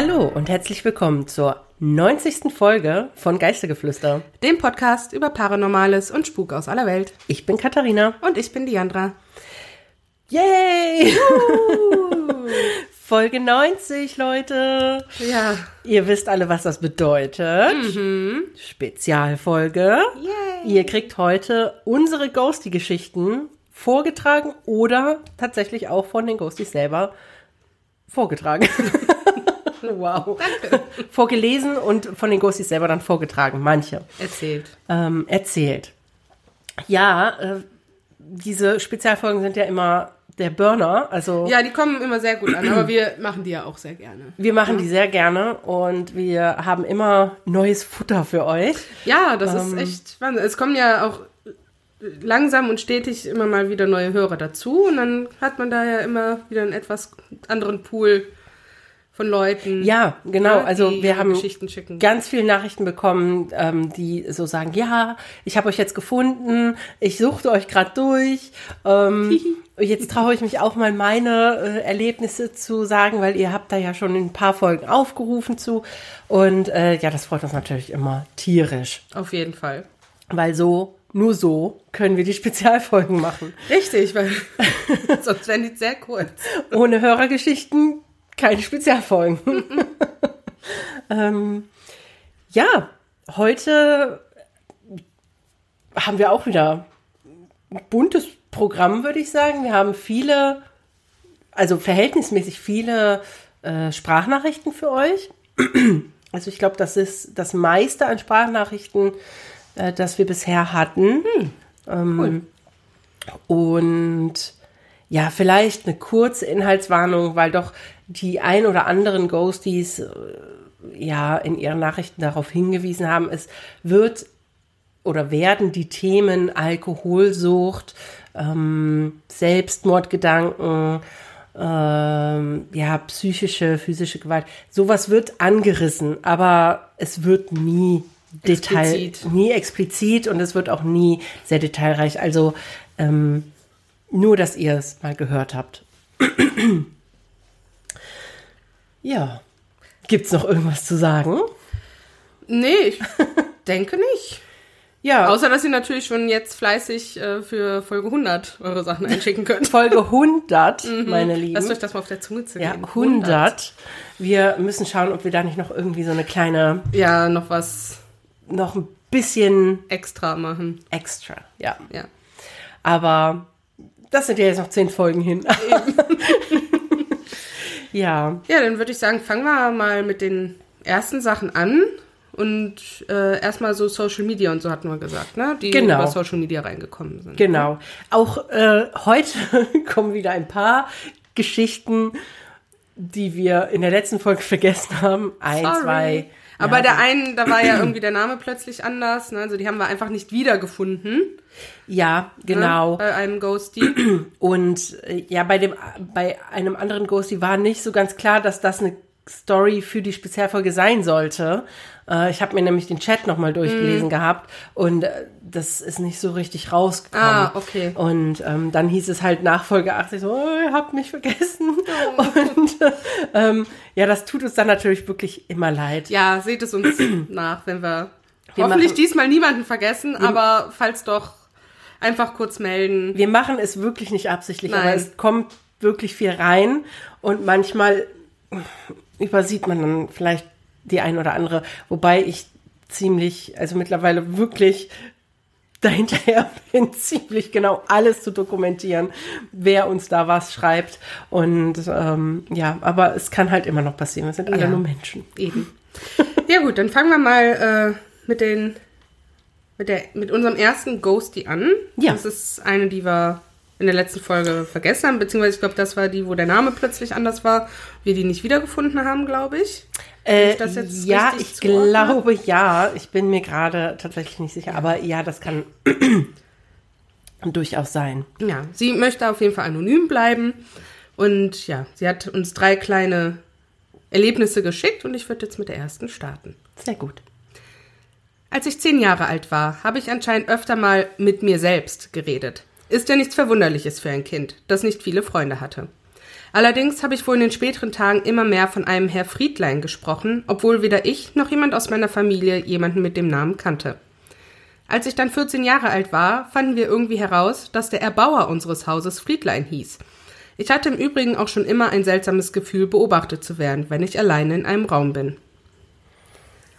Hallo und herzlich willkommen zur 90. Folge von Geistergeflüster. Dem Podcast über Paranormales und Spuk aus aller Welt. Ich bin Katharina. Und ich bin Diandra. Yay! Folge 90, Leute. Ja. Ihr wisst alle, was das bedeutet. Spezialfolge. Yay. Ihr kriegt heute unsere Ghosty-Geschichten vorgetragen oder tatsächlich auch von den Ghosties selber vorgetragen. wow. Danke. Vorgelesen und von den Ghosties selber dann vorgetragen, manche. Erzählt. Ähm, erzählt. Ja, äh, diese Spezialfolgen sind ja immer der Burner. Also Ja, die kommen immer sehr gut an, aber wir machen die ja auch sehr gerne. wir machen die sehr gerne und wir haben immer neues Futter für euch. Ja, das ist echt Wahnsinn. Es kommen ja auch langsam und stetig immer mal wieder neue Hörer dazu und dann hat man da ja immer wieder einen etwas anderen Pool von Leuten. Ja, genau. Ja, Also die wir haben ganz viele Nachrichten bekommen, ähm, die so sagen, ja, ich habe euch jetzt gefunden, ich suchte euch gerade durch. Ähm, jetzt traue ich mich auch mal meine äh, Erlebnisse zu sagen, weil ihr habt da ja schon in ein paar Folgen aufgerufen zu. Und äh, ja, das freut uns natürlich immer tierisch, Auf jeden Fall. weil so, nur so können wir die Spezialfolgen machen. Richtig, weil sonst wären die sehr kurz. Ohne Hörergeschichten keine Spezialfolgen. ähm, ja, heute haben wir auch wieder ein buntes Programm, würde ich sagen. Wir haben viele, also verhältnismäßig viele äh, Sprachnachrichten für euch. Also ich glaube, das ist das meiste an Sprachnachrichten, äh, das wir bisher hatten. Ähm, Und ja, vielleicht eine kurze Inhaltswarnung, weil doch die ein oder anderen Ghosties äh, ja in ihren Nachrichten darauf hingewiesen haben, es wird oder werden die Themen Alkoholsucht, ähm, Selbstmordgedanken, ähm, ja, psychische, physische Gewalt, sowas wird angerissen, aber es wird nie Detail, Explizit. nie explizit und es wird auch nie sehr detailreich. Also ähm, nur, dass ihr es mal gehört habt. Ja. Gibt's noch irgendwas zu sagen? Nee, ich denke nicht. Ja. Außer, dass ihr natürlich schon jetzt fleißig äh, für Folge 100 eure Sachen einschicken könnt. Folge 100, meine Lieben. Lasst euch das mal auf der Zunge ja, zergehen. 100. Wir müssen schauen, ob wir da nicht noch irgendwie so eine kleine, Ja, noch was noch ein bisschen extra machen. extra. Ja. Ja. Aber das sind ja jetzt noch zehn Folgen hin. ja. Ja, dann würde ich sagen, fangen wir mal mit den ersten Sachen an. Und äh, erstmal so Social Media und so hatten wir gesagt, ne? Die Genau. über Social Media reingekommen sind. Genau. Auch äh, heute kommen wieder ein paar Geschichten, die wir in der letzten Folge vergessen haben. Ein, Sorry. zwei. Aber bei der einen, da war ja irgendwie der Name plötzlich anders. Ne? Also die haben wir einfach nicht wiedergefunden. Ja, Ne? genau. Bei einem Ghosty. Und äh, ja, bei dem bei einem anderen Ghosty war nicht so ganz klar, dass das eine Story für die Spezialfolge sein sollte. Äh, ich habe mir nämlich den Chat nochmal durchgelesen Mhm. gehabt und äh, das ist nicht so richtig rausgekommen. Ah, okay. Und ähm, dann hieß es halt nach Folge 80 so, oh, ihr habt mich vergessen. Und äh, ähm, ja, das tut uns dann natürlich wirklich immer leid. Ja, seht es uns nach, wenn wir, Wir hoffentlich machen- diesmal niemanden vergessen, aber falls doch, einfach kurz melden. Wir machen es wirklich nicht absichtlich, aber Nein. es kommt wirklich viel rein und manchmal übersieht man dann vielleicht die ein oder andere, wobei ich ziemlich, also mittlerweile wirklich dahinterher bin, ziemlich genau alles zu dokumentieren, wer uns da was schreibt. Und ähm, ja, aber es kann halt immer noch passieren. Wir sind alle Ja. nur Menschen. Eben. Ja gut, dann fangen wir mal äh, mit den mit der mit unserem ersten Ghosty an. Ja. Das ist eine, die wir in der letzten Folge vergessen haben, beziehungsweise ich glaube, das war die, wo der Name plötzlich anders war, wir die nicht wiedergefunden haben, glaube ich. Äh, ich das jetzt ja, ich glaube ja. Ich bin mir gerade tatsächlich nicht sicher, aber ja, das kann durchaus sein. Ja, sie möchte auf jeden Fall anonym bleiben und ja, sie hat uns drei kleine Erlebnisse geschickt und ich würde jetzt mit der ersten starten. Sehr gut. Als ich zehn Jahre alt war, habe ich anscheinend öfter mal mit mir selbst geredet. Ist ja nichts Verwunderliches für ein Kind, das nicht viele Freunde hatte. Allerdings habe ich wohl in den späteren Tagen immer mehr von einem Herr Friedlein gesprochen, obwohl weder ich noch jemand aus meiner Familie jemanden mit dem Namen kannte. Als ich dann 14 Jahre alt war, fanden wir irgendwie heraus, dass der Erbauer unseres Hauses Friedlein hieß. Ich hatte im Übrigen auch schon immer ein seltsames Gefühl, beobachtet zu werden, wenn ich alleine in einem Raum bin.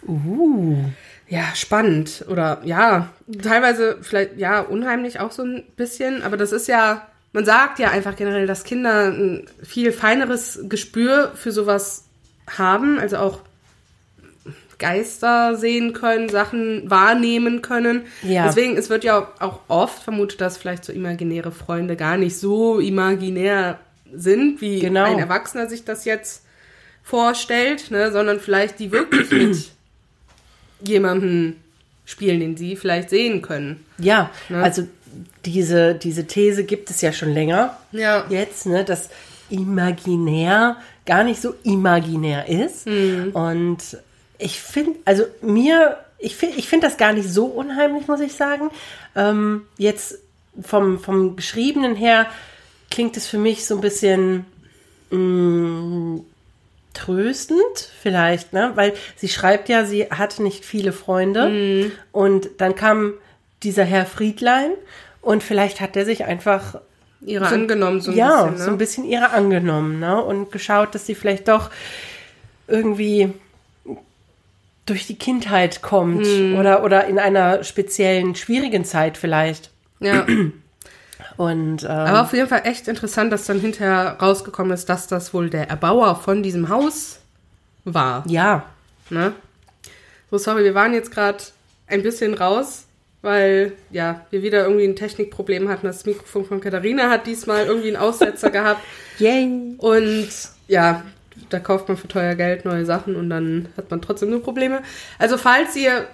Uh. Ja, spannend. Oder ja, teilweise vielleicht, ja, unheimlich auch so ein bisschen. Aber das ist ja, man sagt ja einfach generell, dass Kinder ein viel feineres Gespür für sowas haben, also auch Geister sehen können, Sachen wahrnehmen können. Ja. Deswegen, es wird ja auch oft vermutet, dass vielleicht so imaginäre Freunde gar nicht so imaginär sind, wie Genau. ein Erwachsener sich das jetzt vorstellt, ne, sondern vielleicht die wirklich mit jemandem spielen, den sie vielleicht sehen können. Ja, Ne? also diese, diese These gibt es ja schon länger. Ja. Jetzt, ne, dass imaginär gar nicht so imaginär ist. Mhm. Und ich finde, also mir, ich finde ich find das gar nicht so unheimlich, muss ich sagen. Ähm, jetzt vom, vom Geschriebenen her klingt es für mich so ein bisschen mh, tröstend vielleicht, ne? Weil sie schreibt ja, sie hatte nicht viele Freunde Mhm. und dann kam dieser Herr Friedlein und vielleicht hat er sich einfach Ihre so, angenommen so ein ja, bisschen. Ne? so ein bisschen ihre angenommen, ne? Und geschaut, dass sie vielleicht doch irgendwie durch die Kindheit kommt Hm. oder, oder in einer speziellen, schwierigen Zeit vielleicht. ja. Und ähm, Aber auf jeden Fall echt interessant, dass dann hinterher rausgekommen ist, dass das wohl der Erbauer von diesem Haus war. ja, Ne? So, sorry, wir waren jetzt gerade ein bisschen raus, weil ja, wir wieder irgendwie ein Technikproblem hatten. Das Mikrofon von Katharina hat diesmal irgendwie einen Aussetzer gehabt. yay. Und ja, da kauft man für teuer Geld neue Sachen und dann hat man trotzdem nur Probleme. Also falls ihr,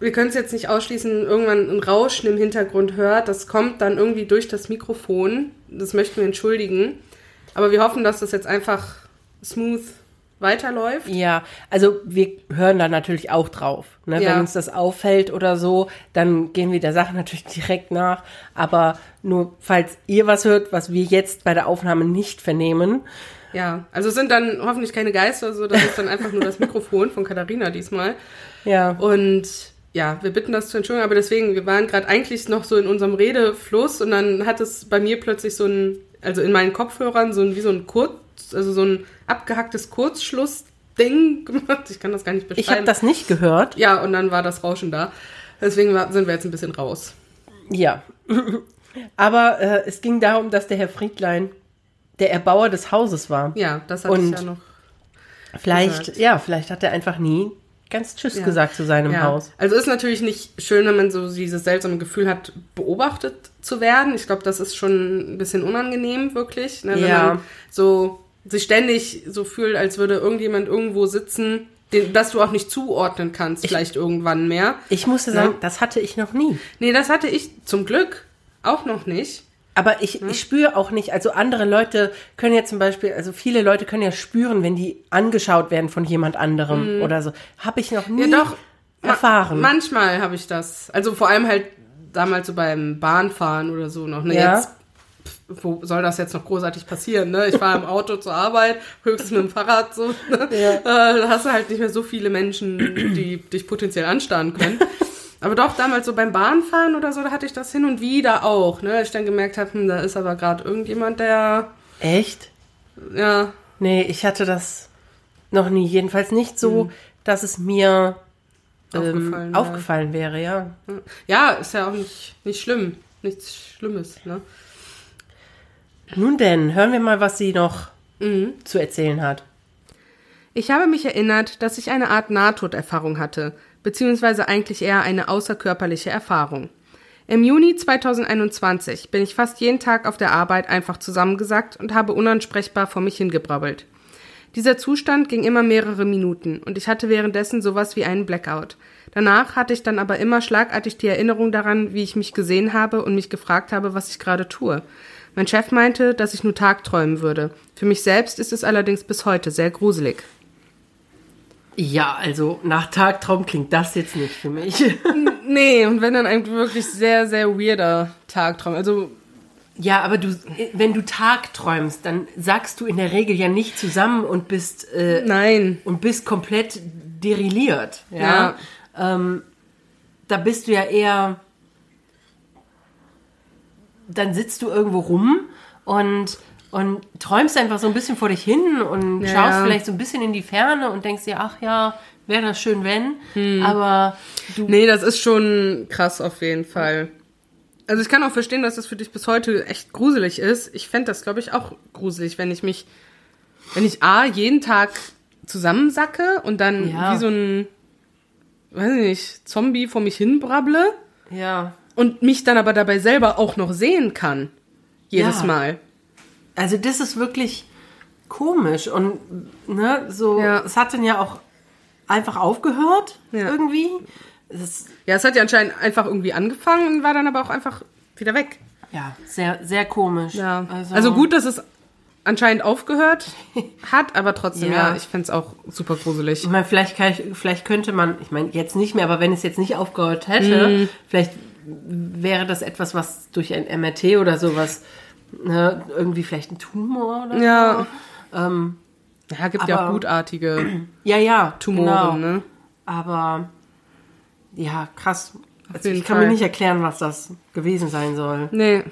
wir können es jetzt nicht ausschließen, irgendwann ein Rauschen im Hintergrund hört, das kommt dann irgendwie durch das Mikrofon. Das möchten wir entschuldigen. Aber wir hoffen, dass das jetzt einfach smooth weiterläuft. Ja, also wir hören da natürlich auch drauf. Ne? Ja. Wenn uns das auffällt oder so, dann gehen wir der Sache natürlich direkt nach. Aber nur falls ihr was hört, was wir jetzt bei der Aufnahme nicht vernehmen, Ja, also es sind dann hoffentlich keine Geister, so das ist dann einfach nur das Mikrofon von Katharina diesmal. ja, Und ja, wir bitten das zu entschuldigen, aber deswegen, wir waren gerade eigentlich noch so in unserem Redefluss und dann hat es bei mir plötzlich so ein, also in meinen Kopfhörern so ein, wie so ein Kurz, also so ein abgehacktes Kurzschluss-Ding gemacht. Ich kann das gar nicht beschreiben. ich habe das nicht gehört. Ja, und dann war das Rauschen da. Deswegen sind wir jetzt ein bisschen raus. Ja. Aber äh, es ging darum, dass der Herr Friedlein der Erbauer des Hauses war. Ja, das hatte Und- ich ja noch. Vielleicht, gesagt. ja, vielleicht hat er einfach nie ganz Tschüss Ja. gesagt zu seinem Ja. Haus. Also ist natürlich nicht schön, wenn man so dieses seltsame Gefühl hat, beobachtet zu werden. Ich glaube, das ist schon ein bisschen unangenehm, wirklich. Ne? Wenn Ja. man so sich ständig so fühlt, als würde irgendjemand irgendwo sitzen, den, das du auch nicht zuordnen kannst, vielleicht irgendwann mehr. Ich musste sagen, Ja. das hatte ich noch nie. Nee, das hatte ich zum Glück auch noch nicht. Aber ich, Hm? ich spüre auch nicht, also andere Leute können ja zum Beispiel, also viele Leute können ja spüren, wenn die angeschaut werden von jemand anderem oder so. Habe ich noch nie Hm. Ja, doch. Ma- erfahren. manchmal habe ich das. Also vor allem halt damals so beim Bahnfahren oder so noch. Ne? Ja. Jetzt, wo soll das jetzt noch großartig passieren? Ne? Ich fahre im Auto zur Arbeit, höchstens mit dem Fahrrad so. Ne? Äh, da hast du halt nicht mehr so viele Menschen, die dich potenziell anstarren können. Aber doch, damals so beim Bahnfahren oder so, da hatte ich das hin und wieder auch. Ne? Ich dann gemerkt habe, hm, da ist aber gerade irgendjemand, der, Echt? ja, Nee, ich hatte das noch nie. Jedenfalls nicht so, dass es mir ähm, Aufgefallen wäre. aufgefallen wäre, ja. ja, ist ja auch nicht, nicht schlimm. Nichts Schlimmes, ne? Nun denn, hören wir mal, was sie noch Mhm. zu erzählen hat. Ich habe mich erinnert, dass ich eine Art Nahtoderfahrung hatte, beziehungsweise eigentlich eher eine außerkörperliche Erfahrung. Im Juni 2021 bin ich fast jeden Tag auf der Arbeit einfach zusammengesackt und habe unansprechbar vor mich hingebrabbelt. Dieser Zustand ging immer mehrere Minuten und ich hatte währenddessen sowas wie einen Blackout. Danach hatte ich dann aber immer schlagartig die Erinnerung daran, wie ich mich gesehen habe und mich gefragt habe, was ich gerade tue. Mein Chef meinte, dass ich nur tagträumen würde. Für mich selbst ist es allerdings bis heute sehr gruselig. Ja, also nach Tagtraum klingt das jetzt nicht für mich. Nee, und wenn dann ein wirklich sehr, sehr weirder Tagtraum. Also Ja, aber du, wenn du Tagträumst, dann sagst du in der Regel ja nicht zusammen und bist äh, Nein. und bist komplett derilliert. Ja. Ähm, da bist du ja eher. Dann sitzt du irgendwo rum und und träumst einfach so ein bisschen vor dich hin und Ja, schaust ja. vielleicht so ein bisschen in die Ferne und denkst dir, ach ja, wäre das schön, wenn. Aber du Nee, das ist schon krass auf jeden Fall. Also ich kann auch verstehen, dass das für dich bis heute echt gruselig ist. Ich fände das, glaube ich, auch gruselig, wenn ich mich, wenn ich A, jeden Tag zusammensacke und dann Ja. wie so ein, weiß ich nicht, Zombie vor mich hinbrabble ja. und mich dann aber dabei selber auch noch sehen kann. Jedes Ja. Mal. Also das ist wirklich komisch und ne, so Ja. es hat dann ja auch einfach aufgehört Ja. irgendwie. Es Ja, es hat ja anscheinend einfach irgendwie angefangen und war dann aber auch einfach wieder weg. ja sehr sehr komisch. Ja. Also, gut, dass es anscheinend aufgehört hat, aber trotzdem, Ja. ja, ich fände es auch super gruselig. Ich meine, vielleicht, kann ich, vielleicht könnte man, ich meine, jetzt nicht mehr, aber wenn es jetzt nicht aufgehört hätte, Mhm. vielleicht wäre das etwas, was durch ein MRT oder sowas, ne, irgendwie vielleicht ein Tumor oder Ja. so. Ähm, Ja, gibt ja auch Aber- gutartige ja, ja, Tumoren, genau. ne? Aber ja, krass. Also ich kann Fall. mir nicht erklären, was das gewesen sein soll. Nee,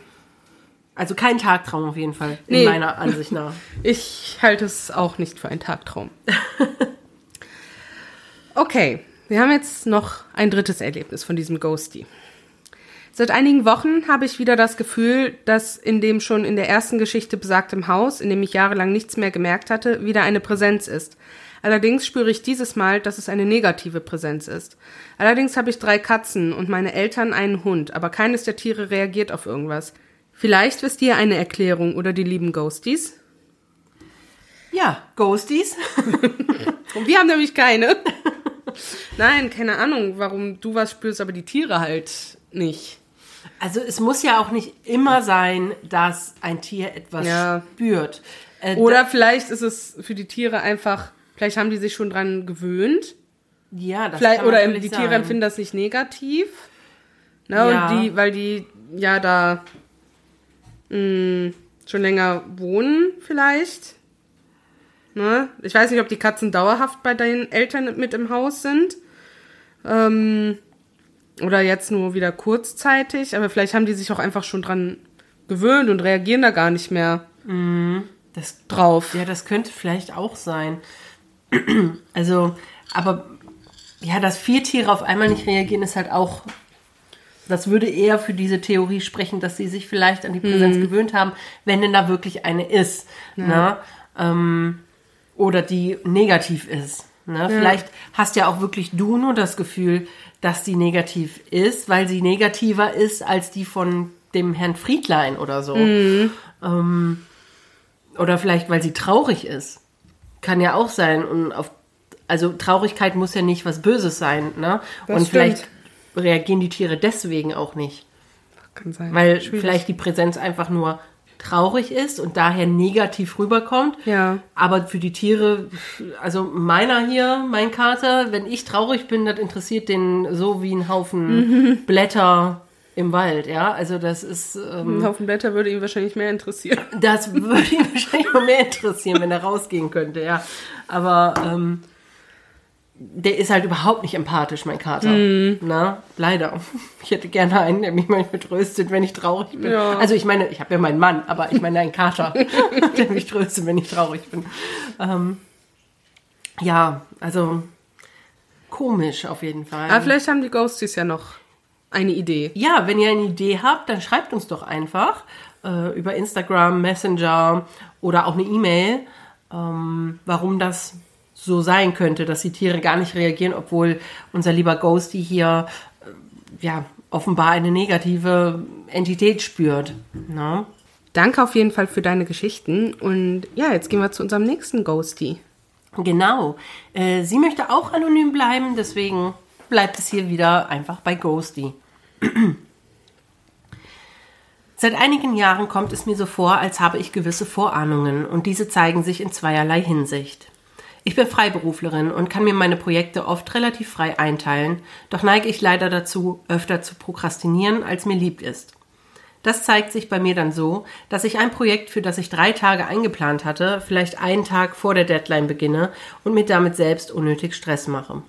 Also kein Tagtraum auf jeden Fall, in Nee. meiner Ansicht nach. ich halte es auch nicht für einen Tagtraum. Okay, wir haben jetzt noch ein drittes Erlebnis von diesem Ghosty. Seit einigen Wochen habe ich wieder das Gefühl, dass in dem schon in der ersten Geschichte besagtem Haus, in dem ich jahrelang nichts mehr gemerkt hatte, wieder eine Präsenz ist. Allerdings spüre ich dieses Mal, dass es eine negative Präsenz ist. Allerdings habe ich drei Katzen und meine Eltern einen Hund, aber keines der Tiere reagiert auf irgendwas. Vielleicht wisst ihr eine Erklärung oder die lieben Ghosties? Ja, Ghosties. Und wir haben nämlich keine. Nein, keine Ahnung, warum du was spürst, aber die Tiere halt nicht. Also es muss ja auch nicht immer sein, dass ein Tier etwas Ja. spürt. Äh, Oder vielleicht ist es für die Tiere einfach, vielleicht haben die sich schon dran gewöhnt. ja, das Vielleicht, kann oder die Tiere sein. empfinden das nicht negativ. Ne, Ja. und die, weil die ja da mh, schon länger wohnen, vielleicht. Ne? Ich weiß nicht, ob die Katzen dauerhaft bei deinen Eltern mit im Haus sind. Ähm, oder jetzt nur wieder kurzzeitig, aber vielleicht haben die sich auch einfach schon dran gewöhnt und reagieren da gar nicht mehr Das, drauf. ja, das könnte vielleicht auch sein. Also, aber ja, dass vier Tiere auf einmal nicht reagieren, ist halt auch. Das würde eher für diese Theorie sprechen, dass sie sich vielleicht an die Präsenz gewöhnt haben, wenn denn da wirklich eine ist. Ne? Ähm, oder die negativ ist. Ne? Vielleicht hast ja auch wirklich du nur das Gefühl, dass die negativ ist, weil sie negativer ist als die von dem Herrn Friedlein oder so. Ähm, oder vielleicht, weil sie traurig ist. Kann ja auch sein. Und auf, also Traurigkeit muss ja nicht was Böses sein. Ne? Das Und stimmt. vielleicht reagieren die Tiere deswegen auch nicht. Kann sein. Weil Schwierig. vielleicht die Präsenz einfach nur traurig ist und daher negativ rüberkommt. Ja. Aber für die Tiere, also meiner hier, mein Kater, wenn ich traurig bin, das interessiert den so wie ein Haufen Blätter im Wald, ja. Also das ist, ähm, Ein Haufen Blätter würde ihn wahrscheinlich mehr interessieren. das würde ihn wahrscheinlich noch mehr interessieren, wenn er rausgehen könnte, ja. Aber ähm, der ist halt überhaupt nicht empathisch, mein Kater. Na, leider. Ich hätte gerne einen, der mich manchmal tröstet, wenn ich traurig bin. Ja. Also ich meine, ich habe ja meinen Mann, aber ich meine einen Kater, der mich tröstet, wenn ich traurig bin. Ähm, ja, also komisch auf jeden Fall. Aber vielleicht haben die Ghosties ja noch eine Idee. Ja, wenn ihr eine Idee habt, dann schreibt uns doch einfach äh, über Instagram, Messenger oder auch eine E-Mail, ähm, warum das so sein könnte, dass die Tiere gar nicht reagieren, obwohl unser lieber Ghosty hier äh, ja offenbar eine negative Entität spürt. Ne? Danke auf jeden Fall für deine Geschichten. Und ja, jetzt gehen wir zu unserem nächsten Ghosty. Genau. Äh, sie möchte auch anonym bleiben, deswegen bleibt es hier wieder einfach bei Ghosty. Seit einigen Jahren kommt es mir so vor, als habe ich gewisse Vorahnungen und diese zeigen sich in zweierlei Hinsicht. Ich bin Freiberuflerin und kann mir meine Projekte oft relativ frei einteilen, doch neige ich leider dazu, öfter zu prokrastinieren, als mir lieb ist. Das zeigt sich bei mir dann so, dass ich ein Projekt, für das ich drei Tage eingeplant hatte, vielleicht einen Tag vor der Deadline beginne und mir damit selbst unnötig Stress mache.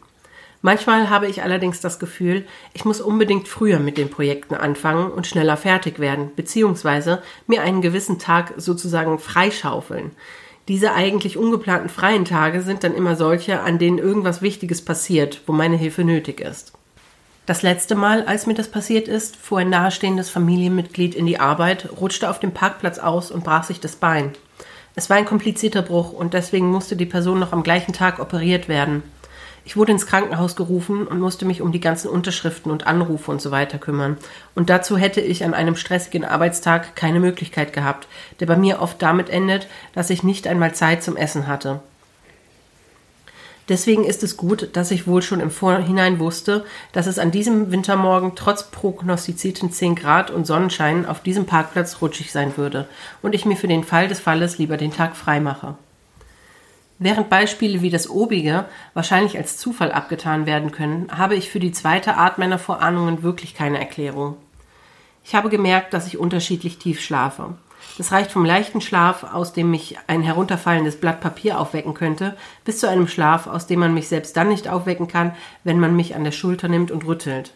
Manchmal habe ich allerdings das Gefühl, ich muss unbedingt früher mit den Projekten anfangen und schneller fertig werden, beziehungsweise mir einen gewissen Tag sozusagen freischaufeln. Diese eigentlich ungeplanten freien Tage sind dann immer solche, an denen irgendwas Wichtiges passiert, wo meine Hilfe nötig ist. Das letzte Mal, als mir das passiert ist, fuhr ein nahestehendes Familienmitglied in die Arbeit, rutschte auf dem Parkplatz aus und brach sich das Bein. Es war ein komplizierter Bruch und deswegen musste die Person noch am gleichen Tag operiert werden. Ich wurde ins Krankenhaus gerufen und musste mich um die ganzen Unterschriften und Anrufe und so weiter kümmern. Und dazu hätte ich an einem stressigen Arbeitstag keine Möglichkeit gehabt, der bei mir oft damit endet, dass ich nicht einmal Zeit zum Essen hatte. Deswegen ist es gut, dass ich wohl schon im Vorhinein wusste, dass es an diesem Wintermorgen trotz prognostizierten 10 Grad und Sonnenschein auf diesem Parkplatz rutschig sein würde und ich mir für den Fall des Falles lieber den Tag frei mache. Während Beispiele wie das obige wahrscheinlich als Zufall abgetan werden können, habe ich für die zweite Art meiner Vorahnungen wirklich keine Erklärung. Ich habe gemerkt, dass ich unterschiedlich tief schlafe. Das reicht vom leichten Schlaf, aus dem mich ein herunterfallendes Blatt Papier aufwecken könnte, bis zu einem Schlaf, aus dem man mich selbst dann nicht aufwecken kann, wenn man mich an der Schulter nimmt und rüttelt.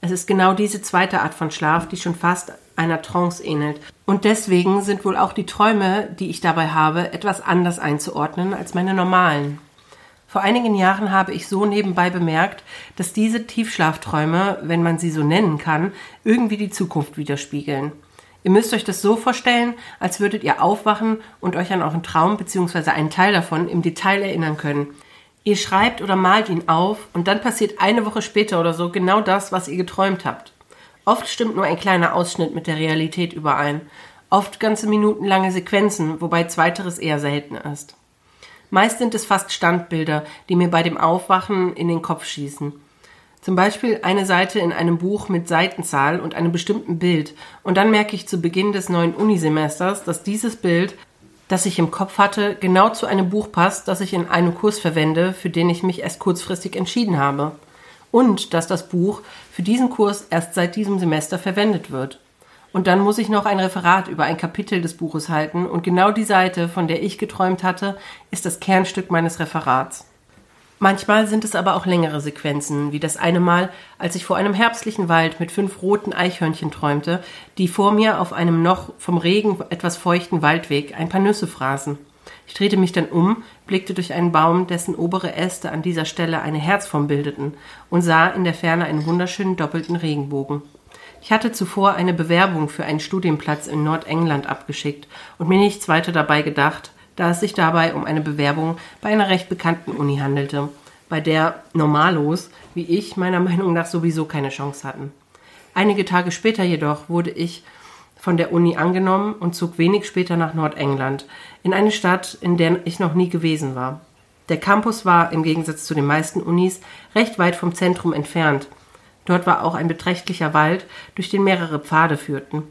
Es ist genau diese zweite Art von Schlaf, die schon fast einer Trance ähnelt. Und deswegen sind wohl auch die Träume, die ich dabei habe, etwas anders einzuordnen als meine normalen. Vor einigen Jahren habe ich so nebenbei bemerkt, dass diese Tiefschlafträume, wenn man sie so nennen kann, irgendwie die Zukunft widerspiegeln. Ihr müsst euch das so vorstellen, als würdet ihr aufwachen und euch an euren Traum bzw. einen Teil davon im Detail erinnern können. Ihr schreibt oder malt ihn auf und dann passiert eine Woche später oder so genau das, was ihr geträumt habt. Oft stimmt nur ein kleiner Ausschnitt mit der Realität überein. Oft ganze minutenlange Sequenzen, wobei zweiteres eher selten ist. Meist sind es fast Standbilder, die mir bei dem Aufwachen in den Kopf schießen. Zum Beispiel eine Seite in einem Buch mit Seitenzahl und einem bestimmten Bild, und dann merke ich zu Beginn des neuen Unisemesters, dass dieses Bild das ich im Kopf hatte, genau zu einem Buch passt, das ich in einem Kurs verwende, für den ich mich erst kurzfristig entschieden habe. Und dass das Buch für diesen Kurs erst seit diesem Semester verwendet wird. Und dann muss ich noch ein Referat über ein Kapitel des Buches halten und genau die Seite, von der ich geträumt hatte, ist das Kernstück meines Referats. Manchmal sind es aber auch längere Sequenzen, wie das eine Mal, als ich vor einem herbstlichen Wald mit fünf roten Eichhörnchen träumte, die vor mir auf einem noch vom Regen etwas feuchten Waldweg ein paar Nüsse fraßen. Ich drehte mich dann um, blickte durch einen Baum, dessen obere Äste an dieser Stelle eine Herzform bildeten, und sah in der Ferne einen wunderschönen doppelten Regenbogen. Ich hatte zuvor eine Bewerbung für einen Studienplatz in Nordengland abgeschickt und mir nichts weiter dabei gedacht, da es sich dabei um eine Bewerbung bei einer recht bekannten Uni handelte, bei der Normalos, wie ich, meiner Meinung nach sowieso keine Chance hatten. Einige Tage später jedoch wurde ich von der Uni angenommen und zog wenig später nach Nordengland, in eine Stadt, in der ich noch nie gewesen war. Der Campus war, im Gegensatz zu den meisten Unis, recht weit vom Zentrum entfernt. Dort war auch ein beträchtlicher Wald, durch den mehrere Pfade führten.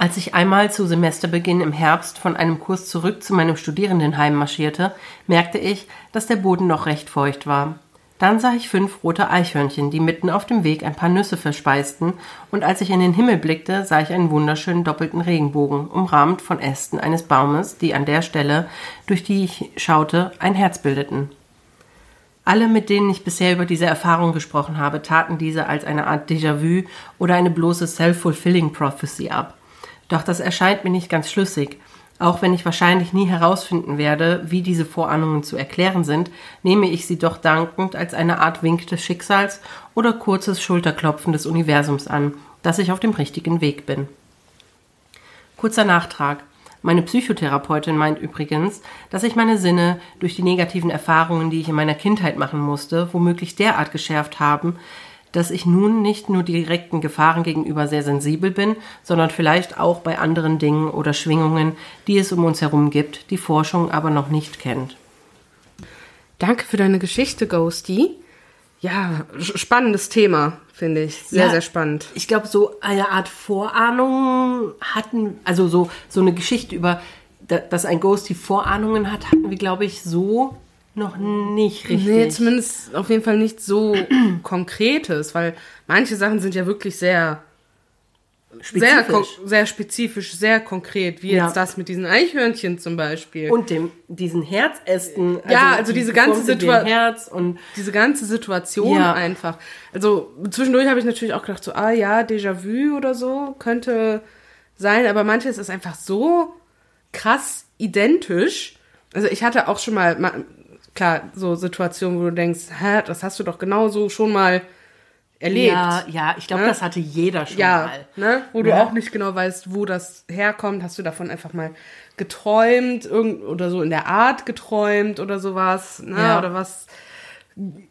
Als ich einmal zu Semesterbeginn im Herbst von einem Kurs zurück zu meinem Studierendenheim marschierte, merkte ich, dass der Boden noch recht feucht war. Dann sah ich fünf rote Eichhörnchen, die mitten auf dem Weg ein paar Nüsse verspeisten, und als ich in den Himmel blickte, sah ich einen wunderschönen doppelten Regenbogen, umrahmt von Ästen eines Baumes, die an der Stelle, durch die ich schaute, ein Herz bildeten. Alle, mit denen ich bisher über diese Erfahrung gesprochen habe, taten diese als eine Art Déjà-vu oder eine bloße Self-Fulfilling Prophecy ab. Doch das erscheint mir nicht ganz schlüssig. Auch wenn ich wahrscheinlich nie herausfinden werde, wie diese Vorahnungen zu erklären sind, nehme ich sie doch dankend als eine Art Wink des Schicksals oder kurzes Schulterklopfen des Universums an, dass ich auf dem richtigen Weg bin. Kurzer Nachtrag. Meine Psychotherapeutin meint übrigens, dass ich meine Sinne durch die negativen Erfahrungen, die ich in meiner Kindheit machen musste, womöglich derart geschärft haben, dass ich nun nicht nur direkten Gefahren gegenüber sehr sensibel bin, sondern vielleicht auch bei anderen Dingen oder Schwingungen, die es um uns herum gibt, die Forschung aber noch nicht kennt. Danke für deine Geschichte, Ghosty. Ja, spannendes Thema, finde ich. Sehr, ja, sehr spannend. Ich glaube, so eine Art Vorahnung hatten, also so, so eine Geschichte über, dass ein Ghosty Vorahnungen hat, hatten wir, glaube ich, so noch nicht richtig. Nee, zumindest auf jeden Fall nicht so Konkretes, weil manche Sachen sind ja wirklich sehr sehr, Spezifisch. sehr spezifisch, sehr konkret, wie Ja. jetzt das mit diesen Eichhörnchen zum Beispiel. Und dem, diesen Herzesten. Ja, also diese ganze geformt sind wie Situa- ein Herz und diese ganze Situation Ja. einfach. Also zwischendurch habe ich natürlich auch gedacht, so, ah ja, Déjà-vu oder so könnte sein, aber manches ist einfach so krass identisch. Also ich hatte auch schon mal, ma- klar, so Situationen, wo du denkst, hä, das hast du doch genauso schon mal erlebt. Ja, ja, ich glaube, Ne? das hatte jeder schon Ja, mal. ne? wo du Ja. auch nicht genau weißt, wo das herkommt. Hast du davon einfach mal geträumt irgend oder so in der Art geträumt oder sowas? Ne? Ja. Oder was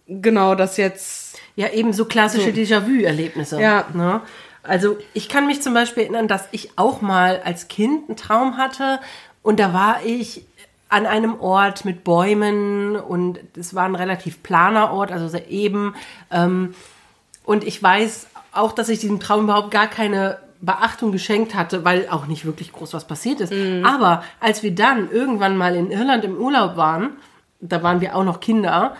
genau das jetzt. Ja, eben so klassische Déjà-vu-Erlebnisse. Ja. Ne? Also ich kann mich zum Beispiel erinnern, dass ich auch mal als Kind einen Traum hatte und da war ich an einem Ort mit Bäumen und es war ein relativ planer Ort, also sehr eben. Ähm, und ich weiß auch, dass ich diesem Traum überhaupt gar keine Beachtung geschenkt hatte, weil auch nicht wirklich groß was passiert ist. Aber als wir dann irgendwann mal in Irland im Urlaub waren, da waren wir auch noch Kinder,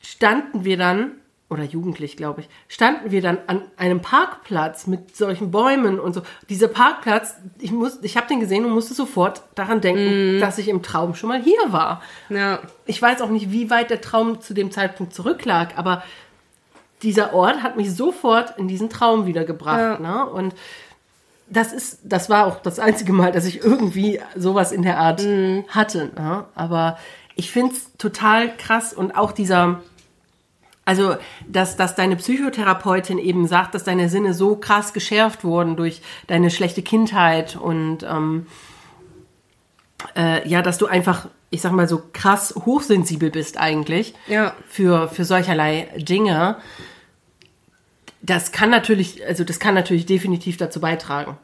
standen wir dann, oder jugendlich, glaube ich, standen wir dann an einem Parkplatz mit solchen Bäumen und so. Dieser Parkplatz, ich, muss, ich habe den gesehen und musste sofort daran denken, dass ich im Traum schon mal hier war. Ja, Ich weiß auch nicht, wie weit der Traum zu dem Zeitpunkt zurücklag, aber dieser Ort hat mich sofort in diesen Traum wiedergebracht. Ja. Ne? Und das ist, das war auch das einzige Mal, dass ich irgendwie sowas in der Art hatte. Ne? Aber ich finde es total krass und auch dieser, also, dass, dass deine Psychotherapeutin eben sagt, dass deine Sinne so krass geschärft wurden durch deine schlechte Kindheit und ähm, äh, ja, dass du einfach, ich sag mal, so krass hochsensibel bist eigentlich Ja. für, für solcherlei Dinge. Das kann natürlich, also das kann natürlich definitiv dazu beitragen.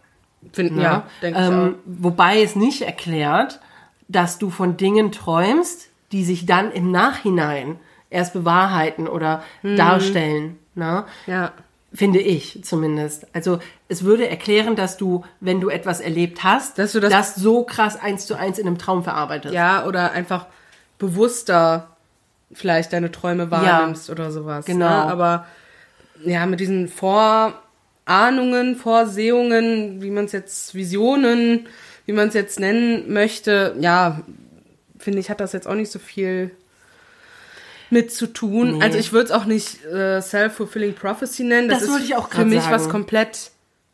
finden, ja, denke ich ähm, wobei es nicht erklärt, dass du von Dingen träumst, die sich dann im Nachhinein erst bewahrheiten oder Mhm. darstellen. Ne? Ja. Finde ich zumindest. Also es würde erklären, dass du, wenn du etwas erlebt hast, Dass du das- so krass eins zu eins in einem Traum verarbeitest. Ja, oder einfach bewusster vielleicht deine Träume wahrnimmst oder sowas. genau. Ne? Aber ja, mit diesen Vorahnungen, Vorsehungen, wie man es jetzt, Visionen, wie man es jetzt nennen möchte, ja, finde ich, hat das jetzt auch nicht so viel mit zu tun. Nee. Also ich würde es auch nicht äh, Self-Fulfilling Prophecy nennen. Das, Das ist wollte ich auch für grad mich was sagen. komplett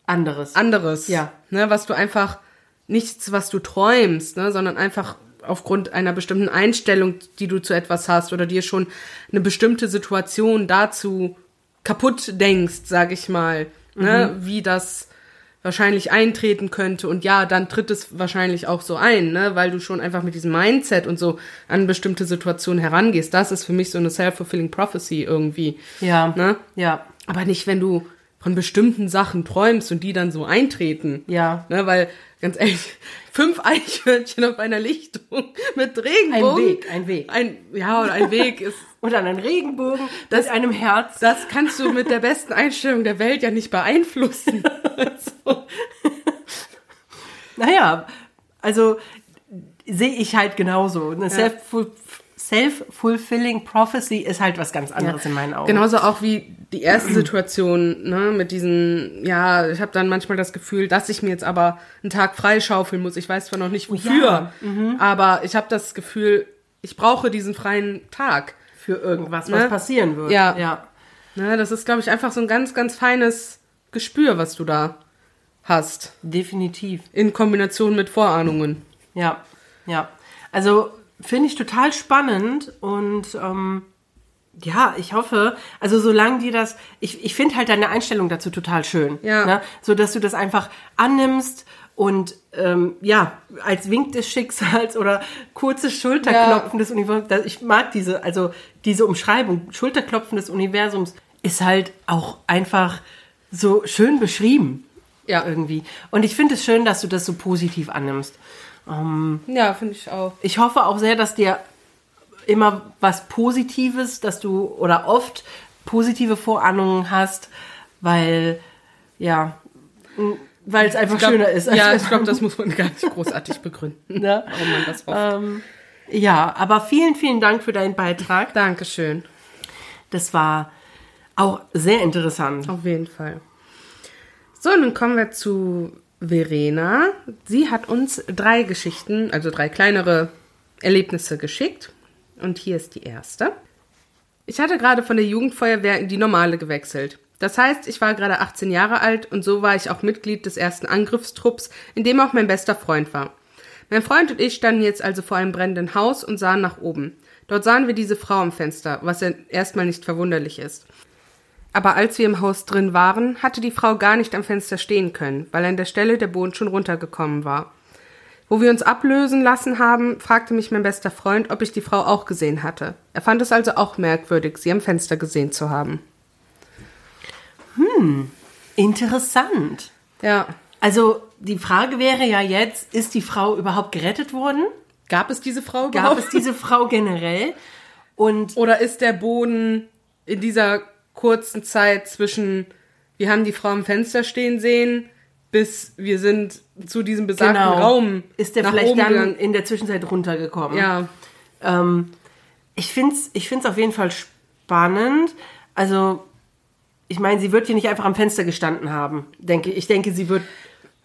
Anderes. anderes. Ja. Ne, was du einfach, nichts, was du träumst, ne, sondern einfach aufgrund einer bestimmten Einstellung, die du zu etwas hast oder dir schon eine bestimmte Situation dazu kaputt denkst, sag ich mal, ne, wie das wahrscheinlich eintreten könnte und ja, dann tritt es wahrscheinlich auch so ein, ne, weil du schon einfach mit diesem Mindset und so an bestimmte Situationen herangehst. Das ist für mich so eine self-fulfilling prophecy irgendwie. ja. Ne? Ja. Aber nicht, wenn du von bestimmten Sachen träumst und die dann so eintreten. Ja. Ne, weil, ganz ehrlich, fünf Eichhörnchen auf einer Lichtung mit Regenbogen. Ein Weg, ein Weg. Ein, ja, oder ein Weg ist, Und an einen Regenbogen mit einem Herz. das kannst du mit der besten Einstellung der Welt ja nicht beeinflussen. Also, Naja, also sehe ich halt genauso. Eine self-ful- self-fulfilling prophecy ist halt was ganz anderes in meinen Augen. Genauso auch wie die erste Situation, ne, mit diesen, ja, ich habe dann manchmal das Gefühl, dass ich mir jetzt aber einen Tag freischaufeln muss. Ich weiß zwar noch nicht wofür, ja. aber ich habe das Gefühl, ich brauche diesen freien Tag. Für irgendwas, was Ne? passieren wird. Ja. ja. Ne, das ist, glaube ich, einfach so ein ganz, ganz feines Gespür, was du da hast. Definitiv. In Kombination mit Vorahnungen. Ja, ja. Also finde ich total spannend und ähm, ja, ich hoffe, also solange dir das, ich, ich finde halt deine Einstellung dazu total schön. Ja. Ne? So dass du das einfach annimmst und ähm, ja, als Wink des Schicksals oder kurzes Schulterklopfen des Universums, ich mag diese, also diese Umschreibung, Schulterklopfen des Universums ist halt auch einfach so schön beschrieben. Ja. Irgendwie. Und ich finde es schön, dass du das so positiv annimmst. Ja, finde ich auch. Ich hoffe auch sehr, dass dir immer was Positives, dass du oder oft positive Vorahnungen hast, weil ja, weil es einfach glaub- schöner ist. Ja, wenn ich glaube, das muss man gar nicht großartig begründen, Ne? warum man das hofft. ähm, ja, aber vielen, vielen Dank für deinen Beitrag. So, nun kommen wir zu Verena. Sie hat uns drei Geschichten, also drei kleinere Erlebnisse geschickt. Und hier ist die erste. Ich hatte gerade von der Jugendfeuerwehr in die normale gewechselt. Das heißt, ich war gerade 18 Jahre alt und so war ich auch Mitglied des ersten Angriffstrupps, in dem auch mein bester Freund war. Mein Freund und ich standen jetzt also vor einem brennenden Haus und sahen nach oben. Dort sahen wir diese Frau am Fenster, was ja erstmal nicht verwunderlich ist. Aber als wir im Haus drin waren, hatte die Frau gar nicht am Fenster stehen können, weil an der Stelle der Boden schon runtergekommen war. Wo wir uns ablösen lassen haben, fragte mich mein bester Freund, ob ich die Frau auch gesehen hatte. Er fand es also auch merkwürdig, sie am Fenster gesehen zu haben. Interessant. Ja. Also die Frage wäre ja jetzt, ist die Frau überhaupt gerettet worden? Gab es diese Frau Gab überhaupt? es diese Frau generell? Und Oder ist der Boden in dieser kurzen Zeit zwischen, wir haben die Frau am Fenster stehen sehen, bis wir sind zu diesem besagten genau, Raum ist der vielleicht dann gegangen? in der Zwischenzeit runtergekommen? Ja, Ähm, ich finde es ich find's auf jeden Fall spannend. Also, ich meine, sie wird hier nicht einfach am Fenster gestanden haben. Denke, ich denke, sie wird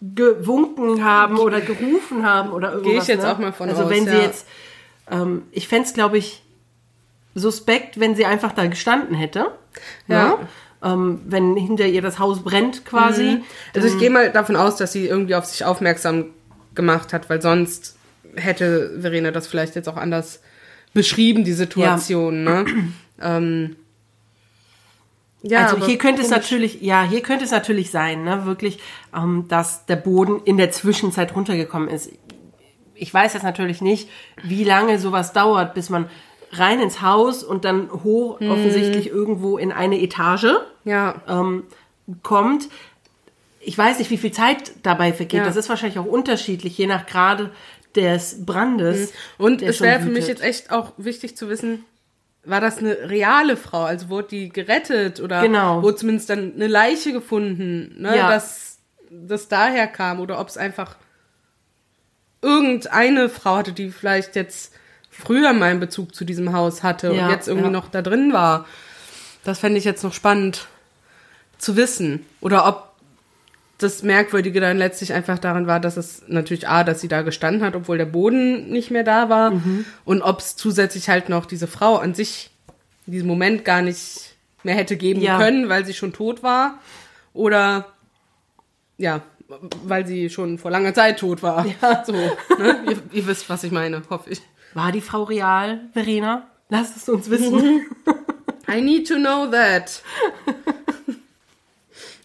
gewunken haben oder gerufen haben oder irgendwas. ich jetzt ne? auch mal von Also, aus, wenn sie ja. jetzt, ähm, ich fände es, glaube ich, suspekt, wenn sie einfach da gestanden hätte. Ja. Ne? Ähm, wenn hinter ihr das Haus brennt quasi. also ich gehe mal davon aus, dass sie irgendwie auf sich aufmerksam gemacht hat, weil sonst hätte Verena das vielleicht jetzt auch anders beschrieben, die Situation, ne? ähm, ja, also hier könnte es natürlich, ja, hier könnte es natürlich sein, ne, wirklich, ähm, dass der Boden in der Zwischenzeit runtergekommen ist. Ich weiß jetzt natürlich nicht, wie lange sowas dauert, bis man rein ins Haus und dann hoch Mhm. offensichtlich irgendwo in eine Etage Ja, ähm, kommt. Ich weiß nicht, wie viel Zeit dabei vergeht. Ja. Das ist wahrscheinlich auch unterschiedlich, je nach Grade des Brandes. Und der es wäre für mich jetzt echt auch wichtig zu wissen, war das eine reale Frau? Also wurde die gerettet oder Genau. wurde zumindest dann eine Leiche gefunden, ne? Ja. dass das daher kam oder ob es einfach irgendeine Frau hatte, die vielleicht jetzt früher mal einen Bezug zu diesem Haus hatte Ja, und jetzt irgendwie ja. noch da drin war. Das fände ich jetzt noch spannend zu wissen. Oder ob das Merkwürdige dann letztlich einfach daran war, dass es natürlich A, dass sie da gestanden hat, obwohl der Boden nicht mehr da war. Mhm. Und ob es zusätzlich halt noch diese Frau an sich in diesem Moment gar nicht mehr hätte geben Ja. können, weil sie schon tot war. Oder ja, weil sie schon vor langer Zeit tot war. Ja. So, ne? ihr, ihr wisst, was ich meine, hoffe ich. War die Frau real, Verena? Lass es uns wissen. I need to know that.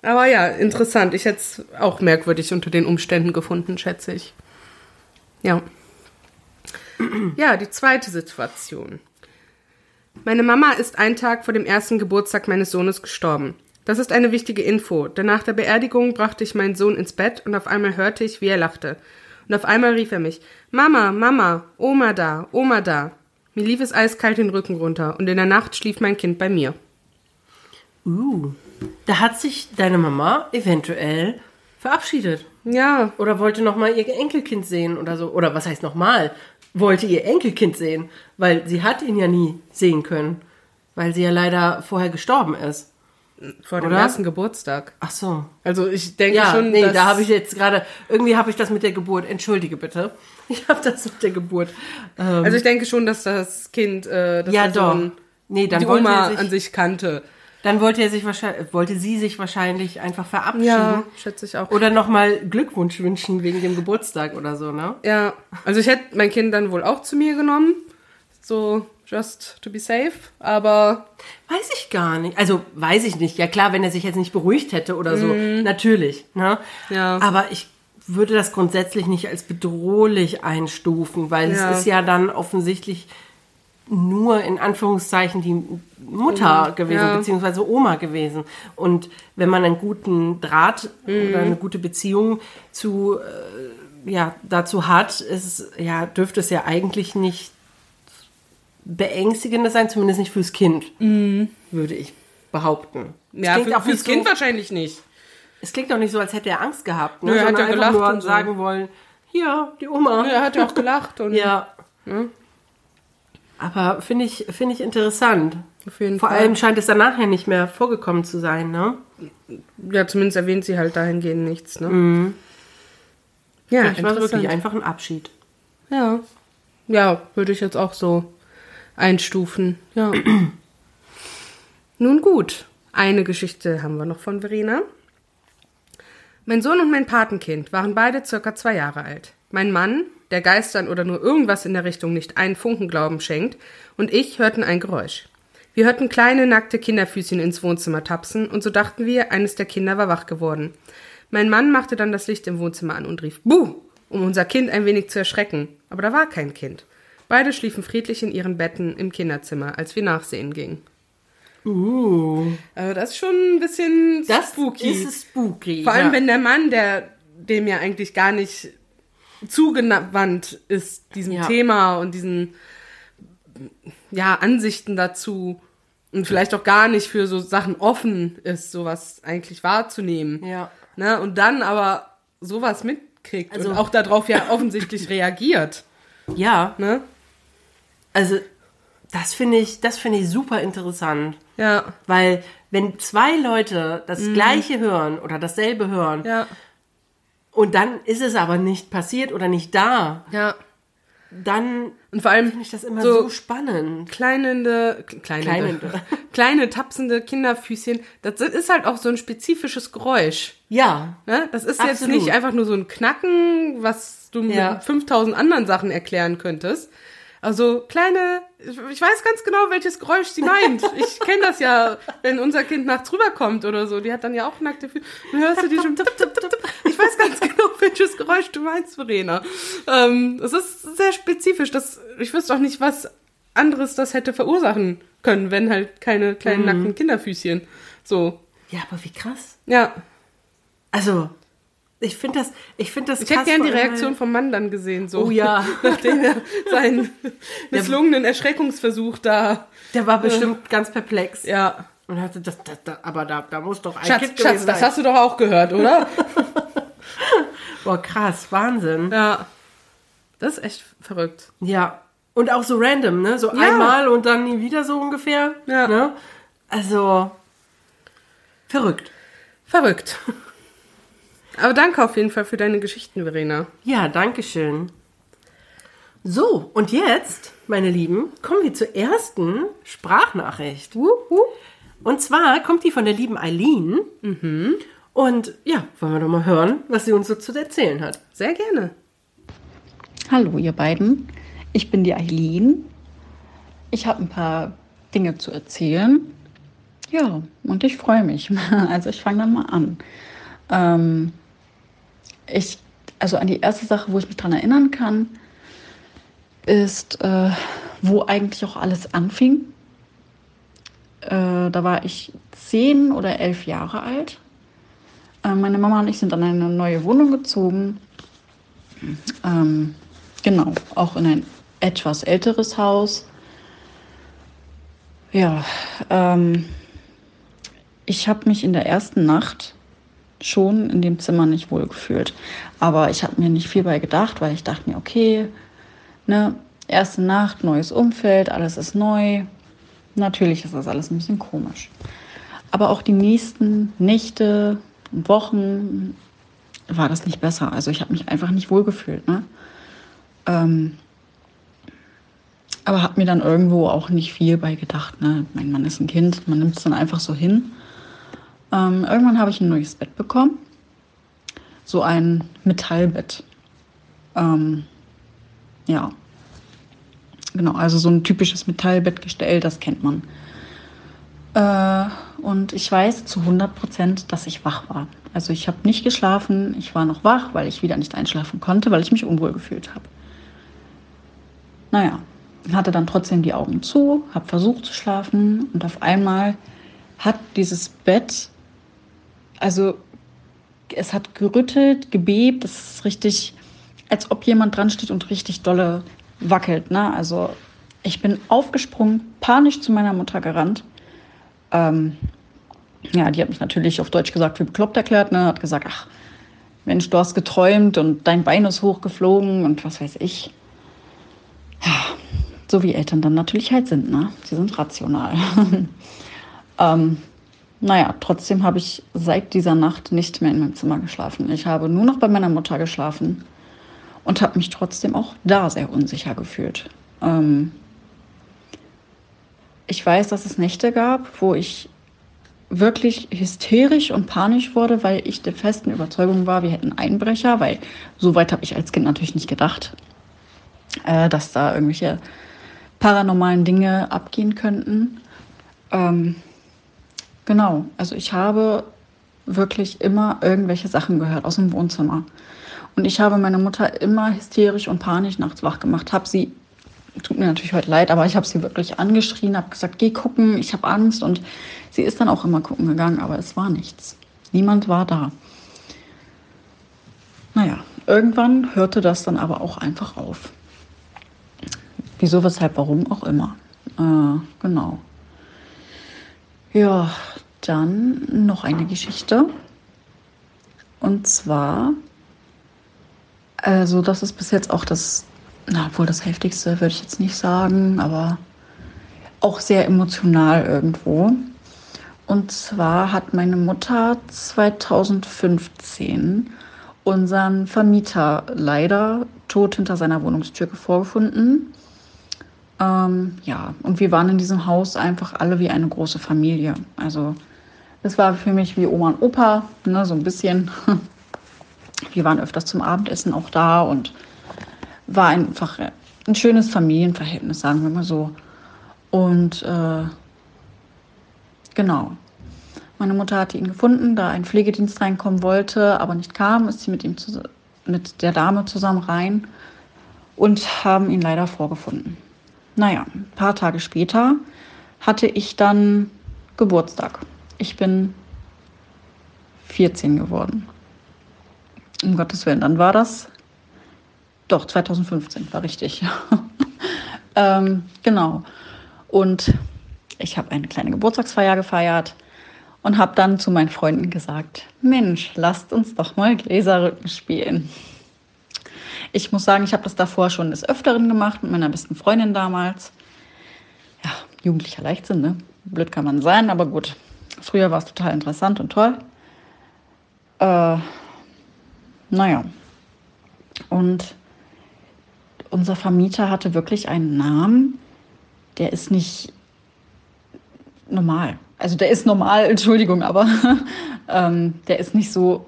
Aber ja, interessant. Ich hätte es auch merkwürdig unter den Umständen gefunden, schätze ich. Ja. Ja, die zweite Situation. Meine Mama ist einen Tag vor dem ersten Geburtstag meines Sohnes gestorben. Das ist eine wichtige Info, denn nach der Beerdigung brachte ich meinen Sohn ins Bett und auf einmal hörte ich, wie er lachte. Und auf einmal rief er mich, Mama, Mama, Oma da, Oma da. Mir lief es eiskalt den Rücken runter und in der Nacht schlief mein Kind bei mir. Uh, da hat sich deine Mama eventuell verabschiedet. Ja, Oder wollte noch mal ihr Enkelkind sehen oder so. Oder was heißt noch mal? Wollte ihr Enkelkind sehen. Weil sie hat ihn ja nie sehen können. Weil sie ja leider vorher gestorben ist. Vor dem Oder? ersten Geburtstag. Ach so. Also ich denke Ja, schon, nee, dass da habe ich jetzt gerade, irgendwie habe ich das mit der Geburt, entschuldige bitte. Ich habe das mit der Geburt. Ähm, also ich denke schon, dass das Kind äh, dass ja, doch. Nee, dann die Oma sich, an sich kannte. dann wollte er sich wahrscheinlich, wollte sie sich wahrscheinlich einfach verabschieden. Ja, schätze ich auch. Oder nochmal Glückwunsch wünschen wegen dem Geburtstag oder so, ne? Ja, also ich hätte mein Kind dann wohl auch zu mir genommen. So, just to be safe. Aber Weiß ich gar nicht. Also weiß ich nicht. Ja klar, wenn er sich jetzt nicht beruhigt hätte oder so, natürlich. Ne? Mhm. Ja. Aber ich würde das grundsätzlich nicht als bedrohlich einstufen, weil Ja. es ist ja dann offensichtlich nur in Anführungszeichen die Mutter gewesen, ja. beziehungsweise Oma gewesen. Und wenn man einen guten Draht Mhm. oder eine gute Beziehung zu, äh, ja, dazu hat, ist, ja, dürfte es ja eigentlich nicht beängstigender sein, zumindest nicht fürs Kind, würde ich behaupten. Ja, für, auch fürs Kind so, wahrscheinlich nicht. Es klingt auch nicht so, als hätte er Angst gehabt, ne? Nö, er hat ja gelacht nur und so. sagen wollen, hier, die Oma. Er hat ja auch gelacht und Ja. Aber finde ich, finde ich interessant. Vor Fall. allem scheint es danach ja nicht mehr vorgekommen zu sein, ne? Ja, zumindest erwähnt sie halt dahingehend nichts, ne? Ja, Ich war wirklich einfach ein Abschied. Ja. Ja, würde ich jetzt auch so einstufen. Ja. Nun gut. Eine Geschichte haben wir noch von Verena. Mein Sohn und mein Patenkind waren beide circa zwei Jahre alt. Mein Mann, der Geistern oder nur irgendwas in der Richtung nicht einen Funken Glauben schenkt, und ich hörten ein Geräusch. Wir hörten kleine, nackte Kinderfüßchen ins Wohnzimmer tapsen, und so dachten wir, eines der Kinder war wach geworden. Mein Mann machte dann das Licht im Wohnzimmer an und rief Buh, um unser Kind ein wenig zu erschrecken. Aber da war kein Kind. Beide schliefen friedlich in ihren Betten im Kinderzimmer, als wir nachsehen gingen. Uh. Also das ist schon ein bisschen Das spooky. ist spooky. Vor allem, ja. wenn der Mann, der dem ja eigentlich gar nicht zugewandt ist, diesem Ja. Thema und diesen ja, Ansichten dazu und vielleicht auch gar nicht für so Sachen offen ist, sowas eigentlich wahrzunehmen. Ja. Ne? Und dann aber sowas mitkriegt Also- und auch darauf ja offensichtlich reagiert. Ja, Ne? Also das finde ich, das finde ich super interessant. Ja, Weil wenn zwei Leute das Gleiche hören oder dasselbe hören ja, und dann ist es aber nicht passiert oder nicht da, ja. dann Und vor allem finde ich das immer so, so spannend. kleinende, kleinende, Kleinende. kleine tapsende Kinderfüßchen, das ist halt auch so ein spezifisches Geräusch. Ja, Ne? Das ist jetzt Absolut. nicht einfach nur so ein Knacken, was du Ja. mit 5000 anderen Sachen erklären könntest. Also kleine, ich weiß ganz genau, welches Geräusch sie meint. Ich kenne das ja, wenn unser Kind nachts rüberkommt oder so. Die hat dann ja auch nackte Füße. Dann hörst du die schon. Tipp, tipp, tipp. Ich weiß ganz genau, welches Geräusch du meinst, Verena. Ähm, das ist sehr spezifisch. Das, ich wüsste auch nicht, was anderes das hätte verursachen können, wenn halt keine kleinen Mhm. nackten Kinderfüßchen. So. ja, aber wie krass. Ja. Also, ich finde das, ich finde das Ich hätte gern die Reaktion vom Mann dann gesehen, so. Oh ja. Nachdem er seinen misslungenen Erschreckungsversuch da. Der war bestimmt ganz perplex. Ja. Und hatte das, das, das aber da, da muss doch ein Schatz, Kind Schatz, gewesen das sein. hast du doch auch gehört, oder? Boah, krass, Wahnsinn. ja. Das ist echt verrückt. Ja. Und auch so random, ne? So Ja. einmal und dann nie wieder so ungefähr. Ja. Ne? Also, verrückt. Verrückt. Aber danke auf jeden Fall für deine Geschichten, Verena. Ja, danke schön. So, und jetzt, meine Lieben, kommen wir zur ersten Sprachnachricht. Und zwar kommt die von der lieben Eileen. Und ja, wollen wir doch mal hören, was sie uns so zu erzählen hat. Sehr gerne. Hallo ihr beiden, ich bin die Eileen. Ich habe ein paar Dinge zu erzählen. Ja, und ich freue mich. Also ich fange dann mal an. Ähm, ich, also an die erste Sache, wo ich mich dran erinnern kann, ist, äh, wo eigentlich auch alles anfing. Äh, da war ich zehn oder elf Jahre alt. Äh, meine Mama und ich sind an eine neue Wohnung gezogen. Ähm, genau, auch in ein etwas älteres Haus. Ja, ähm, ich habe mich in der ersten Nacht schon in dem Zimmer nicht wohl gefühlt. Aber ich habe mir nicht viel bei gedacht, weil ich dachte mir, okay, ne, erste Nacht, neues Umfeld, alles ist neu. Natürlich ist das alles ein bisschen komisch. Aber auch die nächsten Nächte und Wochen war das nicht besser. Also ich habe mich einfach nicht wohlgefühlt. Ne? Ähm, aber habe mir dann irgendwo auch nicht viel bei gedacht. Ne? Mein Mann ist ein Kind, man nimmt es dann einfach so hin. Ähm, irgendwann habe ich ein neues Bett bekommen. So ein Metallbett. Ähm, ja. Genau, also so ein typisches Metallbettgestell, das kennt man. Äh, und ich weiß zu 100 Prozent, dass ich wach war. Also ich habe nicht geschlafen, ich war noch wach, weil ich wieder nicht einschlafen konnte, weil ich mich unwohl gefühlt habe. Naja, hatte dann trotzdem die Augen zu, habe versucht zu schlafen und auf einmal hat dieses Bett, also es hat gerüttelt, gebebt, es ist richtig, als ob jemand dran steht und richtig dolle wackelt. Ne? Also ich bin aufgesprungen, panisch zu meiner Mutter gerannt. Ähm, ja, die hat mich natürlich auf Deutsch gesagt für bekloppt erklärt, ne? hat gesagt, ach Mensch, du hast geträumt und dein Bein ist hochgeflogen und was weiß ich. Ja, So wie Eltern dann natürlich halt sind, ne? Sie sind rational. ähm, naja, trotzdem habe ich seit dieser Nacht nicht mehr in meinem Zimmer geschlafen. Ich habe nur noch bei meiner Mutter geschlafen und habe mich trotzdem auch da sehr unsicher gefühlt. Ähm, ich weiß, dass es Nächte gab, wo ich wirklich hysterisch und panisch wurde, weil ich der festen Überzeugung war, wir hätten Einbrecher, weil so weit habe ich als Kind natürlich nicht gedacht, äh, dass da irgendwelche paranormalen Dinge abgehen könnten. Ähm, genau, also ich habe wirklich immer irgendwelche Sachen gehört aus dem Wohnzimmer. Und ich habe meine Mutter immer hysterisch und panisch nachts wach gemacht, habe sie, tut mir natürlich heute leid, aber ich habe sie wirklich angeschrien, habe gesagt, geh gucken, ich habe Angst. Und sie ist dann auch immer gucken gegangen, aber es war nichts. Niemand war da. Naja, irgendwann hörte das dann aber auch einfach auf. Wieso, weshalb, warum auch immer. Äh, genau. Ja, dann noch eine Geschichte. Und zwar, also das ist bis jetzt auch das, na, wohl das heftigste würde ich jetzt nicht sagen, aber auch sehr emotional irgendwo. Und zwar hat meine Mutter 2015 unseren Vermieter leider tot hinter seiner Wohnungstür vorgefunden. Ähm, ja, und wir waren in diesem Haus einfach alle wie eine große Familie. Also es war für mich wie Oma und Opa, ne, so ein bisschen. Wir waren öfters zum Abendessen auch da und war einfach ein schönes Familienverhältnis, sagen wir mal so. Und äh, genau. Meine Mutter hatte ihn gefunden, da ein Pflegedienst reinkommen wollte, aber nicht kam, ist sie mit ihm mit der Dame zusammen rein und haben ihn leider vorgefunden. Naja, ein paar Tage später hatte ich dann Geburtstag. Ich bin 14 geworden. Um Gottes Willen, dann war das. Doch, 2015 war richtig. ähm, genau. Und ich habe eine kleine Geburtstagsfeier gefeiert und habe dann zu meinen Freunden gesagt: Mensch, lasst uns doch mal Gläserrücken spielen. Ich muss sagen, ich habe das davor schon des Öfteren gemacht mit meiner besten Freundin damals. Ja, jugendlicher Leichtsinn, ne? Blöd kann man sein, aber gut. Früher war es total interessant und toll. Äh, naja. Und unser Vermieter hatte wirklich einen Namen, der ist nicht normal. Also der ist normal, Entschuldigung, aber ähm, der ist nicht so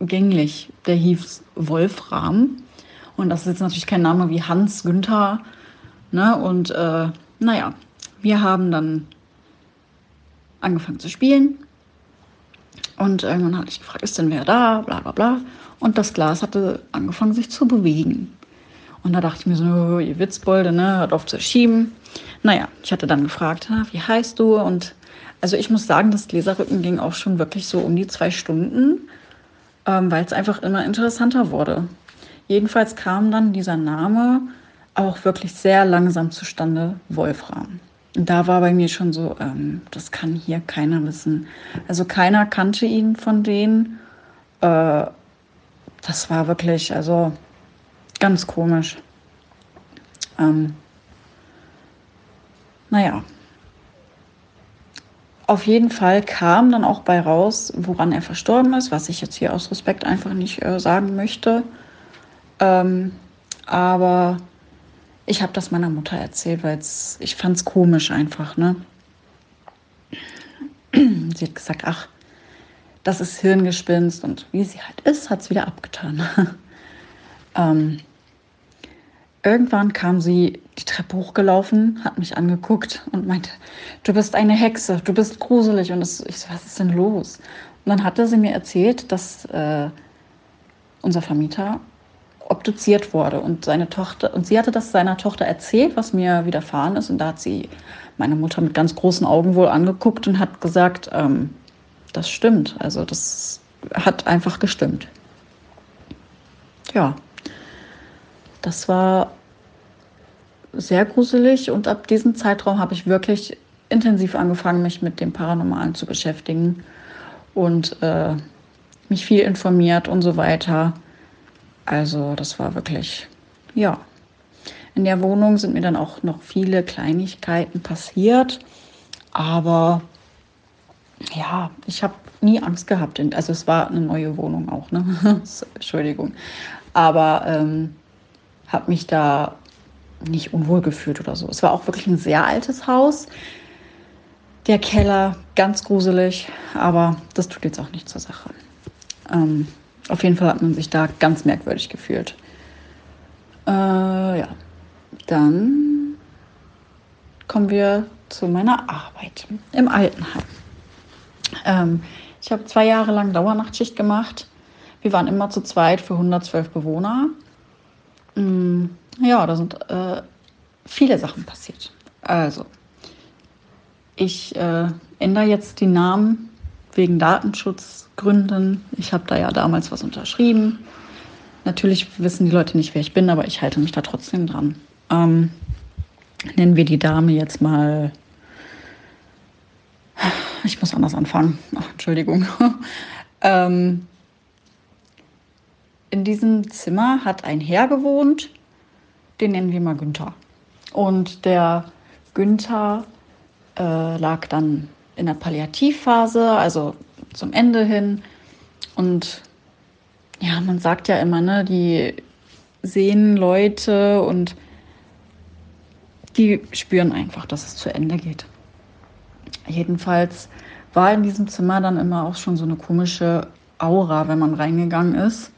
gänglich. Der hieß Wolfram. Und das ist jetzt natürlich kein Name wie Hans Günther. Ne? Und äh, naja, wir haben dann angefangen zu spielen. Und irgendwann hatte ich gefragt, ist denn wer da? Bla bla bla. Und das Glas hatte angefangen, sich zu bewegen. Und da dachte ich mir so, oh, ihr Witzbolde, ne, hört auf zu schieben. Naja, ich hatte dann gefragt, wie heißt du? Und also ich muss sagen, das Gläserrücken ging auch schon wirklich so um die zwei Stunden, ähm, weil es einfach immer interessanter wurde. Jedenfalls kam dann dieser Name auch wirklich sehr langsam zustande, Wolfram. Und da war bei mir schon so, ähm, das kann hier keiner wissen. Also keiner kannte ihn von denen. Äh, das war wirklich, also ganz komisch. Ähm, naja. Auf jeden Fall kam dann auch bei raus, woran er verstorben ist, was ich jetzt hier aus Respekt einfach nicht äh, sagen möchte. Ähm, aber ich habe das meiner Mutter erzählt, weil ich fand es komisch einfach. Ne? Sie hat gesagt, ach, das ist Hirngespinst und wie sie halt ist, hat es wieder abgetan. ähm, irgendwann kam sie die Treppe hochgelaufen, hat mich angeguckt und meinte, du bist eine Hexe, du bist gruselig. Und das, ich so, was ist denn los? Und dann hatte sie mir erzählt, dass äh, unser Vermieter obduziert wurde und seine Tochter und sie hatte das seiner Tochter erzählt, was mir widerfahren ist und da hat sie meine Mutter mit ganz großen Augen wohl angeguckt und hat gesagt, ähm, das stimmt, also das hat einfach gestimmt. Ja, das war sehr gruselig und ab diesem Zeitraum habe ich wirklich intensiv angefangen, mich mit dem Paranormalen zu beschäftigen und äh, mich viel informiert und so weiter. Also das war wirklich, ja. In der Wohnung sind mir dann auch noch viele Kleinigkeiten passiert. Aber ja, ich habe nie Angst gehabt. Also es war eine neue Wohnung auch, ne? Entschuldigung. Aber ähm, habe mich da nicht unwohl gefühlt oder so. Es war auch wirklich ein sehr altes Haus. Der Keller ganz gruselig, aber das tut jetzt auch nicht zur Sache. Ähm, auf jeden Fall hat man sich da ganz merkwürdig gefühlt. Äh, ja, dann kommen wir zu meiner Arbeit im Altenheim. Ähm, ich habe zwei Jahre lang Dauernachtschicht gemacht. Wir waren immer zu zweit für 112 Bewohner. Mm, ja, da sind äh, viele Sachen passiert. Also, ich äh, ändere jetzt die Namen wegen Datenschutzgründen. Ich habe da ja damals was unterschrieben. Natürlich wissen die Leute nicht, wer ich bin, aber ich halte mich da trotzdem dran. Ähm, nennen wir die Dame jetzt mal. Ich muss anders anfangen. Ach, Entschuldigung. ähm, in diesem Zimmer hat ein Herr gewohnt, den nennen wir mal Günther. Und der Günther äh, lag dann in der Palliativphase, also zum Ende hin. Und ja, man sagt ja immer, ne, die sehen Leute und die spüren einfach, dass es zu Ende geht. Jedenfalls war in diesem Zimmer dann immer auch schon so eine komische Aura, wenn man reingegangen ist.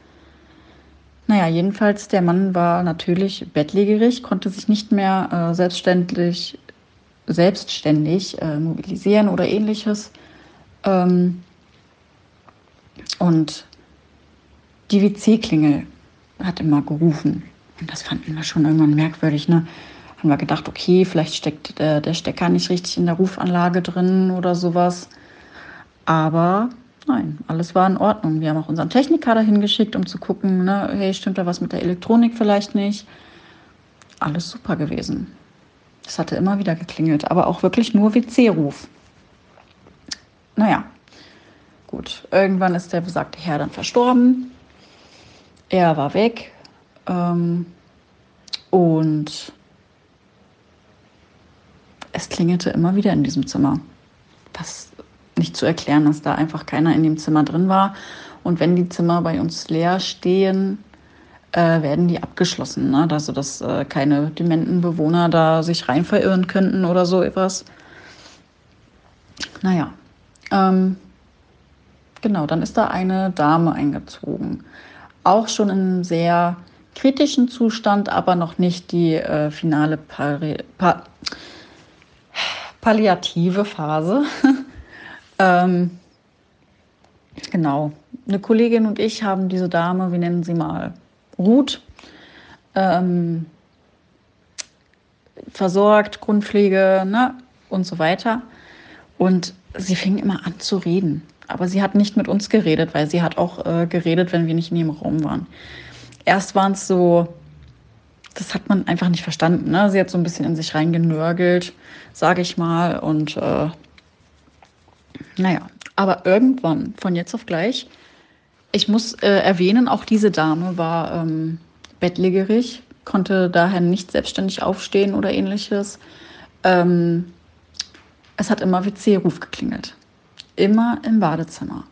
Naja, jedenfalls, der Mann war natürlich bettlägerig, konnte sich nicht mehr äh, selbstständig, selbstständig äh, mobilisieren oder ähnliches. Ähm, und die WC-Klingel hat immer gerufen. Und das fanden wir schon irgendwann merkwürdig. Ne? Haben wir gedacht, okay, vielleicht steckt äh, der Stecker nicht richtig in der Rufanlage drin oder sowas. Aber nein, alles war in Ordnung. Wir haben auch unseren Techniker dahin geschickt, um zu gucken, ne, hey, stimmt da was mit der Elektronik vielleicht nicht? Alles super gewesen. Es hatte immer wieder geklingelt, aber auch wirklich nur WC-Ruf. Naja, gut. Irgendwann ist der besagte Herr dann verstorben. Er war weg. Ähm, und es klingelte immer wieder in diesem Zimmer. Was nicht zu erklären ist, da einfach keiner in dem Zimmer drin war. Und wenn die Zimmer bei uns leer stehen, äh, werden die abgeschlossen. Ne? Also, dass äh, keine dementen Bewohner da sich rein verirren könnten oder so etwas. Naja, ähm, genau, dann ist da eine Dame eingezogen. Auch schon in einem sehr kritischen Zustand, aber noch nicht die äh, finale Pari pa palliative Phase. Ähm, genau. Eine Kollegin und ich haben diese Dame, wir nennen sie mal Ruth, ähm, versorgt, Grundpflege ne, und so weiter. Und sie fing immer an zu reden. Aber sie hat nicht mit uns geredet, weil sie hat auch äh, geredet, wenn wir nicht in ihrem Raum waren. Erst waren es so, das hat man einfach nicht verstanden. Ne? Sie hat so ein bisschen in sich reingenörgelt, sage ich mal. Und äh, naja, aber irgendwann, von jetzt auf gleich, ich muss äh, erwähnen, auch diese Dame war ähm, bettlägerig, konnte daher nicht selbstständig aufstehen oder ähnliches. Ähm, es hat immer WC-Ruf geklingelt. Immer im Badezimmer.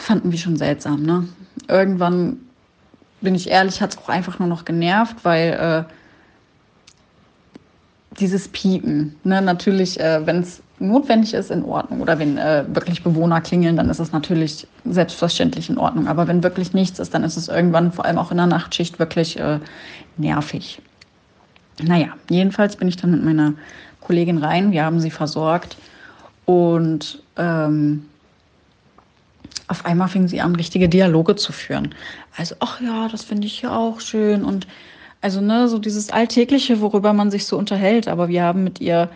Fanden wir schon seltsam, ne? Irgendwann, bin ich ehrlich, hat es auch einfach nur noch genervt, weil äh, dieses Piepen, ne? natürlich, äh, wenn es notwendig ist, in Ordnung. Oder wenn äh, wirklich Bewohner klingeln, dann ist es natürlich selbstverständlich in Ordnung. Aber wenn wirklich nichts ist, dann ist es irgendwann, vor allem auch in der Nachtschicht, wirklich äh, nervig. Naja, jedenfalls bin ich dann mit meiner Kollegin rein. Wir haben sie versorgt. Und ähm, auf einmal fing sie an, richtige Dialoge zu führen. Also, ach ja, das finde ich ja auch schön. Und also, ne, so dieses Alltägliche, worüber man sich so unterhält. Aber wir haben mit ihr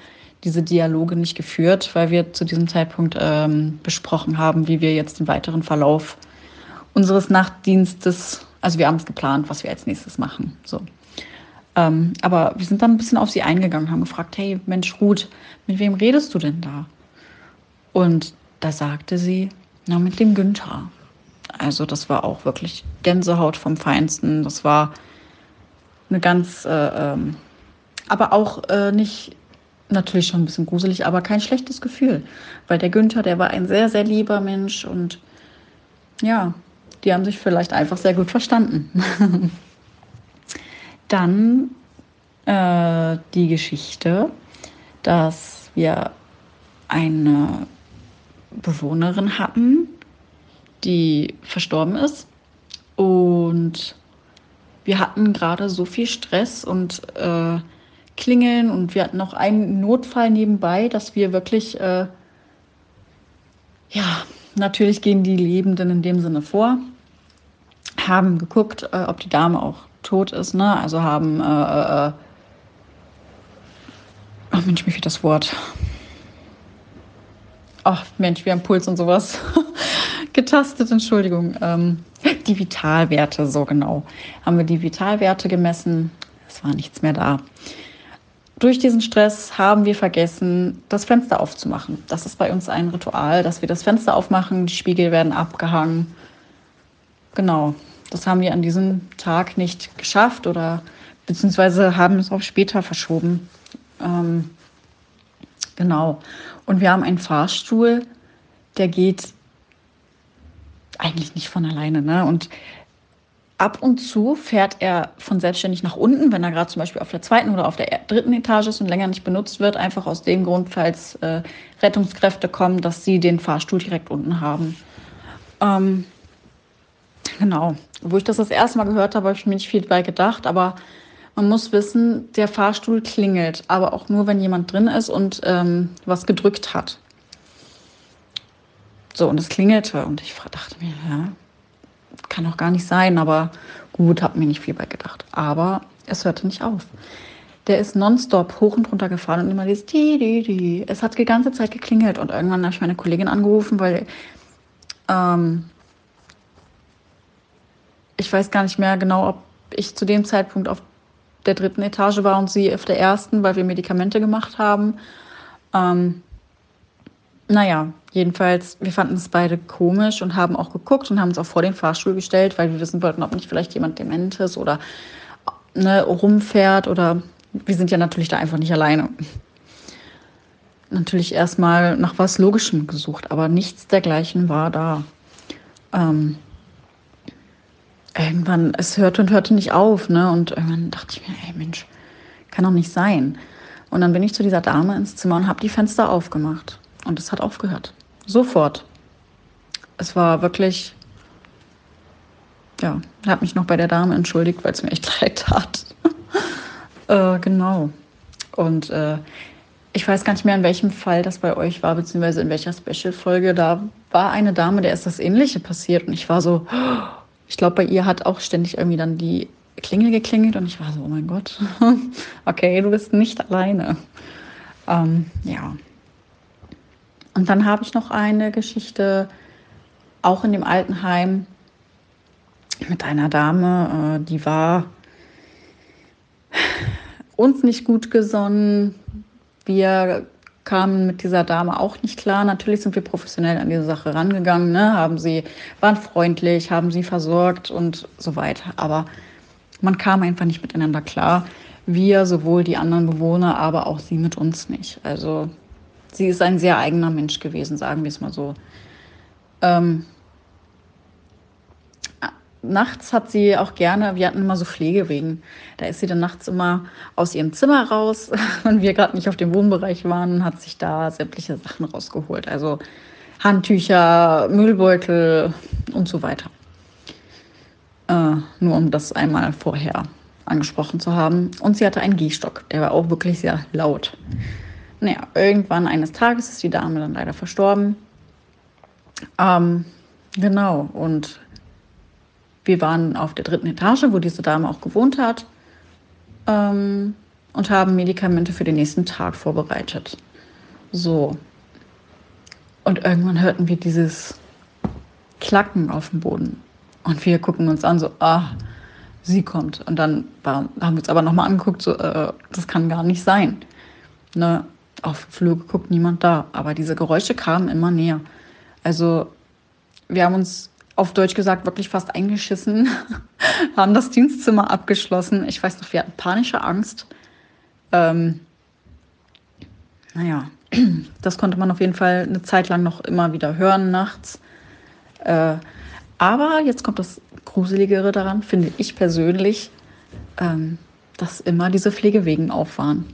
diese Dialoge nicht geführt, weil wir zu diesem Zeitpunkt ähm, besprochen haben, wie wir jetzt den weiteren Verlauf unseres Nachtdienstes, also wir haben es geplant, was wir als nächstes machen. So. Ähm, aber wir sind dann ein bisschen auf sie eingegangen, haben gefragt, hey Mensch Ruth, mit wem redest du denn da? Und da sagte sie, na mit dem Günther. Also das war auch wirklich Gänsehaut vom Feinsten. Das war eine ganz, äh, ähm, aber auch äh, nicht, natürlich schon ein bisschen gruselig, aber kein schlechtes Gefühl. Weil der Günther, der war ein sehr, sehr lieber Mensch und ja, die haben sich vielleicht einfach sehr gut verstanden. Dann äh, die Geschichte, dass wir eine Bewohnerin hatten, die verstorben ist. Und wir hatten gerade so viel Stress und äh, Klingeln und wir hatten noch einen Notfall nebenbei, dass wir wirklich, äh, ja, natürlich gehen die Lebenden in dem Sinne vor, haben geguckt, äh, ob die Dame auch tot ist, ne? Also haben, äh, äh, ach Mensch, mir fehlt das Wort. Ach Mensch, wir haben Puls und sowas getastet, Entschuldigung. Ähm, die Vitalwerte, so genau. Haben wir die Vitalwerte gemessen. Es war nichts mehr da. Durch diesen Stress haben wir vergessen, das Fenster aufzumachen. Das ist bei uns ein Ritual, dass wir das Fenster aufmachen, die Spiegel werden abgehangen. Genau, das haben wir an diesem Tag nicht geschafft oder beziehungsweise haben es auf später verschoben. Ähm, genau. Und wir haben einen Fahrstuhl, der geht eigentlich nicht von alleine. Ne? Und ab und zu fährt er von selbstständig nach unten, wenn er gerade zum Beispiel auf der zweiten oder auf der dritten Etage ist und länger nicht benutzt wird, einfach aus dem Grund, falls äh, Rettungskräfte kommen, dass sie den Fahrstuhl direkt unten haben. Ähm, genau. Wo ich das das erste Mal gehört habe, habe ich mir nicht viel dabei gedacht, aber man muss wissen, der Fahrstuhl klingelt, aber auch nur, wenn jemand drin ist und ähm, was gedrückt hat. So, und es klingelte und ich dachte mir, ja, kann doch gar nicht sein, aber gut, habe mir nicht viel bei gedacht. Aber es hörte nicht auf. Der ist nonstop hoch und runter gefahren und immer dieses die, die, die. Es hat die ganze Zeit geklingelt und irgendwann habe ich meine Kollegin angerufen, weil ähm, ich weiß gar nicht mehr genau, ob ich zu dem Zeitpunkt auf der dritten Etage war und sie auf der ersten, weil wir Medikamente gemacht haben. Ähm, naja, jedenfalls, wir fanden es beide komisch und haben auch geguckt und haben uns auch vor den Fahrstuhl gestellt, weil wir wissen wollten, ob nicht vielleicht jemand dement ist oder ne, rumfährt oder wir sind ja natürlich da einfach nicht alleine. Natürlich erstmal nach was Logischem gesucht, aber nichts dergleichen war da. Ähm, irgendwann, es hörte und hörte nicht auf, ne? Und irgendwann dachte ich mir, ey Mensch, kann doch nicht sein. Und dann bin ich zu dieser Dame ins Zimmer und habe die Fenster aufgemacht. Und es hat aufgehört. Sofort. Es war wirklich, ja, habe mich noch bei der Dame entschuldigt, weil es mir echt leid tat. äh, genau. Und äh, ich weiß gar nicht mehr, in welchem Fall das bei euch war, beziehungsweise in welcher Special-Folge. Da war eine Dame, der ist das Ähnliche passiert. Und ich war so, ich glaube, bei ihr hat auch ständig irgendwie dann die Klingel geklingelt. Und ich war so, oh mein Gott, okay, du bist nicht alleine. Ähm, ja. Und dann habe ich noch eine Geschichte, auch in dem Altenheim, mit einer Dame, äh, die war uns nicht gut gesonnen. Wir kamen mit dieser Dame auch nicht klar. Natürlich sind wir professionell an diese Sache rangegangen, ne? haben sie, waren freundlich, haben sie versorgt und so weiter. Aber man kam einfach nicht miteinander klar. Wir, sowohl die anderen Bewohner, aber auch sie mit uns nicht. Also sie ist ein sehr eigener Mensch gewesen, sagen wir es mal so. Ähm, nachts hat sie auch gerne, wir hatten immer so Pflegewegen, da ist sie dann nachts immer aus ihrem Zimmer raus, wenn wir gerade nicht auf dem Wohnbereich waren, hat sich da sämtliche Sachen rausgeholt. Also Handtücher, Müllbeutel und so weiter. Äh, nur um das einmal vorher angesprochen zu haben. Und sie hatte einen Gehstock, der war auch wirklich sehr laut. Naja, irgendwann eines Tages ist die Dame dann leider verstorben. Ähm, genau, und wir waren auf der dritten Etage, wo diese Dame auch gewohnt hat, ähm, und haben Medikamente für den nächsten Tag vorbereitet. So. Und irgendwann hörten wir dieses Klacken auf dem Boden. Und wir gucken uns an, so, ah, sie kommt. Und dann war, haben wir uns aber nochmal angeguckt, so, äh, das kann gar nicht sein. Ne? Auf den geguckt, niemand da. Aber diese Geräusche kamen immer näher. Also wir haben uns auf Deutsch gesagt wirklich fast eingeschissen haben das Dienstzimmer abgeschlossen. Ich weiß noch, wir hatten panische Angst. Ähm, naja, das konnte man auf jeden Fall eine Zeit lang noch immer wieder hören nachts. Äh, aber jetzt kommt das Gruseligere daran, finde ich persönlich, ähm, dass immer diese Pflegewegen auf waren.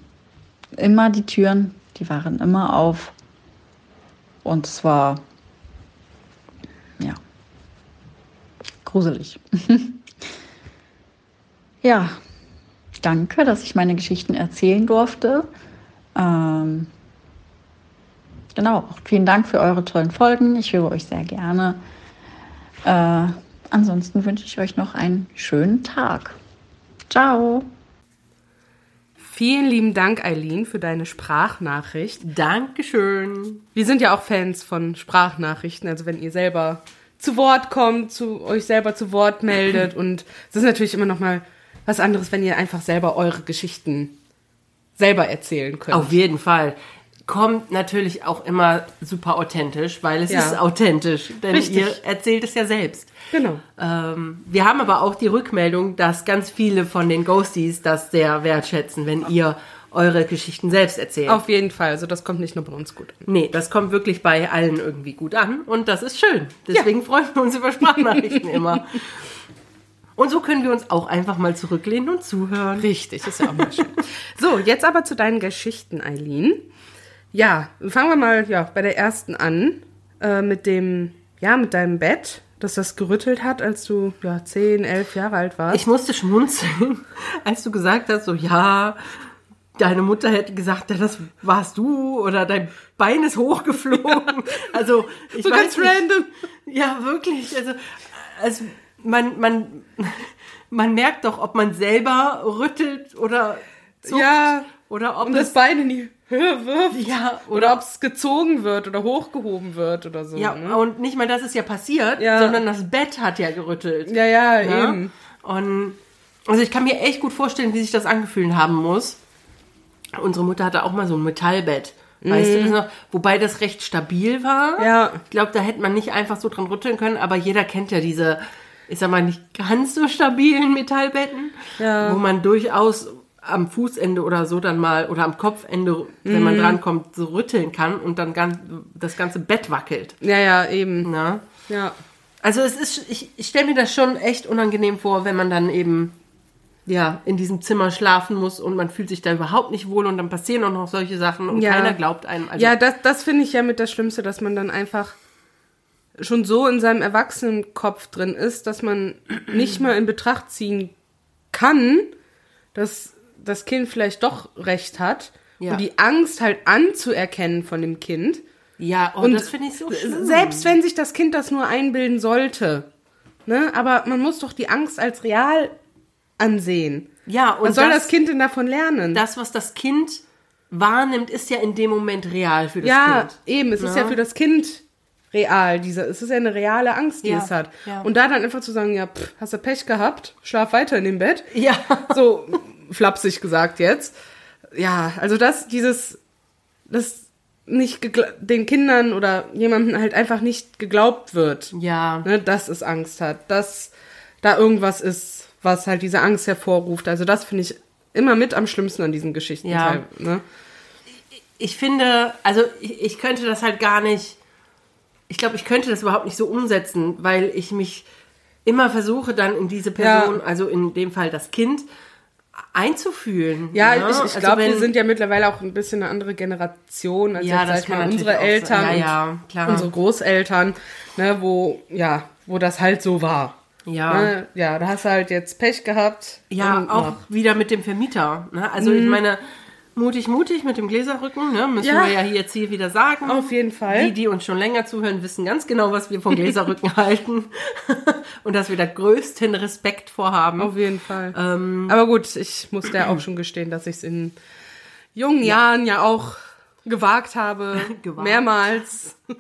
Immer die Türen, die waren immer auf. Und es war, gruselig. ja, danke, dass ich meine Geschichten erzählen durfte. Ähm, genau, auch vielen Dank für eure tollen Folgen. Ich höre euch sehr gerne. Äh, ansonsten wünsche ich euch noch einen schönen Tag. Ciao. Vielen lieben Dank, Eileen, für deine Sprachnachricht. Dankeschön. Wir sind ja auch Fans von Sprachnachrichten, also wenn ihr selber zu Wort kommt, zu euch selber zu Wort meldet und es ist natürlich immer noch mal was anderes, wenn ihr einfach selber eure Geschichten selber erzählen könnt. Auf jeden Fall. Kommt natürlich auch immer super authentisch, weil es Ja. ist authentisch. Denn Richtig. ihr erzählt es ja selbst. Genau. Ähm, wir haben aber auch die Rückmeldung, dass ganz viele von den Ghosties das sehr wertschätzen, wenn ihr eure Geschichten selbst erzählt. Auf jeden Fall. Also das kommt nicht nur bei uns gut an. Nee, das kommt wirklich bei allen irgendwie gut an und das ist schön. Deswegen freuen wir uns über Sprachnachrichten immer. Und so können wir uns auch einfach mal zurücklehnen und zuhören. Richtig, ist ja auch mal schön. So, jetzt aber zu deinen Geschichten, Eileen. Ja, fangen wir mal ja, bei der ersten an. Äh, mit dem, ja, mit deinem Bett, dass das gerüttelt hat, als du ja, 10, 11 Jahre alt warst. Ich musste schmunzeln, als du gesagt hast, so ja, deine Mutter hätte gesagt, das warst du oder dein Bein ist hochgeflogen. Also ich So weiß ganz nicht. random. Ja, wirklich. Also, also man, man, man merkt doch, ob man selber rüttelt oder zuckt Ja, oder ob und das Bein in die Höhe wirft. ja Oder ob es gezogen wird oder hochgehoben wird oder so. ja ne? und nicht mal das ist ja passiert, Ja. sondern das Bett hat ja gerüttelt. ja, ja, Ja? eben. Und also ich kann mir echt gut vorstellen, wie sich das angefühlt haben muss. Unsere Mutter hatte auch mal so ein Metallbett. Weißt du das noch? Wobei das recht stabil war. Mhm. Ja. Ich glaube, da hätte man nicht einfach so dran rütteln können, aber jeder kennt ja diese, ich sag mal, nicht ganz so stabilen Metallbetten, Ja. wo man durchaus am Fußende oder so dann mal oder am Kopfende, wenn Mhm. man drankommt, so rütteln kann und dann ganz, das ganze Bett wackelt. Ja, ja, eben. Ne? Ja. Also es ist, ich, ich stelle mir das schon echt unangenehm vor, wenn man dann eben ja in diesem Zimmer schlafen muss und man fühlt sich da überhaupt nicht wohl und dann passieren auch noch solche Sachen und Ja. keiner glaubt einem. Also, ja, das, das finde ich ja mit das Schlimmste, dass man dann einfach schon so in seinem Erwachsenenkopf drin ist, dass man nicht mal in Betracht ziehen kann, dass das Kind vielleicht doch recht hat. Ja. Und die Angst halt anzuerkennen von dem Kind. ja oh, Und das finde ich so schlimm. Selbst wenn sich das Kind das nur einbilden sollte. Ne? Aber man muss doch die Angst als real ansehen. Ja, und Was soll das, das Kind denn davon lernen? das, was das Kind wahrnimmt, ist ja in dem Moment real für das ja, Kind. eben. Es ist Ja. ja für das Kind real. Diese, es ist ja eine reale Angst, die Ja, es hat. ja. Und da dann einfach zu sagen, ja, pff, hast du Pech gehabt, schlaf weiter in dem Bett. Ja. So flapsig gesagt jetzt. Ja, also das, dieses, das nicht den Kindern oder jemandem halt einfach nicht geglaubt wird, Ja. ne, dass es Angst hat, dass da irgendwas ist, was halt diese Angst hervorruft. Also das finde ich immer mit am schlimmsten an diesen Geschichten. Ja. Teil, ne? ich finde, also ich, ich könnte das halt gar nicht, ich glaube, ich könnte das überhaupt nicht so umsetzen, weil ich mich immer versuche, dann in diese Person, Ja. also in dem Fall das Kind, einzufühlen. Ja, ne? ich, ich Also glaube, wir sind ja mittlerweile auch ein bisschen eine andere Generation als Ja, jetzt, sag ich mal, unsere. Eltern Ja, und ja, klar. unsere Großeltern, ne, wo, ja, wo das halt so war. Ja. Ne? Ja, da hast du halt jetzt Pech gehabt. Ja, auch wieder mit dem Vermieter. Ne? Also ich meine, mutig, mutig mit dem Gläserrücken, ne? müssen Mhm. Ja. wir ja hier jetzt hier wieder sagen. Auf jeden Fall. Die, die uns schon länger zuhören, wissen ganz genau, was wir vom Gläserrücken halten. Und dass wir da größten Respekt vorhaben. Auf jeden Fall. Ähm, Aber gut, ich musste ja auch schon gestehen, dass ich es in jungen Jahren ja auch gewagt habe. Gewagt. Mehrmals.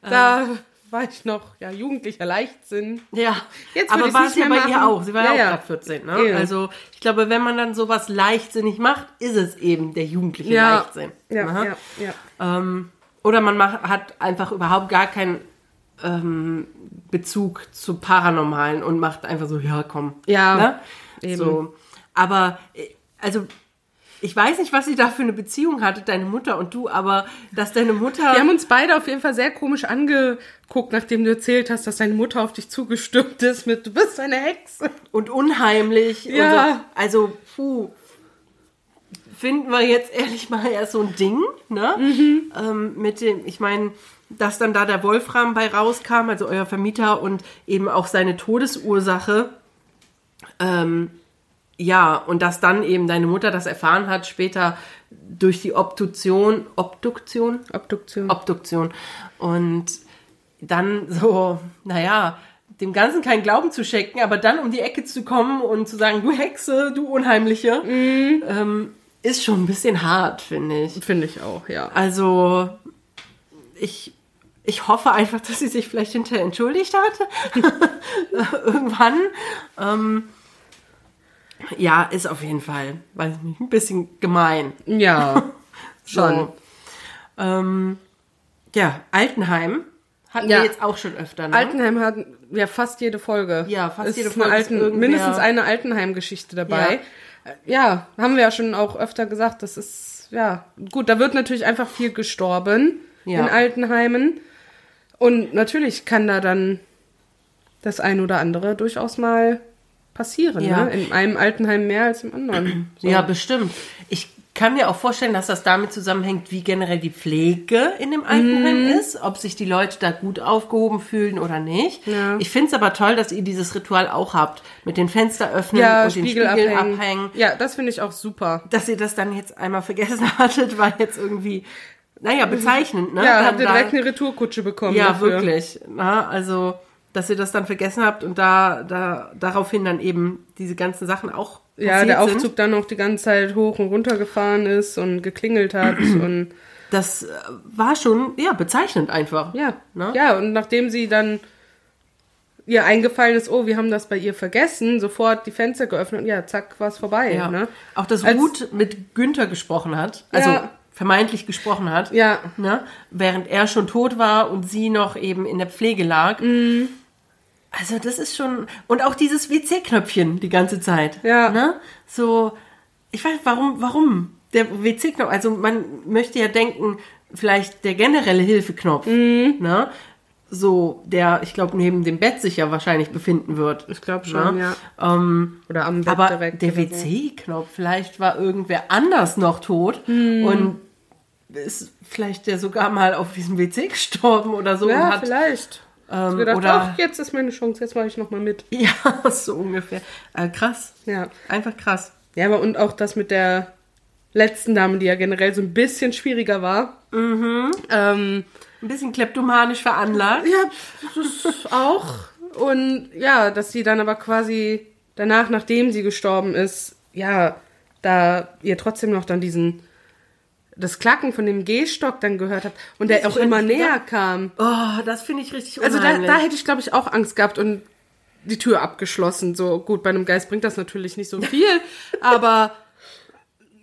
Da war ich noch, ja, jugendlicher Leichtsinn. Ja, Jetzt aber war es ja bei ihr auch. Sie war ja, Ja, auch gerade 14. Ne? Eben. Also ich glaube, wenn man dann sowas leichtsinnig macht, ist es eben der jugendliche Ja. Leichtsinn. Ja, ne? ja, ja. Ähm, oder man macht, hat einfach überhaupt gar kein ähm, Bezug zu Paranormalen und macht einfach so, ja, komm. Ja, Ne? eben. So. Aber, äh, also, ich weiß nicht, was sie da für eine Beziehung hatte, deine Mutter und du, aber dass deine Mutter. Wir haben uns beide auf jeden Fall sehr komisch angeguckt, nachdem du erzählt hast, dass deine Mutter auf dich zugestürmt ist mit, du bist eine Hexe. und unheimlich. Ja. Und so. Also, puh. Finden wir jetzt ehrlich mal erst so ein Ding, ne? Mhm. Ähm, mit dem, ich meine, dass dann da der Wolfram bei rauskam, also euer Vermieter und eben auch seine Todesursache. Ähm, ja, und dass dann eben deine Mutter das erfahren hat, später durch die Obduktion, Obduktion? Obduktion. Obduktion. Und dann so, naja, dem Ganzen keinen Glauben zu schenken, aber dann um die Ecke zu kommen und zu sagen, du Hexe, du Unheimliche, ähm, ist schon ein bisschen hart, finde ich. Finde ich auch, ja. Also, ich, ich hoffe einfach, dass sie sich vielleicht hinterher entschuldigt hat. Irgendwann. Ähm, ja, ist auf jeden Fall, weiß ich nicht, ein bisschen gemein. Ja, schon. So. Ähm, ja, Altenheim hatten Ja. wir jetzt auch schon öfter. Ne? Altenheim hat ja fast jede Folge. Ja, fast ist jede Folge ist Alten, irgendwer- mindestens eine Altenheim-Geschichte dabei. Ja. haben wir ja schon auch öfter gesagt, das ist, ja, gut, da wird natürlich einfach viel gestorben Ja. in Altenheimen. Und natürlich kann da dann das ein oder andere durchaus mal passieren. Ja. Ne? In einem Altenheim mehr als im anderen. So. Ja, bestimmt. Ich kann mir auch vorstellen, dass das damit zusammenhängt, wie generell die Pflege in dem Altenheim Mhm. ist, ob sich die Leute da gut aufgehoben fühlen oder nicht. Ja. Ich finde es aber toll, dass ihr dieses Ritual auch habt, mit den Fenster öffnen ja, und den Spiegel Spiegel abhängen. abhängen. Ja, das finde ich auch super. Dass ihr das dann jetzt einmal vergessen hattet, war jetzt irgendwie, naja, bezeichnend, ne? Ja, Dann habt ihr direkt eine Retourkutsche bekommen Ja, dafür. wirklich. Na, also, dass ihr das dann vergessen habt und da, da daraufhin dann eben diese ganzen Sachen auch Ja, der Aufzug sind. dann noch die ganze Zeit hoch und runter gefahren ist und geklingelt hat und Das äh, war schon, ja, bezeichnend einfach. ja. Ne? Ja, und nachdem sie dann ihr eingefallen ist, oh, wir haben das bei ihr vergessen, sofort die Fenster geöffnet und ja, zack, war es vorbei. Ja. Ne? Auch dass Als- Ruth mit Günther gesprochen hat, also Ja. Vermeintlich gesprochen hat, Ja. ne? während er schon tot war und sie noch eben in der Pflege lag. Mhm. Also das ist schon und auch dieses WC-Knöpfchen die ganze Zeit. Ja. Ne? So, ich weiß warum, warum der WC-Knopf. Also man möchte ja denken, vielleicht der generelle Hilfeknopf, Mhm. ne? So, der, ich glaube, neben dem Bett sich ja wahrscheinlich befinden wird. Ich glaube schon, Ne? ja. Ähm, Oder am Bett aber direkt. der. WC-Knopf, vielleicht war irgendwer anders noch tot Hm. und ist vielleicht der sogar mal auf diesem WC gestorben oder so Ja, hat vielleicht. ähm, Ich gedacht, oder ach, jetzt ist meine Chance, jetzt mache ich noch mal mit. ja so ungefähr. Äh, krass, Ja. einfach krass. Ja, aber und auch das mit der letzten Dame, die ja generell so ein bisschen schwieriger war. Mhm. Ähm, Ein bisschen kleptomanisch veranlagt. Ja, das auch. Und ja, dass sie dann aber quasi danach, nachdem sie gestorben ist, ja, da ihr trotzdem noch dann diesen das Klacken von dem Gehstock dann gehört habt und der Das auch immer näher kam. Oh, das finde ich richtig Also da, unheimlich. da hätte ich, glaube ich, auch Angst gehabt und die Tür abgeschlossen. So gut, bei einem Geist bringt das natürlich nicht so viel, aber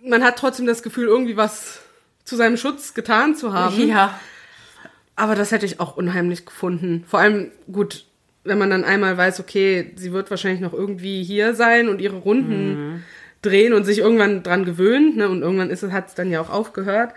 man hat trotzdem das Gefühl, irgendwie was zu seinem Schutz getan zu haben. ja, Aber das hätte ich auch unheimlich gefunden. Vor allem, gut, wenn man dann einmal weiß, okay, sie wird wahrscheinlich noch irgendwie hier sein und ihre Runden drehen und sich irgendwann dran gewöhnt, ne? Und irgendwann ist es, hat es dann ja auch aufgehört.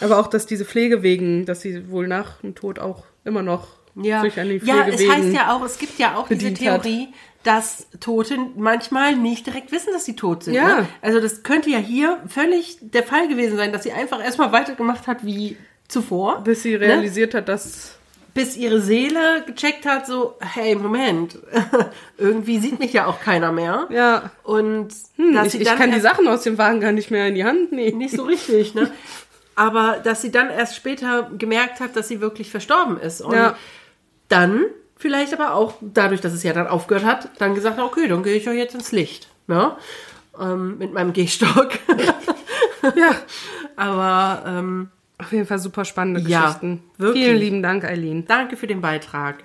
Aber auch, dass diese Pflegewegen, dass sie wohl nach dem Tod auch immer noch ja. sich an den ja, es Pflegewegen heißt ja auch, es gibt ja auch diese bedient hat. Theorie, dass Tote manchmal nicht direkt wissen, dass sie tot sind. Ja. Ne? Also das könnte ja hier völlig der Fall gewesen sein, dass sie einfach erstmal weitergemacht hat wie zuvor. bis sie realisiert hat, dass bis ihre Seele gecheckt hat, so, hey, Moment, irgendwie sieht mich ja auch keiner mehr. ja, Und hm, ich, ich kann die Sachen aus dem Wagen gar nicht mehr in die Hand nehmen. nicht so richtig, ne? Aber dass sie dann erst später gemerkt hat, dass sie wirklich verstorben ist. Und Ja. dann vielleicht aber auch, dadurch, dass es ja dann aufgehört hat, dann gesagt, okay, dann gehe ich ja jetzt ins Licht. Ne? Ähm, mit meinem Gehstock. Ja, aber ähm, auf jeden Fall super spannende Ja, Geschichten. wirklich. Vielen lieben Dank, Eileen. danke für den Beitrag.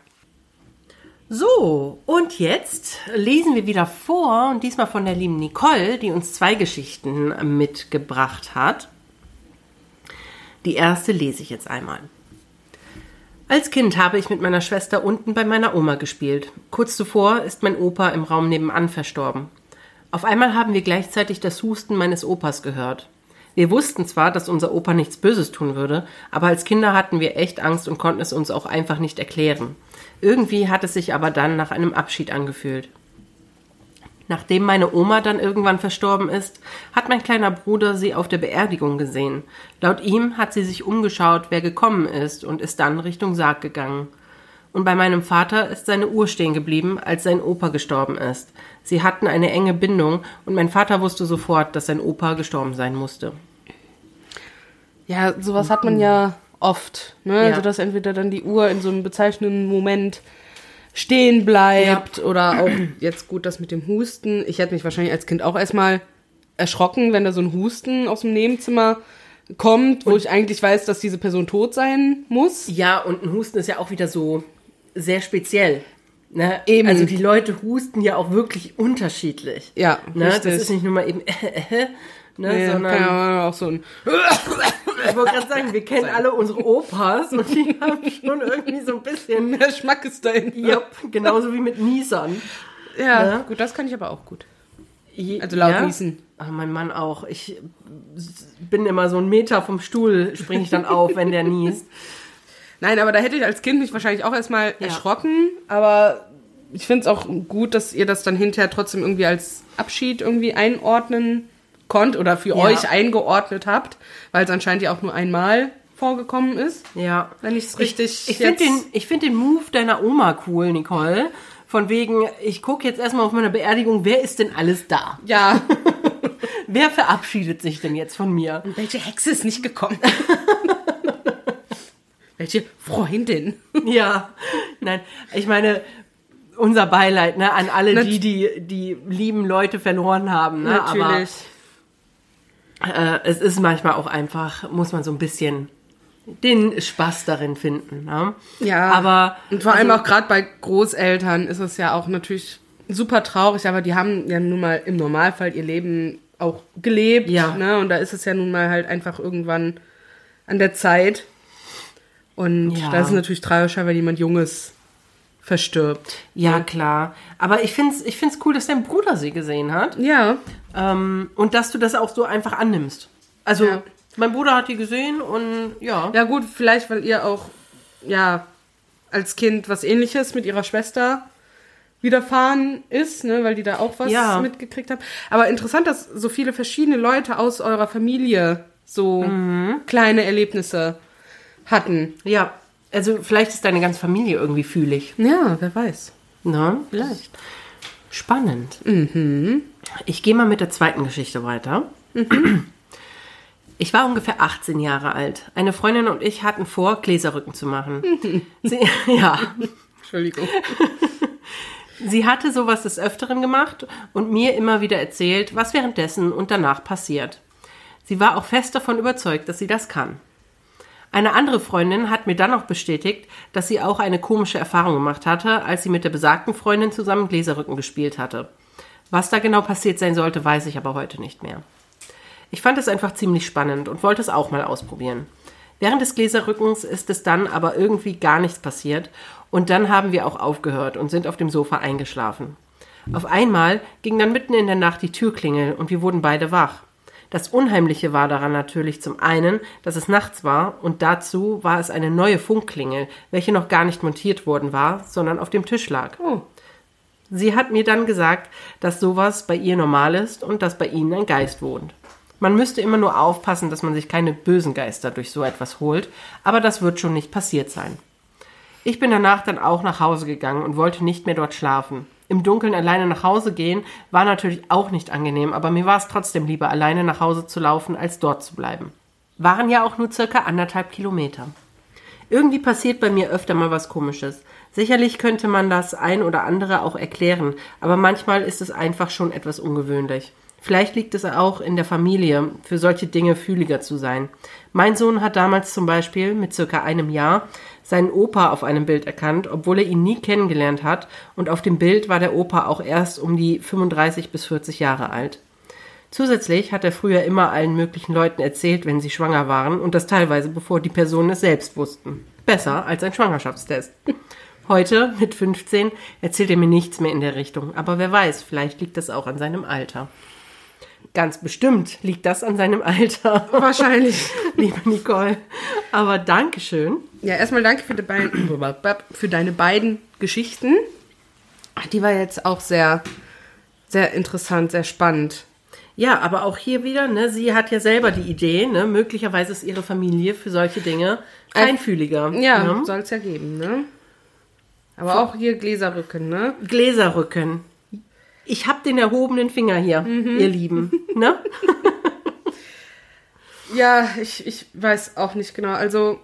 So, und jetzt lesen wir wieder vor, und diesmal von der lieben Nicole, die uns zwei Geschichten mitgebracht hat. Die erste lese ich jetzt einmal. Als Kind habe ich mit meiner Schwester unten bei meiner Oma gespielt. Kurz zuvor ist mein Opa im Raum nebenan verstorben. Auf einmal haben wir gleichzeitig das Husten meines Opas gehört. Wir wussten zwar, dass unser Opa nichts Böses tun würde, aber als Kinder hatten wir echt Angst und konnten es uns auch einfach nicht erklären. Irgendwie hat es sich aber dann nach einem Abschied angefühlt. Nachdem meine Oma dann irgendwann verstorben ist, hat mein kleiner Bruder sie auf der Beerdigung gesehen. Laut ihm hat sie sich umgeschaut, wer gekommen ist, und ist dann Richtung Sarg gegangen. Und bei meinem Vater ist seine Uhr stehen geblieben, als sein Opa gestorben ist. Sie hatten eine enge Bindung, und mein Vater wusste sofort, dass sein Opa gestorben sein musste. Ja, sowas hat man ja oft, ne? Ja. Also dass entweder dann die Uhr in so einem bezeichnenden Moment stehen bleibt oder auch jetzt gut das mit dem Husten. Ich hätte mich wahrscheinlich als Kind auch erstmal erschrocken, wenn da so ein Husten aus dem Nebenzimmer kommt, wo ich eigentlich weiß, dass diese Person tot sein muss. Ja, und ein Husten ist ja auch wieder so sehr speziell. Ne? Eben. Also die Leute husten ja auch wirklich unterschiedlich. Ja, Ne? Das ist nicht nur mal eben ne, Nee, sondern ja auch so ein ich wollte gerade sagen, wir kennen alle unsere Opas und die haben schon irgendwie so ein bisschen mehr Schmack ist dahin. ja, genauso wie mit Niesern. Ja, Ja. gut, das kann ich aber auch gut. Also laut ja? Niesen. Ah, mein Mann auch. Ich bin immer so einen Meter vom Stuhl, springe ich dann auf, wenn der niest. Nein, aber da hätte ich als Kind mich wahrscheinlich auch erstmal Ja. erschrocken. Aber ich finde es auch gut, dass ihr das dann hinterher trotzdem irgendwie als Abschied irgendwie einordnen konnt oder für Ja. euch eingeordnet habt, weil es anscheinend ja auch nur einmal vorgekommen ist. Ja. Wenn ich's richtig Ich, ich finde den, ich find den Move deiner Oma cool, Nicole. Von wegen, ich gucke jetzt erstmal auf meiner Beerdigung, wer ist denn alles da? Ja, Wer verabschiedet sich denn jetzt von mir? welche Hexe ist nicht gekommen? welche Freundin? Ja, nein, ich meine, unser Beileid ne, an alle die, die die lieben Leute verloren haben. Ne? Natürlich. Aber äh, es ist manchmal auch einfach, muss man so ein bisschen den Spaß darin finden. Ne? Ja, aber und vor allem also- auch gerade bei Großeltern ist es ja auch natürlich super traurig, aber die haben ja nun mal im Normalfall ihr Leben auch gelebt, Ja. ne? Und da ist es ja nun mal halt einfach irgendwann an der Zeit. Und Ja. das ist natürlich tragischer, wenn jemand Junges verstirbt. Ja, klar. Aber ich finde es ich find's cool, dass dein Bruder sie gesehen hat. Ja, Ähm, und dass du das auch so einfach annimmst. Also, Ja. mein Bruder hat die gesehen und ja. ja gut, vielleicht weil ihr auch ja als Kind was Ähnliches mit ihrer Schwester widerfahren ist, ne, weil die da auch was Ja. mitgekriegt haben. Aber interessant, dass so viele verschiedene Leute aus eurer Familie so Mhm. kleine Erlebnisse hatten. Ja. Also, vielleicht ist deine ganze Familie irgendwie fühlig. Ja, wer weiß. Ne? Vielleicht. Spannend. Ich gehe mal mit der zweiten Geschichte weiter. Ich war ungefähr 18 Jahre alt. Eine Freundin und ich hatten vor, Gläserrücken zu machen. Sie, ja, Entschuldigung. sie hatte sowas des Öfteren gemacht und mir immer wieder erzählt, was währenddessen und danach passiert. Sie war auch fest davon überzeugt, dass sie das kann. Eine andere Freundin hat mir dann noch bestätigt, dass sie auch eine komische Erfahrung gemacht hatte, als sie mit der besagten Freundin zusammen Gläserrücken gespielt hatte. Was da genau passiert sein sollte, weiß ich aber heute nicht mehr. Ich fand es einfach ziemlich spannend und wollte es auch mal ausprobieren. Während des Gläserrückens ist es dann aber irgendwie gar nichts passiert und dann haben wir auch aufgehört und sind auf dem Sofa eingeschlafen. Auf einmal ging dann mitten in der Nacht die Türklingel und wir wurden beide wach. Das Unheimliche war daran natürlich zum einen, dass es nachts war und dazu war es eine neue Funkklingel, welche noch gar nicht montiert worden war, sondern auf dem Tisch lag. Oh. Sie hat mir dann gesagt, dass sowas bei ihr normal ist und dass bei ihnen ein Geist wohnt. Man müsste immer nur aufpassen, dass man sich keine bösen Geister durch so etwas holt, aber das wird schon nicht passiert sein. Ich bin danach dann auch nach Hause gegangen und wollte nicht mehr dort schlafen. Im Dunkeln alleine nach Hause gehen war natürlich auch nicht angenehm, aber mir war es trotzdem lieber, alleine nach Hause zu laufen, als dort zu bleiben. Waren ja auch nur circa anderthalb Kilometer. Irgendwie passiert bei mir öfter mal was Komisches. Sicherlich könnte man das ein oder andere auch erklären, aber manchmal ist es einfach schon etwas ungewöhnlich. Vielleicht liegt es auch in der Familie, für solche Dinge fühliger zu sein. Mein Sohn hat damals zum Beispiel mit circa einem Jahr seinen Opa auf einem Bild erkannt, obwohl er ihn nie kennengelernt hat, und auf dem Bild war der Opa auch erst um die 35 bis 40 Jahre alt. Zusätzlich hat er früher immer allen möglichen Leuten erzählt, wenn sie schwanger waren, und das teilweise bevor die Personen es selbst wussten. besser als ein Schwangerschaftstest. Heute, mit 15, erzählt er mir nichts mehr in der Richtung. Aber wer weiß, vielleicht liegt das auch an seinem Alter. Ganz bestimmt liegt das an seinem Alter. Wahrscheinlich. Liebe Nicole. Aber Dankeschön. Ja, erstmal danke für, beiden, für deine beiden Geschichten. Die war jetzt auch sehr, sehr interessant, sehr spannend. Ja, aber auch hier wieder, ne, sie hat ja selber die Idee, ne, möglicherweise ist ihre Familie für solche Dinge feinfühliger. Ja, ne? soll es ja geben, ne? Aber auch hier Gläserrücken, ne? Gläserrücken. Ich hab den erhobenen Finger hier, ihr Lieben. Ne? Ja, ich, ich weiß auch nicht genau. Also,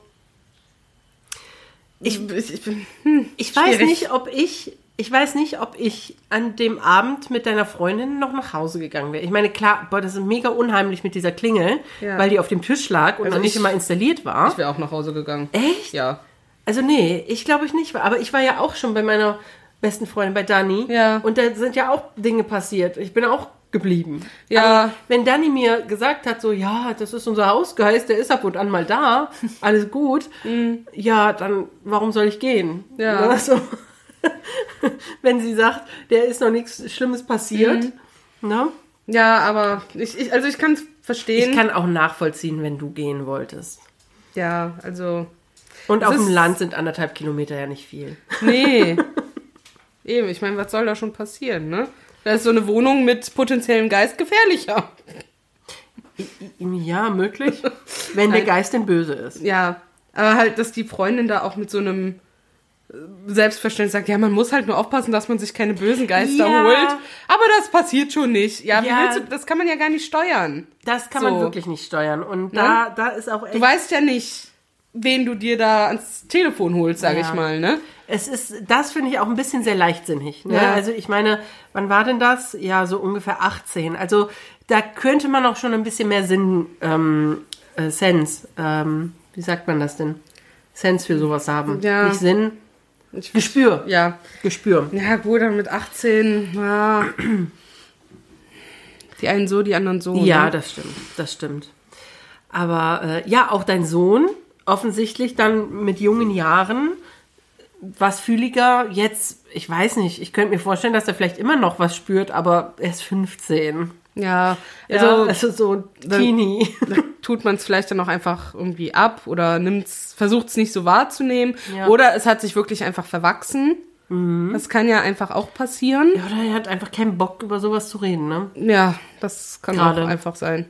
ich, ich. Hm, Ich weiß schwierig. nicht, ob ich, ich weiß nicht, ob ich an dem Abend mit deiner Freundin noch nach Hause gegangen wäre. Ich meine, klar, boah, das ist mega unheimlich mit dieser Klingel, Ja. weil die auf dem Tisch lag und Also noch nicht ich- immer installiert war. Ich wäre auch nach Hause gegangen. Echt? Ja. Also nee, ich glaube ich nicht. Aber ich war ja auch schon bei meiner besten Freundin, bei Dani. Ja. Und da sind ja auch Dinge passiert. Ich bin auch geblieben. Ja. Aber wenn Dani mir gesagt hat, so, ja, das ist unser Hausgeist, der ist ab und an mal da, alles gut, ja, dann warum soll ich gehen? Mhm. Ja. Ne, so. wenn sie sagt, der ist noch nichts Schlimmes passiert. Mhm. Ne? Ja, aber ich, ich also ich kann es verstehen. Ich kann auch nachvollziehen, wenn du gehen wolltest. ja, also. Und auf dem Land sind anderthalb Kilometer ja nicht viel. Nee. Eben, ich meine, was soll da schon passieren, ne? Da ist so eine Wohnung mit potenziellem Geist gefährlicher. Ja, möglich. Wenn der Nein. Geist denn böse ist. Ja, aber halt, dass die Freundin da auch mit so einem äh, Selbstverständnis sagt, ja, man muss halt nur aufpassen, dass man sich keine bösen Geister Ja. holt. Aber das passiert schon nicht. Ja, wie Ja. willst du, das kann man ja gar nicht steuern. Das kann So. man wirklich nicht steuern. Und da, da ist auch echt. Du weißt ja nicht, wen du dir da ans Telefon holst, sage Ja. ich mal, ne? es ist, das finde ich auch ein bisschen sehr leichtsinnig. Ne? Ja. Also ich meine, wann war denn das? Ja, so ungefähr 18. Also da könnte man auch schon ein bisschen mehr Sinn, ähm, äh, Sense, ähm, wie sagt man das denn? Sense für sowas haben. Ja. Nicht Sinn, Ich, Gespür. ja. Gespür. Ja, gut, dann mit 18, ja. Die einen so, die anderen so. Ja, ne? das stimmt, das stimmt. Aber äh, ja, auch dein Sohn, offensichtlich dann mit jungen Jahren, was fühliger, jetzt, ich weiß nicht, ich könnte mir vorstellen, dass er vielleicht immer noch was spürt, aber er ist 15. Ja, Also, also also so Teenie. da tut man es vielleicht dann auch einfach irgendwie ab oder nimmt's, versucht es nicht so wahrzunehmen. Ja. Oder es hat sich wirklich einfach verwachsen. Das kann ja einfach auch passieren. Ja, oder er hat einfach keinen Bock, über sowas zu reden, ne? Ja, das kann Gerade. auch einfach sein.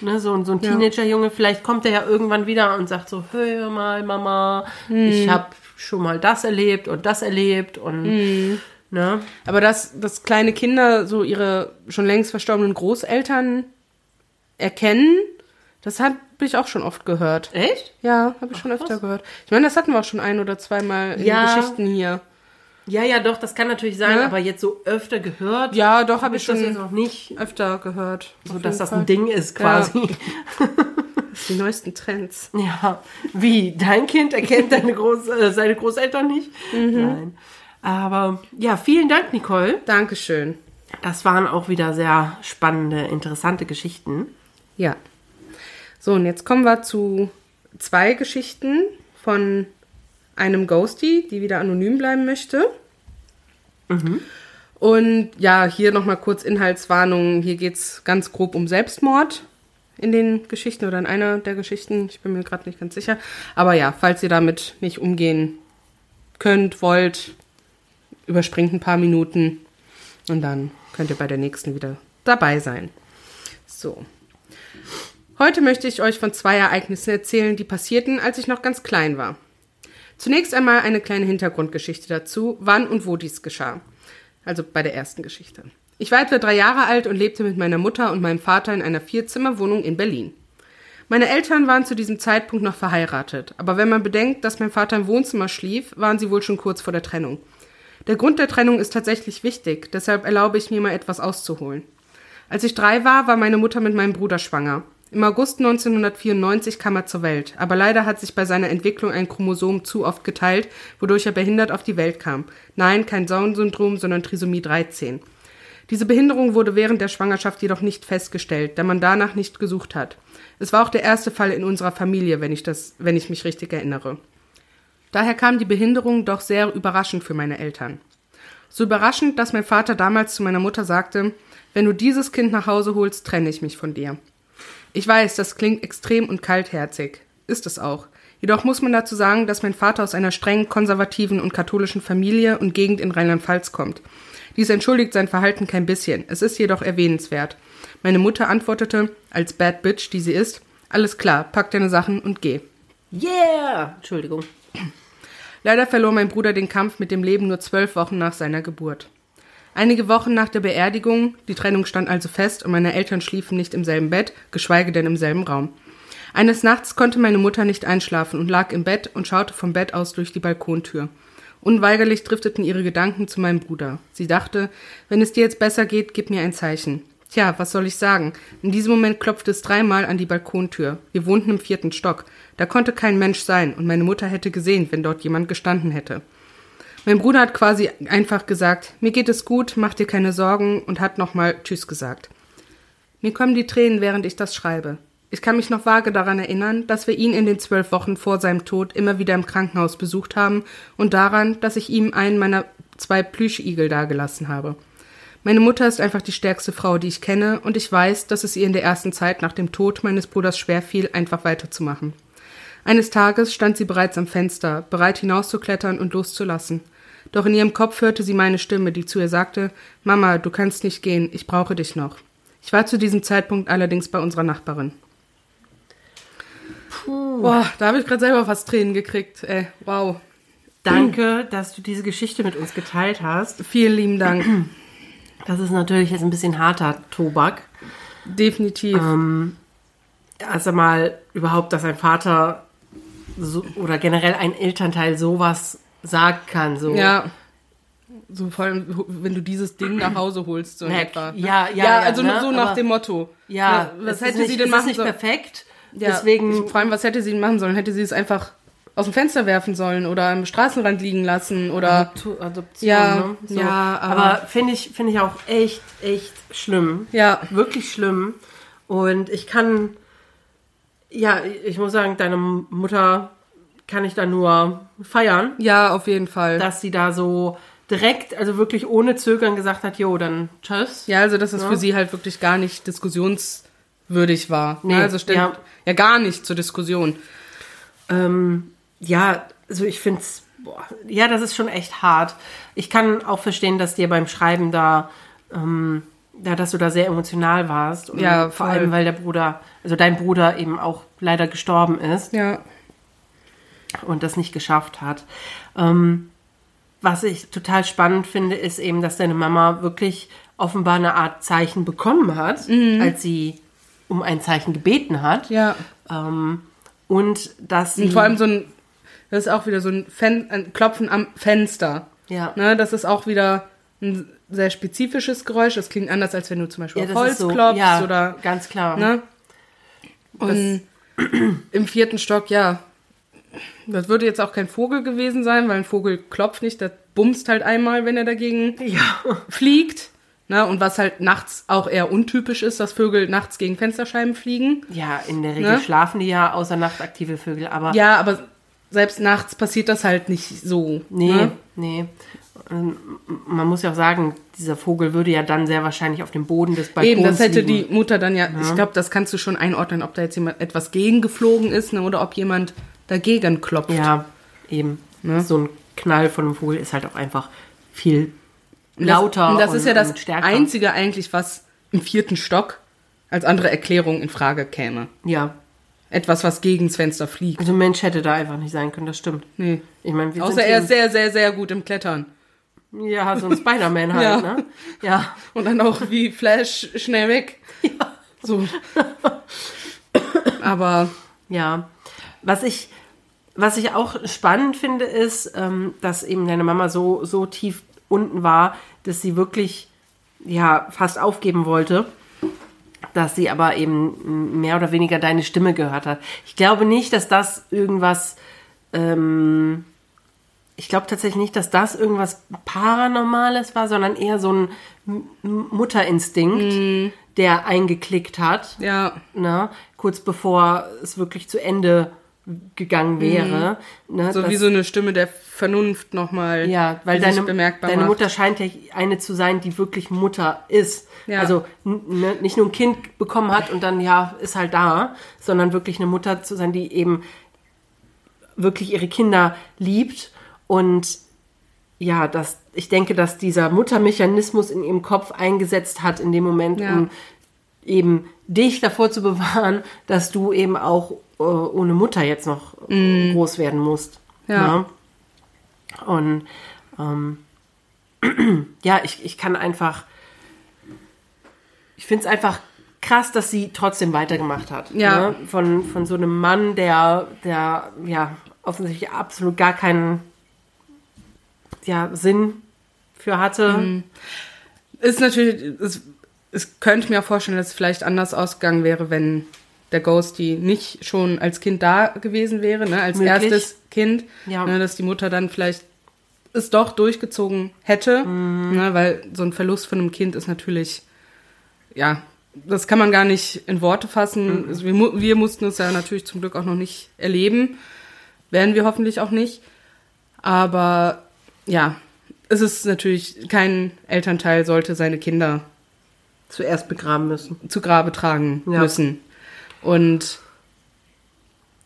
Ne so, so ein Teenagerjunge, vielleicht kommt er ja irgendwann wieder und sagt so, hör mal, Mama, Hm. ich habe schon mal das erlebt und das erlebt und, Hm. ne? Aber dass, dass kleine Kinder so ihre schon längst verstorbenen Großeltern erkennen, das habe ich auch schon oft gehört. Echt? Ja, habe ich schon öfter gehört. Ich meine, das hatten wir auch schon ein oder zweimal in Ja. den Geschichten hier. Ja, ja, doch, das kann natürlich sein, Ne? aber jetzt so öfter gehört. Ja, doch, habe ich ist das schon jetzt noch nicht, öfter gehört. so dass das Fall. ein Ding ist quasi. Die neuesten Trends. Ja, wie? Dein Kind erkennt deine Groß äh, seine Großeltern nicht? Mhm. Nein. Aber ja, vielen Dank, Nicole. Dankeschön. Das waren auch wieder sehr spannende, interessante Geschichten. Ja. So, und jetzt kommen wir zu zwei Geschichten von einem Ghosty, die wieder anonym bleiben möchte. Und ja, hier nochmal kurz Inhaltswarnung. Hier geht es ganz grob um Selbstmord in den Geschichten oder in einer der Geschichten. Ich bin mir gerade nicht ganz sicher. Aber ja, falls ihr damit nicht umgehen könnt, wollt, überspringt ein paar Minuten und dann könnt ihr bei der nächsten wieder dabei sein. So. Heute möchte ich euch von zwei Ereignissen erzählen, die passierten, als ich noch ganz klein war. Zunächst einmal eine kleine Hintergrundgeschichte dazu, wann und wo dies geschah. Also bei der ersten Geschichte. Ich war etwa drei Jahre alt und lebte mit meiner Mutter und meinem Vater in einer Vierzimmerwohnung in Berlin. Meine Eltern waren zu diesem Zeitpunkt noch verheiratet, aber wenn man bedenkt, dass mein Vater im Wohnzimmer schlief, waren sie wohl schon kurz vor der Trennung. Der Grund der Trennung ist tatsächlich wichtig, deshalb erlaube ich mir mal etwas auszuholen. Als ich drei war, war meine Mutter mit meinem Bruder schwanger. Im August 1994 kam er zur Welt, aber leider hat sich bei seiner Entwicklung ein Chromosom zu oft geteilt, wodurch er behindert auf die Welt kam. Nein, kein Down-Syndrom, sondern Trisomie 13. Diese Behinderung wurde während der Schwangerschaft jedoch nicht festgestellt, da man danach nicht gesucht hat. Es war auch der erste Fall in unserer Familie, wenn ich das, wenn ich mich richtig erinnere. Daher kam die Behinderung doch sehr überraschend für meine Eltern. So überraschend, dass mein Vater damals zu meiner Mutter sagte, wenn du dieses Kind nach Hause holst, trenne ich mich von dir. Ich weiß, das klingt extrem und kaltherzig. Ist es auch. Jedoch muss man dazu sagen, dass mein Vater aus einer streng konservativen und katholischen Familie und Gegend in Rheinland-Pfalz kommt. Dies entschuldigt sein Verhalten kein bisschen. Es ist jedoch erwähnenswert. Meine Mutter antwortete, als Bad Bitch, die sie ist, alles klar, pack deine Sachen und geh. Yeah! Entschuldigung. Leider verlor mein Bruder den Kampf mit dem Leben nur zwölf Wochen nach seiner Geburt. Einige Wochen nach der Beerdigung, die Trennung stand also fest und meine Eltern schliefen nicht im selben Bett, geschweige denn im selben Raum. Eines Nachts konnte meine Mutter nicht einschlafen und lag im Bett und schaute vom Bett aus durch die Balkontür. Unweigerlich drifteten ihre Gedanken zu meinem Bruder. Sie dachte, wenn es dir jetzt besser geht, gib mir ein Zeichen. Tja, was soll ich sagen? In diesem Moment klopfte es dreimal an die Balkontür. Wir wohnten im vierten Stock. Da konnte kein Mensch sein, und meine Mutter hätte gesehen, wenn dort jemand gestanden hätte. Mein Bruder hat quasi einfach gesagt, mir geht es gut, mach dir keine Sorgen und hat nochmal Tschüss gesagt. Mir kommen die Tränen, während ich das schreibe. Ich kann mich noch vage daran erinnern, dass wir ihn in den zwölf Wochen vor seinem Tod immer wieder im Krankenhaus besucht haben und daran, dass ich ihm einen meiner zwei Plüschigel dagelassen habe. Meine Mutter ist einfach die stärkste Frau, die ich kenne, und ich weiß, dass es ihr in der ersten Zeit nach dem Tod meines Bruders schwer fiel, einfach weiterzumachen. Eines Tages stand sie bereits am Fenster, bereit hinauszuklettern und loszulassen. Doch in ihrem Kopf hörte sie meine Stimme, die zu ihr sagte Mama, du kannst nicht gehen, ich brauche dich noch. Ich war zu diesem Zeitpunkt allerdings bei unserer Nachbarin. Puh. Boah, da habe ich gerade selber fast Tränen gekriegt. Ey, wow. Danke, dass du diese Geschichte mit uns geteilt hast. Vielen lieben Dank. Das ist natürlich jetzt ein bisschen harter Tobak. Definitiv. Ähm, erst einmal überhaupt, dass ein Vater so, oder generell ein Elternteil sowas sagen kann. So. Ja. So vor allem, wenn du dieses Ding nach Hause holst, so in etwa. ja, ja, ja, ja, also ne? so nach dem Motto. Ja, Na, was es hätte nicht, sie denn machen ist nicht sollen? perfekt. Ja, Deswegen, Vor allem, was hätte sie denn machen sollen? Hätte sie es einfach aus dem Fenster werfen sollen oder am Straßenrand liegen lassen oder. Adoption, Ja, ne? So. ja, aber, aber- finde ich, finde ich auch echt, echt schlimm. Ja. Wirklich schlimm. Und ich kann, ja, ich muss sagen, deine Mutter kann ich da nur feiern, Ja, auf jeden Fall. dass sie da so direkt, also wirklich ohne Zögern gesagt hat, jo, dann tschüss. Ja, also dass es Ja. für sie halt wirklich gar nicht diskussionswürdig war. Nee, Ne, also stellt ja. ja. gar nicht zur Diskussion. Ähm, ja, also ich finde es, ja, das ist schon echt hart. Ich kann auch verstehen, dass dir beim Schreiben da, ähm, ja, dass du da sehr emotional warst. Und Ja, vor allem, weil der Bruder, also dein Bruder eben auch leider gestorben ist Ja. Und das nicht geschafft hat. Ähm, was ich total spannend finde, ist eben, dass deine Mama wirklich offenbar eine Art Zeichen bekommen hat, als sie um ein Zeichen gebeten hat. Ja. Ähm, und dass sie. Und vor allem so ein, das ist auch wieder so ein, Fen ein Klopfen am Fenster. Ja. Ne, das ist auch wieder ein sehr spezifisches Geräusch. Das klingt anders, als wenn du zum Beispiel Ja, auf das Holz so, klopfst ja, oder. ganz klar. Ne? Und im vierten Stock, ja. Das würde jetzt auch kein Vogel gewesen sein, weil ein Vogel klopft nicht, der bumst halt einmal, wenn er dagegen Ja. fliegt. Ne? Und was halt nachts auch eher untypisch ist, dass Vögel nachts gegen Fensterscheiben fliegen. Ja, in der Regel Ne? schlafen die ja außer Nacht aktive Vögel, aber Ja, aber selbst nachts passiert das halt nicht so. nee, Ne? nee. Und Man muss ja auch sagen, dieser Vogel würde ja dann sehr wahrscheinlich auf dem Boden des Balkons Eben, das hätte liegen. die Mutter dann ja, ich glaube, das kannst du schon einordnen, ob da jetzt jemand etwas gegengeflogen ist ne, oder ob jemand dagegen klopft. Ja, eben. Ne? So ein Knall von einem Vogel ist halt auch einfach viel Und das, lauter Und das ist ja das. Einzige eigentlich, was im vierten Stock als andere Erklärung in Frage käme. Ja, Etwas, was gegens Fenster fliegt. also ein Mensch hätte da einfach nicht sein können, das stimmt. Nee. Ich meine, wir Außer er ist sehr, sehr, sehr gut im Klettern. Ja, so ein Spider-Man halt, Ja. ne? Ja. Und dann auch wie Flash schnell weg. So. Aber Ja. Was ich, was ich auch spannend finde, ist, ähm, dass eben deine Mama so, so tief unten war, dass sie wirklich, ja, fast aufgeben wollte. Dass sie aber eben mehr oder weniger deine Stimme gehört hat. Ich glaube nicht, dass das irgendwas, ähm, ich glaube tatsächlich nicht, dass das irgendwas Paranormales war, sondern eher so ein Mutterinstinkt, der eingeklickt hat ja, ne, kurz bevor es wirklich zu Ende gegangen wäre. Ne, So das- wie so eine Stimme der Vernunft nochmal. ja, weil deine, deine macht. Mutter scheint ja eine zu sein, die wirklich Mutter ist. Ja. Also ne, nicht nur ein Kind bekommen hat und dann ja ist halt da, sondern wirklich eine Mutter zu sein, die eben wirklich ihre Kinder liebt und ja, dass ich denke, dass dieser Muttermechanismus in ihrem Kopf eingesetzt hat in dem Moment, Ja. um eben dich davor zu bewahren, dass du eben auch ohne Mutter jetzt noch äh, groß werden musst. Mm. Ja. Ne? Und ähm, ja, ich, ich kann einfach, ich finde es einfach krass, dass sie trotzdem weitergemacht hat. Ja. Ne? Von, von so einem Mann, der, der ja offensichtlich absolut gar keinen ja, Sinn für hatte. Ist natürlich, es, es könnte mir auch vorstellen, dass es vielleicht anders ausgegangen wäre, wenn der Ghosty nicht schon als Kind da gewesen wäre, ne, als Möglich. erstes Kind, Ja. ne, dass die Mutter dann vielleicht es doch durchgezogen hätte, Mhm. ne, weil so ein Verlust von einem Kind ist natürlich, ja, das kann man gar nicht in Worte fassen. Mhm. Also wir, wir mussten es ja natürlich zum Glück auch noch nicht erleben, werden wir hoffentlich auch nicht, aber ja, es ist natürlich, kein Elternteil sollte seine Kinder Zuerst begraben müssen. zu Grabe tragen Ja. müssen. Und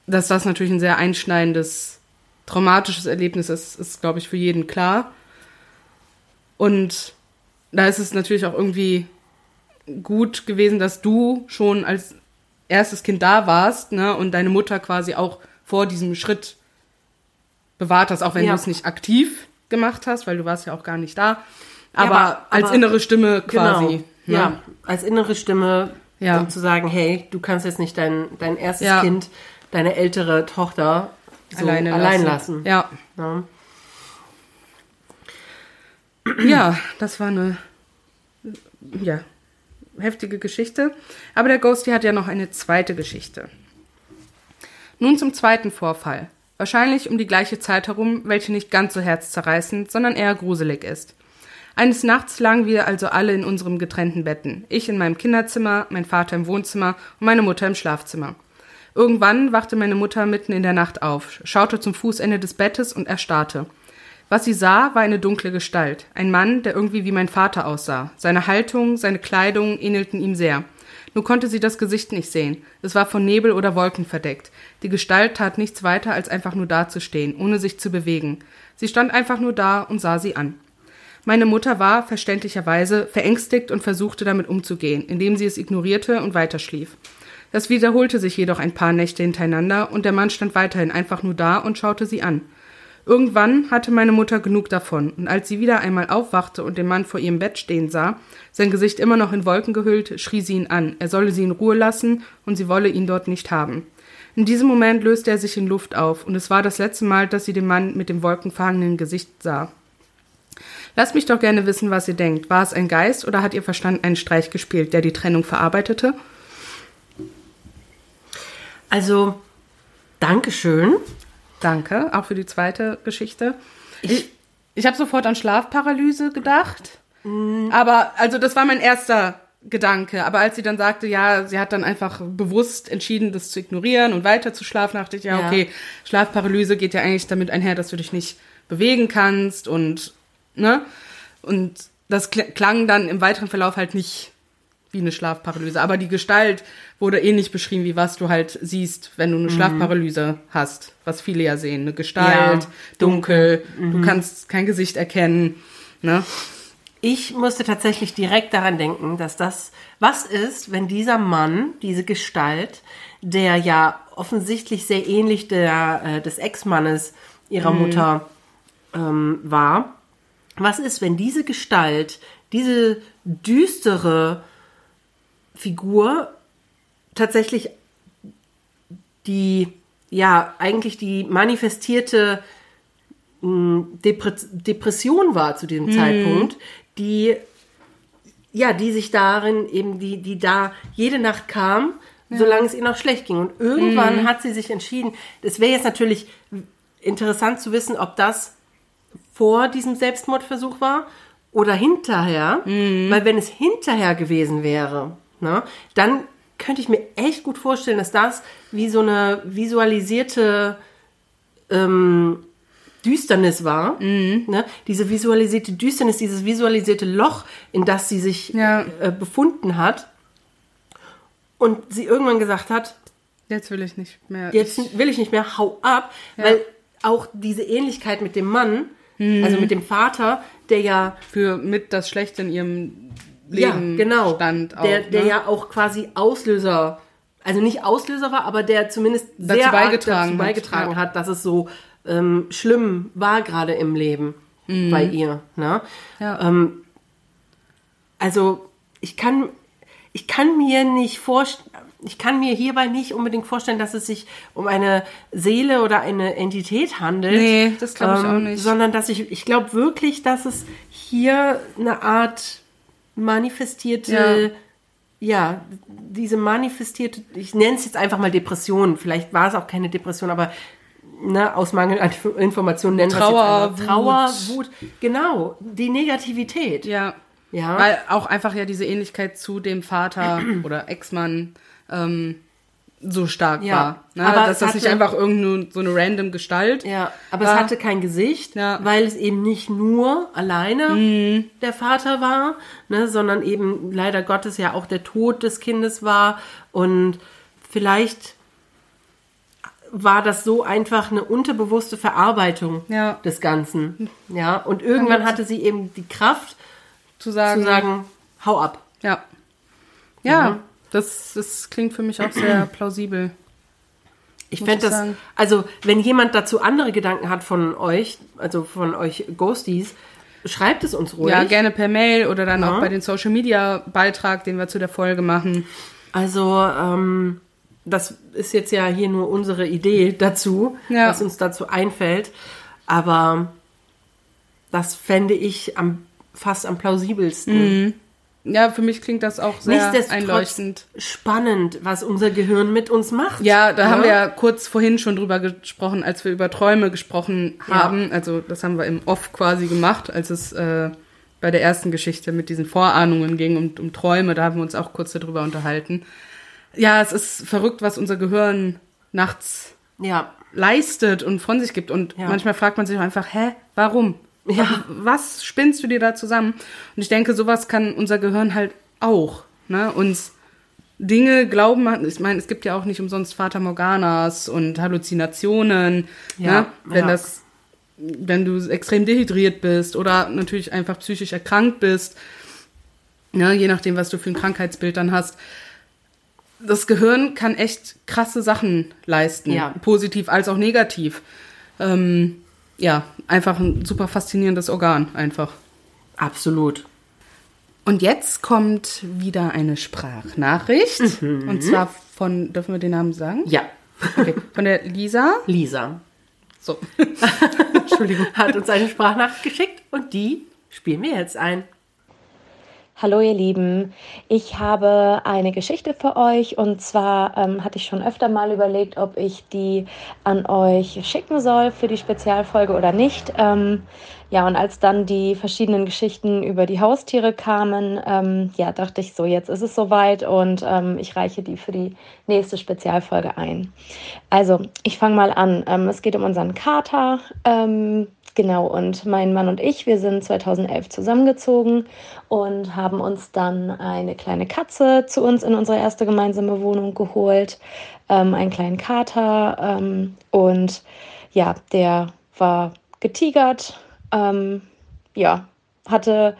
dass das natürlich ein sehr einschneidendes, traumatisches Erlebnis ist, ist, glaube ich, für jeden klar. Und da ist es natürlich auch irgendwie gut gewesen, dass du schon als erstes Kind da warst, ne, und deine Mutter quasi auch vor diesem Schritt bewahrt hast, auch wenn Ja. du es nicht aktiv gemacht hast, weil du warst ja auch gar nicht da. Ja, Aber, aber- als aber- innere Stimme quasi. Genau. ne? Ja, als innere Stimme Ja. um zu sagen, hey, du kannst jetzt nicht dein, dein erstes Ja. Kind, deine ältere Tochter so alleine allein lassen. lassen. Ja. Ja. ja, das war eine ja, heftige Geschichte. Aber der Ghosty hat ja noch eine zweite Geschichte. Nun zum zweiten Vorfall. Wahrscheinlich um die gleiche Zeit herum, welche nicht ganz so herzzerreißend, sondern eher gruselig ist. Eines Nachts lagen wir also alle in unserem getrennten Betten. Ich in meinem Kinderzimmer, mein Vater im Wohnzimmer und meine Mutter im Schlafzimmer. Irgendwann wachte meine Mutter mitten in der Nacht auf, schaute zum Fußende des Bettes und erstarrte. Was sie sah, war eine dunkle Gestalt. Ein Mann, der irgendwie wie mein Vater aussah. Seine Haltung, seine Kleidung ähnelten ihm sehr. Nur konnte sie das Gesicht nicht sehen. Es war von Nebel oder Wolken verdeckt. Die Gestalt tat nichts weiter, als einfach nur dazustehen, ohne sich zu bewegen. Sie stand einfach nur da und sah sie an. Meine Mutter war, verständlicherweise, verängstigt und versuchte damit umzugehen, indem sie es ignorierte und weiterschlief. Das wiederholte sich jedoch ein paar Nächte hintereinander und der Mann stand weiterhin einfach nur da und schaute sie an. Irgendwann hatte meine Mutter genug davon, und als sie wieder einmal aufwachte und den Mann vor ihrem Bett stehen sah, sein Gesicht immer noch in Wolken gehüllt, schrie sie ihn an, er solle sie in Ruhe lassen und sie wolle ihn dort nicht haben. In diesem Moment löste er sich in Luft auf, und es war das letzte Mal, dass sie den Mann mit dem wolkenverhangenen Gesicht sah. Lasst mich doch gerne wissen, was ihr denkt. War es ein Geist oder hat ihr Verstand einen Streich gespielt, der die Trennung verarbeitete? Also, Dankeschön. Danke, auch für die zweite Geschichte. Ich, ich habe sofort an Schlafparalyse gedacht. Aber, also das war mein erster Gedanke. Aber als sie dann sagte, ja, sie hat dann einfach bewusst entschieden, das zu ignorieren und weiter zu schlafen, dachte ich, ja, Ja. okay, Schlafparalyse geht ja eigentlich damit einher, dass du dich nicht bewegen kannst und, ne? Und das kl- klang dann im weiteren Verlauf halt nicht wie eine Schlafparalyse. Aber die Gestalt wurde ähnlich beschrieben, wie was du halt siehst, wenn du eine Schlafparalyse hast. Was viele ja sehen. Eine Gestalt, Ja, dunkel, du kannst kein Gesicht erkennen. Ne? Ich musste tatsächlich direkt daran denken, dass das was ist, wenn dieser Mann, diese Gestalt, der ja offensichtlich sehr ähnlich der, äh, des Ex-Mannes ihrer Mutter ähm, war, was ist, wenn diese Gestalt, diese düstere Figur tatsächlich die, ja, eigentlich die manifestierte Depre Depression war zu diesem Zeitpunkt, die, ja, die sich darin eben, die, die da jede Nacht kam, solange es ihr noch schlecht ging. Und irgendwann hat sie sich entschieden, es wäre jetzt natürlich interessant zu wissen, ob das vor diesem Selbstmordversuch war oder hinterher, weil wenn es hinterher gewesen wäre, ne, dann könnte ich mir echt gut vorstellen, dass das wie so eine visualisierte ähm, Düsternis war. Mhm. Ne? Diese visualisierte Düsternis, dieses visualisierte Loch, in das sie sich Ja. äh, befunden hat. Und sie irgendwann gesagt hat, Jetzt will ich nicht mehr. jetzt will ich nicht mehr, hau ab, weil auch diese Ähnlichkeit mit dem Mann, Mhm. also mit dem Vater, der ja für mit das Schlechte in ihrem ja, Leben genau, stand. Auch, der, der ne? ja auch quasi Auslöser, also nicht Auslöser war, aber der zumindest Dazu sehr beigetragen dazu hat, beigetragen ja. hat, dass es so ähm, schlimm war gerade im Leben bei ihr. Ne? Mhm. Ja. Ähm, also ich kann, ich kann mir nicht vorstellen, ich kann mir hierbei nicht unbedingt vorstellen, dass es sich um eine Seele oder eine Entität handelt. Nee, das glaub ich ähm, auch nicht. Sondern dass ich, ich glaube wirklich, dass es hier eine Art manifestierte, ja. diese manifestierte, ich nenne es jetzt einfach mal Depression, vielleicht war es auch keine Depression, aber ne, aus Mangel an Informationen nennen wir es Trauer, einfach. Trauer, Wut. Wut, genau, die Negativität. Ja. Ja. Weil auch einfach ja diese Ähnlichkeit zu dem Vater oder Ex-Mann ähm, so stark Ja, war. Ne? aber Dass das nicht einfach irgendeine so eine random Gestalt. Ja, aber war. es hatte kein Gesicht, Ja. weil es eben nicht nur alleine der Vater war, ne, sondern eben leider Gottes ja auch der Tod des Kindes war. Und vielleicht war das so einfach eine unterbewusste Verarbeitung Ja. des Ganzen. Ja, und irgendwann hatte sie eben die Kraft zu sagen. zu sagen, hau ab. Ja. Ja, das, das klingt für mich auch sehr plausibel. Ich fände das, sagen. also wenn jemand dazu andere Gedanken hat von euch, also von euch Ghosties, schreibt es uns ruhig. Ja, gerne per Mail oder dann Ja. auch bei den Social Media Beitrag, den wir zu der Folge machen. Also, ähm, das ist jetzt ja hier nur unsere Idee dazu, Ja. was uns dazu einfällt. Aber das fände ich am, fast am plausibelsten. Ja, für mich klingt das auch sehr einleuchtend. spannend, was unser Gehirn mit uns macht. Ja, da haben wir ja kurz vorhin schon drüber gesprochen, als wir über Träume gesprochen Ja. haben. Also das haben wir im Off quasi gemacht, als es äh, bei der ersten Geschichte mit diesen Vorahnungen ging und um Träume. Da haben wir uns auch kurz darüber unterhalten. Ja, es ist verrückt, was unser Gehirn nachts Ja, leistet und von sich gibt. Und Ja. manchmal fragt man sich auch einfach, hä, warum? Ja. Was spinnst du dir da zusammen? Und ich denke, sowas kann unser Gehirn halt auch. Ne? Uns Dinge glauben machen. Ich meine, es gibt ja auch nicht umsonst Fata Morganas und Halluzinationen. Ja, ne? Wenn ja. das, wenn du extrem dehydriert bist oder natürlich einfach psychisch erkrankt bist, ne? je nachdem, was du für ein Krankheitsbild dann hast. Das Gehirn kann echt krasse Sachen leisten, Ja. positiv als auch negativ. Ähm, ja, einfach ein super faszinierendes Organ, einfach. absolut. Und jetzt kommt wieder eine Sprachnachricht. Und zwar von, dürfen wir den Namen sagen? Ja, Okay. Von der Lisa. Lisa So. Entschuldigung. hat uns eine Sprachnachricht geschickt und die spielen wir jetzt ein. Hallo ihr Lieben, ich habe eine Geschichte für euch und zwar ähm, hatte ich schon öfter mal überlegt, ob ich die an euch schicken soll für die Spezialfolge oder nicht. Ähm, ja, und als dann die verschiedenen Geschichten über die Haustiere kamen, ähm, ja, dachte ich so, jetzt ist es soweit und ähm, ich reiche die für die nächste Spezialfolge ein. Also, ich fange mal an. Ähm, es geht um unseren Kater. Genau, und mein Mann und ich, wir sind 2011 zusammengezogen und haben uns dann eine kleine Katze zu uns in unsere erste gemeinsame Wohnung geholt, ähm, einen kleinen Kater ähm, und ja, der war getigert, ähm, ja, hatte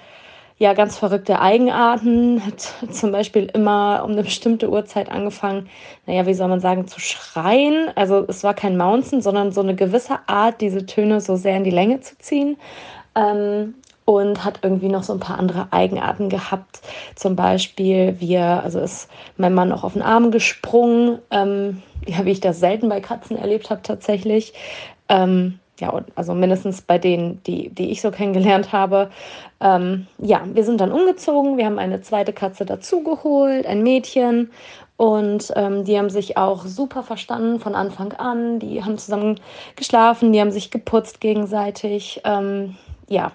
ja ganz verrückte Eigenarten, hat zum Beispiel immer um eine bestimmte Uhrzeit angefangen, naja, wie soll man sagen, zu schreien. Also es war kein Mounzen, sondern so eine gewisse Art, diese Töne so sehr in die Länge zu ziehen. Ähm, und hat irgendwie noch so ein paar andere Eigenarten gehabt. Zum Beispiel, wir, also ist mein Mann auch auf den Arm gesprungen, ähm, ja, wie ich das selten bei Katzen erlebt habe tatsächlich. Ähm, ja, also mindestens bei denen, die, die ich so kennengelernt habe. Ähm, ja, wir sind dann umgezogen. Wir haben eine zweite Katze dazugeholt, ein Mädchen. Und ähm, die haben sich auch super verstanden von Anfang an. Die haben zusammen geschlafen, die haben sich geputzt gegenseitig. Ähm, ja,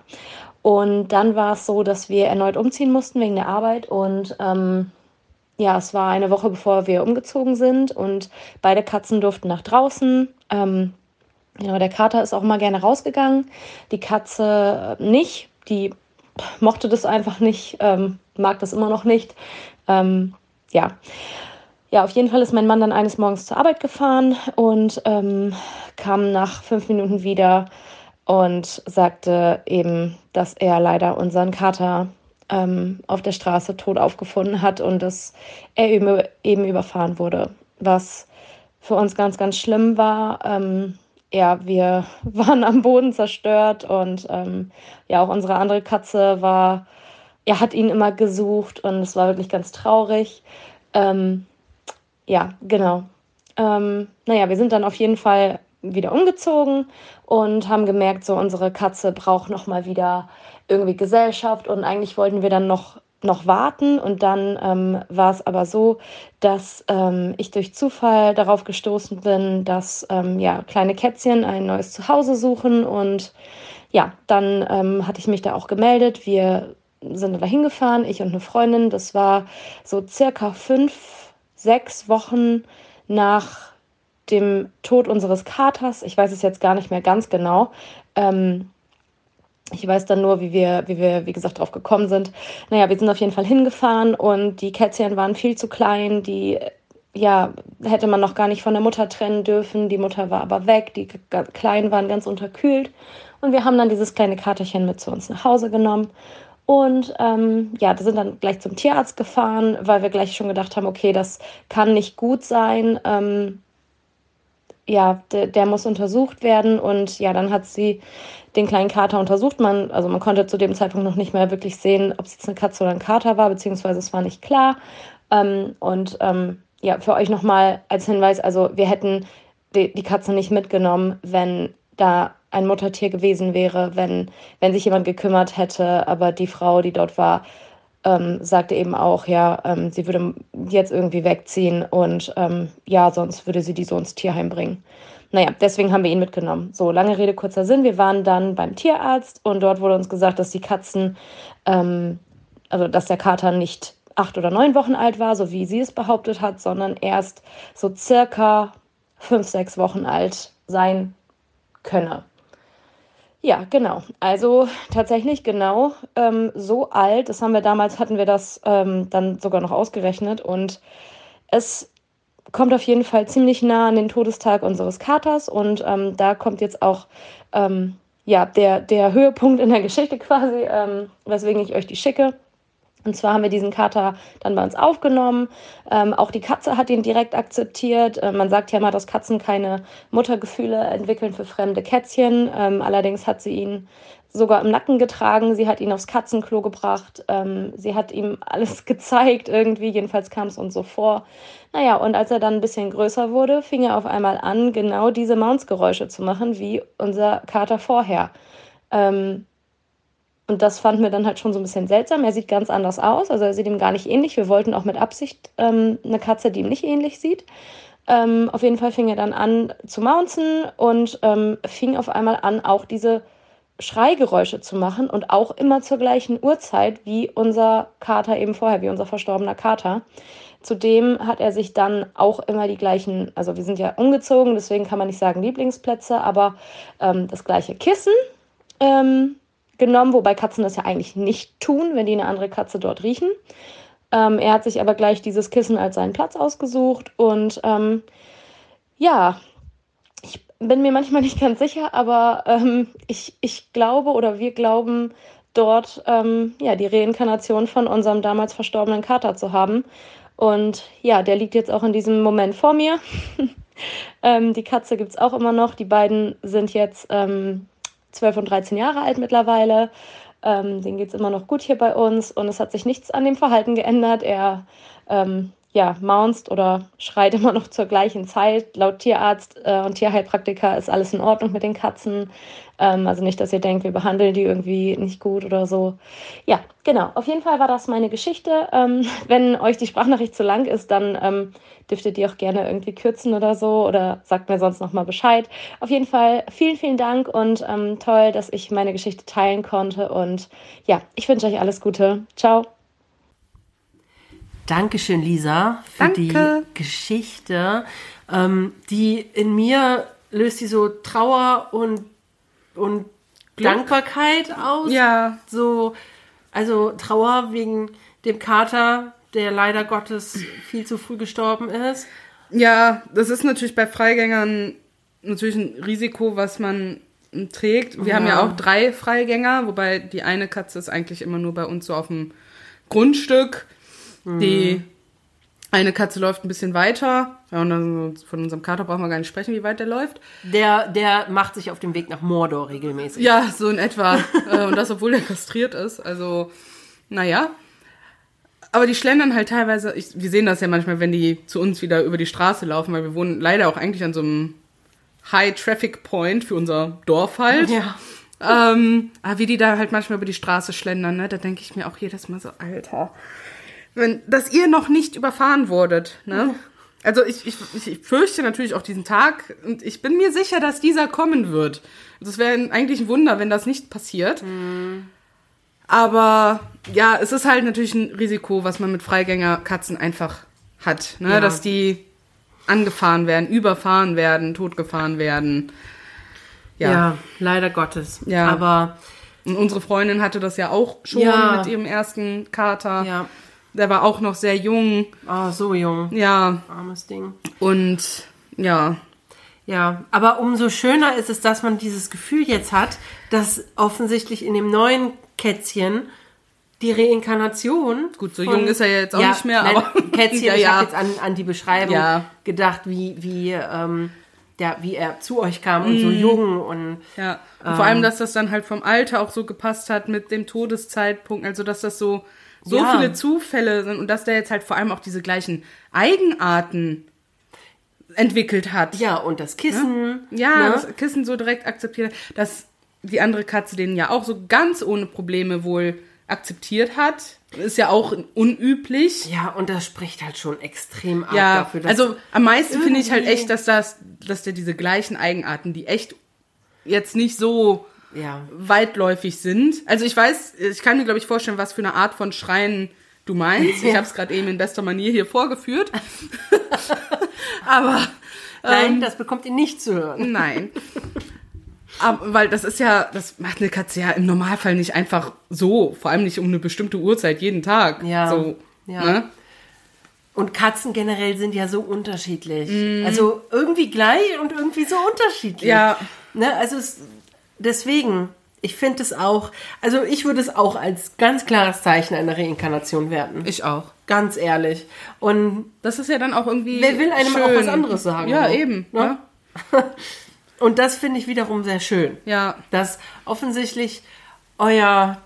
und dann war es so, dass wir erneut umziehen mussten wegen der Arbeit. Und ähm, ja, es war eine Woche bevor wir umgezogen sind und beide Katzen durften nach draußen. Genau, der Kater ist auch immer gerne rausgegangen, die Katze nicht. Die mochte das einfach nicht, ähm, mag das immer noch nicht. Ähm, ja. Ja, auf jeden Fall ist mein Mann dann eines Morgens zur Arbeit gefahren und ähm, kam nach fünf Minuten wieder und sagte eben, dass er leider unseren Kater ähm, auf der Straße tot aufgefunden hat und dass er eben, eben überfahren wurde, was für uns ganz, ganz schlimm war. Ähm, ja, wir waren am Boden zerstört und ähm, ja, auch unsere andere Katze war, er hat ihn immer gesucht und es war wirklich ganz traurig. Ähm, ja, genau. Ähm, naja, wir sind dann auf jeden Fall wieder umgezogen und haben gemerkt, so unsere Katze braucht noch mal wieder irgendwie Gesellschaft und eigentlich wollten wir dann noch noch warten und dann ähm, war es aber so, dass ähm, ich durch Zufall darauf gestoßen bin, dass ähm, ja kleine Kätzchen ein neues Zuhause suchen und ja, dann ähm, hatte ich mich da auch gemeldet. Wir sind da hingefahren, ich und eine Freundin. Das war so circa fünf, sechs Wochen nach dem Tod unseres Katers. Ich weiß es jetzt gar nicht mehr ganz genau. Ähm, ich weiß dann nur, wie wir, wie wir, wie gesagt, drauf gekommen sind. Naja, wir sind auf jeden Fall hingefahren und die Kätzchen waren viel zu klein. Die, ja, hätte man noch gar nicht von der Mutter trennen dürfen. Die Mutter war aber weg. Die Kleinen waren ganz unterkühlt. Und wir haben dann dieses kleine Katerchen mit zu uns nach Hause genommen. Und ähm, ja, wir sind dann gleich zum Tierarzt gefahren, weil wir gleich schon gedacht haben, okay, das kann nicht gut sein. Ähm, ja, der, der, muss untersucht werden und ja, dann hat sie den kleinen Kater untersucht. Man, also man konnte zu dem Zeitpunkt noch nicht mehr wirklich sehen, ob es jetzt eine Katze oder ein Kater war, beziehungsweise es war nicht klar. Ähm, und ähm, ja, für euch nochmal als Hinweis, also wir hätten die, die Katze nicht mitgenommen, wenn da ein Muttertier gewesen wäre, wenn, wenn sich jemand gekümmert hätte, aber die Frau, die dort war, ähm, sagte eben auch, ja, ähm, sie würde jetzt irgendwie wegziehen und ähm, ja, sonst würde sie die so ins Tierheim bringen. Naja, deswegen haben wir ihn mitgenommen. So, lange Rede, kurzer Sinn. Wir waren dann beim Tierarzt und dort wurde uns gesagt, dass die Katzen, ähm, also dass der Kater nicht acht oder neun Wochen alt war, so wie sie es behauptet hat, sondern erst so circa fünf, sechs Wochen alt sein könne. Ja, genau. Also tatsächlich genau ähm, so alt. Das haben wir damals, hatten wir das ähm, dann sogar noch ausgerechnet. Und es kommt auf jeden Fall ziemlich nah an den Todestag unseres Katers. Und ähm, da kommt jetzt auch ähm, ja, der, der Höhepunkt in der Geschichte quasi, ähm, weswegen ich euch die schicke. Und zwar haben wir diesen Kater dann bei uns aufgenommen. Ähm, auch die Katze hat ihn direkt akzeptiert. Ähm, man sagt ja mal, dass Katzen keine Muttergefühle entwickeln für fremde Kätzchen. Ähm, allerdings hat sie ihn sogar im Nacken getragen. Sie hat ihn aufs Katzenklo gebracht. Ähm, sie hat ihm alles gezeigt irgendwie. Jedenfalls kam es uns so vor. Naja, und als er dann ein bisschen größer wurde, fing er auf einmal an, genau diese Mountsgeräusche zu machen, wie unser Kater vorher. Ähm, und das fanden wir dann halt schon so ein bisschen seltsam. Er sieht ganz anders aus, also er sieht ihm gar nicht ähnlich. Wir wollten auch mit Absicht ähm, eine Katze, die ihm nicht ähnlich sieht. Ähm, auf jeden Fall fing er dann an zu mounzen und ähm, fing auf einmal an, auch diese Schreigeräusche zu machen und auch immer zur gleichen Uhrzeit wie unser Kater eben vorher, wie unser verstorbener Kater. Zudem hat er sich dann auch immer die gleichen, also wir sind ja umgezogen, deswegen kann man nicht sagen Lieblingsplätze, aber ähm, das gleiche Kissen ähm, genommen, wobei Katzen das ja eigentlich nicht tun, wenn die eine andere Katze dort riechen. Ähm, er hat sich aber gleich dieses Kissen als seinen Platz ausgesucht und ähm, ja, bin mir manchmal nicht ganz sicher, aber ähm, ich, ich glaube oder wir glauben dort ähm, ja, die Reinkarnation von unserem damals verstorbenen Kater zu haben. Und ja, der liegt jetzt auch in diesem Moment vor mir. Ähm, die Katze gibt es auch immer noch. Die beiden sind jetzt ähm, 12 und 13 Jahre alt mittlerweile. Ähm, den geht es immer noch gut hier bei uns und es hat sich nichts an dem Verhalten geändert. Er ähm, ja, maunzt oder schreit immer noch zur gleichen Zeit. Laut Tierarzt äh, und Tierheilpraktiker ist alles in Ordnung mit den Katzen. Ähm, also nicht, dass ihr denkt, wir behandeln die irgendwie nicht gut oder so. Ja, genau. Auf jeden Fall war das meine Geschichte. Ähm, wenn euch die Sprachnachricht zu lang ist, dann ähm, dürftet ihr auch gerne irgendwie kürzen oder so oder sagt mir sonst nochmal Bescheid. Auf jeden Fall vielen, vielen Dank und ähm, toll, dass ich meine Geschichte teilen konnte. Und ja, ich wünsche euch alles Gute. Ciao. Dankeschön, Lisa, für Danke. die Geschichte. Ähm, die in mir löst die so Trauer und, und Dankbarkeit aus. Ja. So, also Trauer wegen dem Kater, der leider Gottes viel zu früh gestorben ist. Ja, das ist natürlich bei Freigängern natürlich ein Risiko, was man trägt. Wir haben ja Ja. auch drei Freigänger, wobei die eine Katze ist eigentlich immer nur bei uns so auf dem Grundstück. Die eine Katze läuft ein bisschen weiter. Ja, und dann von unserem Kater brauchen wir gar nicht sprechen, wie weit der läuft. Der, der macht sich auf dem Weg nach Mordor regelmäßig. Ja, so in etwa. Äh, und das, obwohl er kastriert ist. Also, naja. Aber die schlendern halt teilweise, ich, wir sehen das ja manchmal, wenn die zu uns wieder über die Straße laufen, weil wir wohnen leider auch eigentlich an so einem High-Traffic-Point für unser Dorf halt. Ja. Ähm, aber wie die da halt manchmal über die Straße schlendern, ne, da denke ich mir auch jedes Mal so, Alter, wenn, dass ihr noch nicht überfahren wurdet, ne? Also ich, ich, ich fürchte natürlich auch diesen Tag und ich bin mir sicher, dass dieser kommen wird. Es wäre eigentlich ein Wunder, wenn das nicht passiert. Aber ja, es ist halt natürlich ein Risiko, was man mit Freigängerkatzen einfach hat, ne? Ja. dass die angefahren werden, überfahren werden, totgefahren werden. Ja. leider Gottes. Ja. Aber Und unsere Freundin hatte das ja auch schon Ja. mit ihrem ersten Kater. ja, Der war auch noch sehr jung. oh, so jung. Ja, Armes Ding. und ja. Ja, aber umso schöner ist es, dass man dieses Gefühl jetzt hat, dass offensichtlich in dem neuen Kätzchen die Reinkarnation. Gut, so jung ist er ja jetzt auch nicht mehr, nein, aber- Kätzchen, Ja, ich ja. habe jetzt an, an die Beschreibung Ja. gedacht, wie, wie, ähm, der, wie er zu euch kam und so jung und Ja. Und vor allem, dass das dann halt vom Alter auch so gepasst hat mit dem Todeszeitpunkt, also dass das so, so Ja. viele Zufälle sind und dass der jetzt halt vor allem auch diese gleichen Eigenarten entwickelt hat. ja, und das Kissen. Ja, ne? das Kissen so direkt akzeptiert, dass die andere Katze den ja auch so ganz ohne Probleme wohl akzeptiert hat. Ist ja auch unüblich. ja, und das spricht halt schon extrem ab Ja, dafür, dass also am meisten finde ich halt echt, dass das, dass der diese gleichen Eigenarten, die echt jetzt nicht so ja, weitläufig sind. Also ich weiß, ich kann mir glaube ich vorstellen, was für eine Art von Schreien du meinst. Ich habe es gerade eben in bester Manier hier vorgeführt. Aber nein, das bekommt ihr nicht zu hören. Nein. Aber, weil das ist ja, das macht eine Katze ja im Normalfall nicht einfach so, vor allem nicht um eine bestimmte Uhrzeit jeden Tag. Ja, So, ja. Ne? Und Katzen generell sind ja so unterschiedlich. Mhm. Also irgendwie gleich und irgendwie so unterschiedlich. Ja. Ne, also es, deswegen, ich finde es auch, also ich würde es auch als ganz klares Zeichen einer Reinkarnation werten. Ich auch. Ganz ehrlich. Und, Das ist ja dann auch irgendwie. Wer will einem schön. auch was anderes sagen, Ja, so, eben. ne? Ne? und das finde ich wiederum sehr schön. Ja. Dass offensichtlich euer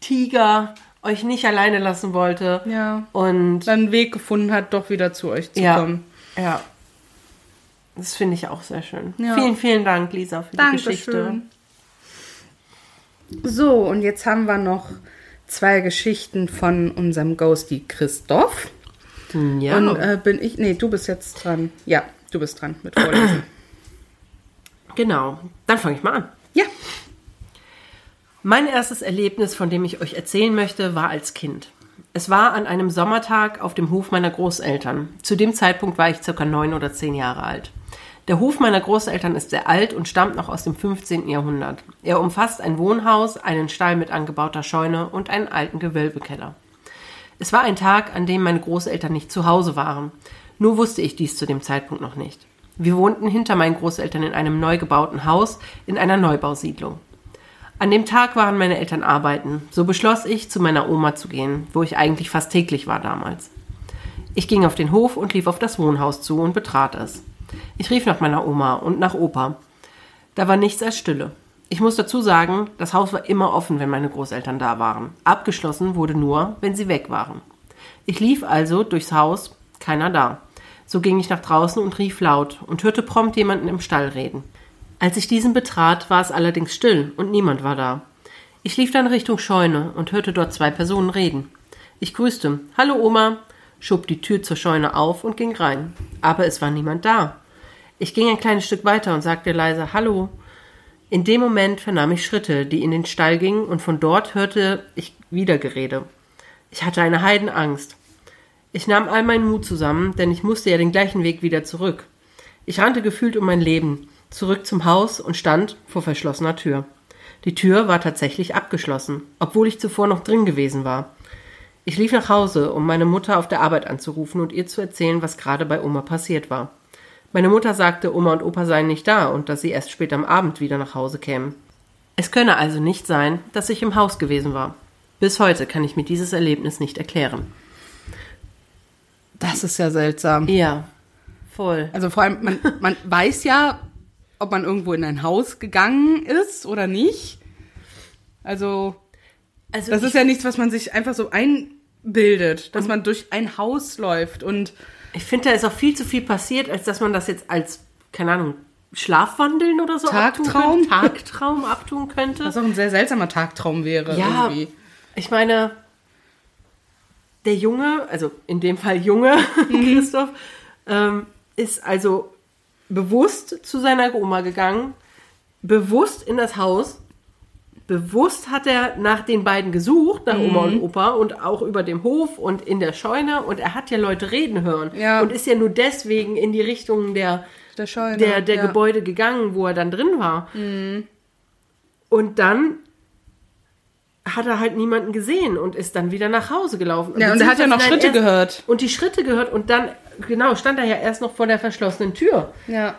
Tiger euch nicht alleine lassen wollte. Ja. Und Dann einen Weg gefunden hat, doch wieder zu euch zu Ja. kommen. Ja. Das finde ich auch sehr schön. Ja. Vielen, vielen Dank, Lisa, für die Geschichte. So, und jetzt haben wir noch zwei Geschichten von unserem Ghosty Christoph. Ja. Und äh, bin ich. Nee, du bist jetzt dran. Ja, du bist dran mit Vorlesen. genau. Dann fange ich mal an. ja. Mein erstes Erlebnis, von dem ich euch erzählen möchte, war als Kind. Es war an einem Sommertag auf dem Hof meiner Großeltern. Zu dem Zeitpunkt war ich circa neun oder zehn Jahre alt. Der Hof meiner Großeltern ist sehr alt und stammt noch aus dem 15. Jahrhundert. Er umfasst ein Wohnhaus, einen Stall mit angebauter Scheune und einen alten Gewölbekeller. Es war ein Tag, an dem meine Großeltern nicht zu Hause waren. Nur wusste ich dies zu dem Zeitpunkt noch nicht. Wir wohnten hinter meinen Großeltern in einem neu gebauten Haus in einer Neubausiedlung. An dem Tag waren meine Eltern arbeiten. So beschloss ich, zu meiner Oma zu gehen, wo ich eigentlich fast täglich war damals. Ich ging auf den Hof und lief auf das Wohnhaus zu und betrat es. Ich rief nach meiner Oma und nach Opa. Da war nichts als Stille. Ich muss dazu sagen, das Haus war immer offen, wenn meine Großeltern da waren. Abgeschlossen wurde nur, wenn sie weg waren. Ich lief also durchs Haus, keiner da. So ging ich nach draußen und rief laut und hörte prompt jemanden im Stall reden. Als ich diesen betrat, war es allerdings still und niemand war da. Ich lief dann Richtung Scheune und hörte dort zwei Personen reden. Ich grüßte. Hallo Oma, schob die Tür zur Scheune auf und ging rein. Aber es war niemand da. Ich ging ein kleines Stück weiter und sagte leise Hallo. In dem Moment vernahm ich Schritte, die in den Stall gingen, und von dort hörte ich wieder Gerede. Ich hatte eine Heidenangst. Ich nahm all meinen Mut zusammen, denn ich musste ja den gleichen Weg wieder zurück. Ich rannte gefühlt um mein Leben, zurück zum Haus und stand vor verschlossener Tür. Die Tür war tatsächlich abgeschlossen, obwohl ich zuvor noch drin gewesen war. Ich lief nach Hause, um meine Mutter auf der Arbeit anzurufen und ihr zu erzählen, was gerade bei Oma passiert war. Meine Mutter sagte, Oma und Opa seien nicht da und dass sie erst spät am Abend wieder nach Hause kämen. Es könne also nicht sein, dass ich im Haus gewesen war. Bis heute kann ich mir dieses Erlebnis nicht erklären. Das ist ja seltsam. Ja, voll. Also vor allem, man, man weiß ja, ob man irgendwo in ein Haus gegangen ist oder nicht. Also, Also das ist ja nichts, was man sich einfach so einbildet, dass man durch ein Haus läuft und Ich finde, da ist auch viel zu viel passiert, als dass man das jetzt als, keine Ahnung, Schlafwandeln oder so Tagtraum? abtun könnte, Tagtraum abtun könnte. was auch ein sehr seltsamer Tagtraum wäre Ja, irgendwie. ich meine, der Junge, also in dem Fall Junge, Christoph, ähm, ist also bewusst zu seiner Oma gegangen, bewusst in das Haus, bewusst hat er nach den beiden gesucht, nach Oma und Opa und auch über dem Hof und in der Scheune und er hat ja Leute reden hören Ja. und ist ja nur deswegen in die Richtung der Der Scheune. der, der ja. Gebäude gegangen, wo er dann drin war. Und dann hat er halt niemanden gesehen und ist dann wieder nach Hause gelaufen. Ja, und er hat ja noch Schritte gehört. Und die Schritte gehört und dann, genau, stand er ja erst noch vor der verschlossenen Tür. Ja,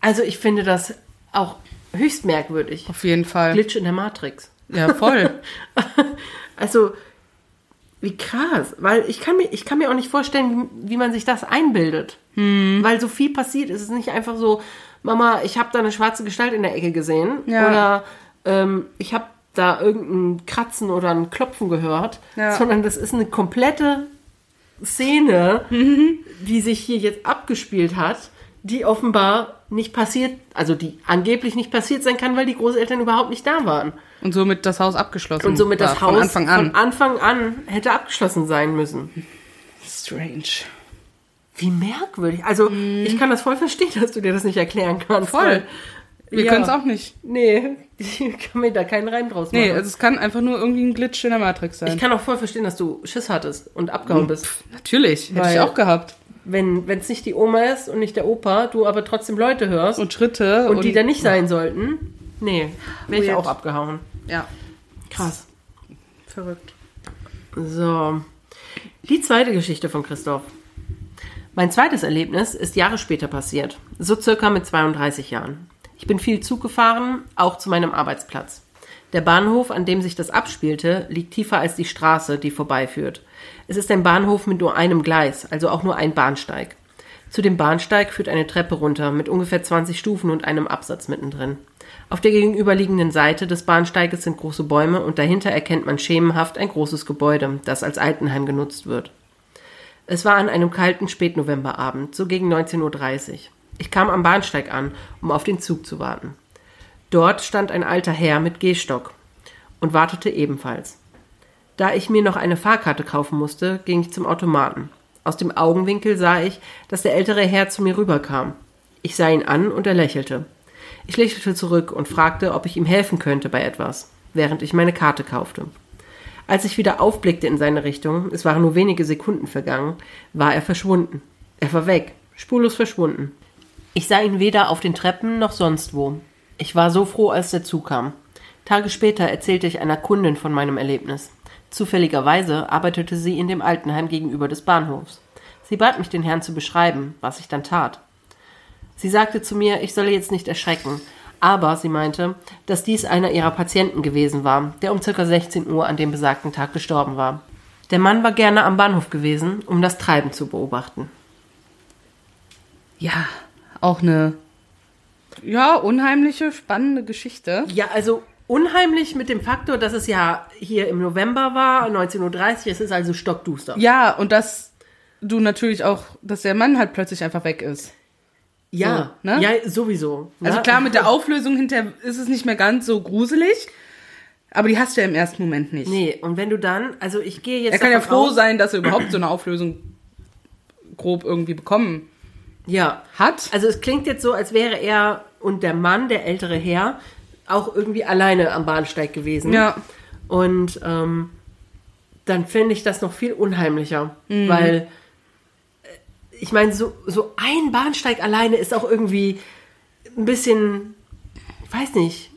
Also ich finde das auch höchst merkwürdig. auf jeden Fall. Glitch in der Matrix. Ja, voll. Also, wie krass. Weil ich kann mir, ich kann mir auch nicht vorstellen, wie, wie man sich das einbildet. Weil so viel passiert ist. Es ist nicht einfach so, Mama, ich habe da eine schwarze Gestalt in der Ecke gesehen. Ja. Oder ähm, ich habe da irgendein Kratzen oder ein Klopfen gehört. Ja. Sondern das ist eine komplette Szene, die sich hier jetzt abgespielt hat, die offenbar nicht passiert, also die angeblich nicht passiert sein kann, weil die Großeltern überhaupt nicht da waren. Und somit das Haus abgeschlossen. Und somit das Haus Von Anfang an. von Anfang an hätte abgeschlossen sein müssen. Strange. Wie merkwürdig. Also, ich kann das voll verstehen, dass du dir das nicht erklären kannst. Voll. Wir Ja. können es auch nicht. Nee, ich kann mir da keinen Reim draus machen. Nee, also es kann einfach nur irgendwie ein Glitch in der Matrix sein. ich kann auch voll verstehen, dass du Schiss hattest und abgehauen bist. Natürlich, hätte Weil- ich auch gehabt. Wenn es nicht die Oma ist und nicht der Opa, du aber trotzdem Leute hörst und, Und Schritte. die da nicht sein sollten, nee, wäre ich auch abgehauen. Ja, Krass. verrückt. So. Die zweite Geschichte von Christoph. Mein zweites Erlebnis ist Jahre später passiert. So circa mit 32 Jahren. Ich bin viel Zug gefahren, auch zu meinem Arbeitsplatz. Der Bahnhof, an dem sich das abspielte, liegt tiefer als die Straße, die vorbeiführt. Es ist ein Bahnhof mit nur einem Gleis, also auch nur ein Bahnsteig. Zu dem Bahnsteig führt eine Treppe runter mit ungefähr 20 Stufen und einem Absatz mittendrin. Auf der gegenüberliegenden Seite des Bahnsteiges sind große Bäume und dahinter erkennt man schemenhaft ein großes Gebäude, das als Altenheim genutzt wird. Es war an einem kalten Spätnovemberabend, so gegen 19.30 Uhr. Ich kam am Bahnsteig an, um auf den Zug zu warten. Dort stand ein alter Herr mit Gehstock und wartete ebenfalls. Da ich mir noch eine Fahrkarte kaufen musste, ging ich zum Automaten. Aus dem Augenwinkel sah ich, dass der ältere Herr zu mir rüberkam. Ich sah ihn an und er lächelte. Ich lächelte zurück und fragte, ob ich ihm helfen könnte bei etwas, während ich meine Karte kaufte. Als ich wieder aufblickte in seine Richtung, es waren nur wenige Sekunden vergangen, war er verschwunden. Er war weg, spurlos verschwunden. Ich sah ihn weder auf den Treppen noch sonst wo. Ich war so froh, als der Zug kam. Tage später erzählte ich einer Kundin von meinem Erlebnis. Zufälligerweise arbeitete sie in dem Altenheim gegenüber des Bahnhofs. Sie bat mich, den Herrn zu beschreiben, was ich dann tat. Sie sagte zu mir, ich solle jetzt nicht erschrecken, aber sie meinte, dass dies einer ihrer Patienten gewesen war, der um ca. 16 Uhr an dem besagten Tag gestorben war. Der Mann war gerne am Bahnhof gewesen, um das Treiben zu beobachten. Ja, auch eine ja, unheimliche, spannende Geschichte. Ja, also unheimlich mit dem Faktor, dass es ja hier im November war, 19.30 Uhr, es ist also stockduster. Ja, und dass du natürlich auch, dass der Mann halt plötzlich einfach weg ist. ja, so, ne? ja sowieso. Also ne? klar, mit der Auflösung hinterher ist es nicht mehr ganz so gruselig, aber die hast du ja im ersten Moment nicht. Nee, und wenn du dann, also ich gehe jetzt. er kann ja froh aus- sein, dass er überhaupt so eine Auflösung grob irgendwie bekommen Ja. hat. Also es klingt jetzt so, als wäre er und der Mann, der ältere Herr, auch irgendwie alleine am Bahnsteig gewesen. Ja. Und ähm, dann fände ich das noch viel unheimlicher, Mhm. weil ich meine, so, so ein Bahnsteig alleine ist auch irgendwie ein bisschen, ich weiß nicht,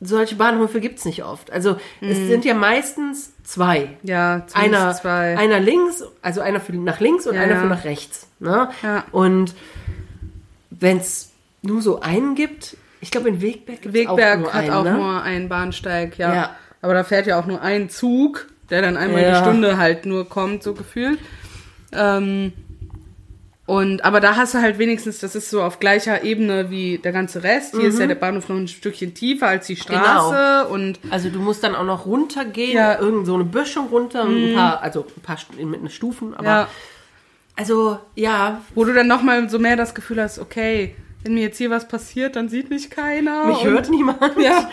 solche Bahnhöfe gibt es nicht oft. Also es sind ja meistens zwei. Ja, Einer, zwei. einer links, also einer für nach links und Ja, einer ja. für nach rechts. Ne? Ja. Und wenn es nur so einen gibt, ich glaube in Wegberg gibt es auch Wegberg nur hat einen, auch ne? nur einen Bahnsteig, ja. Ja. Aber da fährt ja auch nur ein Zug, der dann einmal Ja. die Stunde halt nur kommt, so gefühlt. Ähm, und, aber da hast du halt wenigstens, das ist so auf gleicher Ebene wie der ganze Rest. Hier ist Mhm. ja der Bahnhof noch ein Stückchen tiefer als die Straße und Also du musst dann auch noch runtergehen, Ja. Mhm. irgend so eine Böschung runter, ein paar, also ein paar mit einer Stufen, aber ja, also ja, wo du dann nochmal so mehr das Gefühl hast, okay, wenn mir jetzt hier was passiert, dann sieht mich keiner. mich hört niemand. Ja.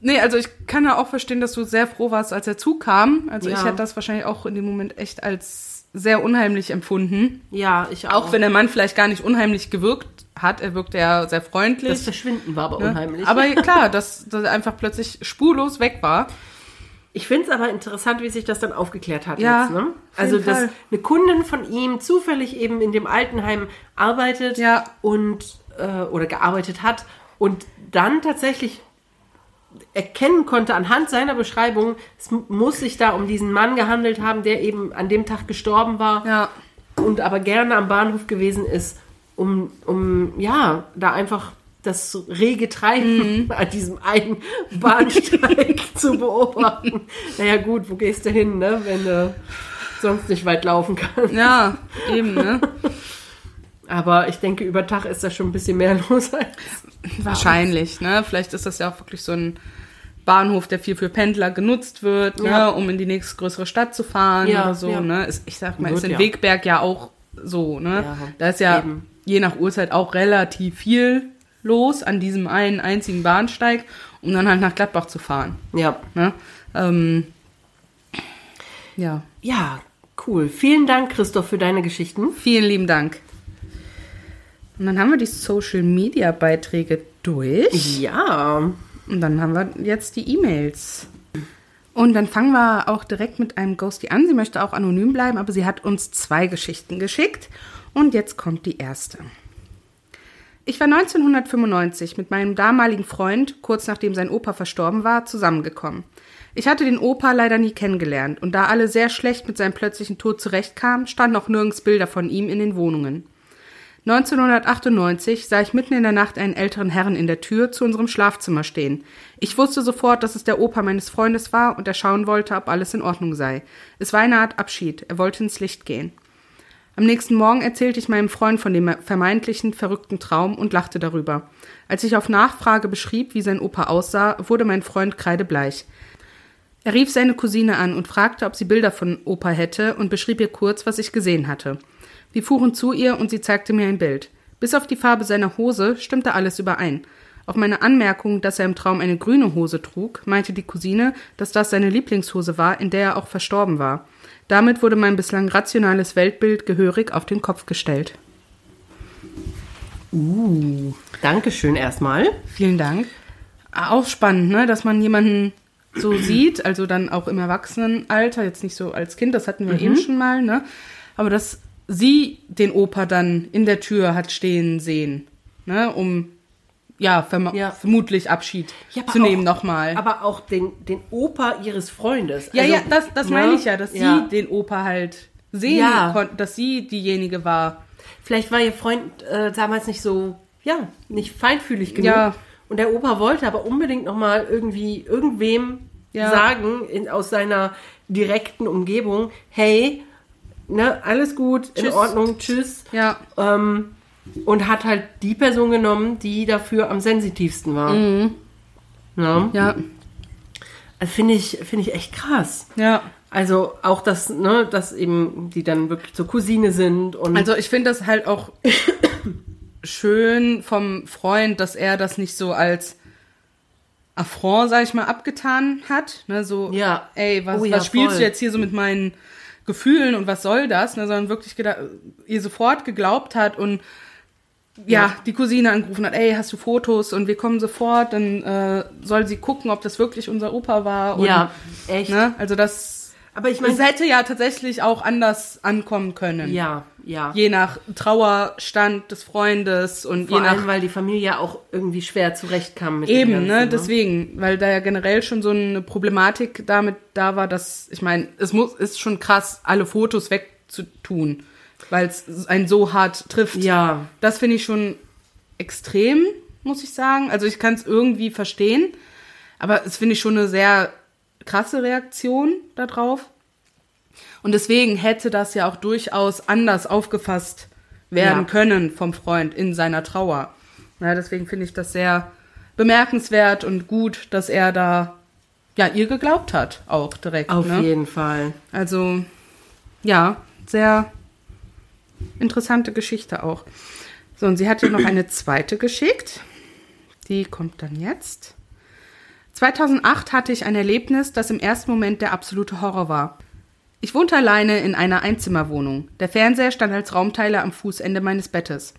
Nee, also ich kann ja auch verstehen, dass du sehr froh warst, als der Zug kam. Also ich Ja. hätte das wahrscheinlich auch in dem Moment echt als sehr unheimlich empfunden. Ja, ich auch. Auch wenn der Mann vielleicht gar nicht unheimlich gewirkt hat. Er wirkte ja sehr freundlich. das Verschwinden war aber ne? unheimlich. Aber klar, dass, dass er einfach plötzlich spurlos weg war. Ich finde es aber interessant, wie sich das dann aufgeklärt hat Ja, jetzt. Ne? Also, dass Fall. eine Kundin von ihm zufällig eben in dem Altenheim arbeitet Ja. und äh, oder gearbeitet hat und dann tatsächlich erkennen konnte anhand seiner Beschreibung, es mu- muss sich da um diesen Mann gehandelt haben, der eben an dem Tag gestorben war Ja. und aber gerne am Bahnhof gewesen ist, um, um ja, da einfach das rege Treiben Mhm. an diesem einen Bahnsteig zu beobachten. Naja gut, wo gehst du hin, ne, wenn du sonst nicht weit laufen kannst. Ja, eben, ne? Aber ich denke, über Tag ist da schon ein bisschen mehr los. Als Wahrscheinlich, ne? Vielleicht ist das ja auch wirklich so ein Bahnhof, der viel für Pendler genutzt wird, Ja. ne? um in die nächstgrößere Stadt zu fahren Ja, oder so, ja. ne? Ist, ich sag mal, Wird ist in. Wegberg ja auch so, ne? Da ist ja eben. je nach Uhrzeit auch relativ viel los an diesem einen einzigen Bahnsteig, um dann halt nach Gladbach zu fahren, ja. ne? Ähm, ja, Ja, cool. Vielen Dank, Christoph, für deine Geschichten. vielen lieben Dank. Und dann haben wir die Social Media Beiträge durch. Ja. Und dann haben wir jetzt die E-Mails. Und dann fangen wir auch direkt mit einem Ghosty an. Sie möchte auch anonym bleiben, aber sie hat uns zwei Geschichten geschickt. Und jetzt kommt die erste. Ich war 1995 mit meinem damaligen Freund, kurz nachdem sein Opa verstorben war, zusammengekommen. Ich hatte den Opa leider nie kennengelernt und da alle sehr schlecht mit seinem plötzlichen Tod zurechtkamen, standen auch nirgends Bilder von ihm in den Wohnungen. 1998 sah ich mitten in der Nacht einen älteren Herrn in der Tür zu unserem Schlafzimmer stehen. Ich wusste sofort, dass es der Opa meines Freundes war und er schauen wollte, ob alles in Ordnung sei. Es war eine Art Abschied, er wollte ins Licht gehen. Am nächsten Morgen erzählte ich meinem Freund von dem vermeintlichen verrückten Traum und lachte darüber. Als ich auf Nachfrage beschrieb, wie sein Opa aussah, wurde mein Freund kreidebleich. Er rief seine Cousine an und fragte, ob sie Bilder von Opa hätte und beschrieb ihr kurz, was ich gesehen hatte. Wir fuhren zu ihr und sie zeigte mir ein Bild. Bis auf die Farbe seiner Hose stimmte alles überein. Auf meine Anmerkung, dass er im Traum eine grüne Hose trug, meinte die Cousine, dass das seine Lieblingshose war, in der er auch verstorben war. Damit wurde mein bislang rationales Weltbild gehörig auf den Kopf gestellt. Uh, Dankeschön erstmal. Vielen Dank. Auch spannend, ne, dass man jemanden so sieht, also dann auch im Erwachsenenalter, jetzt nicht so als Kind, das hatten wir eben schon mal, ne? Aber dass sie den Opa dann in der Tür hat stehen sehen, ne, um ja, verm Ja. vermutlich Abschied Ja, aber zu nehmen auch- nochmal. Aber auch den, den Opa ihres Freundes. Ja, Also, ja, das, das ne? meine ich ja, dass sie den Opa halt sehen Ja. konnte, dass sie diejenige war. Vielleicht war ihr Freund äh, damals nicht so, ja, nicht feinfühlig genug. Und der Opa wollte aber unbedingt nochmal irgendwie irgendwem sagen in, aus seiner direkten Umgebung, hey, ne, alles gut, in Tschüss. Ordnung, tschüss. Ja, Ähm, und hat halt die Person genommen, die dafür am sensitivsten war. Mhm. Ja. ja, Also Finde ich, finde ich echt krass. ja. Also auch das, ne, dass eben die dann wirklich zur Cousine sind und Also ich finde das halt auch schön vom Freund, dass er das nicht so als Affront, sag ich mal, abgetan hat. Ne, so, Ja. ey, was, Oh ja, was spielst voll. du jetzt hier so mit meinen Gefühlen und was soll das? Ne, sondern wirklich ihr sofort geglaubt hat und ja, Ja. die Cousine angerufen hat, ey, hast du Fotos? Und wir kommen sofort, dann äh, soll sie gucken, ob das wirklich unser Opa war. Und, ja, echt. Ne, also das Aber ich Es meine, hätte ja tatsächlich auch anders ankommen können. ja, ja. Je nach Trauerstand des Freundes und Vor je nach allem, weil die Familie ja auch irgendwie schwer zurechtkam mit dem Eben, Ganzen, ne? Deswegen, weil da ja generell schon so eine Problematik damit da war, dass, ich meine, es muss, ist schon krass, alle Fotos wegzutun, weil es einen so hart trifft. Ja. Das finde ich schon extrem, muss ich sagen. Also ich kann es irgendwie verstehen, aber es finde ich schon eine sehr krasse Reaktion darauf. Und deswegen hätte das ja auch durchaus anders aufgefasst werden Ja. können vom Freund in seiner Trauer. Ja, deswegen finde ich das sehr bemerkenswert und gut, dass er da ja ihr geglaubt hat, auch direkt. Auf ne? jeden Fall. Also ja, sehr interessante Geschichte auch. So, und sie hat ihr noch eine zweite geschickt. Die kommt dann jetzt. 2008 hatte ich ein Erlebnis, das im ersten Moment der absolute Horror war. Ich wohnte alleine in einer Einzimmerwohnung. Der Fernseher stand als Raumteiler am Fußende meines Bettes.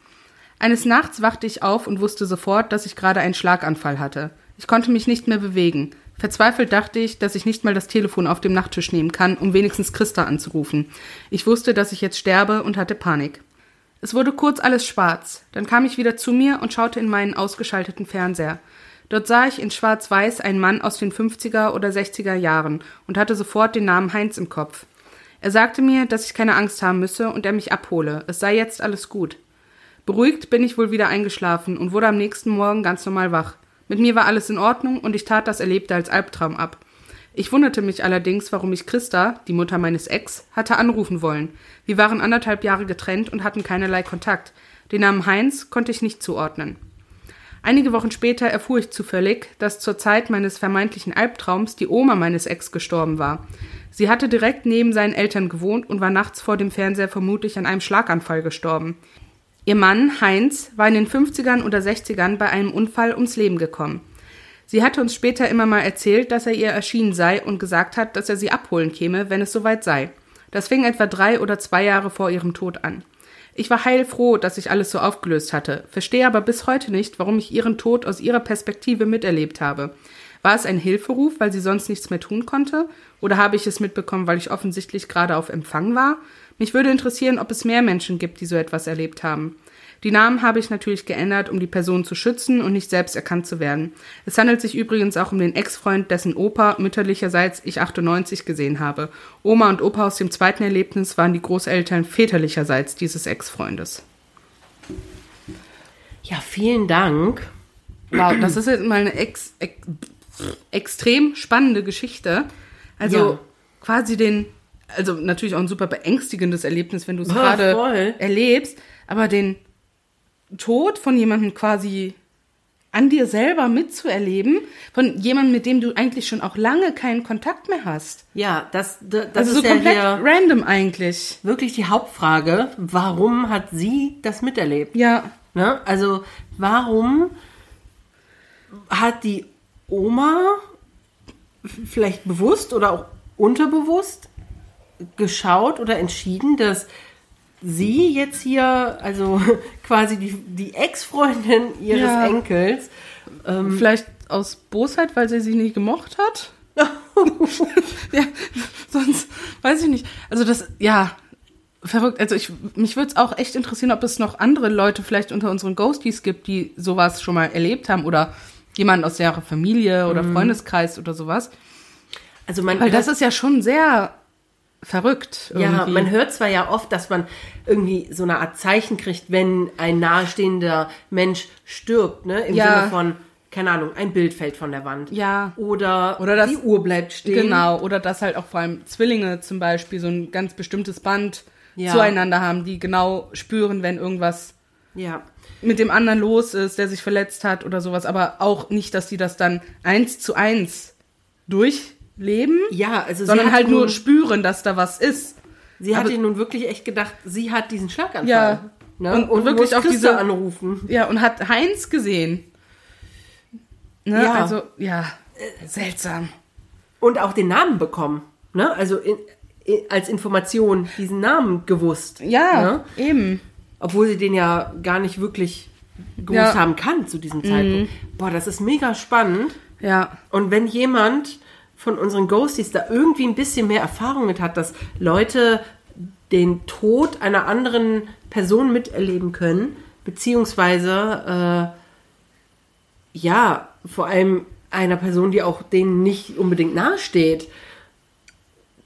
Eines Nachts wachte ich auf und wusste sofort, dass ich gerade einen Schlaganfall hatte. Ich konnte mich nicht mehr bewegen. Verzweifelt dachte ich, dass ich nicht mal das Telefon auf dem Nachttisch nehmen kann, um wenigstens Christa anzurufen. Ich wusste, dass ich jetzt sterbe und hatte Panik. Es wurde kurz alles schwarz. Dann kam ich wieder zu mir und schaute in meinen ausgeschalteten Fernseher. Dort sah ich in Schwarz-Weiß einen Mann aus den 50er oder 60er Jahren und hatte sofort den Namen Heinz im Kopf. Er sagte mir, dass ich keine Angst haben müsse und er mich abhole. Es sei jetzt alles gut. Beruhigt bin ich wohl wieder eingeschlafen und wurde am nächsten Morgen ganz normal wach. Mit mir war alles in Ordnung und ich tat das Erlebte als Albtraum ab. Ich wunderte mich allerdings, warum ich Christa, die Mutter meines Ex, hatte anrufen wollen. Wir waren anderthalb Jahre getrennt und hatten keinerlei Kontakt. Den Namen Heinz konnte ich nicht zuordnen. Einige Wochen später erfuhr ich zufällig, dass zur Zeit meines vermeintlichen Albtraums die Oma meines Ex gestorben war. Sie hatte direkt neben seinen Eltern gewohnt und war nachts vor dem Fernseher vermutlich an einem Schlaganfall gestorben. Ihr Mann, Heinz, war in den 50ern oder 60ern bei einem Unfall ums Leben gekommen. Sie hatte uns später immer mal erzählt, dass er ihr erschienen sei und gesagt hat, dass er sie abholen käme, wenn es soweit sei. Das fing etwa drei oder zwei Jahre vor ihrem Tod an. Ich war heilfroh, dass sich alles so aufgelöst hatte, verstehe aber bis heute nicht, warum ich ihren Tod aus ihrer Perspektive miterlebt habe. War es ein Hilferuf, weil sie sonst nichts mehr tun konnte? Oder habe ich es mitbekommen, weil ich offensichtlich gerade auf Empfang war? Mich würde interessieren, ob es mehr Menschen gibt, die so etwas erlebt haben. Die Namen habe ich natürlich geändert, um die Person zu schützen und nicht selbst erkannt zu werden. Es handelt sich übrigens auch um den Ex-Freund, dessen Opa mütterlicherseits ich 98 gesehen habe. Oma und Opa aus dem zweiten Erlebnis waren die Großeltern väterlicherseits dieses Ex-Freundes. Ja, vielen Dank. Wow, das ist jetzt mal eine ex, ex, extrem spannende Geschichte. Also Ja. quasi den, also natürlich auch ein super beängstigendes Erlebnis, wenn du es Ja, gerade erlebst, aber den Tod von jemandem quasi an dir selber mitzuerleben, von jemandem, mit dem du eigentlich schon auch lange keinen Kontakt mehr hast. Ja, das, das, das Also ist so ja komplett random eigentlich. wirklich die Hauptfrage. Warum hat sie das miterlebt? Ja, Ne? Also, warum hat die Oma vielleicht bewusst oder auch unterbewusst geschaut oder entschieden, dass sie jetzt hier, also quasi die, die Ex-Freundin ihres Ja. Enkels, vielleicht aus Bosheit, weil sie sie nie gemocht hat. ja, sonst weiß ich nicht. Also das, ja, verrückt. Also ich, mich würde es auch echt interessieren, ob es noch andere Leute vielleicht unter unseren Ghosties gibt, die sowas schon mal erlebt haben oder jemand aus ihrer Familie oder Freundeskreis oder sowas. also man Weil das ist ja schon sehr verrückt. Ja, irgendwie. man hört zwar ja oft, dass man irgendwie so eine Art Zeichen kriegt, wenn ein nahestehender Mensch stirbt, ne? Im Ja. Sinne von, keine Ahnung, ein Bild fällt von der Wand. Ja. Oder, Oder das- die Uhr bleibt stehen. Genau, oder dass halt auch vor allem Zwillinge zum Beispiel so ein ganz bestimmtes Band Ja. zueinander haben, die genau spüren, wenn irgendwas Ja. mit dem anderen los ist, der sich verletzt hat oder sowas, aber auch nicht, dass die das dann eins zu eins durchleben, Ja, also sondern halt nur spüren, dass da was ist. sie hat aber- nun wirklich echt gedacht, sie hat diesen Schlaganfall. Ja. Ne? Und- Und, und wirklich auch diese- anrufen. Ja, und hat Heinz gesehen. Ne? Ja. Also, ja, seltsam. Und auch den Namen bekommen. Ne? Also in, in, als Information diesen Namen gewusst. Ja, Ne? eben. Obwohl sie den ja gar nicht wirklich gewusst Ja. Mhm. haben kann zu diesem Zeitpunkt. Boah, das ist mega spannend. Ja, Und wenn jemand von unseren Ghosties da irgendwie ein bisschen mehr Erfahrung mit hat, dass Leute den Tod einer anderen Person miterleben können, beziehungsweise äh, ja, vor allem einer Person, die auch denen nicht unbedingt nahesteht,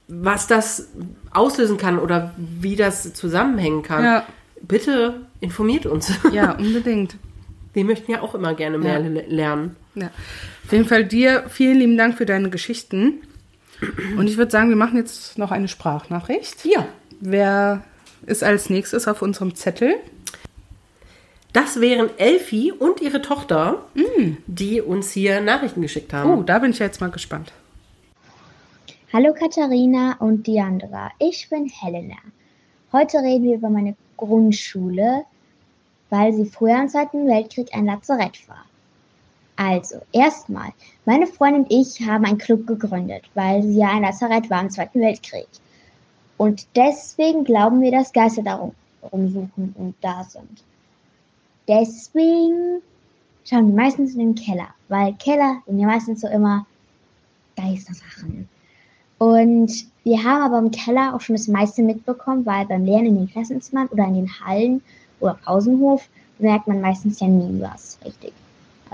was das auslösen kann oder wie das zusammenhängen kann. Ja. Bitte informiert uns. Ja, unbedingt. Wir möchten ja auch immer gerne mehr Ja. le- lernen. Ja. Auf jeden Fall dir vielen lieben Dank für deine Geschichten. Und ich würde sagen, wir machen jetzt noch eine Sprachnachricht. Ja. Wer ist als nächstes auf unserem Zettel? Das wären Elfi und ihre Tochter, die uns hier Nachrichten geschickt haben. Oh, da bin ich jetzt mal gespannt. Hallo Katharina und Diandra, ich bin Helena. Heute reden wir über meine Grundschule, weil sie früher im Zweiten Weltkrieg ein Lazarett war. Also, erstmal, meine Freundin und ich haben einen Club gegründet, weil sie ja ein Lazarett war im Zweiten Weltkrieg. Und deswegen glauben wir, dass Geister darum rumsuchen und da sind. Deswegen schauen wir meistens in den Keller, weil Keller sind ja meistens so immer Geistersachen. Und wir haben aber im Keller auch schon das meiste mitbekommen, weil beim Lernen in den Klassenzimmern oder in den Hallen oder Pausenhof merkt man meistens ja nie was richtig.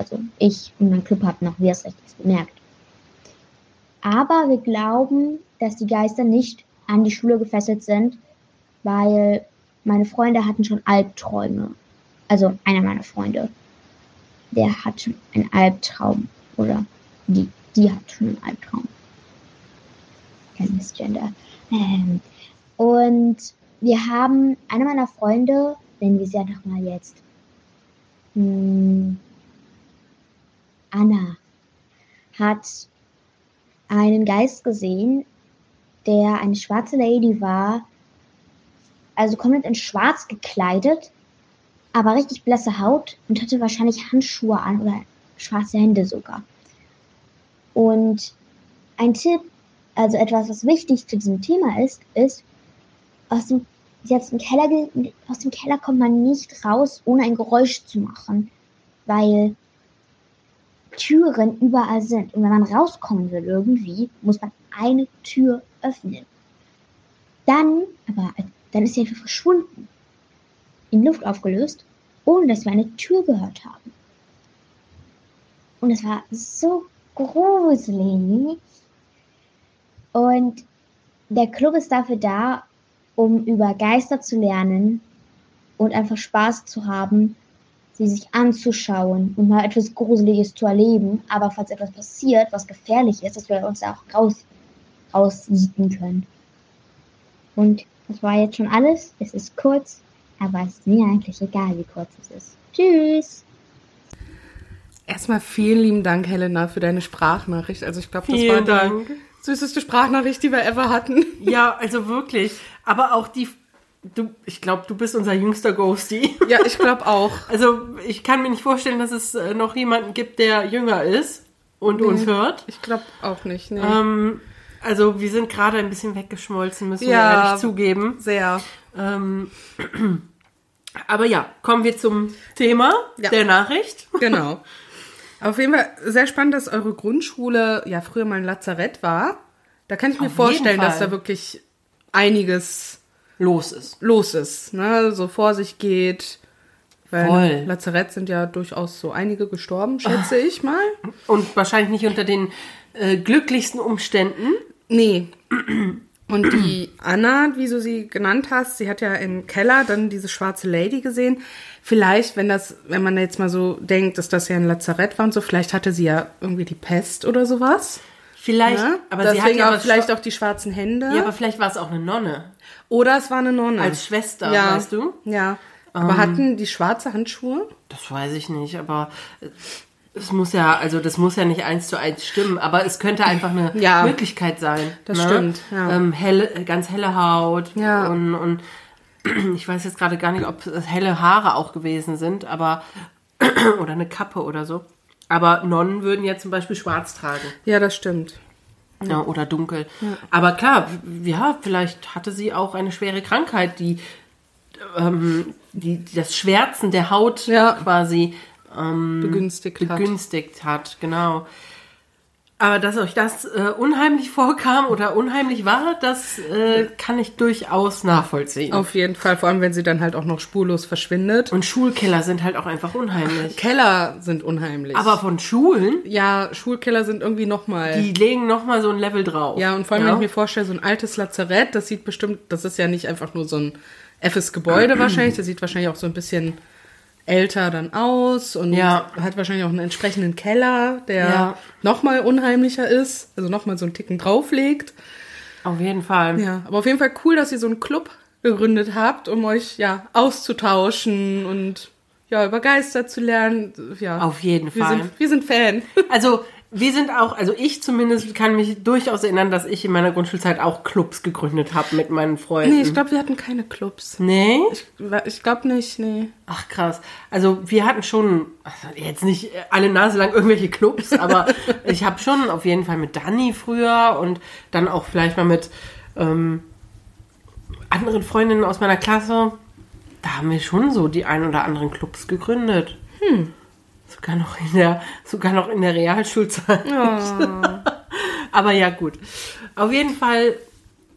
Also ich und mein Club haben noch Richtiges bemerkt. Aber wir glauben, dass die Geister nicht an die Schule gefesselt sind, weil meine Freunde hatten schon Albträume. Also einer meiner Freunde, der hat schon einen Albtraum. Oder die, die hat schon einen Albtraum kein Missgender. Ähm, und wir haben, eine meiner Freunde, nennen wir sie einfach mal jetzt, hm, Anna, hat einen Geist gesehen, der eine schwarze Lady war, also komplett in schwarz gekleidet, aber richtig blasse Haut und hatte wahrscheinlich Handschuhe an oder schwarze Hände sogar. Und ein Tipp, also etwas, was wichtig zu diesem Thema ist, ist, aus dem, sie hat Keller, aus dem Keller kommt man nicht raus, ohne ein Geräusch zu machen, weil Türen überall sind. Und wenn man rauskommen will irgendwie, muss man eine Tür öffnen. Dann, aber dann ist sie einfach verschwunden. In Luft aufgelöst, ohne dass wir eine Tür gehört haben. Und es war so gruselig. Und der Club ist dafür da, um über Geister zu lernen und einfach Spaß zu haben, sie sich anzuschauen und mal etwas Gruseliges zu erleben. Aber falls etwas passiert, was gefährlich ist, dass wir uns da auch raus, raussieten können. Und das war jetzt schon alles. Es ist kurz, aber es ist mir eigentlich egal, wie kurz es ist. Tschüss! Erstmal vielen lieben Dank, Helena, für deine Sprachnachricht. Also ich glaube, das Vielen war Dank. die süßeste Sprachnachricht, die wir ever hatten. Ja, also wirklich. Aber auch die, du, ich glaube, du bist unser jüngster Ghosty. Ja, ich glaube auch. Also ich kann mir nicht vorstellen, dass es äh, noch jemanden gibt, der jünger ist und uns hört. Ich glaube auch nicht. Nee. Ähm, also wir sind gerade ein bisschen weggeschmolzen, müssen wir Ja. ehrlich zugeben. Sehr. Ähm, aber ja, kommen wir zum Thema Ja. der Nachricht. Genau. Auf jeden Fall sehr spannend, dass eure Grundschule ja früher mal ein Lazarett war. Da kann ich mir Auf vorstellen, jeden dass da wirklich einiges Los ist. los ist, ne? so vor sich geht. Weil Voll. Lazarett sind ja durchaus so einige gestorben, schätze ich mal. Und wahrscheinlich nicht unter den äh, glücklichsten Umständen. Nee. Und die Anna, wie du sie genannt hast, sie hat ja im Keller dann diese schwarze Lady gesehen. Vielleicht, wenn das, wenn man jetzt mal so denkt, dass das ja ein Lazarett war und so, vielleicht hatte sie ja irgendwie die Pest oder sowas. Vielleicht, Ne? aber sie hat Deswegen ja auch was vielleicht auch die schwarzen Hände. Ja, aber vielleicht war es auch eine Nonne. Oder es war eine Nonne. Als Schwester, ja. weißt du? Ähm. Ja. Aber hatten die schwarze Handschuhe? Das weiß ich nicht, aber äh, es muss ja, also das muss ja nicht eins zu eins stimmen, aber es könnte einfach eine Ja. Möglichkeit sein. Das ne? stimmt, ja. Ähm, helle, ganz helle Haut Ja. und, und ich weiß jetzt gerade gar nicht, ob es helle Haare auch gewesen sind, aber oder eine Kappe oder so. Aber Nonnen würden ja zum Beispiel schwarz tragen. Ja, das stimmt. Ja, oder dunkel. Aber klar, ja, vielleicht hatte sie auch eine schwere Krankheit, die, ähm, die, das Schwärzen der Haut Ja. quasi ähm, Begünstigt hat. begünstigt hat. Genau. Aber dass euch das äh, unheimlich vorkam oder unheimlich war, das äh, kann ich durchaus nachvollziehen. Auf jeden Fall, vor allem wenn sie dann halt auch noch spurlos verschwindet. Und Schulkeller sind halt auch einfach unheimlich. Keller sind unheimlich. Aber von Schulen, ja, Schulkeller sind irgendwie nochmal. die legen noch mal so ein Level drauf. Ja, und vor allem, wenn ich mir vorstelle, so ein altes Lazarett, das sieht bestimmt, das ist ja nicht einfach nur so ein effes Gebäude wahrscheinlich, das sieht wahrscheinlich auch so ein bisschen älter dann aus und Ja. hat wahrscheinlich auch einen entsprechenden Keller, der Ja. nochmal unheimlicher ist, also nochmal so einen Ticken drauflegt. Auf jeden Fall. Ja, aber auf jeden Fall cool, dass ihr so einen Club gegründet habt, um euch ja auszutauschen und ja, über Geister zu lernen. Ja, Auf jeden wir Fall. Sind, wir sind Fan. Also wir sind auch, also ich zumindest kann mich durchaus erinnern, dass ich in meiner Grundschulzeit auch Clubs gegründet habe mit meinen Freunden. Nee, ich glaube, wir hatten keine Clubs. Nee? Ich, ich glaube nicht, nee. Ach krass. Also wir hatten schon, also jetzt nicht alle Nase lang irgendwelche Clubs, aber ich habe schon auf jeden Fall mit Dani früher und dann auch vielleicht mal mit ähm, anderen Freundinnen aus meiner Klasse, da haben wir schon so die ein oder anderen Clubs gegründet. Hm. Sogar noch in der, sogar noch in der Realschulzeit. Aber ja, gut. Auf jeden Fall,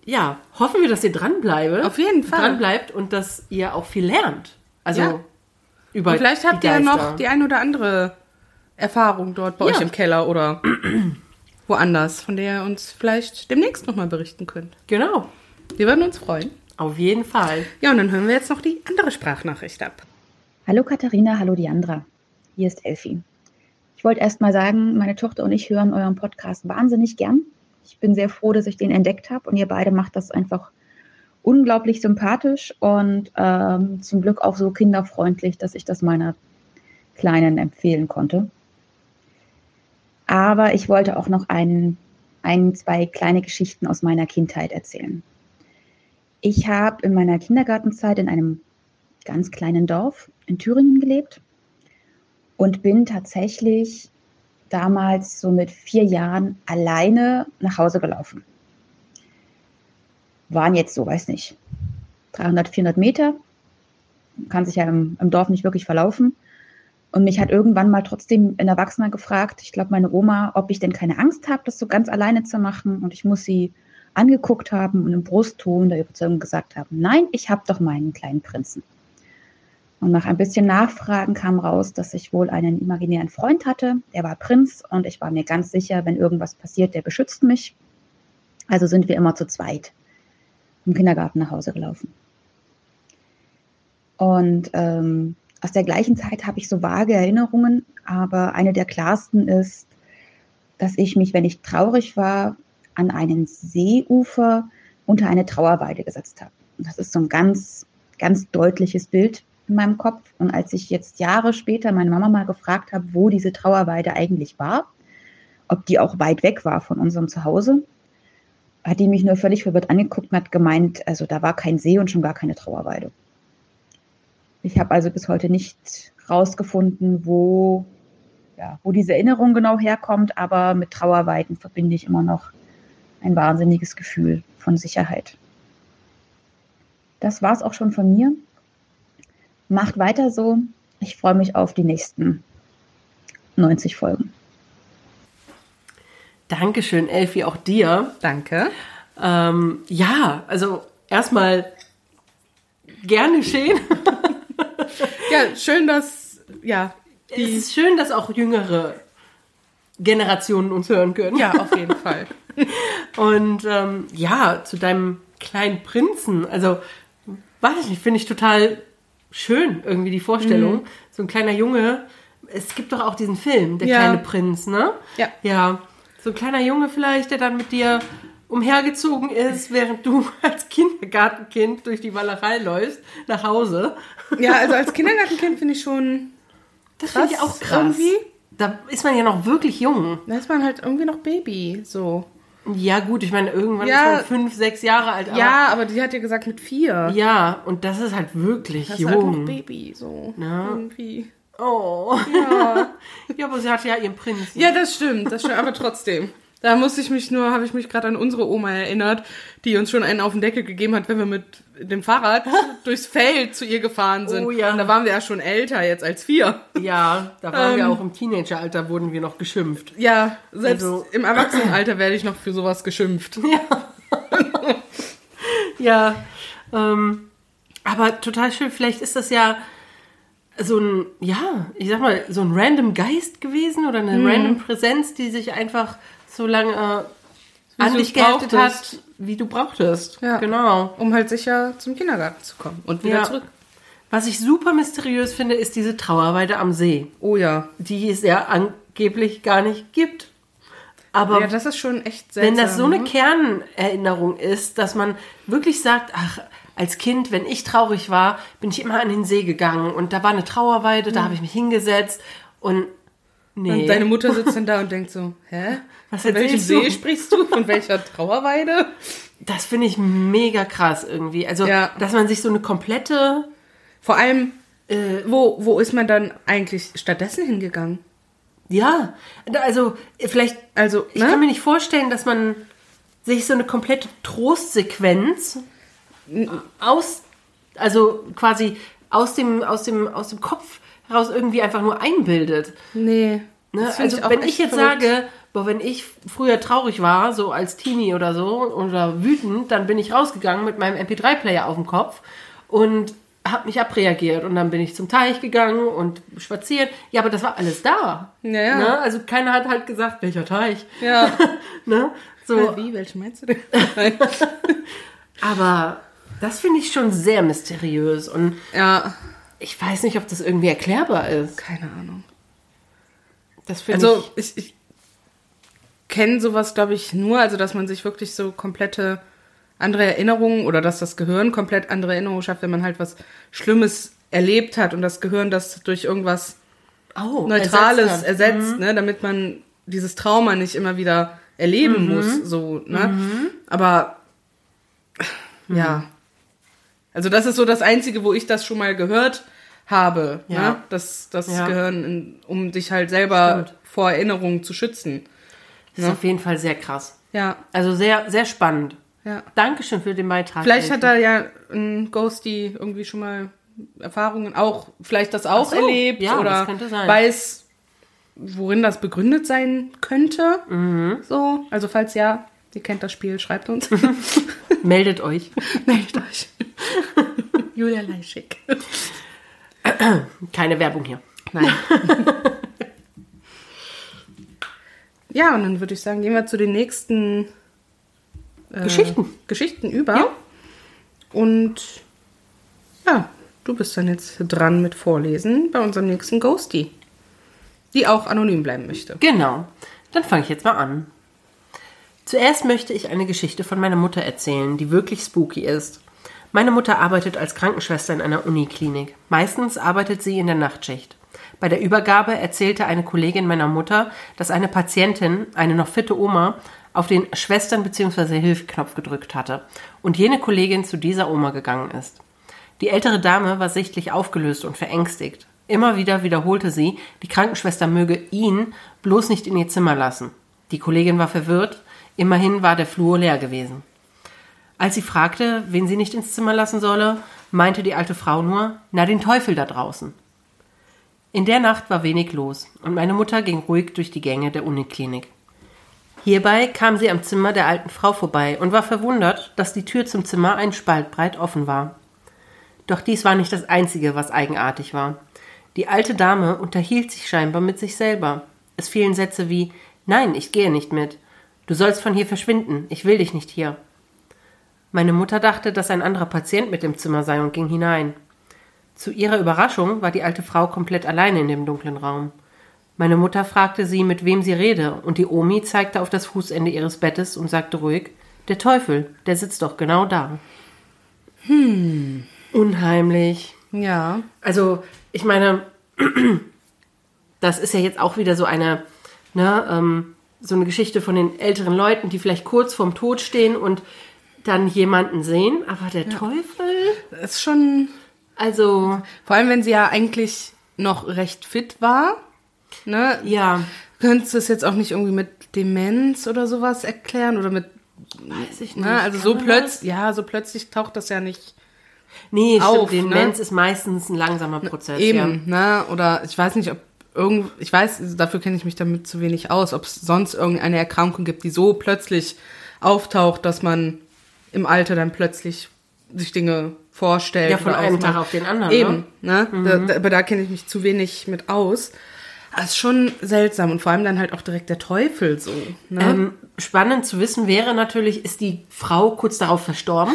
ja, hoffen wir, dass ihr dranbleibt. Auf jeden Fall. Dran bleibt und dass ihr auch viel lernt. Also Ja. über Und vielleicht die habt ihr ja noch die ein oder andere Erfahrung dort bei Ja. euch im Keller oder woanders, von der ihr uns vielleicht demnächst nochmal berichten könnt. Genau. Wir würden uns freuen. Auf jeden Fall. Ja, und dann hören wir jetzt noch die andere Sprachnachricht ab. Hallo Katharina, hallo Diandra. Hier ist Elfi. Ich wollte erst mal sagen, meine Tochter und ich hören euren Podcast wahnsinnig gern. Ich bin sehr froh, dass ich den entdeckt habe und ihr beide macht das einfach unglaublich sympathisch und ähm, zum Glück auch so kinderfreundlich, dass ich das meiner Kleinen empfehlen konnte. Aber ich wollte auch noch ein, ein, zwei kleine Geschichten aus meiner Kindheit erzählen. Ich habe in meiner Kindergartenzeit in einem ganz kleinen Dorf in Thüringen gelebt und bin tatsächlich damals so mit vier Jahren alleine nach Hause gelaufen. Waren jetzt so, weiß nicht, 300, 400 Meter. Kann sich ja im, im Dorf nicht wirklich verlaufen. Und mich hat irgendwann mal trotzdem ein Erwachsener gefragt, ich glaube meine Oma, ob ich denn keine Angst habe, das so ganz alleine zu machen. Und ich muss sie angeguckt haben und im Brustton der Überzeugung gesagt haben, nein, ich habe doch meinen kleinen Prinzen. Und nach ein bisschen Nachfragen kam raus, dass ich wohl einen imaginären Freund hatte, der war Prinz und ich war mir ganz sicher, wenn irgendwas passiert, der beschützt mich. Also sind wir immer zu zweit im Kindergarten nach Hause gelaufen. Und ähm, aus der gleichen Zeit habe ich so vage Erinnerungen, aber eine der klarsten ist, dass ich mich, wenn ich traurig war, an einen Seeufer unter eine Trauerweide gesetzt habe. Das ist so ein ganz, ganz deutliches Bild in meinem Kopf. Und als ich jetzt Jahre später meine Mama mal gefragt habe, wo diese Trauerweide eigentlich war, ob die auch weit weg war von unserem Zuhause, hat die mich nur völlig verwirrt angeguckt und hat gemeint, also da war kein See und schon gar keine Trauerweide. Ich habe also bis heute nicht rausgefunden, wo, ja, wo diese Erinnerung genau herkommt, aber mit Trauerweiden verbinde ich immer noch ein wahnsinniges Gefühl von Sicherheit. Das war es auch schon von mir. Macht weiter so. Ich freue mich auf die nächsten 90 Folgen. Dankeschön, Elfi, auch dir. Danke. Ähm, ja, also erstmal gerne geschehen. Ja, schön, dass, ja, es ist schön, dass auch jüngere Generationen uns hören können. ja, auf jeden Fall. Und ähm, ja, zu deinem kleinen Prinzen, also weiß ich nicht, finde ich total schön irgendwie die Vorstellung. So ein kleiner Junge. Es gibt doch auch diesen Film, der Ja. kleine Prinz, ne? Ja. Ja, so ein kleiner Junge vielleicht, der dann mit dir umhergezogen ist, während du als Kindergartenkind durch die Wallerei läufst, nach Hause. Ja, also als Kindergartenkind finde ich schon, Das finde ich auch krass. irgendwie. Da ist man ja noch wirklich jung. da ist man halt irgendwie noch Baby, so. Ja, gut, ich meine, irgendwann Ja. ist man fünf, sechs Jahre alt. Aber ja, aber die hat ja gesagt mit vier. Ja, und das ist halt wirklich Das ist halt noch jung. Baby, so. Ja. Irgendwie. oh. Ja. ja, aber sie hat ja ihren Prinzen. Ja, das stimmt, das stimmt, aber trotzdem. Da musste ich mich nur, habe ich mich gerade an unsere Oma erinnert, die uns schon einen auf den Deckel gegeben hat, wenn wir mit dem Fahrrad durchs Feld zu ihr gefahren sind. Oh ja. Und da waren wir ja schon älter jetzt als wir. Ja, da waren wir Ähm. auch im Teenageralter, wurden wir noch geschimpft. Ja, selbst Also- im Erwachsenenalter werde ich noch für sowas geschimpft. Ja, ähm, aber total schön. Vielleicht ist das ja so ein, ja, ich sag mal, so ein random Geist gewesen oder eine random Präsenz, die sich einfach so lange äh, an dich geheftet brauchtest. hat, wie du brauchtest. Ja. Genau. Um halt sicher zum Kindergarten zu kommen und wieder Ja. zurück. Was ich super mysteriös finde, ist diese Trauerweide am See, Oh ja. die es ja angeblich gar nicht gibt. Aber Ja, das ist schon echt seltsam. wenn das so eine ne? Kernerinnerung ist, dass man wirklich sagt, ach, als Kind, wenn ich traurig war, bin ich immer an den See gegangen und da war eine Trauerweide, da habe ich mich hingesetzt und nee. Und deine Mutter sitzt dann da und denkt so, hä? Was Von welchem? See sprichst du? Von welcher Trauerweide? das finde ich mega krass irgendwie. Also, Ja. dass man sich so eine komplette Vor allem, wo, wo ist man dann eigentlich stattdessen hingegangen? Ja, also vielleicht, Also, ich ne? kann mir nicht vorstellen, dass man sich so eine komplette Trostsequenz aus, also quasi aus dem, aus dem, aus dem Kopf heraus irgendwie einfach nur einbildet. Nee. Ne? Also auch wenn ich jetzt verrückt. sage, boah, wenn ich früher traurig war, so als Teenie oder so, oder wütend, dann bin ich rausgegangen mit meinem MP3-Player auf dem Kopf und habe mich abreagiert und dann bin ich zum Teich gegangen und spaziert. Ja, aber das war alles da. Ja, ja. Ne? Also keiner hat halt gesagt, welcher Teich. Ja. Ne? So, Wie, welche meinst du denn? aber das finde ich schon sehr mysteriös und ja, ich weiß nicht, ob das irgendwie erklärbar ist. keine Ahnung. Das finde Also, ich. ich, ich kenne sowas, glaube ich, nur, also dass man sich wirklich so komplette andere Erinnerungen oder dass das Gehirn komplett andere Erinnerungen schafft, wenn man halt was Schlimmes erlebt hat und das Gehirn das durch irgendwas Oh, Neutrales ersetzt ersetzt. Mhm. ne, damit man dieses Trauma nicht immer wieder erleben Mhm. muss, so, ne? Aber ja. Also das ist so das Einzige, wo ich das schon mal gehört habe, Ja. ne? dass das Ja. Gehirn, in, um dich halt selber Stimmt. vor Erinnerungen zu schützen. Das ist auf jeden Fall sehr krass. Ja, Also sehr, sehr spannend. ja. Dankeschön für den Beitrag. Vielleicht hat Elke. da ja ein Ghosty irgendwie schon mal Erfahrungen auch, vielleicht das auch so, erlebt ja, oder weiß, worin das begründet sein könnte. Mhm. So, also falls ja, ihr kennt das Spiel, schreibt uns. Meldet euch. Meldet euch. Julia Leischig. Keine Werbung hier. Nein. Ja, und dann würde ich sagen, gehen wir zu den nächsten äh, Geschichten. Geschichten über. Ja. Und ja, du bist dann jetzt dran mit Vorlesen bei unserem nächsten Ghosty. Die auch anonym bleiben möchte. Genau. Dann fange ich jetzt mal an. Zuerst möchte ich eine Geschichte von meiner Mutter erzählen, die wirklich spooky ist. Meine Mutter arbeitet als Krankenschwester in einer Uniklinik. Meistens arbeitet sie in der Nachtschicht. Bei der Übergabe erzählte eine Kollegin meiner Mutter, dass eine Patientin, eine noch fitte Oma, auf den Schwestern- bzw. Hilfknopf gedrückt hatte und jene Kollegin zu dieser Oma gegangen ist. Die ältere Dame war sichtlich aufgelöst und verängstigt. Immer wieder wiederholte sie, die Krankenschwester möge ihn bloß nicht in ihr Zimmer lassen. Die Kollegin war verwirrt, immerhin war der Flur leer gewesen. Als sie fragte, wen sie nicht ins Zimmer lassen solle, meinte die alte Frau nur, na den Teufel da draußen. In der Nacht war wenig los und meine Mutter ging ruhig durch die Gänge der Uniklinik. Hierbei kam sie am Zimmer der alten Frau vorbei und war verwundert, dass die Tür zum Zimmer ein Spalt breit offen war. Doch dies war nicht das Einzige, was eigenartig war. Die alte Dame unterhielt sich scheinbar mit sich selber. Es fielen Sätze wie Nein, ich gehe nicht mit. Du sollst von hier verschwinden, ich will dich nicht hier. Meine Mutter dachte, dass ein anderer Patient mit im Zimmer sei und ging hinein. Zu ihrer Überraschung war die alte Frau komplett alleine in dem dunklen Raum. Meine Mutter fragte sie, mit wem sie rede, und die Omi zeigte auf das Fußende ihres Bettes und sagte ruhig, der Teufel, der sitzt doch genau da. Hm. Unheimlich. Ja. Also, ich meine, das ist ja jetzt auch wieder so eine, ne, ähm, so eine Geschichte von den älteren Leuten, die vielleicht kurz vorm Tod stehen und dann jemanden sehen, aber der Teufel, Das ist schon. Also, Vor allem, wenn sie ja eigentlich noch recht fit war. Ne? ja, könntest du es jetzt auch nicht irgendwie mit Demenz oder sowas erklären oder mit Weiß ich Ne? Also so Kann man das? plötzlich, ja, so plötzlich taucht das ja nicht Nee, auf, stimmt. ne? Demenz ist meistens ein langsamer Prozess. eben, ne? Oder ich weiß nicht, ob irgend, ich weiß, also dafür kenne ich mich damit zu wenig aus, ob es sonst irgendeine Erkrankung gibt, die so plötzlich auftaucht, dass man im Alter dann plötzlich sich Dinge vorstellt. Ja, von einem. Tag auf den anderen. Eben, Ne? ne? Da, da, aber da kenne ich mich zu wenig mit aus. Das ist schon seltsam und vor allem dann halt auch direkt der Teufel so. Ne? Ähm, spannend zu wissen wäre natürlich, ist die Frau kurz darauf verstorben?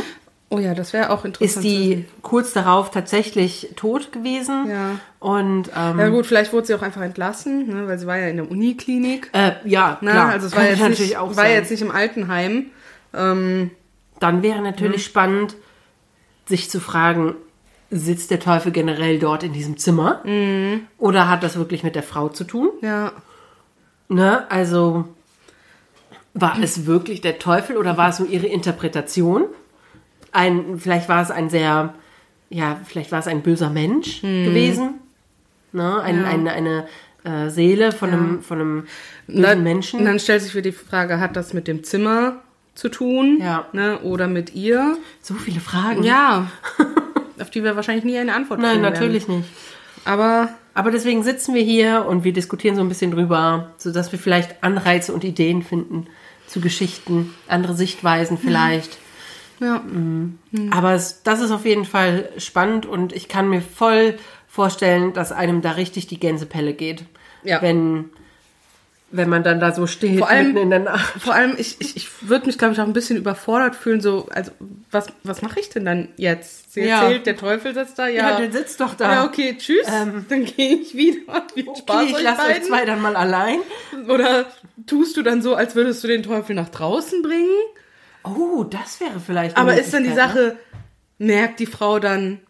oh ja, das wäre auch interessant. Ist die kurz darauf tatsächlich tot gewesen? Ja. Und ähm, Ja gut, vielleicht wurde sie auch einfach entlassen, ne, weil sie war ja in der Uniklinik. äh, ja, Ne? klar. also es war Könnte jetzt, nicht, war sein. jetzt nicht im Altenheim. Ähm, Dann wäre natürlich spannend, sich zu fragen, sitzt der Teufel generell dort in diesem Zimmer? Oder hat das wirklich mit der Frau zu tun? ja, Ne? Also war es wirklich der Teufel oder war es nur ihre Interpretation? Ein, vielleicht war es ein sehr, ja, vielleicht war es ein böser Mensch gewesen. Ne? Ein, eine eine äh, Seele von einem, von einem bösen dann, Menschen. Und dann stellt sich wieder die Frage, hat das mit dem Zimmer zu tun? Ja. Ne, oder mit ihr? so viele Fragen. Ja. auf die wir wahrscheinlich nie eine Antwort Nein, kriegen natürlich werden. nicht. Aber Aber deswegen sitzen wir hier und wir diskutieren so ein bisschen drüber, sodass wir vielleicht Anreize und Ideen finden zu Geschichten, andere Sichtweisen vielleicht. ja, Aber es, das ist auf jeden Fall spannend und ich kann mir voll vorstellen, dass einem da richtig die Gänsepelle geht. Ja. Wenn, wenn man dann da so steht, Vor allem- mitten in der Nacht. vor allem, ich, ich, ich würde mich, glaube ich, auch ein bisschen überfordert fühlen, so, also, was, was mache ich denn dann jetzt? Sie Ja. erzählt, der Teufel sitzt da, ja. Ja, der sitzt doch da. Ja, okay, tschüss. Ähm, dann gehe ich wieder. Viel Spaß Okay, ich euch lasse euch zwei dann mal allein. Oder tust du dann so, als würdest du den Teufel nach draußen bringen? Oh, das wäre vielleicht Aber ist dann die ne? Sache, merkt die Frau dann,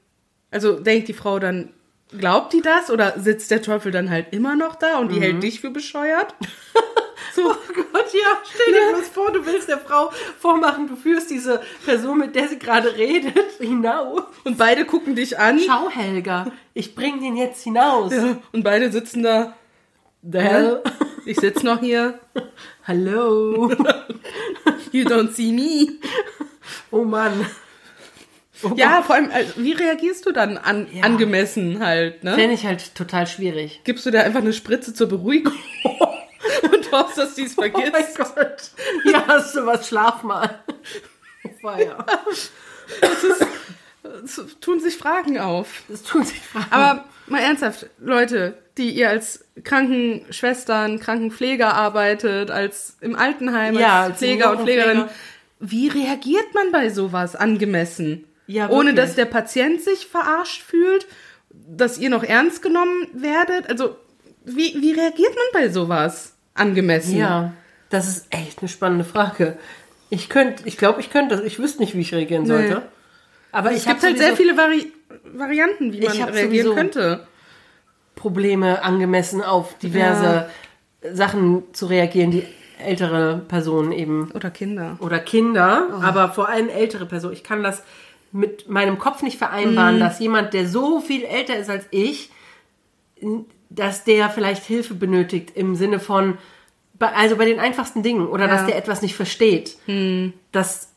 also denkt die Frau dann, glaubt die das? Oder sitzt der Teufel dann halt immer noch da und die hält dich für bescheuert? so, Oh Gott, ja, stell dir bloß vor, du willst der Frau vormachen, du führst diese Person, mit der sie gerade redet, hinaus. und beide gucken dich an. Schau, Helga, ich bring den jetzt hinaus. Ja, und beide sitzen da. The hell? Ich sitz noch hier. Hallo. You don't see me. Oh Mann. Oh Ja, vor allem, also, wie reagierst du dann an, Ja. angemessen halt, ne? Fände ich halt total schwierig. Gibst du da einfach eine Spritze zur Beruhigung und hoffst, dass die es Oh mein vergisst? Gott. Ja, hast du was, schlaf mal. Oh, Feier. Es tun sich Fragen auf. Das tun sich Fragen. Aber mal ernsthaft, Leute, die ihr als Krankenschwestern, Krankenpfleger arbeitet, als im Altenheim, Ja, als Pfleger und Pflegerin, wie reagiert man bei sowas angemessen? Ja, Ohne dass der Patient sich verarscht fühlt, dass ihr noch ernst genommen werdet? Also, wie, wie reagiert man bei sowas angemessen? ja, das ist echt eine spannende Frage. Ich könnte, ich glaube, ich könnte das. Ich wüsste nicht, wie ich reagieren Nee. sollte. Aber Es gibt halt sehr viele Vari Varianten, wie man reagieren könnte. Probleme angemessen auf diverse Sachen zu reagieren, die ältere Personen eben Oder Kinder. oder Kinder, aber vor allem ältere Personen. Ich kann das mit meinem Kopf nicht vereinbaren, dass jemand, der so viel älter ist als ich, dass der vielleicht Hilfe benötigt im Sinne von, also bei den einfachsten Dingen oder Ja. dass der etwas nicht versteht. Das,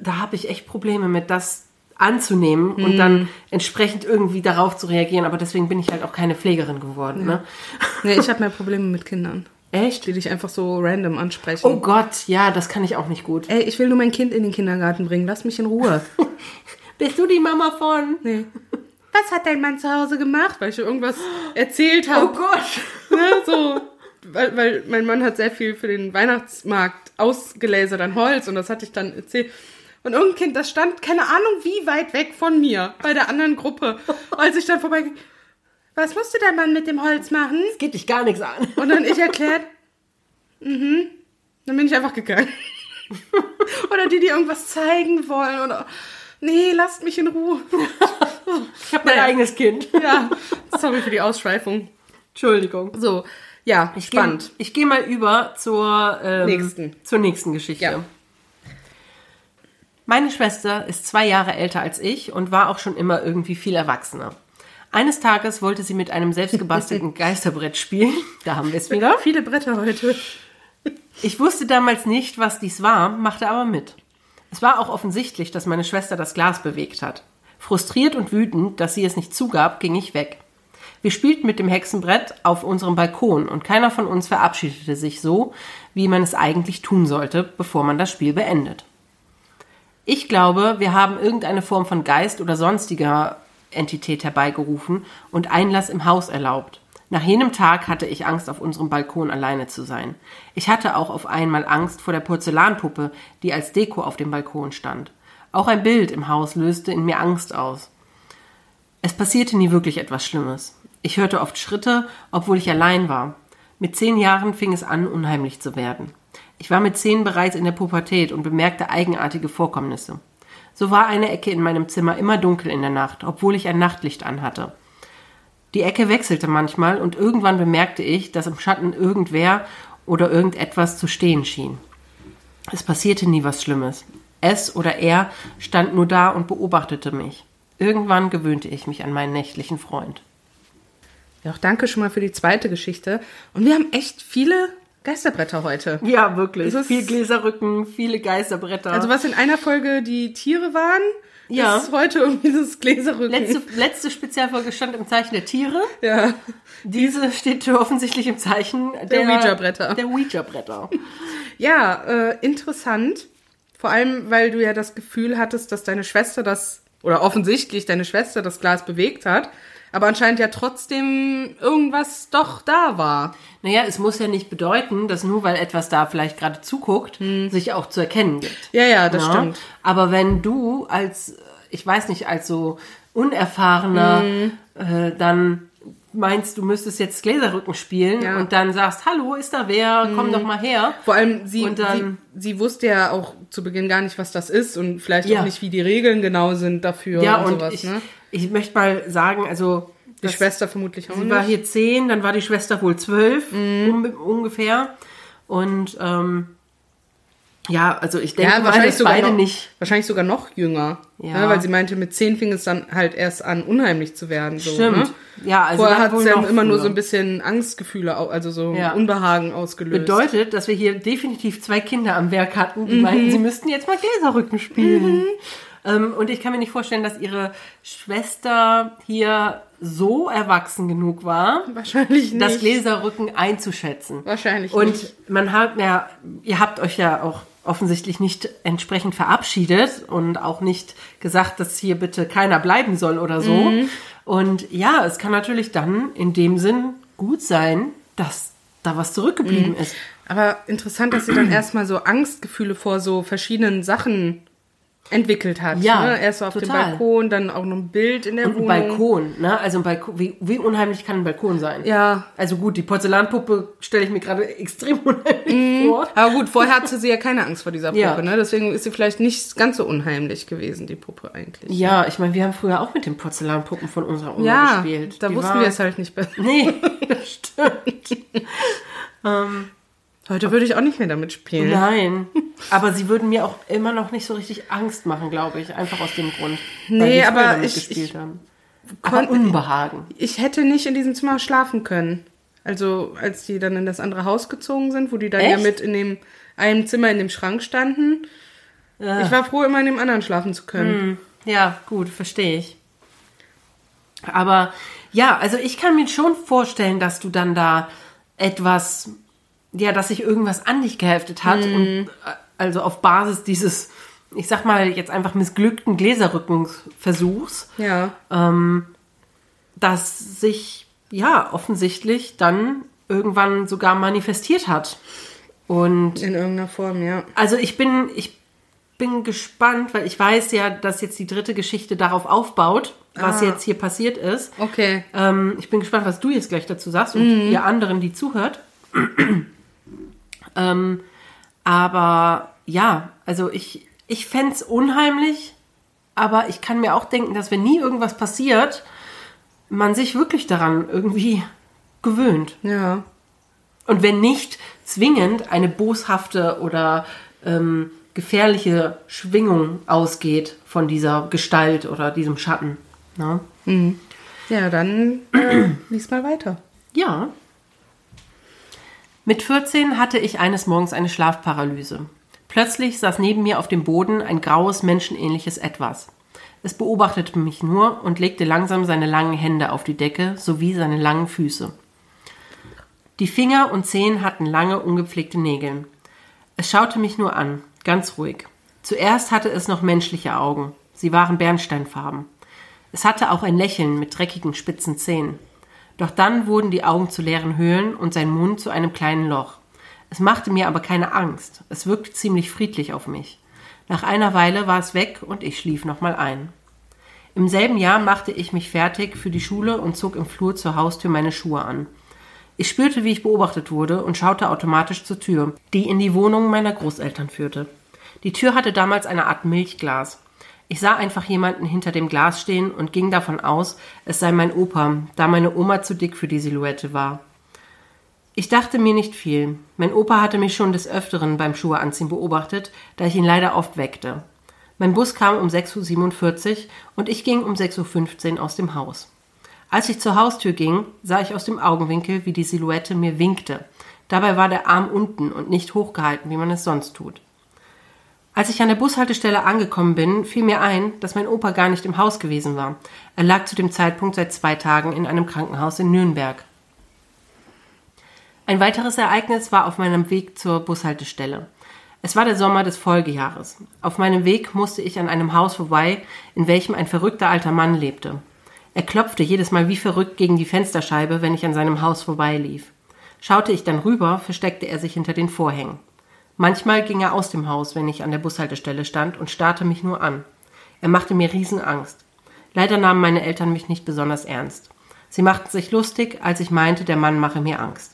da habe ich echt Probleme mit, das anzunehmen und dann entsprechend irgendwie darauf zu reagieren. Aber deswegen bin ich halt auch keine Pflegerin geworden. Ne? Nee, ich habe mehr Probleme mit Kindern, Echt? die dich einfach so random ansprechen. Oh Gott, ja, das kann ich auch nicht gut. Ey, ich will nur mein Kind in den Kindergarten bringen. Lass mich in Ruhe. Bist du die Mama von? Nee. Was hat dein Mann zu Hause gemacht? Weil ich irgendwas erzählt habe. Oh Gott. Ne, so. Weil, weil mein Mann hat sehr viel für den Weihnachtsmarkt ausgelasert an Holz und das hatte ich dann erzählt. Und irgendein Kind, das stand, keine Ahnung, wie weit weg von mir, bei der anderen Gruppe. Als ich dann vorbeiging, was musste der Mann mit dem Holz machen? Das geht dich gar nichts an. Und dann ich erklärt, mhm, dann bin ich einfach gegangen. oder die, die irgendwas zeigen wollen oder, nee, lasst mich in Ruhe. Ich habe mein Naja. eigenes Kind. ja, sorry für die Ausschweifung. Entschuldigung. So, ja, Ich spannend. Geh, ich gehe mal über zur ähm, Nächsten. zur nächsten Geschichte. Ja. Meine Schwester ist zwei Jahre älter als ich und war auch schon immer irgendwie viel erwachsener. Eines Tages wollte sie mit einem selbstgebastelten Geisterbrett spielen. Da haben wir es wieder. Viele Bretter heute. Ich wusste damals nicht, was dies war, machte aber mit. Es war auch offensichtlich, dass meine Schwester das Glas bewegt hat. Frustriert und wütend, dass sie es nicht zugab, ging ich weg. Wir spielten mit dem Hexenbrett auf unserem Balkon und keiner von uns verabschiedete sich so, wie man es eigentlich tun sollte, bevor man das Spiel beendet. Ich glaube, wir haben irgendeine Form von Geist oder sonstiger Entität herbeigerufen und Einlass im Haus erlaubt. Nach jenem Tag hatte ich Angst, auf unserem Balkon alleine zu sein. Ich hatte auch auf einmal Angst vor der Porzellanpuppe, die als Deko auf dem Balkon stand. Auch ein Bild im Haus löste in mir Angst aus. Es passierte nie wirklich etwas Schlimmes. Ich hörte oft Schritte, obwohl ich allein war. Mit zehn Jahren fing es an, unheimlich zu werden. Ich war mit zehn bereits in der Pubertät und bemerkte eigenartige Vorkommnisse. So war eine Ecke in meinem Zimmer immer dunkel in der Nacht, obwohl ich ein Nachtlicht anhatte. Die Ecke wechselte manchmal und irgendwann bemerkte ich, dass im Schatten irgendwer oder irgendetwas zu stehen schien. Es passierte nie was Schlimmes. Es oder er stand nur da und beobachtete mich. Irgendwann gewöhnte ich mich an meinen nächtlichen Freund. Ja, auch danke schon mal für die zweite Geschichte. Und wir haben echt viele Geisterbretter heute. Ja, wirklich. Viel Gläserrücken, viele Geisterbretter. Also was in einer Folge die Tiere waren, Ja. ist heute irgendwie das Gläserrücken. letzte, letzte Spezialfolge stand im Zeichen der Tiere. ja. Diese steht offensichtlich im Zeichen Der Ouija-Bretter. Der Ouija-Bretter. Ja, äh, interessant. Vor allem, weil du ja das Gefühl hattest, dass deine Schwester das, oder offensichtlich deine Schwester das Glas bewegt hat, aber anscheinend ja trotzdem irgendwas doch da war. Naja, es muss ja nicht bedeuten, dass nur weil etwas da vielleicht gerade zuguckt, sich auch zu erkennen gibt. Ja, ja, das Ja? stimmt. Aber wenn du als, ich weiß nicht, als so unerfahrener Mhm. äh, dann meinst, du müsstest jetzt Gläserrücken spielen Ja. Mhm. und dann sagst, hallo, ist da wer, komm doch mal her. Vor allem, sie, Und dann- sie, sie wusste ja auch zu Beginn gar nicht, was das ist und vielleicht Ja. auch nicht, wie die Regeln genau sind dafür Ja, und, und sowas. ich, ne? ich möchte mal sagen, also Die das- Schwester vermutlich auch Sie nicht. war hier zehn, dann war die Schwester wohl zwölf, Mhm. um, ungefähr. Und ähm, ja, also ich denke ja, wahrscheinlich sogar, beide noch, nicht. wahrscheinlich sogar noch jünger. Ja. Ne, weil sie meinte, mit zehn fing es dann halt erst an, unheimlich zu werden. So, Stimmt. Ne? Ja, also Vorher hat sie ja immer nur so ein bisschen Angstgefühle, also so Ja. Unbehagen ausgelöst. Bedeutet, dass wir hier definitiv zwei Kinder am Werk hatten, Mhm. die meinten, sie müssten jetzt mal Gläserrücken spielen. Ähm, und ich kann mir nicht vorstellen, dass ihre Schwester hier so erwachsen genug war, Wahrscheinlich nicht. das Gläserrücken einzuschätzen. Wahrscheinlich Und nicht. man hat ja, ihr habt euch ja auch offensichtlich nicht entsprechend verabschiedet und auch nicht gesagt, dass hier bitte keiner bleiben soll oder so. Mhm. Und ja, es kann natürlich dann in dem Sinn gut sein, dass da was Mhm. zurückgeblieben ist. Aber interessant, dass sie dann erstmal so Angstgefühle vor so verschiedenen Sachen entwickelt hat. Ja, ne? Erst so auf dem total. Balkon, dann auch noch ein Bild in der Und ein Wohnung. Balkon, ne? Also ein Balkon, wie, wie unheimlich kann ein Balkon sein? Ja. Also gut, die Porzellanpuppe stelle ich mir gerade extrem unheimlich vor. Aber gut, vorher hatte sie ja keine Angst vor dieser Puppe, Ja. ne? Deswegen ist sie vielleicht nicht ganz so unheimlich gewesen, die Puppe eigentlich. Ja, ich meine, wir haben früher auch mit den Porzellanpuppen von unserer Oma Ja, gespielt. da Die wussten war- wir es halt nicht besser. Nee, stimmt. Heute würde ich auch nicht mehr damit spielen. Nein. Aber sie würden mir auch immer noch nicht so richtig Angst machen, glaube ich. Einfach aus dem Grund. Nee, aber ich- gespielt ich haben. Aber Unbehagen. Ich hätte nicht in diesem Zimmer schlafen können. Also, als die dann in das andere Haus gezogen sind, wo die dann ja Echt? mit in dem einem Zimmer in dem Schrank standen. Ich war froh, immer in dem anderen schlafen zu können. Ja, gut, verstehe ich. Aber ja, also ich kann mir schon vorstellen, dass du dann da etwas, ja, dass sich irgendwas an dich geheftet hat und äh, also auf Basis dieses, ich sag mal jetzt einfach missglückten Gläserrückenversuchs, Ja. dass sich ja offensichtlich dann irgendwann sogar manifestiert hat. Und In irgendeiner Form, ja. also ich bin, ich bin gespannt, weil ich weiß ja, dass jetzt die dritte Geschichte darauf aufbaut, was Ah. jetzt hier passiert ist. Okay. Ähm, ich bin gespannt, was du jetzt gleich dazu sagst und ihr anderen, die zuhört. Ähm, aber ja, also ich, ich fände es unheimlich, aber ich kann mir auch denken, dass wenn nie irgendwas passiert, man sich wirklich daran irgendwie gewöhnt. Ja. Und wenn nicht zwingend eine boshafte oder ähm, gefährliche Schwingung ausgeht von dieser Gestalt oder diesem Schatten. Ne? Ja, dann äh, lies mal weiter. Ja. Mit 14 hatte ich eines Morgens eine Schlafparalyse. Plötzlich saß neben mir auf dem Boden ein graues, menschenähnliches Etwas. Es beobachtete mich nur und legte langsam seine langen Hände auf die Decke sowie seine langen Füße. Die Finger und Zehen hatten lange, ungepflegte Nägel. Es schaute mich nur an, ganz ruhig. Zuerst hatte es noch menschliche Augen. Sie waren bernsteinfarben. Es hatte auch ein Lächeln mit dreckigen, spitzen Zähnen. Doch dann wurden die Augen zu leeren Höhlen und sein Mund zu einem kleinen Loch. Es machte mir aber keine Angst. Es wirkte ziemlich friedlich auf mich. Nach einer Weile war es weg und ich schlief nochmal ein. Im selben Jahr machte ich mich fertig für die Schule und zog im Flur zur Haustür meine Schuhe an. Ich spürte, wie ich beobachtet wurde und schaute automatisch zur Tür, die in die Wohnung meiner Großeltern führte. Die Tür hatte damals eine Art Milchglas. Ich sah einfach jemanden hinter dem Glas stehen und ging davon aus, es sei mein Opa, da meine Oma zu dick für die Silhouette war. Ich dachte mir nicht viel. Mein Opa hatte mich schon des Öfteren beim Schuheanziehen beobachtet, da ich ihn leider oft weckte. Mein Bus kam um 6.47 Uhr und ich ging um 6.15 Uhr aus dem Haus. Als ich zur Haustür ging, sah ich aus dem Augenwinkel, wie die Silhouette mir winkte. Dabei war der Arm unten und nicht hochgehalten, wie man es sonst tut. Als ich an der Bushaltestelle angekommen bin, fiel mir ein, dass mein Opa gar nicht im Haus gewesen war. Er lag zu dem Zeitpunkt seit zwei Tagen in einem Krankenhaus in Nürnberg. Ein weiteres Ereignis war auf meinem Weg zur Bushaltestelle. Es war der Sommer des Folgejahres. Auf meinem Weg musste ich an einem Haus vorbei, in welchem ein verrückter alter Mann lebte. Er klopfte jedes Mal wie verrückt gegen die Fensterscheibe, wenn ich an seinem Haus vorbeilief. Schaute ich dann rüber, versteckte er sich hinter den Vorhängen. Manchmal ging er aus dem Haus, wenn ich an der Bushaltestelle stand und starrte mich nur an. Er machte mir Riesenangst. Leider nahmen meine Eltern mich nicht besonders ernst. Sie machten sich lustig, als ich meinte, der Mann mache mir Angst.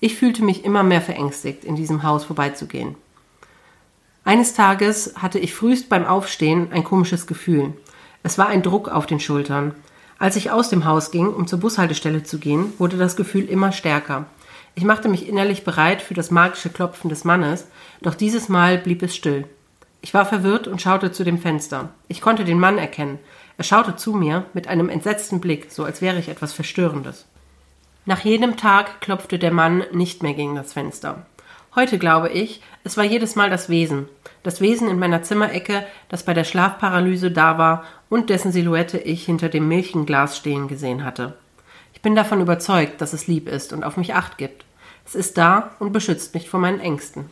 Ich fühlte mich immer mehr verängstigt, in diesem Haus vorbeizugehen. Eines Tages hatte ich frühst beim Aufstehen ein komisches Gefühl. Es war ein Druck auf den Schultern. Als ich aus dem Haus ging, um zur Bushaltestelle zu gehen, wurde das Gefühl immer stärker. Ich machte mich innerlich bereit für das magische Klopfen des Mannes, doch dieses Mal blieb es still. Ich war verwirrt und schaute zu dem Fenster. Ich konnte den Mann erkennen. Er schaute zu mir mit einem entsetzten Blick, so als wäre ich etwas Verstörendes. Nach jedem Tag klopfte der Mann nicht mehr gegen das Fenster. Heute glaube ich, es war jedes Mal das Wesen. Das Wesen in meiner Zimmerecke, das bei der Schlafparalyse da war und dessen Silhouette ich hinter dem Milchenglas stehen gesehen hatte. Ich bin davon überzeugt, dass es lieb ist und auf mich acht gibt. Es ist da und beschützt mich vor meinen Ängsten.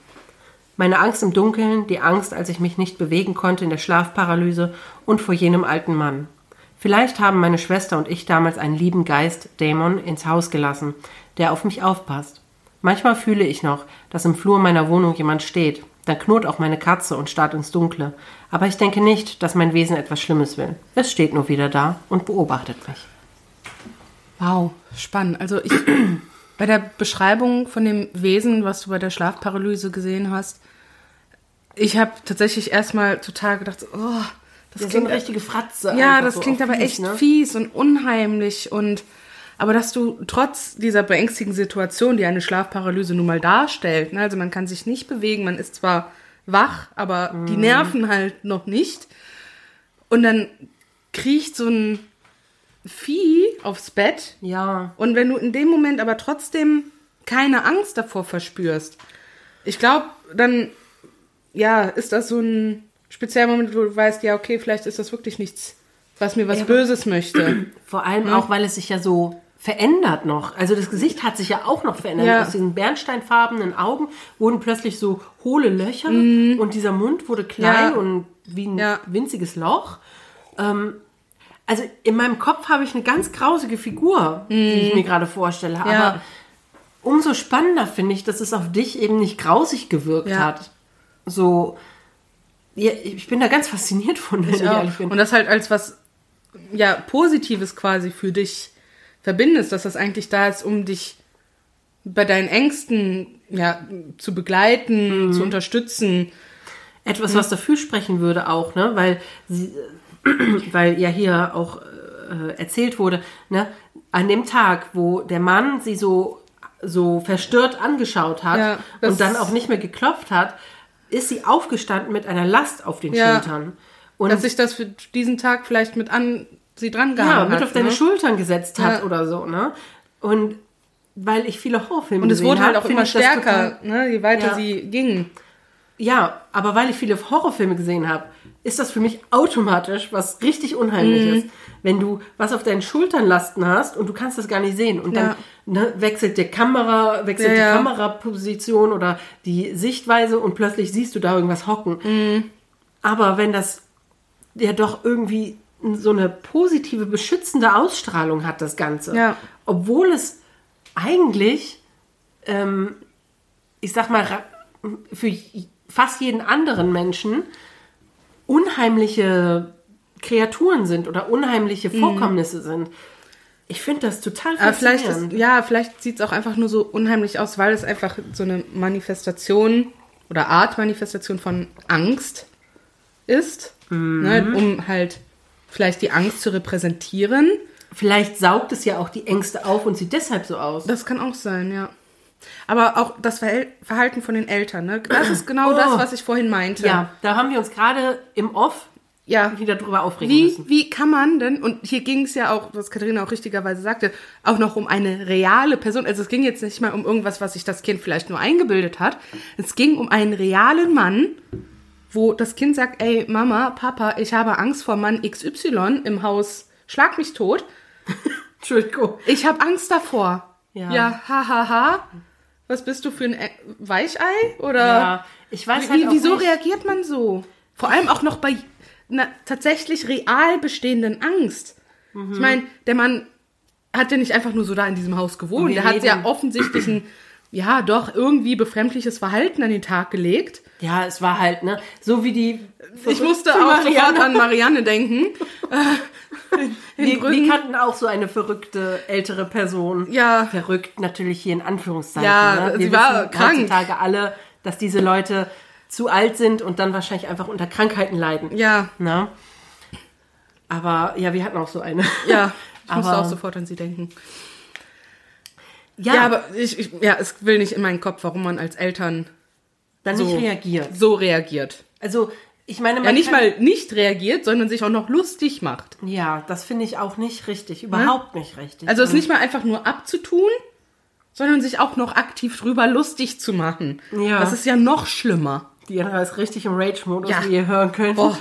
Meine Angst im Dunkeln, die Angst, als ich mich nicht bewegen konnte in der Schlafparalyse und vor jenem alten Mann. Vielleicht haben meine Schwester und ich damals einen lieben Geist, Dämon, ins Haus gelassen, der auf mich aufpasst. Manchmal fühle ich noch, dass im Flur meiner Wohnung jemand steht. Dann knurrt auch meine Katze und starrt ins Dunkle. Aber ich denke nicht, dass mein Wesen etwas Schlimmes will. Es steht nur wieder da und beobachtet mich. Wow, spannend. Also ich bei der Beschreibung von dem Wesen, was du bei der Schlafparalyse gesehen hast, ich habe tatsächlich erstmal total gedacht, oh, das Ja, so klingt eine richtige Fratze. Ja, das so klingt aber fies, echt ne? fies und unheimlich und aber dass du trotz dieser beängstigenden Situation, die eine Schlafparalyse nun mal darstellt, ne, also man kann sich nicht bewegen, man ist zwar wach, aber die Mhm. Nerven halt noch nicht. Und dann kriecht so ein Vieh aufs Bett Ja, und wenn du in dem Moment aber trotzdem keine Angst davor verspürst, ich glaube, dann ja, ist das so ein spezieller Moment, wo du weißt, ja, okay, vielleicht ist das wirklich nichts, was mir was Ja. Böses möchte. vor allem Ja. auch, weil es sich ja so verändert noch. Also das Gesicht hat sich ja auch noch verändert. Ja. Aus diesen bernsteinfarbenen Augen wurden plötzlich so hohle Löcher und dieser Mund wurde klein. Ja. und wie ein Ja. winziges Loch. Ähm, also in meinem Kopf habe ich eine ganz grausige Figur, die ich mir gerade vorstelle. Mhm. Ja. Aber umso spannender finde ich, dass es auf dich eben nicht grausig gewirkt Ja. hat. So, ja, ich bin da ganz fasziniert von, wenn ich, Ich auch. ehrlich bin. Und das halt als was ja Positives quasi für dich verbindest, dass das eigentlich da ist, um dich bei deinen Ängsten ja zu begleiten, Mhm. zu unterstützen. Etwas, was dafür sprechen würde auch, ne? Weil sie, weil ja hier auch äh, erzählt wurde, ne? An dem Tag, wo der Mann sie so so verstört angeschaut hat Ja, und dann auch nicht mehr geklopft hat, ist sie aufgestanden mit einer Last auf den Ja. Schultern. Und dass sich das für diesen Tag vielleicht mit an sie dran ja, gehangen mit hat. auf deine ne? Schultern gesetzt hat Ja. oder so, ne? Und weil ich viele Horrorfilme Und es wurde halt auch immer stärker, total- ne, je weiter Ja. sie gingen. Ja, aber weil ich viele Horrorfilme gesehen habe, ist das für mich automatisch was richtig Unheimliches. Mhm. Wenn du was auf deinen Schultern lasten hast und du kannst das gar nicht sehen und dann Ja. ne, wechselt die Kamera, wechselt Ja, ja. die Kameraposition oder die Sichtweise und plötzlich siehst du da irgendwas hocken. Mhm. Aber wenn das ja doch irgendwie so eine positive, beschützende Ausstrahlung hat, das Ganze. Ja. Obwohl es eigentlich, ähm, ich sag mal, für fast jeden anderen Menschen unheimliche Kreaturen sind oder unheimliche Vorkommnisse sind. Ich finde das total Mhm. Aber vielleicht ist, ja, vielleicht sieht es auch einfach nur so unheimlich aus, weil es einfach so eine Manifestation oder Art Manifestation von Angst ist, Mhm. ne, um halt vielleicht die Angst zu repräsentieren. Vielleicht saugt es ja auch die Ängste auf und sieht deshalb so aus. Das kann auch sein, ja. Aber auch das Verhalten von den Eltern, ne? Das ist genau Oh. das, was ich vorhin meinte. ja, da haben wir uns gerade im Off Ja. wieder drüber aufregen Wie, müssen. wie kann man denn, und hier ging es ja auch, was Katharina auch richtigerweise sagte, auch noch um eine reale Person. Also es ging jetzt nicht mal um irgendwas, was sich das Kind vielleicht nur eingebildet hat. Es ging um einen realen Mann, wo das Kind sagt, ey Mama, Papa, ich habe Angst vor Mann XY im Haus, schlag mich tot. Entschuldigung. Ich habe Angst davor. Ja. Ja, ha, ha, ha. Was bist du für ein Ä- Weichei? Oder Ja, ich weiß wie, halt auch wieso nicht. reagiert man so? Vor allem auch noch bei einer tatsächlich real bestehenden Angst. Mhm. Ich meine, der Mann hat ja nicht einfach nur so da in diesem Haus gewohnt. Der hat ja offensichtlich ein, ja, doch irgendwie befremdliches Verhalten an den Tag gelegt. Ja, es war halt, ne? So wie die. Ich musste auch sofort Marianne. an Marianne denken. In Die, Brüggen. die kannten auch so eine verrückte ältere Person. Ja. Verrückt natürlich hier in Anführungszeichen. Ja, ne? Wir sie war krank. heutzutage alle, dass diese Leute zu alt sind und dann wahrscheinlich einfach unter Krankheiten leiden. Ja, Ne? Aber ja, wir hatten auch so eine. ja. Ich musste auch sofort an sie denken. Ja, Ja, aber ich, ich, ja, es will nicht in meinen Kopf, warum man als Eltern dann so nicht reagiert. so reagiert. Also, ich meine, man Ja, nicht mal nicht reagiert, sondern sich auch noch lustig macht. Ja, das finde ich auch nicht richtig. Überhaupt nicht richtig. Also es nicht mal einfach nur abzutun, sondern sich auch noch aktiv drüber lustig zu machen. Ja. Das ist ja noch schlimmer. Diana ist richtig im Rage-Modus, Ja. wie ihr hören könnt. Boah.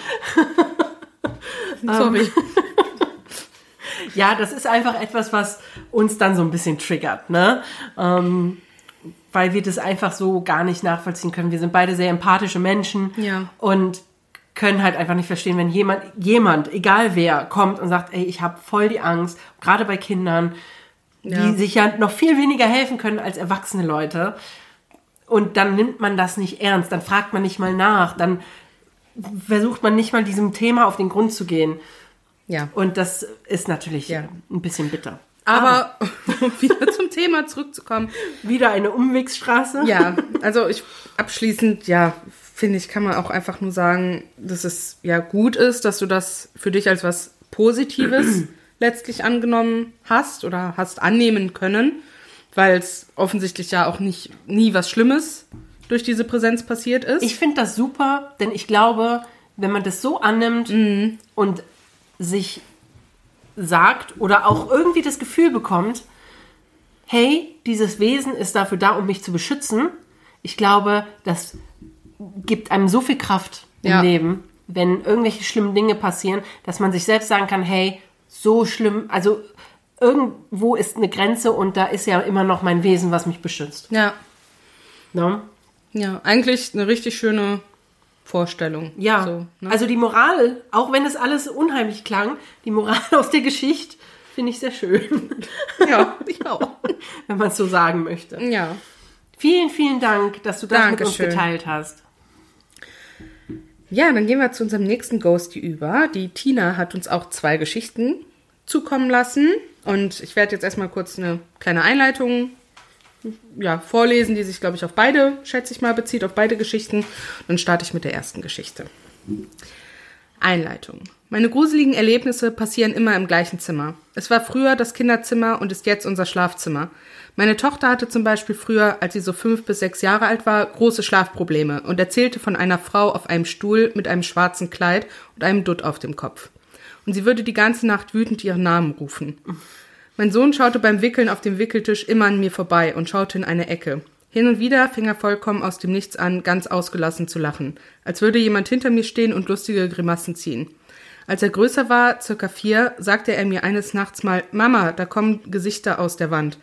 Sorry. Ja, das ist einfach etwas, was uns dann so ein bisschen triggert, ne? Ähm, weil wir das einfach so gar nicht nachvollziehen können. Wir sind beide sehr empathische Menschen Ja. und können halt einfach nicht verstehen, wenn jemand, jemand, egal wer, kommt und sagt, ey, ich habe voll die Angst, gerade bei Kindern, Ja. die sich ja noch viel weniger helfen können als erwachsene Leute. Und dann nimmt man das nicht ernst, dann fragt man nicht mal nach, dann versucht man nicht mal diesem Thema auf den Grund zu gehen. Ja. Und das ist natürlich Ja. ein bisschen bitter. Aber um wieder zum Thema zurückzukommen. Wieder eine Umwegsstraße. Ja, also ich abschließend, ja, finde ich, kann man auch einfach nur sagen, dass es ja gut ist, dass du das für dich als was Positives letztlich angenommen hast oder hast annehmen können, weil es offensichtlich ja auch nicht nie was Schlimmes durch diese Präsenz passiert ist. Ich finde das super, denn ich glaube, wenn man das so annimmt und sich sagt oder auch irgendwie das Gefühl bekommt, hey, dieses Wesen ist dafür da, um mich zu beschützen. Ich glaube, das gibt einem so viel Kraft im Ja. Leben, wenn irgendwelche schlimmen Dinge passieren, dass man sich selbst sagen kann, hey, so schlimm, also irgendwo ist eine Grenze und da ist ja immer noch mein Wesen, was mich beschützt. ja, Ne? ja, eigentlich eine richtig schöne Vorstellung. Ja, So, ne? also die Moral, auch wenn es alles unheimlich klang, die Moral aus der Geschichte finde ich sehr schön, ja, ich auch. wenn man es so sagen möchte. Ja. Vielen, vielen Dank, dass du das mit uns Dankeschön. geteilt hast. Ja, dann gehen wir zu unserem nächsten Ghosty über. Die Tina hat uns auch zwei Geschichten zukommen lassen. Und ich werde jetzt erstmal kurz eine kleine Einleitung ja, vorlesen, die sich, glaube ich, auf beide, schätze ich mal, bezieht, auf beide Geschichten. Dann starte ich mit der ersten Geschichte. Einleitung. Meine gruseligen Erlebnisse passieren immer im gleichen Zimmer. Es war früher das Kinderzimmer und ist jetzt unser Schlafzimmer. Meine Tochter hatte zum Beispiel früher, als sie so fünf bis sechs Jahre alt war, große Schlafprobleme und erzählte von einer Frau auf einem Stuhl mit einem schwarzen Kleid und einem Dutt auf dem Kopf. und sie würde die ganze Nacht wütend ihren Namen rufen. Mein Sohn schaute beim Wickeln auf dem Wickeltisch immer an mir vorbei und schaute in eine Ecke. Hin und wieder fing er vollkommen aus dem Nichts an, ganz ausgelassen zu lachen, als würde jemand hinter mir stehen und lustige Grimassen ziehen. Als er größer war, circa vier, sagte er mir eines Nachts mal, Mama, da kommen Gesichter aus der Wand.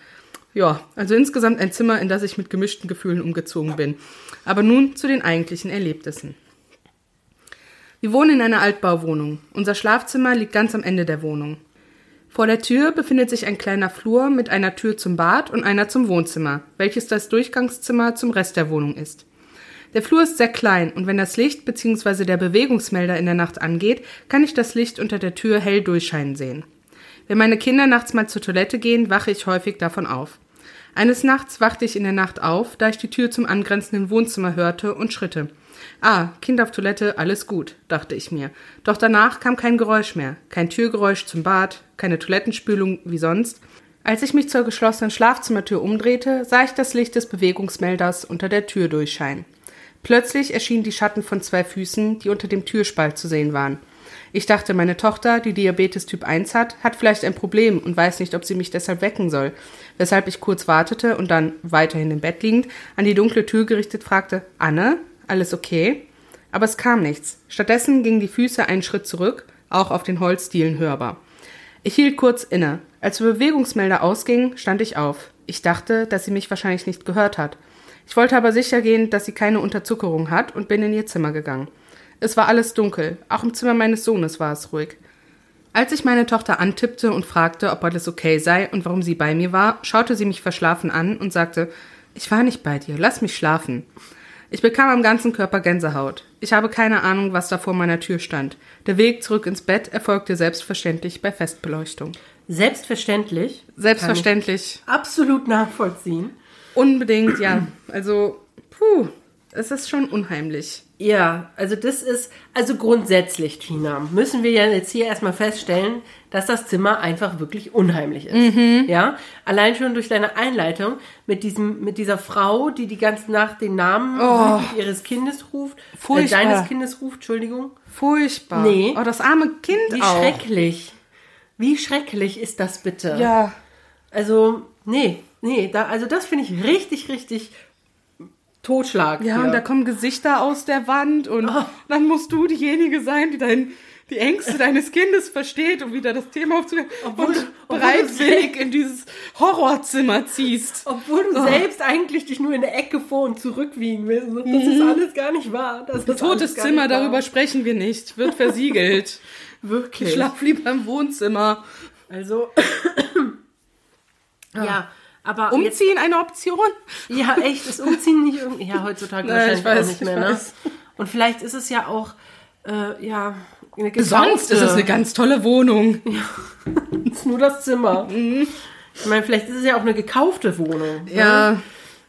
Ja, also insgesamt ein Zimmer, in das ich mit gemischten Gefühlen umgezogen bin. Aber nun zu den eigentlichen Erlebnissen. Wir wohnen in einer Altbauwohnung. Unser Schlafzimmer liegt ganz am Ende der Wohnung. Vor der Tür befindet sich ein kleiner Flur mit einer Tür zum Bad und einer zum Wohnzimmer, welches das Durchgangszimmer zum Rest der Wohnung ist. Der Flur ist sehr klein und wenn das Licht bzw. der Bewegungsmelder in der Nacht angeht, kann ich das Licht unter der Tür hell durchscheinen sehen. Wenn meine Kinder nachts mal zur Toilette gehen, wache ich häufig davon auf. Eines Nachts wachte ich in der Nacht auf, da ich die Tür zum angrenzenden Wohnzimmer hörte und Schritte. Ah, Kind auf Toilette, alles gut, dachte ich mir. Doch danach kam kein Geräusch mehr, kein Türgeräusch zum Bad, keine Toilettenspülung wie sonst. Als ich mich zur geschlossenen Schlafzimmertür umdrehte, sah ich das Licht des Bewegungsmelders unter der Tür durchscheinen. Plötzlich erschienen die Schatten von zwei Füßen, die unter dem Türspalt zu sehen waren. Ich dachte, meine Tochter, die Diabetes Typ 1 hat, hat vielleicht ein Problem und weiß nicht, ob sie mich deshalb wecken soll, weshalb ich kurz wartete und dann, weiterhin im Bett liegend, an die dunkle Tür gerichtet fragte, Anne, alles okay? Aber es kam nichts. Stattdessen gingen die Füße einen Schritt zurück, auch auf den Holzdielen hörbar. Ich hielt kurz inne. Als der Bewegungsmelder ausging, stand ich auf. Ich dachte, dass sie mich wahrscheinlich nicht gehört hat. Ich wollte aber sicher gehen, dass sie keine Unterzuckerung hat und bin in ihr Zimmer gegangen. Es war alles dunkel, auch im Zimmer meines Sohnes war es ruhig. Als ich meine Tochter antippte und fragte, ob alles okay sei und warum sie bei mir war, schaute sie mich verschlafen an und sagte, ich war nicht bei dir, lass mich schlafen. Ich bekam am ganzen Körper Gänsehaut. Ich habe keine Ahnung, was da vor meiner Tür stand. Der Weg zurück ins Bett erfolgte selbstverständlich bei Festbeleuchtung. Selbstverständlich. Selbstverständlich. Absolut nachvollziehen. Unbedingt, ja. Also, puh, es ist schon unheimlich. Ja, also das ist, also grundsätzlich, Tina, müssen wir ja jetzt hier erstmal feststellen, dass das Zimmer einfach wirklich unheimlich ist. Mhm. Ja, allein schon durch deine Einleitung mit diesem, mit dieser Frau, die die ganze Nacht den Namen Oh. ihres Kindes ruft, äh, Furchtbar. deines Kindes ruft, Entschuldigung. Furchtbar. Nee. Oh, das arme Kind Wie auch. schrecklich. Wie schrecklich ist das bitte? Ja. Also, nee, nee, da, also das finde ich richtig, richtig Totschlag. Ja, hier. und da kommen Gesichter aus der Wand und Oh. dann musst du diejenige sein, die dein, die Ängste deines Kindes versteht und wieder das Thema aufzunehmen Obwohl- und bereitwillig in dieses Horrorzimmer ziehst. Obwohl du Oh. selbst eigentlich dich nur in der Ecke vor und zurückwiegen willst. Das ist alles gar nicht wahr. Das ist Mhm. Totes Zimmer, darüber sprechen wir nicht. Wird versiegelt. Wirklich. Ich schlaf lieber im Wohnzimmer. Also. ja, aber jetzt, Umziehen eine Option? ja, echt, ist Umziehen nicht irgendwie. Ja, heutzutage Nein, wahrscheinlich ich weiß, auch nicht ich mehr, ne? Und vielleicht ist es ja auch, äh, ja, eine Sonst ist es eine ganz tolle Wohnung. ist nur das Zimmer. Mhm. Ich meine, vielleicht ist es ja auch eine gekaufte Wohnung. ne? Ja,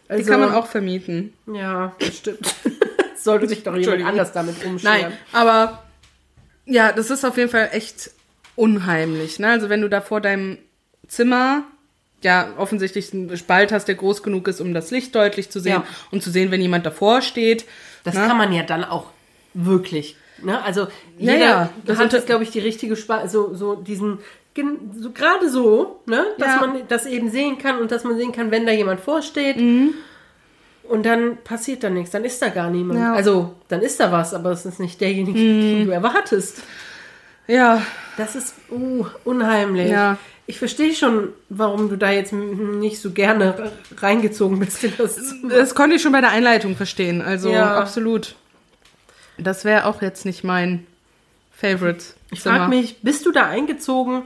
die Also- kann man auch vermieten. Ja, das stimmt. Sollte sich doch jemand anders damit umscheren. Nein, aber ja, das ist auf jeden Fall echt unheimlich. Ne? Also wenn du da vor deinem Zimmer ja offensichtlich einen Spalt hast, der groß genug ist, um das Licht deutlich zu sehen Ja. und zu sehen, wenn jemand davor steht. Das ne? kann man ja dann auch wirklich. Ne? Also Ja, jeder ja, das hat glaube ich, die richtige Spalte, so, so diesen, so gerade so, ne? dass Ja. man das eben sehen kann und dass man sehen kann, wenn da jemand vorsteht. Mhm. Und dann passiert da nichts, dann ist da gar niemand. Ja. Mhm. Also, dann ist da was, aber es ist nicht derjenige, den du erwartest. Ja, Das ist uh, unheimlich. Ja. Ich verstehe schon, warum du da jetzt nicht so gerne reingezogen bist das das konnte ich schon bei der Einleitung verstehen. Also Ja. absolut. Das wäre auch jetzt nicht mein Favorite. Ich frage mich, bist du da eingezogen,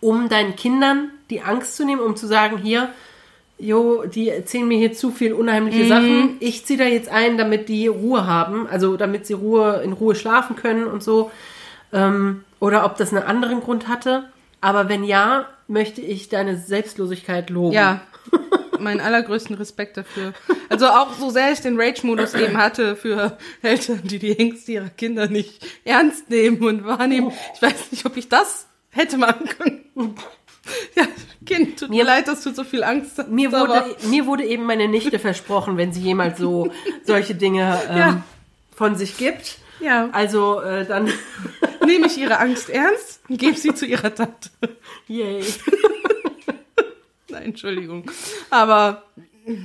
um deinen Kindern die Angst zu nehmen, um zu sagen, hier, jo, die erzählen mir hier zu viel Mhm. unheimliche Sachen. Ich ziehe da jetzt ein, damit die Ruhe haben, also damit sie Ruhe in Ruhe schlafen können und so. Ähm, oder ob das einen anderen Grund hatte. Aber wenn ja, möchte ich deine Selbstlosigkeit loben. Ja, meinen allergrößten Respekt dafür. Also auch so sehr ich den Rage-Modus eben hatte für Eltern, die die Ängste ihrer Kinder nicht ernst nehmen und wahrnehmen. Ich weiß nicht, ob ich das hätte machen können. Ja, Kind, tut mir leid, dass du so viel Angst hast. Mir wurde, mir wurde eben meine Nichte versprochen, wenn sie jemals so solche Dinge ähm, Ja. von sich gibt. Ja. Also äh, dann nehme ich ihre Angst ernst und gebe sie zu ihrer Tante. Yay. Nein, Entschuldigung. Aber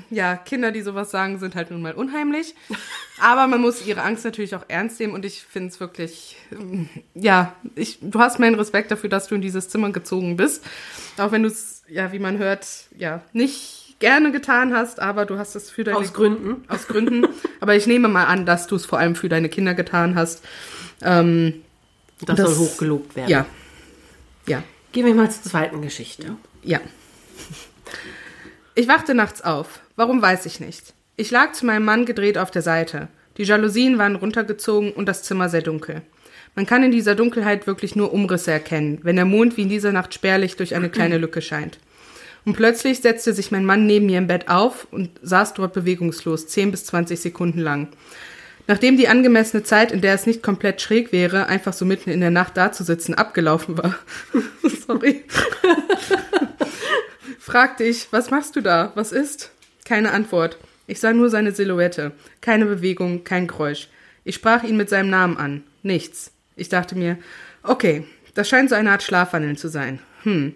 ja, Kinder, die sowas sagen, sind halt nun mal unheimlich. Aber man muss ihre Angst natürlich auch ernst nehmen und ich finde es wirklich, ähm, ja, ich, du hast meinen Respekt dafür, dass du in dieses Zimmer gezogen bist. Auch wenn du es, ja, wie man hört, ja, nicht gerne getan hast, aber du hast es für deine Aus Gründen. aus Gründen. aber ich nehme mal an, dass du es vor allem für deine Kinder getan hast. Ähm, Das, Das- soll hochgelobt werden. ja. Ja. Gehen wir mal zur zweiten Geschichte. Ja. Ich wachte nachts auf. Warum weiß ich nicht. Ich lag zu meinem Mann gedreht auf der Seite. Die Jalousien waren runtergezogen und das Zimmer sehr dunkel. Man kann in dieser Dunkelheit wirklich nur Umrisse erkennen, wenn der Mond wie in dieser Nacht spärlich durch eine kleine Lücke scheint. Und plötzlich setzte sich mein Mann neben mir im Bett auf und saß dort bewegungslos, 10 bis 20 Sekunden lang. Nachdem die angemessene Zeit, in der es nicht komplett schräg wäre, einfach so mitten in der Nacht dazusitzen, abgelaufen war. Sorry. fragte ich, was machst du da? Was ist? Keine Antwort. Ich sah nur seine Silhouette. Keine Bewegung, kein Geräusch. Ich sprach ihn mit seinem Namen an. Nichts. Ich dachte mir, okay, das scheint so eine Art Schlafwandeln zu sein. Hm.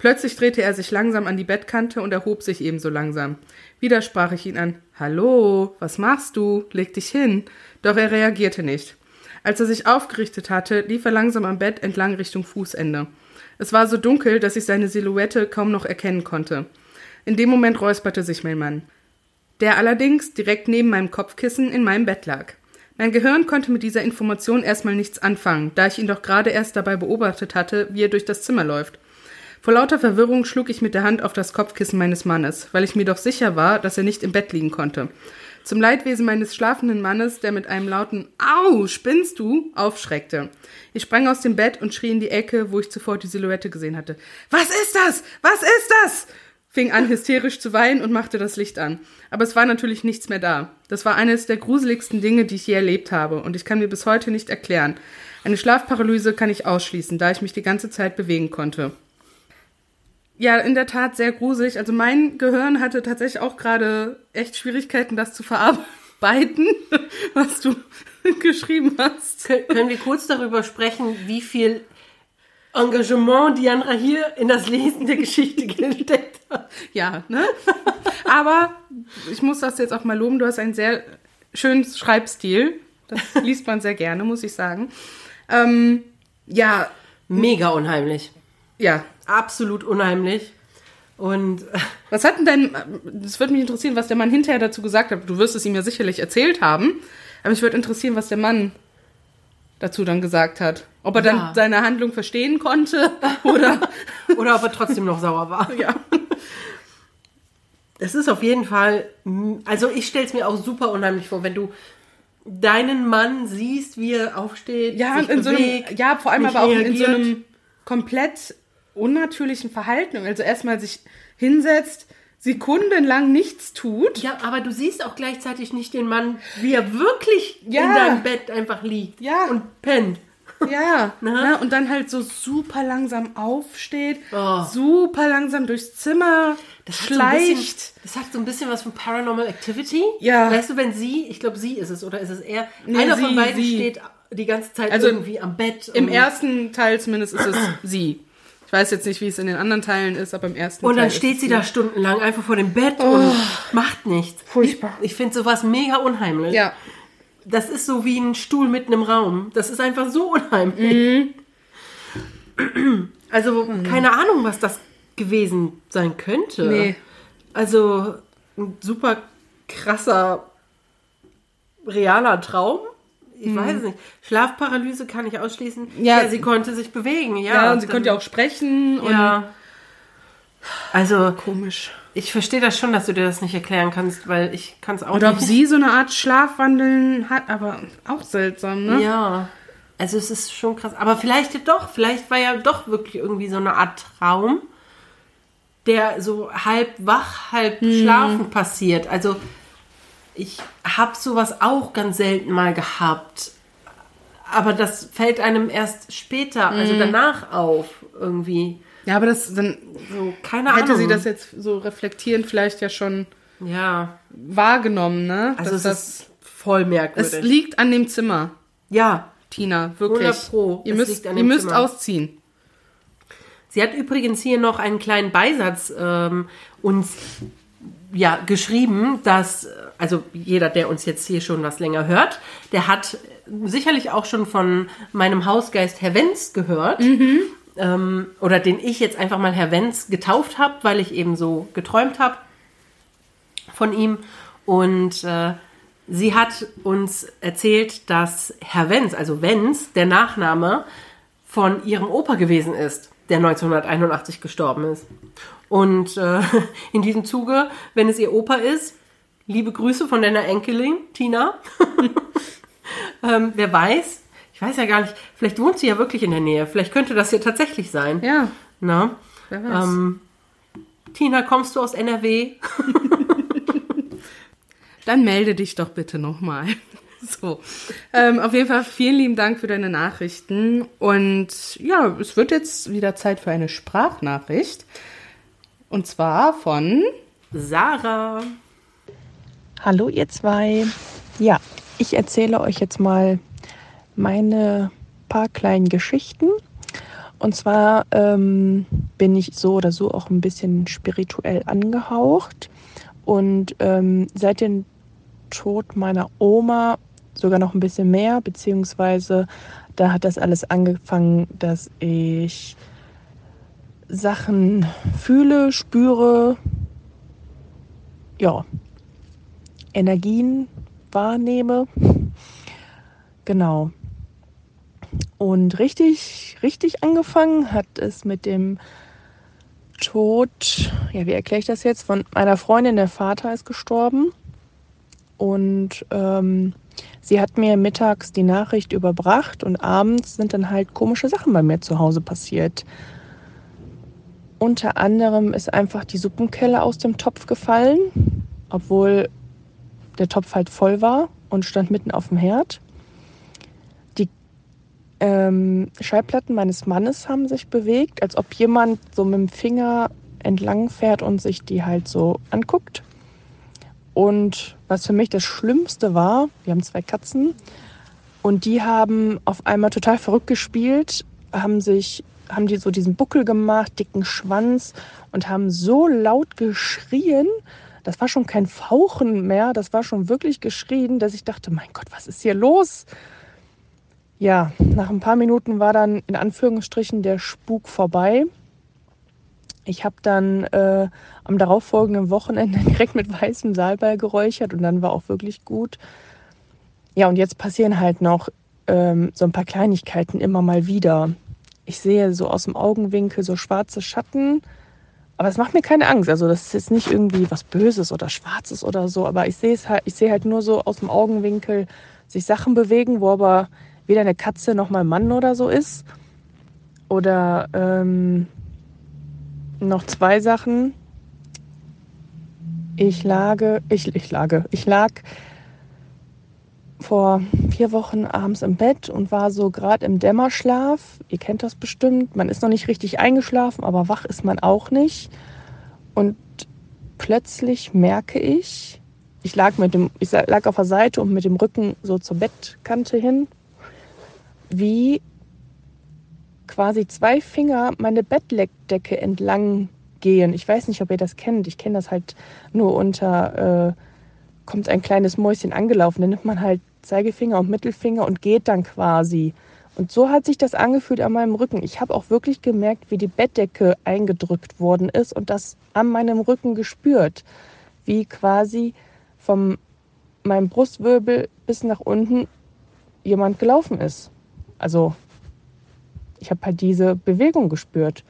Plötzlich drehte er sich langsam an die Bettkante und erhob sich ebenso langsam. Wieder sprach ich ihn an. Hallo, was machst du? Leg dich hin. Doch er reagierte nicht. Als er sich aufgerichtet hatte, lief er langsam am Bett entlang Richtung Fußende. Es war so dunkel, dass ich seine Silhouette kaum noch erkennen konnte. In dem Moment räusperte sich mein Mann, der allerdings direkt neben meinem Kopfkissen in meinem Bett lag. Mein Gehirn konnte mit dieser Information erstmal nichts anfangen, da ich ihn doch gerade erst dabei beobachtet hatte, wie er durch das Zimmer läuft. Vor lauter Verwirrung schlug ich mit der Hand auf das Kopfkissen meines Mannes, weil ich mir doch sicher war, dass er nicht im Bett liegen konnte. Zum Leidwesen meines schlafenden Mannes, der mit einem lauten Au, spinnst du? aufschreckte. Ich sprang aus dem Bett und schrie in die Ecke, wo ich zuvor die Silhouette gesehen hatte. Was ist das? Was ist das? fing an hysterisch zu weinen und machte das Licht an. Aber es war natürlich nichts mehr da. Das war eines der gruseligsten Dinge, die ich je erlebt habe, und ich kann mir bis heute nicht erklären. Eine Schlafparalyse kann ich ausschließen, da ich mich die ganze Zeit bewegen konnte. Ja, in der Tat sehr gruselig. Also mein Gehirn hatte tatsächlich auch gerade echt Schwierigkeiten, das zu verarbeiten, was du geschrieben hast. Kön können wir kurz darüber sprechen, wie viel Engagement Diandra hier in das Lesen der Geschichte gesteckt hat? Ja, ne? Aber ich muss das jetzt auch mal loben. Du hast einen sehr schönen Schreibstil. Das liest man sehr gerne, muss ich sagen. Ähm, ja, Mega unheimlich. ja. Absolut unheimlich. Und Was hat denn dein, das würde mich interessieren, was der Mann hinterher dazu gesagt hat. Du wirst es ihm ja sicherlich erzählt haben. Aber mich würde interessieren, was der Mann dazu dann gesagt hat. Ob er Ja. dann seine Handlung verstehen konnte oder, oder ob er trotzdem noch sauer war. ja. Es ist auf jeden Fall, also ich stelle es mir auch super unheimlich vor, wenn du deinen Mann siehst, wie er aufsteht, Ja, sich in so einem, bewegt, ja, vor allem aber auch in so reagiert. einem komplett unnatürlichen Verhalten. Also erstmal sich hinsetzt, sekundenlang nichts tut. Ja, aber du siehst auch gleichzeitig nicht den Mann, wie er wirklich Ja. in deinem Bett einfach liegt Ja. und pennt. Ja, Na? ne? und dann halt so super langsam aufsteht, Oh. super langsam durchs Zimmer Das hat, so bisschen, schleicht. das hat so ein bisschen was von Paranormal Activity. Ja. Weißt du, wenn sie, ich glaube, sie ist es, oder ist es er? Nee, Einer von sie, beiden sie. steht die ganze Zeit Also irgendwie am Bett. Im ersten Teil zumindest ist es sie. Ich weiß jetzt nicht, wie es in den anderen Teilen ist, aber im ersten Und Teil. dann ist steht sie da stundenlang einfach vor dem Bett und macht nichts. Furchtbar. Ich finde sowas mega unheimlich. Ja, Das ist so wie ein Stuhl mitten im Raum. Das ist einfach so unheimlich. Also, keine Ahnung, was das gewesen sein könnte. Nee. Also, ein super krasser, realer Traum. Ich weiß es nicht. Schlafparalyse kann ich ausschließen. Ja. Ja, sie konnte sich bewegen. Ja, ja, und sie konnte ja auch sprechen und Ja. Also, komisch. ich verstehe das schon, dass du dir das nicht erklären kannst, weil ich kann es auch Oder ob nicht. sie so eine Art Schlafwandeln hat, aber auch seltsam, ne? Ja. Also es ist schon krass. Aber vielleicht doch, vielleicht war ja doch wirklich irgendwie so eine Art Traum, der so halb wach, halb Hm. schlafen passiert. Also ich habe sowas auch ganz selten mal gehabt. Aber das fällt einem erst später, also Hm. danach auf irgendwie. Ja, aber das dann So, keine hätte Ahnung. sie das jetzt so reflektierend vielleicht ja schon Ja, wahrgenommen, ne? also Dass es ist voll es merkwürdig. liegt an dem Zimmer. ja, Tina, wirklich. 100 Pro. Ihr Es müsst, liegt an ihr dem müsst Zimmer. ausziehen. Sie hat übrigens hier noch einen kleinen Beisatz ähm, uns ja, geschrieben, dass, also jeder, der uns jetzt hier schon was länger hört, der hat sicherlich auch schon von meinem Hausgeist Herr Wenz gehört. Ähm, oder den ich jetzt einfach mal Herr Wenz getauft habe, weil ich eben so geträumt habe von ihm. Und äh, sie hat uns erzählt, dass Herr Wenz, also Wenz, der Nachname von ihrem Opa gewesen ist, der 1981 gestorben ist. Und äh, in diesem Zuge, wenn es ihr Opa ist, liebe Grüße von deiner Enkelin, Tina. ähm, wer weiß, ich weiß ja gar nicht, vielleicht wohnt sie ja wirklich in der Nähe. Vielleicht könnte das ja tatsächlich sein. Ja, Na? wer weiß. Ähm, Tina, kommst du aus NRW? Dann melde dich doch bitte nochmal. So. Ähm, auf jeden Fall vielen lieben Dank für deine Nachrichten. Und ja, es wird jetzt wieder Zeit für eine Sprachnachricht. Und zwar von. Sarah. Hallo ihr zwei. Ja, ich erzähle euch jetzt mal meine paar kleinen Geschichten. Und zwar ähm, bin ich so oder so auch ein bisschen spirituell angehaucht. Und ähm, seit dem Tod meiner Oma sogar noch ein bisschen mehr, beziehungsweise da hat das alles angefangen, dass ich Sachen fühle, spüre, ja, Energien wahrnehme. Genau. Und richtig, richtig angefangen hat es mit dem Tod, ja, wie erkläre ich das jetzt? Von meiner Freundin, der Vater ist gestorben. Und ähm, sie hat mir mittags die Nachricht überbracht und abends sind dann halt komische Sachen bei mir zu Hause passiert. Unter anderem ist einfach die Suppenkelle aus dem Topf gefallen, obwohl der Topf halt voll war und stand mitten auf dem Herd. Die ähm, Schallplatten meines Mannes haben sich bewegt, als ob jemand so mit dem Finger entlang fährt und sich die halt so anguckt. Und was für mich das Schlimmste war, wir haben zwei Katzen und die haben auf einmal total verrückt gespielt, haben sich, haben die so diesen Buckel gemacht, dicken Schwanz und haben so laut geschrien, das war schon kein Fauchen mehr, das war schon wirklich geschrien, dass ich dachte, mein Gott, was ist hier los? Ja, nach ein paar Minuten war dann in Anführungsstrichen der Spuk vorbei. Ich habe dann äh, am darauffolgenden Wochenende direkt mit weißem Salbei geräuchert und dann war auch wirklich gut. Ja, und jetzt passieren halt noch ähm, so ein paar Kleinigkeiten immer mal wieder. Ich sehe so aus dem Augenwinkel so schwarze Schatten, aber es macht mir keine Angst. Also das ist jetzt nicht irgendwie was Böses oder Schwarzes oder so, aber ich sehe es halt, ich sehe halt nur so aus dem Augenwinkel sich Sachen bewegen, wo aber weder eine Katze noch mal ein Mann oder so ist. Oder ähm, noch zwei Sachen. Ich lage, ich, ich lage, ich lag vor vier Wochen abends im Bett und war so gerade im Dämmerschlaf. Ihr kennt das bestimmt. Man ist noch nicht richtig eingeschlafen, aber wach ist man auch nicht. Und plötzlich merke ich, ich lag mit dem, ich lag auf der Seite und mit dem Rücken so zur Bettkante hin, wie quasi zwei Finger meine Bettdecke entlang gehen. Ich weiß nicht, ob ihr das kennt. Ich kenne das halt nur unter, äh, kommt ein kleines Mäuschen angelaufen. Dann nimmt man halt Zeigefinger und Mittelfinger und geht dann quasi. Und so hat sich das angefühlt an meinem Rücken. Ich habe auch wirklich gemerkt, wie die Bettdecke eingedrückt worden ist und das an meinem Rücken gespürt. Wie quasi vom meinem Brustwirbel bis nach unten jemand gelaufen ist. Also ich habe halt diese Bewegung gespürt.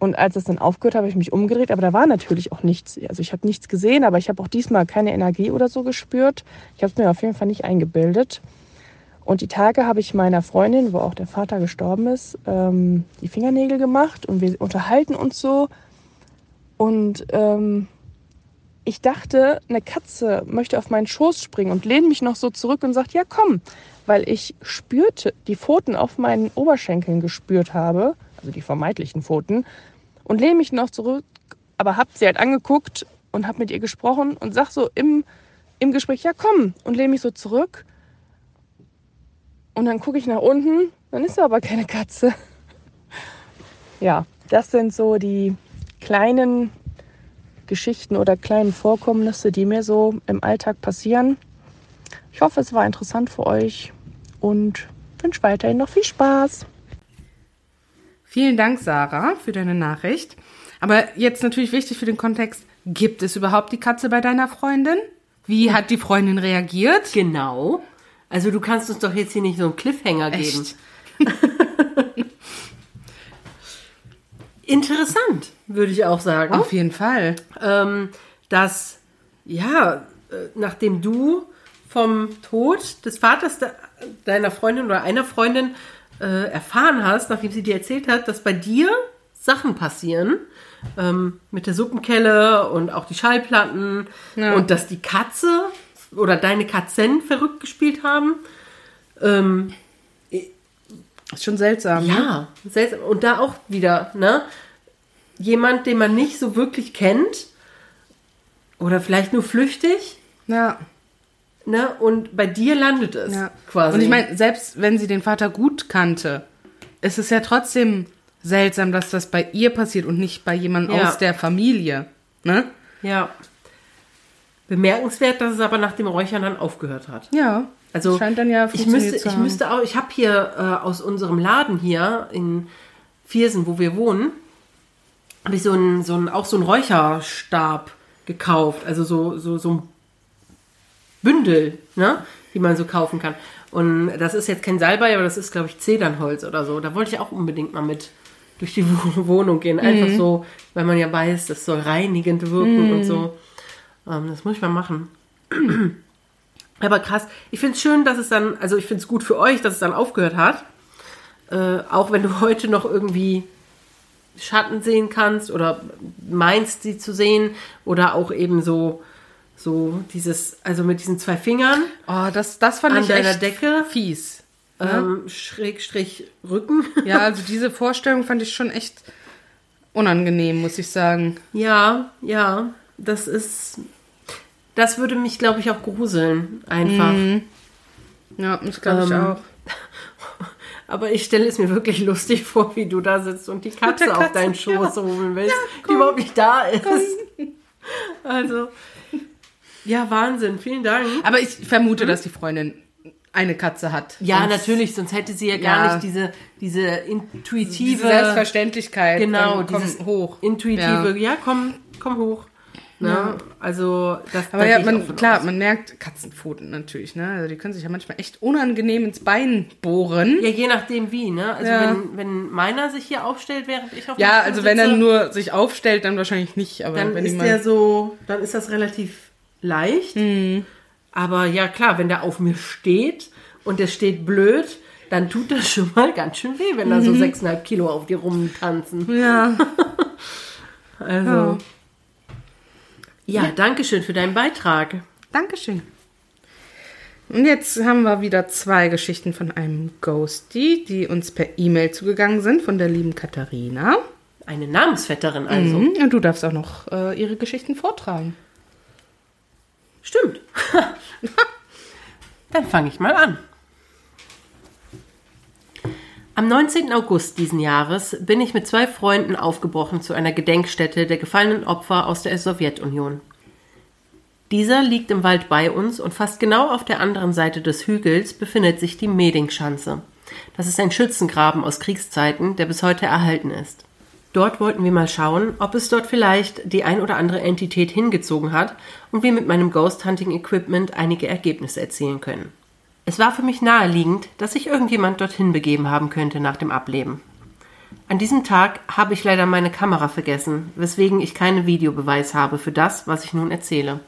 Und als es dann aufgehört, habe ich mich umgedreht, aber da war natürlich auch nichts. Also ich habe nichts gesehen, aber ich habe auch diesmal keine Energie oder so gespürt. Ich habe es mir auf jeden Fall nicht eingebildet. Und die Tage habe ich meiner Freundin, wo auch der Vater gestorben ist, ähm, die Fingernägel gemacht und wir unterhalten uns so. Und ähm, ich dachte, eine Katze möchte auf meinen Schoß springen und lehne mich noch so zurück und sagt, ja komm, weil ich spürte, die Pfoten auf meinen Oberschenkeln gespürt habe, also die vermeintlichen Pfoten, und lehne mich noch zurück, aber habe sie halt angeguckt und habe mit ihr gesprochen und sag so im, im Gespräch, ja komm, und lehne mich so zurück. Und dann gucke ich nach unten, dann ist da aber keine Katze. Ja, das sind so die kleinen Geschichten oder kleinen Vorkommnisse, die mir so im Alltag passieren. Ich hoffe, es war interessant für euch und wünsche weiterhin noch viel Spaß. Vielen Dank, Sarah, für deine Nachricht. Aber jetzt natürlich wichtig für den Kontext, gibt es überhaupt die Katze bei deiner Freundin? Wie hat die Freundin reagiert? Genau. Also du kannst uns doch jetzt hier nicht so einen Cliffhanger geben. Interessant, würde ich auch sagen. Auf jeden Fall. ähm, dass, ja, äh, nachdem du vom Tod des Vaters de deiner Freundin oder einer Freundin äh, erfahren hast, nachdem sie dir erzählt hat, dass bei dir Sachen passieren, ähm, mit der Suppenkelle und auch die Schallplatten Ja. und dass die Katze oder deine Katzen verrückt gespielt haben. Ähm, Ist schon seltsam. ne? ja, seltsam. Und da auch wieder, ne? Jemand, den man nicht so wirklich kennt oder vielleicht nur flüchtig, Ja. Ne? Und bei dir landet es ja. quasi. Und ich meine, selbst wenn sie den Vater gut kannte, ist es ja trotzdem seltsam, dass das bei ihr passiert und nicht bei jemandem Ja. aus der Familie. Ne? ja. Bemerkenswert, dass es aber nach dem Räuchern dann aufgehört hat. Ja. Also Scheint dann ja ich müsste, zu ich müsste auch, ich habe hier äh, aus unserem Laden hier in Viersen, wo wir wohnen, habe ich so einen, so einen, auch so einen Räucherstab gekauft. Also so, so, so ein Bündel, ne? Die man so kaufen kann. Und das ist jetzt kein Salbei, aber das ist, glaube ich, Zedernholz oder so. Da wollte ich auch unbedingt mal mit durch die Wohnung gehen. Einfach so, weil man ja weiß, das soll reinigend wirken und so. Ähm, das muss ich mal machen. Aber krass, ich finde es schön, dass es dann, also ich finde es gut für euch, dass es dann aufgehört hat. Äh, auch wenn du heute noch irgendwie Schatten sehen kannst oder meinst, sie zu sehen. Oder auch eben so, so dieses, also mit diesen zwei Fingern, Oh, das, das fand An ich deiner echt Decke? fies. ähm, Schrägstrich Rücken. Ja, also diese Vorstellung fand ich schon echt unangenehm, muss ich sagen. Ja, ja, das ist, das würde mich, glaube ich, auch gruseln, einfach. Ja, ich glaube ich Ähm, auch. Aber ich stelle es mir wirklich lustig vor, wie du da sitzt und die Katze, der auf Katze, deinen Schoß ja. holen willst, Ja, die komm, überhaupt nicht da ist. Also, ja, Wahnsinn, vielen Dank. Aber ich vermute, dass die Freundin eine Katze hat. Ja, Sonst- natürlich, sonst hätte sie ja gar Ja. nicht diese, diese intuitive, Diese Selbstverständlichkeit. genau, komm, dieses hoch. intuitive, Ja. ja, komm, komm hoch. Ne? Ja. Also, das Aber da ja, man, klar, aus. man merkt Katzenpfoten natürlich, ne? Also die können sich ja manchmal echt unangenehm ins Bein bohren. Ja, je nachdem wie, ne? Also Ja. wenn, wenn meiner sich hier aufstellt, während ich auf dem Ja, Stuhl also wenn er sitze, nur sich aufstellt, dann wahrscheinlich nicht. Aber dann wenn ist der so, dann ist das relativ leicht. Mhm. Aber ja, klar, wenn der auf mir steht und der steht blöd, dann tut das schon mal ganz schön weh, wenn da so sechseinhalb Kilo auf dir rumtanzen. Mhm. ja, Also. Ja, danke schön für deinen Beitrag. Dankeschön. Und jetzt haben wir wieder zwei Geschichten von einem Ghosty, die uns per E-Mail zugegangen sind, von der lieben Katharina. Eine Namensvetterin also. Mhm. Und du darfst auch noch äh, ihre Geschichten vortragen. Stimmt. Dann fange ich mal an. Am 19. August diesen Jahres bin ich mit zwei Freunden aufgebrochen zu einer Gedenkstätte der gefallenen Opfer aus der Sowjetunion. Dieser liegt im Wald bei uns und fast genau auf der anderen Seite des Hügels befindet sich die Medingschanze. Das ist ein Schützengraben aus Kriegszeiten, der bis heute erhalten ist. Dort wollten wir mal schauen, ob es dort vielleicht die ein oder andere Entität hingezogen hat und wir mit meinem Ghost Hunting Equipment einige Ergebnisse erzielen können. Es war für mich naheliegend, dass sich irgendjemand dorthin begeben haben könnte nach dem Ableben. An diesem Tag habe ich leider meine Kamera vergessen, weswegen ich keinen Videobeweis habe für das, was ich nun erzähle.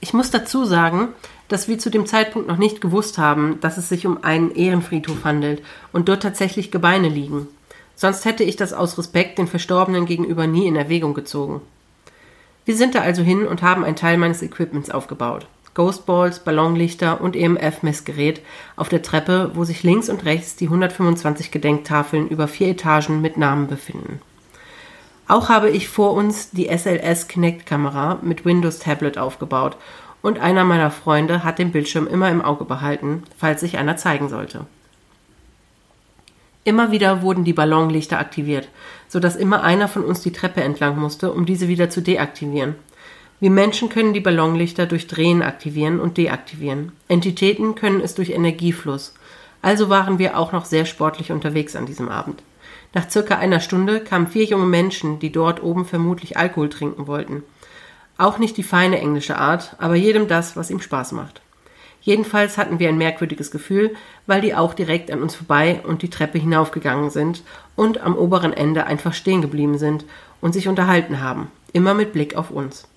Ich muss dazu sagen, dass wir zu dem Zeitpunkt noch nicht gewusst haben, dass es sich um einen Ehrenfriedhof handelt und dort tatsächlich Gebeine liegen. Sonst hätte ich das aus Respekt den Verstorbenen gegenüber nie in Erwägung gezogen. Wir sind da also hin und haben einen Teil meines Equipments aufgebaut. Ghostballs, Ballonlichter und EMF-Messgerät auf der Treppe, wo sich links und rechts die 125 Gedenktafeln über vier Etagen mit Namen befinden. Auch habe ich vor uns die SLS Kinect-Kamera mit Windows Tablet aufgebaut und einer meiner Freunde hat den Bildschirm immer im Auge behalten, falls sich einer zeigen sollte. Immer wieder wurden die Ballonlichter aktiviert, sodass immer einer von uns die Treppe entlang musste, um diese wieder zu deaktivieren. Wir Menschen können die Ballonlichter durch Drehen aktivieren und deaktivieren. Entitäten können es durch Energiefluss. Also waren wir auch noch sehr sportlich unterwegs an diesem Abend. Nach circa einer Stunde kamen vier junge Menschen, die dort oben vermutlich Alkohol trinken wollten. Auch nicht die feine englische Art, aber jedem das, was ihm Spaß macht. Jedenfalls hatten wir ein merkwürdiges Gefühl, weil die auch direkt an uns vorbei und die Treppe hinaufgegangen sind und am oberen Ende einfach stehen geblieben sind und sich unterhalten haben, immer mit Blick auf uns.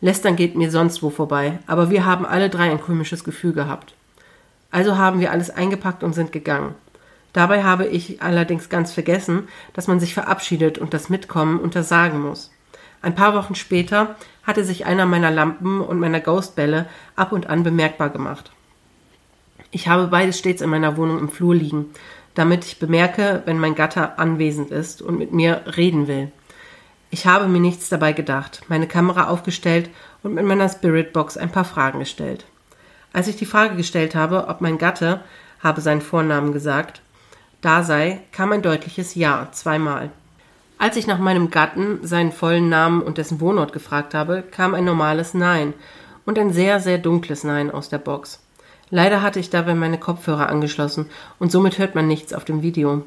Lästern geht mir sonst wo vorbei, aber wir haben alle drei ein komisches Gefühl gehabt. Also haben wir alles eingepackt und sind gegangen. Dabei habe ich allerdings ganz vergessen, dass man sich verabschiedet und das Mitkommen untersagen muss. Ein paar Wochen später hatte sich einer meiner Lampen und meiner Ghostbälle ab und an bemerkbar gemacht. Ich habe beides stets in meiner Wohnung im Flur liegen, damit ich bemerke, wenn mein Gatter anwesend ist und mit mir reden will. Ich habe mir nichts dabei gedacht, meine Kamera aufgestellt und mit meiner Spiritbox ein paar Fragen gestellt. Als ich die Frage gestellt habe, ob mein Gatte, habe seinen Vornamen gesagt, da sei, kam ein deutliches Ja zweimal. Als ich nach meinem Gatten, seinen vollen Namen und dessen Wohnort gefragt habe, kam ein normales Nein und ein sehr, sehr dunkles Nein aus der Box. Leider hatte ich dabei meine Kopfhörer angeschlossen und somit hört man nichts auf dem Video.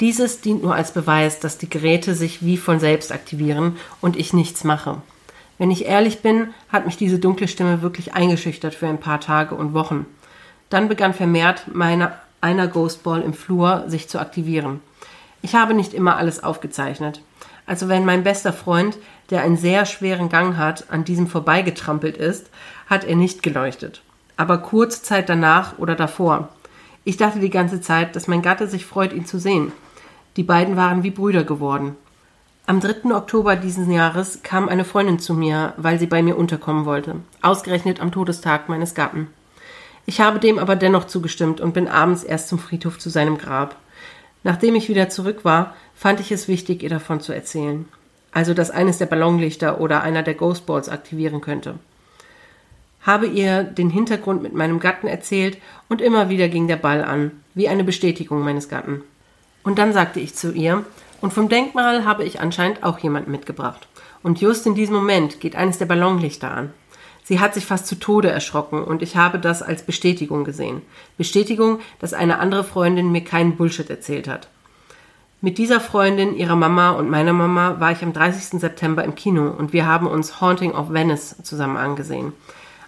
Dieses dient nur als Beweis, dass die Geräte sich wie von selbst aktivieren und ich nichts mache. Wenn ich ehrlich bin, hat mich diese dunkle Stimme wirklich eingeschüchtert für ein paar Tage und Wochen. Dann begann vermehrt meine einer Ghostball im Flur sich zu aktivieren. Ich habe nicht immer alles aufgezeichnet. Also wenn mein bester Freund, der einen sehr schweren Gang hat, an diesem vorbeigetrampelt ist, hat er nicht geleuchtet. Aber kurze Zeit danach oder davor. Ich dachte die ganze Zeit, dass mein Gatte sich freut, ihn zu sehen. Die beiden waren wie Brüder geworden. Am 3. Oktober diesen Jahres kam eine Freundin zu mir, weil sie bei mir unterkommen wollte. Ausgerechnet am Todestag meines Gatten. Ich habe dem aber dennoch zugestimmt und bin abends erst zum Friedhof zu seinem Grab. Nachdem ich wieder zurück war, fand ich es wichtig, ihr davon zu erzählen. Also, dass eines der Ballonlichter oder einer der Ghostballs aktivieren könnte. Habe ihr den Hintergrund mit meinem Gatten erzählt und immer wieder ging der Ball an, wie eine Bestätigung meines Gatten. Und dann sagte ich zu ihr, und vom Denkmal habe ich anscheinend auch jemanden mitgebracht. Und just in diesem Moment geht eines der Ballonlichter an. Sie hat sich fast zu Tode erschrocken und ich habe das als Bestätigung gesehen. Bestätigung, dass eine andere Freundin mir keinen Bullshit erzählt hat. Mit dieser Freundin, ihrer Mama und meiner Mama war ich am 30. September im Kino und wir haben uns Haunting of Venice zusammen angesehen.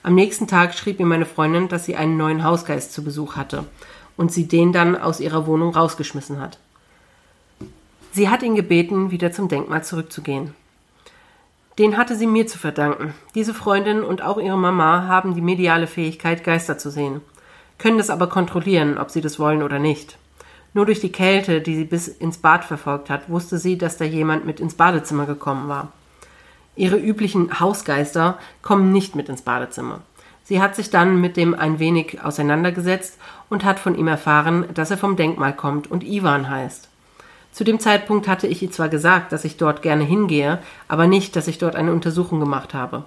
Am nächsten Tag schrieb mir meine Freundin, dass sie einen neuen Hausgeist zu Besuch hatte und sie den dann aus ihrer Wohnung rausgeschmissen hat. Sie hat ihn gebeten, wieder zum Denkmal zurückzugehen. Den hatte sie mir zu verdanken. Diese Freundin und auch ihre Mama haben die mediale Fähigkeit, Geister zu sehen, können das aber kontrollieren, ob sie das wollen oder nicht. Nur durch die Kälte, die sie bis ins Bad verfolgt hat, wusste sie, dass da jemand mit ins Badezimmer gekommen war. Ihre üblichen Hausgeister kommen nicht mit ins Badezimmer. Sie hat sich dann mit dem ein wenig auseinandergesetzt und hat von ihm erfahren, dass er vom Denkmal kommt und Ivan heißt. Zu dem Zeitpunkt hatte ich ihr zwar gesagt, dass ich dort gerne hingehe, aber nicht, dass ich dort eine Untersuchung gemacht habe.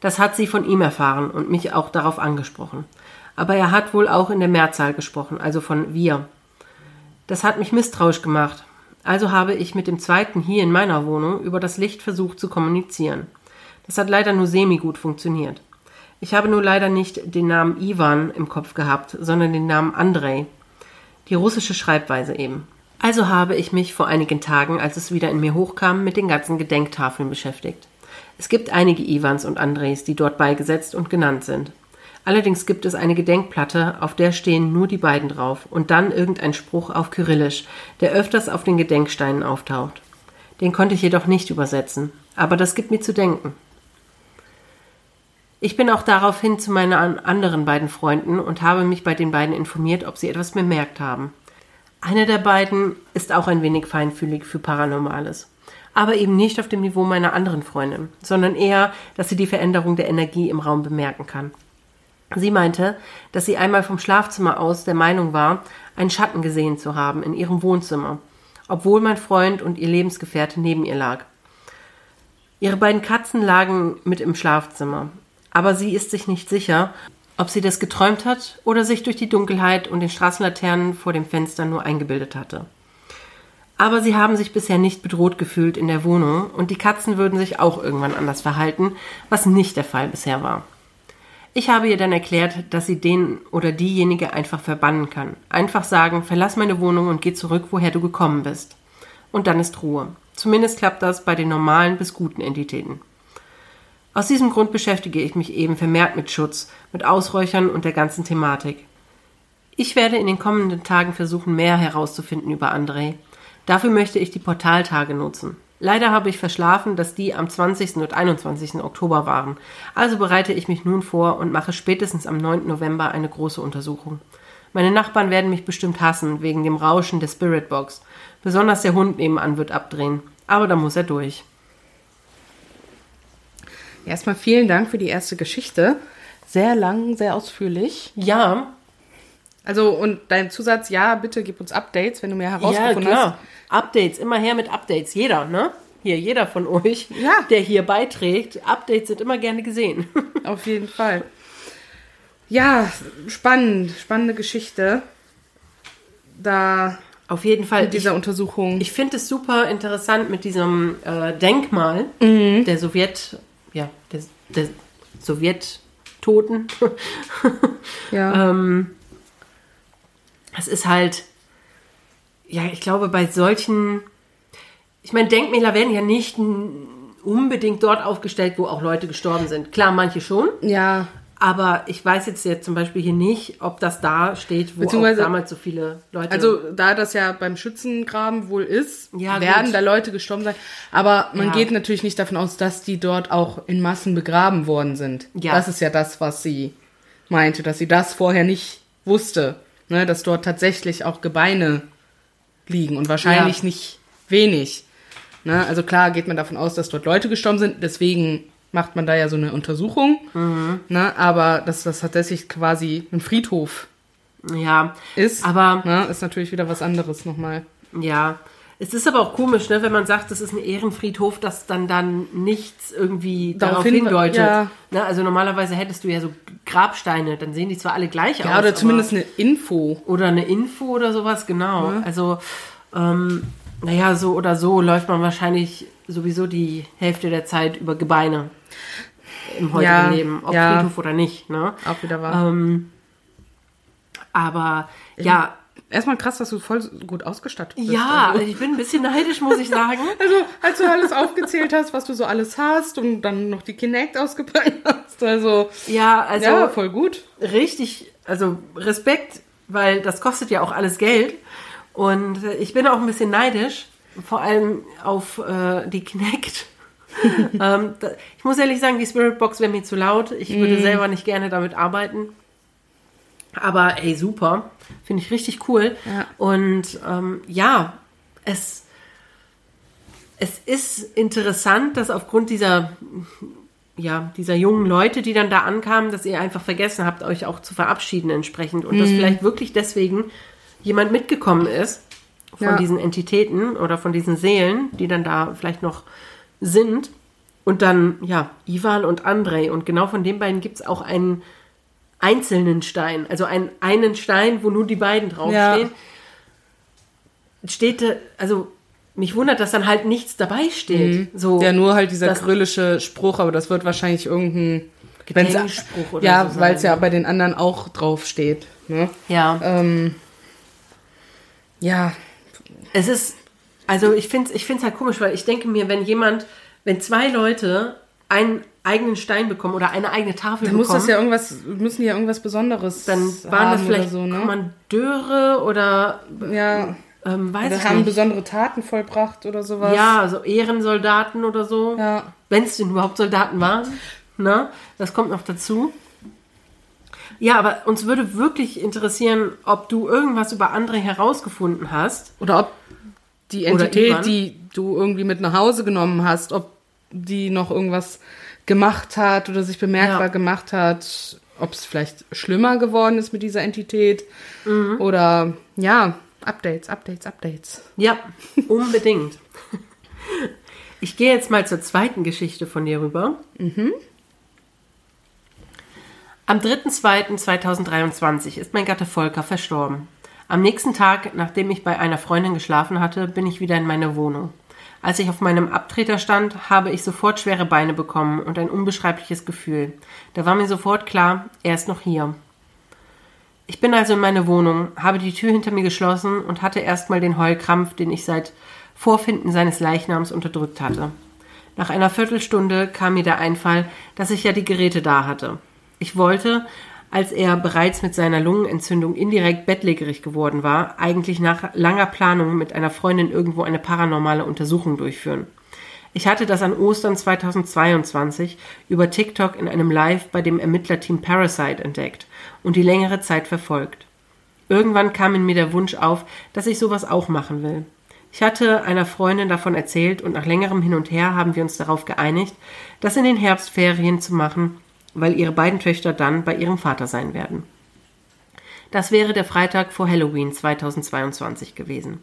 Das hat sie von ihm erfahren und mich auch darauf angesprochen. Aber er hat wohl auch in der Mehrzahl gesprochen, also von wir. Das hat mich misstrauisch gemacht. Also habe ich mit dem zweiten hier in meiner Wohnung über das Licht versucht zu kommunizieren. Das hat leider nur semi gut funktioniert. Ich habe nur leider nicht den Namen Ivan im Kopf gehabt, sondern den Namen Andrei. Die russische Schreibweise eben. Also habe ich mich vor einigen Tagen, als es wieder in mir hochkam, mit den ganzen Gedenktafeln beschäftigt. Es gibt einige Ivans und Andres, die dort beigesetzt und genannt sind. Allerdings gibt es eine Gedenkplatte, auf der stehen nur die beiden drauf und dann irgendein Spruch auf Kyrillisch, der öfters auf den Gedenksteinen auftaucht. Den konnte ich jedoch nicht übersetzen, aber das gibt mir zu denken. Ich bin auch daraufhin zu meinen anderen beiden Freunden und habe mich bei den beiden informiert, ob sie etwas bemerkt haben. Einer der beiden ist auch ein wenig feinfühlig für Paranormales. Aber eben nicht auf dem Niveau meiner anderen Freundin, sondern eher, dass sie die Veränderung der Energie im Raum bemerken kann. Sie meinte, dass sie einmal vom Schlafzimmer aus der Meinung war, einen Schatten gesehen zu haben in ihrem Wohnzimmer, obwohl mein Freund und ihr Lebensgefährte neben ihr lag. Ihre beiden Katzen lagen mit im Schlafzimmer, aber sie ist sich nicht sicher, ob sie das geträumt hat oder sich durch die Dunkelheit und den Straßenlaternen vor dem Fenster nur eingebildet hatte. Aber sie haben sich bisher nicht bedroht gefühlt in der Wohnung und die Katzen würden sich auch irgendwann anders verhalten, was nicht der Fall bisher war. Ich habe ihr dann erklärt, dass sie den oder diejenige einfach verbannen kann. Einfach sagen, verlass meine Wohnung und geh zurück, woher du gekommen bist. Und dann ist Ruhe. Zumindest klappt das bei den normalen bis guten Entitäten. Aus diesem Grund beschäftige ich mich eben vermehrt mit Schutz, mit Ausräuchern und der ganzen Thematik. Ich werde in den kommenden Tagen versuchen, mehr herauszufinden über André. Dafür möchte ich die Portaltage nutzen. Leider habe ich verschlafen, dass die am 20. und 21. Oktober waren. Also bereite ich mich nun vor und mache spätestens am 9. November eine große Untersuchung. Meine Nachbarn werden mich bestimmt hassen, wegen dem Rauschen der Spiritbox. Besonders der Hund nebenan wird abdrehen. Aber da muss er durch. Erstmal vielen Dank für die erste Geschichte. Sehr lang, sehr ausführlich. Ja, Also, und dein Zusatz, ja, bitte gib uns Updates, wenn du mehr ja, herausgefunden klar. Updates, immer her mit Updates. Jeder, ne? Hier, jeder von euch, Ja. der hier beiträgt. Updates sind immer gerne gesehen. hast. Auf jeden Fall. Ja, spannend, spannende Geschichte. Da Auf jeden Fall. mit dieser Untersuchung. Ich finde es super interessant mit diesem äh, Denkmal Mhm. der Sowjet, ja, der, der Sowjettoten. ja. ähm, es ist halt, ja, ich glaube, bei solchen, ich meine, Denkmäler werden ja nicht unbedingt dort aufgestellt, wo auch Leute gestorben sind. Klar, manche schon, ja, aber ich weiß jetzt, jetzt zum Beispiel hier nicht, ob das da steht, wo damals so viele Leute. Also da das ja beim Schützengraben wohl ist, Ja, werden gut. da Leute gestorben sein. Aber man Ja. geht natürlich nicht davon aus, dass die dort auch in Massen begraben worden sind. Ja. Das ist ja das, was sie meinte, dass sie das vorher nicht wusste. Ne, dass dort tatsächlich auch Gebeine liegen und wahrscheinlich Ja. nicht wenig. Ne, also klar geht man davon aus, dass dort Leute gestorben sind, deswegen macht man da ja so eine Untersuchung. Mhm. Ne, aber dass das tatsächlich quasi ein Friedhof ja, ist, Aber- ne, ist natürlich wieder was anderes nochmal. Ja, es ist aber auch komisch, ne, wenn man sagt, das ist ein Ehrenfriedhof, dass dann dann nichts irgendwie Darauf hin- hindeutet. ja. Ne, also normalerweise hättest du ja so Grabsteine, dann sehen die zwar alle gleich aus. Ja, oder zumindest eine Info. oder eine Info oder sowas, genau. Also, ähm, naja, so oder so läuft man wahrscheinlich sowieso die Hälfte der Zeit über Gebeine im heutigen Ja, Leben, ob ja. Friedhof oder nicht. Ne? Auch wieder wahr. Ähm, aber ja, Erstmal krass, dass du voll gut ausgestattet bist. ja, Also, ich bin ein bisschen neidisch, muss ich sagen. also, als du alles aufgezählt hast, was du so alles hast und dann noch die Kinect ausgepackt hast. Also, Ja, also ja, voll gut. richtig, also Respekt, weil das kostet ja auch alles Geld. Und äh, ich bin auch ein bisschen neidisch, vor allem auf äh, die Kinect. ähm, da, ich muss ehrlich sagen, die Spirit Box wäre mir zu laut. Ich würde selber nicht gerne damit arbeiten. Aber ey, super. Finde ich richtig cool. Ja. Und ähm, ja, es, es ist interessant, dass aufgrund dieser ja, dieser jungen Leute, die dann da ankamen, dass ihr einfach vergessen habt, euch auch zu verabschieden entsprechend und dass vielleicht wirklich deswegen jemand mitgekommen ist von Ja. diesen Entitäten oder von diesen Seelen, die dann da vielleicht noch sind. Und dann, ja, Ivan und Andrei. Und genau von den beiden gibt es auch einen einzelnen Stein. Also einen, einen Stein, wo nur die beiden draufstehen. Steht, da- also mich wundert, dass dann halt nichts dabei steht. So, Ja, nur halt dieser krylische Spruch, aber das wird wahrscheinlich irgendein Gedenkspruch oder Ja, so weil es ja bei den anderen auch drauf steht. Ne? Ja. Ähm, ja, Es ist, also ich finde es ich find's halt komisch, weil ich denke mir, wenn jemand, wenn zwei Leute einen eigenen Stein bekommen oder eine eigene Tafel dann muss bekommen, das ja irgendwas, müssen die ja irgendwas Besonderes dann waren das vielleicht oder so, ne? Kommandeure oder Ja, ähm, weiß oder haben nicht. besondere Taten vollbracht oder sowas. Ja, also Ehrensoldaten oder so. Ja. Wenn es denn überhaupt Soldaten waren. Ne? Das kommt noch dazu. Ja, aber uns würde wirklich interessieren, ob du irgendwas über andere herausgefunden hast. Oder ob die Entität, die du irgendwie mit nach Hause genommen hast, ob die noch irgendwas gemacht hat oder sich bemerkbar Ja. gemacht hat, ob es vielleicht schlimmer geworden ist mit dieser Entität. Mhm. Oder ja, Updates, Updates, Updates. Ja, unbedingt. Ich gehe jetzt mal zur zweiten Geschichte von dir rüber. Am 3.2.2023 ist mein Gatte Volker verstorben. Am nächsten Tag, nachdem ich bei einer Freundin geschlafen hatte, bin ich wieder in meine Wohnung. Als ich auf meinem Abtreter stand, habe ich sofort schwere Beine bekommen und ein unbeschreibliches Gefühl. Da war mir sofort klar, er ist noch hier. Ich bin also in meine Wohnung, habe die Tür hinter mir geschlossen und hatte erstmal den Heulkrampf, den ich seit Vorfinden seines Leichnams unterdrückt hatte. Nach einer Viertelstunde kam mir der Einfall, dass ich ja die Geräte da hatte. Ich wollte, als er bereits mit seiner Lungenentzündung indirekt bettlägerig geworden war, eigentlich nach langer Planung mit einer Freundin irgendwo eine paranormale Untersuchung durchführen. Ich hatte das an Ostern 2022 über TikTok in einem Live bei dem Ermittlerteam Parasite entdeckt und die längere Zeit verfolgt. Irgendwann kam in mir der Wunsch auf, dass ich sowas auch machen will. Ich hatte einer Freundin davon erzählt und nach längerem Hin und Her haben wir uns darauf geeinigt, das in den Herbstferien zu machen weil ihre beiden Töchter dann bei ihrem Vater sein werden. Das wäre der Freitag vor Halloween 2022 gewesen.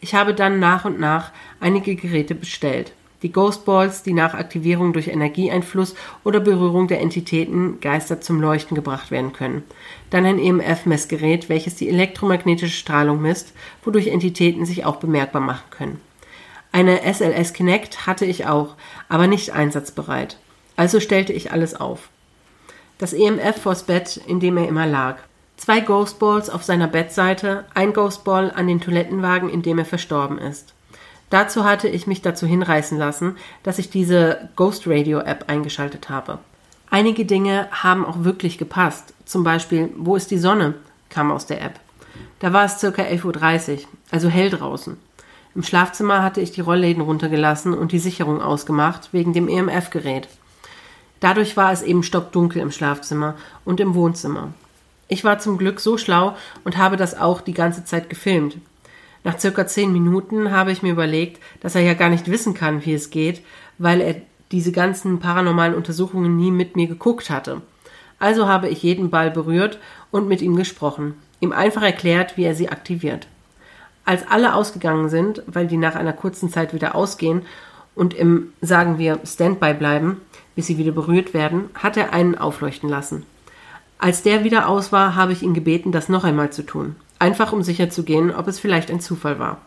Ich habe dann nach und nach einige Geräte bestellt. Die Ghost Balls, die nach Aktivierung durch Energieeinfluss oder Berührung der Entitäten Geister zum Leuchten gebracht werden können. Dann ein EMF-Messgerät, welches die elektromagnetische Strahlung misst, wodurch Entitäten sich auch bemerkbar machen können. Eine SLS Kinect hatte ich auch, aber nicht einsatzbereit. Also stellte ich alles auf das EMF vors Bett, in dem er immer lag. Zwei Ghostballs auf seiner Bettseite, ein Ghostball an den Toilettenwagen, in dem er verstorben ist. Dazu hatte ich mich dazu hinreißen lassen, dass ich diese Ghost Radio App eingeschaltet habe. Einige Dinge haben auch wirklich gepasst. Zum Beispiel, wo ist die Sonne? kam aus der App. Da war es circa 11.30 Uhr, also hell draußen. Im Schlafzimmer hatte ich die Rollläden runtergelassen und die Sicherung ausgemacht, wegen dem EMF-Gerät. Dadurch war es eben stockdunkel im Schlafzimmer und im Wohnzimmer. Ich war zum Glück so schlau und habe das auch die ganze Zeit gefilmt. Nach circa zehn Minuten habe ich mir überlegt, dass er ja gar nicht wissen kann, wie es geht, weil er diese ganzen paranormalen Untersuchungen nie mit mir geguckt hatte. Also habe ich jeden Ball berührt und mit ihm gesprochen, ihm einfach erklärt, wie er sie aktiviert. Als alle ausgegangen sind, weil die nach einer kurzen Zeit wieder ausgehen und im, sagen wir, Standby bleiben, bis sie wieder berührt werden, hat er einen aufleuchten lassen. Als der wieder aus war, habe ich ihn gebeten, das noch einmal zu tun, einfach um sicher zu gehen, ob es vielleicht ein Zufall war.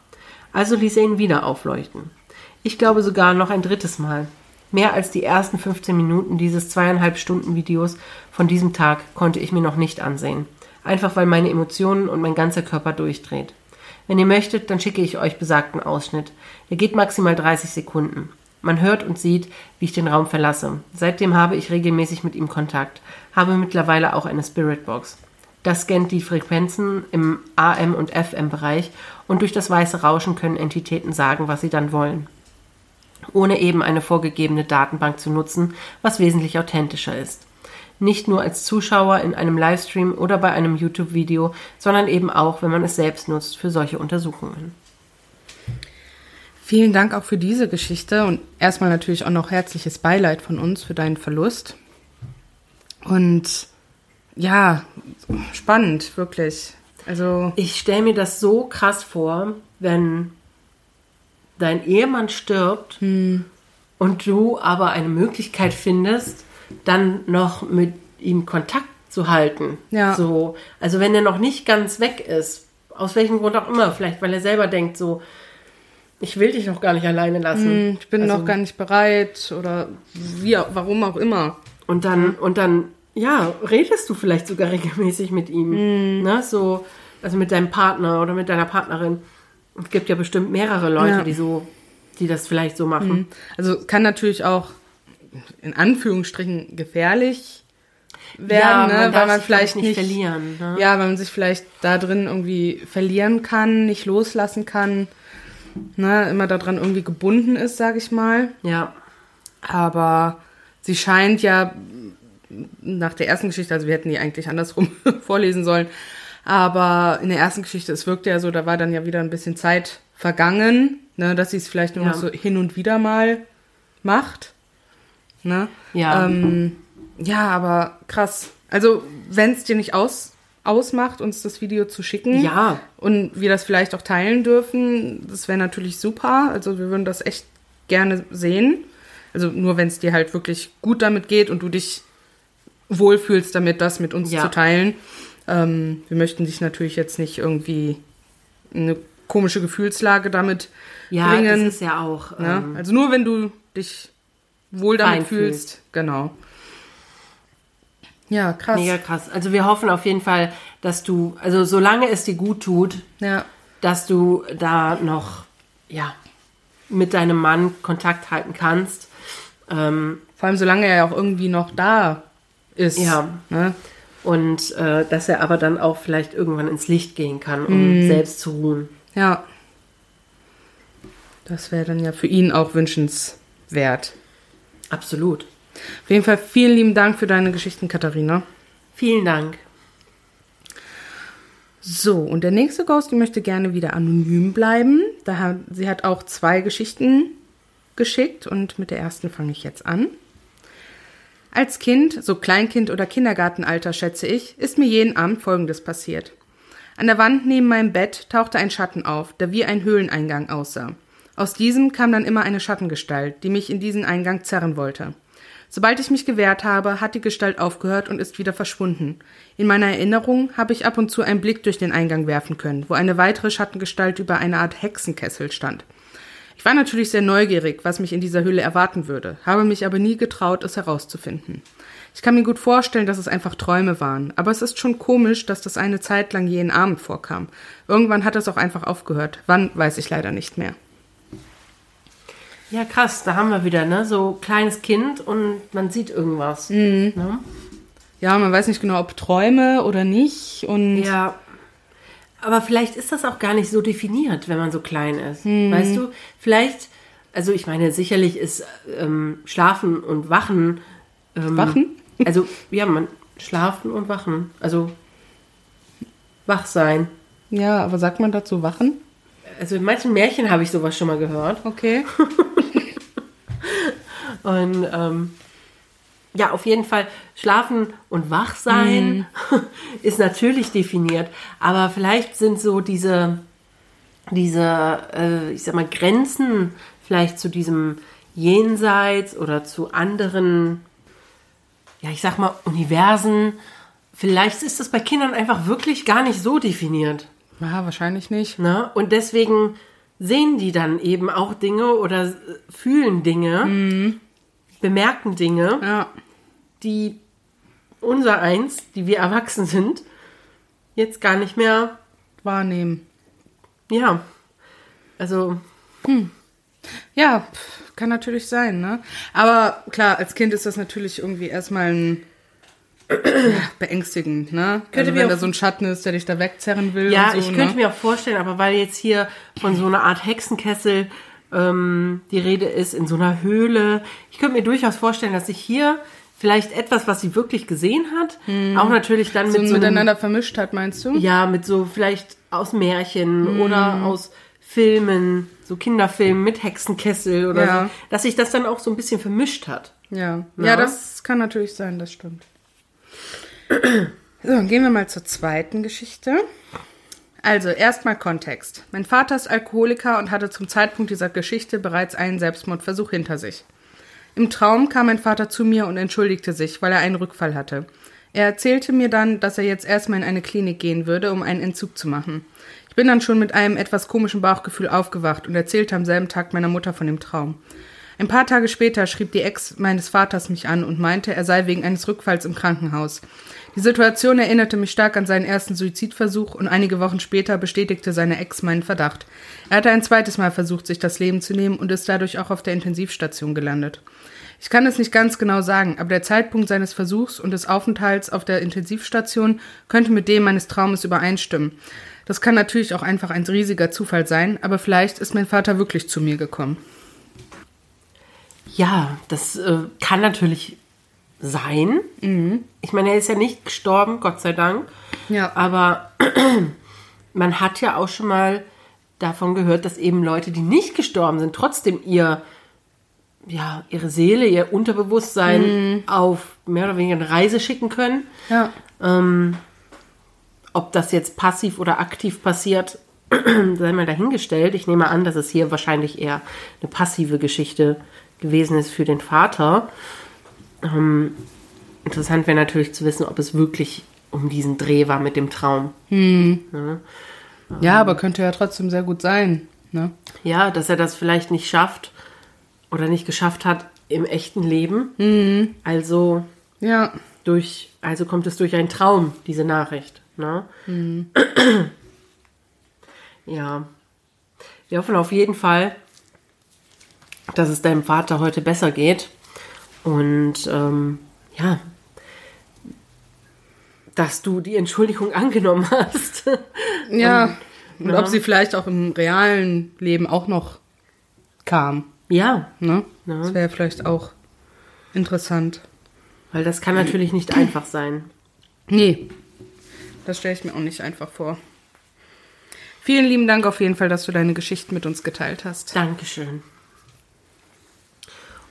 Also ließ er ihn wieder aufleuchten. Ich glaube sogar noch ein drittes Mal. Mehr als die ersten 15 Minuten dieses zweieinhalb Stunden Videos von diesem Tag konnte ich mir noch nicht ansehen. Einfach weil meine Emotionen und mein ganzer Körper durchdreht. Wenn ihr möchtet, dann schicke ich euch besagten Ausschnitt. Der geht maximal 30 Sekunden. Man hört und sieht, wie ich den Raum verlasse. Seitdem habe ich regelmäßig mit ihm Kontakt, habe mittlerweile auch eine Spiritbox. Das scannt die Frequenzen im AM- und FM-Bereich und durch das weiße Rauschen können Entitäten sagen, was sie dann wollen. Ohne eben eine vorgegebene Datenbank zu nutzen, was wesentlich authentischer ist. Nicht nur als Zuschauer in einem Livestream oder bei einem YouTube-Video, sondern eben auch, wenn man es selbst nutzt für solche Untersuchungen. Vielen Dank auch für diese Geschichte und erstmal natürlich auch noch herzliches Beileid von uns für deinen Verlust. Und ja, spannend, wirklich. Also ich stelle mir das so krass vor, wenn dein Ehemann stirbt hm. und du aber eine Möglichkeit findest, dann noch mit ihm Kontakt zu halten. Ja. So, also wenn er noch nicht ganz weg ist, aus welchem Grund auch immer, vielleicht weil er selber denkt so, ich will dich noch gar nicht alleine lassen. Hm, ich bin also, noch gar nicht bereit oder wie, warum auch immer. Und dann, und dann, ja, redest du vielleicht sogar regelmäßig mit ihm. Mhm. Ne? So, also mit deinem Partner oder mit deiner Partnerin. Es gibt ja bestimmt mehrere Leute, ja. die so, die das vielleicht so machen. Mhm. Also kann natürlich auch in Anführungsstrichen gefährlich werden, ja, ne? weil man vielleicht nicht, nicht verlieren. Ne? Ja, weil man sich vielleicht da drin irgendwie verlieren kann, nicht loslassen kann ne, immer daran irgendwie gebunden ist, sage ich mal. Ja. Aber sie scheint ja nach der ersten Geschichte, also wir hätten die eigentlich andersrum vorlesen sollen, aber in der ersten Geschichte, es wirkte ja so, da war dann ja wieder ein bisschen Zeit vergangen, ne, dass sie es vielleicht nur ja. noch so hin und wieder mal macht. Ne? Ja. Ähm, ja, aber krass. Also, wenn es dir nicht aus ausmacht, uns das Video zu schicken. Ja. Und wir das vielleicht auch teilen dürfen. Das wäre natürlich super. Also wir würden das echt gerne sehen. Also nur wenn es dir halt wirklich gut damit geht und du dich wohlfühlst damit, das mit uns Ja. zu teilen. Ähm, wir möchten dich natürlich jetzt nicht irgendwie in eine komische Gefühlslage damit Ja, bringen. das ist ja auch. ne? Ähm, Also nur wenn du dich wohl damit fühlst. Genau. Ja, krass. Mega krass. Also wir hoffen auf jeden Fall, dass du, also solange es dir gut tut, Ja. dass du da noch, ja, mit deinem Mann Kontakt halten kannst. Ähm, Vor allem solange er ja auch irgendwie noch da ist. Ja. Ne? und äh, dass er aber dann auch vielleicht irgendwann ins Licht gehen kann, um selbst zu ruhen. Ja. Das wäre dann ja für ihn auch wünschenswert. Absolut. Auf jeden Fall vielen lieben Dank für deine Geschichten, Katharina. Vielen Dank. So, und der nächste Ghost, die möchte gerne wieder anonym bleiben. Da hat, sie hat auch zwei Geschichten geschickt und mit der ersten fange ich jetzt an. Als Kind, so Kleinkind oder Kindergartenalter schätze ich, ist mir jeden Abend Folgendes passiert. An der Wand neben meinem Bett tauchte ein Schatten auf, der wie ein Höhleneingang aussah. Aus diesem kam dann immer eine Schattengestalt, die mich in diesen Eingang zerren wollte. Sobald ich mich gewehrt habe, hat die Gestalt aufgehört und ist wieder verschwunden. In meiner Erinnerung habe ich ab und zu einen Blick durch den Eingang werfen können, wo eine weitere Schattengestalt über eine Art Hexenkessel stand. Ich war natürlich sehr neugierig, was mich in dieser Höhle erwarten würde, habe mich aber nie getraut, es herauszufinden. Ich kann mir gut vorstellen, dass es einfach Träume waren, aber es ist schon komisch, dass das eine Zeit lang jeden Abend vorkam. Irgendwann hat es auch einfach aufgehört. Wann, weiß ich leider nicht mehr. Ja, krass, da haben wir wieder, ne? So kleines Kind und man sieht irgendwas. Ne? Ja, man weiß nicht genau, ob Träume oder nicht und Ja. Aber vielleicht ist das auch gar nicht so definiert, wenn man so klein ist. Weißt du? Vielleicht, also ich meine, sicherlich ist ähm, Schlafen und Wachen. Ähm, Wachen? Also, ja, man schlafen und wachen. Also wach sein. Ja, aber sagt man dazu Wachen? Also in manchen Märchen habe ich sowas schon mal gehört. Okay. Und ähm, ja, auf jeden Fall schlafen und wach sein ist natürlich definiert. Aber vielleicht sind so diese, diese, äh, ich sag mal, Grenzen vielleicht zu diesem Jenseits oder zu anderen, ja, ich sag mal, Universen. Vielleicht ist das bei Kindern einfach wirklich gar nicht so definiert. Ja, wahrscheinlich nicht. Ne? Und deswegen sehen die dann eben auch Dinge oder äh, fühlen Dinge, bemerken Dinge, Ja. die unser eins, die wir erwachsen sind, jetzt gar nicht mehr, Wahrnehmen. ja, also Ja, pf, kann natürlich sein, ne? Aber klar, als Kind ist das natürlich irgendwie erstmal ein ja, beängstigend, ne? Könnte also wenn da so ein Schatten ist, der dich da wegzerren will. ja, so, ich könnte ne? mir auch vorstellen, aber weil jetzt hier von so einer Art Hexenkessel ähm, die Rede ist, in so einer Höhle, ich könnte mir durchaus vorstellen, dass sich hier vielleicht etwas, was sie wirklich gesehen hat, auch natürlich dann so mit so miteinander vermischt hat, meinst du? Ja, mit so vielleicht aus Märchen Mhm. oder aus Filmen, so Kinderfilmen mit Hexenkessel oder Ja. so, dass sich das dann auch so ein bisschen vermischt hat. Ja. Ja. ja, das kann natürlich sein, das stimmt. So, gehen wir mal zur zweiten Geschichte. Also, erstmal Kontext. Mein Vater ist Alkoholiker und hatte zum Zeitpunkt dieser Geschichte bereits einen Selbstmordversuch hinter sich. Im Traum kam mein Vater zu mir und entschuldigte sich, weil er einen Rückfall hatte. Er erzählte mir dann, dass er jetzt erstmal in eine Klinik gehen würde, um einen Entzug zu machen. Ich bin dann schon mit einem etwas komischen Bauchgefühl aufgewacht und erzählte am selben Tag meiner Mutter von dem Traum. Ein paar Tage später schrieb die Ex meines Vaters mich an und meinte, er sei wegen eines Rückfalls im Krankenhaus. Die Situation erinnerte mich stark an seinen ersten Suizidversuch und einige Wochen später bestätigte seine Ex meinen Verdacht. Er hatte ein zweites Mal versucht, sich das Leben zu nehmen und ist dadurch auch auf der Intensivstation gelandet. Ich kann es nicht ganz genau sagen, aber der Zeitpunkt seines Versuchs und des Aufenthalts auf der Intensivstation könnte mit dem meines Traumes übereinstimmen. Das kann natürlich auch einfach ein riesiger Zufall sein, aber vielleicht ist mein Vater wirklich zu mir gekommen. Ja, das äh, kann natürlich sein. Ich meine, er ist ja nicht gestorben, Gott sei Dank. Ja. Aber man hat ja auch schon mal davon gehört, dass eben Leute, die nicht gestorben sind, trotzdem ihr, ja, ihre Seele, ihr Unterbewusstsein auf mehr oder weniger eine Reise schicken können. Ja. Ähm, ob das jetzt passiv oder aktiv passiert, sei mal dahingestellt. Ich nehme an, dass es hier wahrscheinlich eher eine passive Geschichte gewesen ist für den Vater. Ähm, interessant wäre natürlich zu wissen, ob es wirklich um diesen Dreh war mit dem Traum. Ja, aber könnte ja trotzdem sehr gut sein. Ne? Ja, dass er das vielleicht nicht schafft oder nicht geschafft hat im echten Leben. Also Ja. durch, also kommt es durch einen Traum, diese Nachricht. Ne? Ja. Wir hoffen auf jeden Fall, dass es deinem Vater heute besser geht. Und ähm, ja, dass du die Entschuldigung angenommen hast. Ja. Und ja. ob sie vielleicht auch im realen Leben auch noch kam. ja, Ne? Ja. Das wäre vielleicht auch interessant. weil das kann natürlich nicht einfach sein. Nee, das stelle ich mir auch nicht einfach vor. Vielen lieben Dank auf jeden Fall, dass du deine Geschichten mit uns geteilt hast. Dankeschön.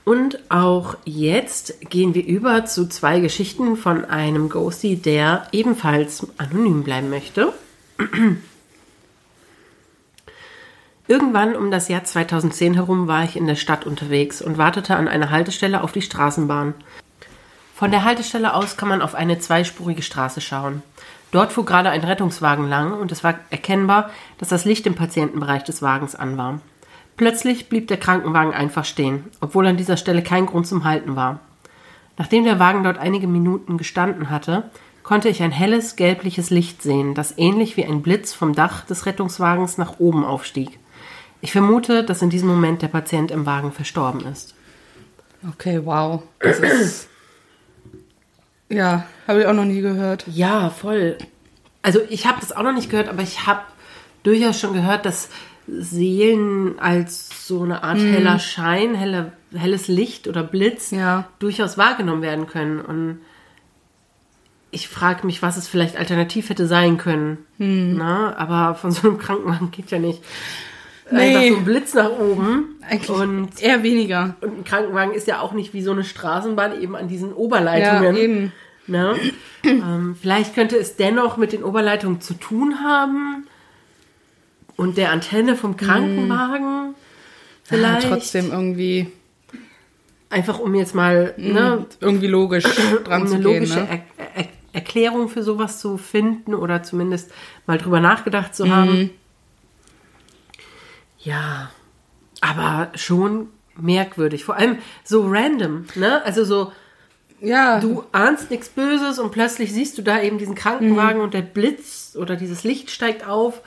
Und auch jetzt gehen wir über zu zwei Geschichten von einem Ghostie, der ebenfalls anonym bleiben möchte. Irgendwann um das Jahr 2010 herum war ich in der Stadt unterwegs und wartete an einer Haltestelle auf die Straßenbahn. Von der Haltestelle aus kann man auf eine zweispurige Straße schauen. Dort fuhr gerade ein Rettungswagen lang und es war erkennbar, dass das Licht im Patientenbereich des Wagens an war. Plötzlich blieb der Krankenwagen einfach stehen, obwohl an dieser Stelle kein Grund zum Halten war. Nachdem der Wagen dort einige Minuten gestanden hatte, konnte ich ein helles, gelbliches Licht sehen, das ähnlich wie ein Blitz vom Dach des Rettungswagens nach oben aufstieg. Ich vermute, dass in diesem Moment der Patient im Wagen verstorben ist. Okay, wow. Das ist. Ja, habe ich auch noch nie gehört. Ja, voll. Also ich habe das auch noch nicht gehört, aber ich habe durchaus schon gehört, dass Seelen als so eine Art heller Schein, helle, helles Licht oder Blitz Ja. durchaus wahrgenommen werden können. Und ich frage mich, was es vielleicht alternativ hätte sein können. Na, aber von so einem Krankenwagen geht ja nicht. Nee. Einfach so ein Blitz nach oben. Eigentlich Und, eher weniger. und ein Krankenwagen ist ja auch nicht wie so eine Straßenbahn eben an diesen Ja, Oberleitungen. eben. Ne? ähm, vielleicht könnte es dennoch mit den Oberleitungen zu tun haben und der Antenne vom Krankenwagen. Vielleicht. Ja, trotzdem irgendwie, Einfach um jetzt mal ne, irgendwie logisch dran um zu eine gehen. logische Ne? er er Erklärung für sowas zu finden oder zumindest mal drüber nachgedacht zu haben. Ja, aber schon merkwürdig. Vor allem so random, ne? Also so, Ja, du ahnst nichts Böses und plötzlich siehst du da eben diesen Krankenwagen und der Blitz oder dieses Licht steigt auf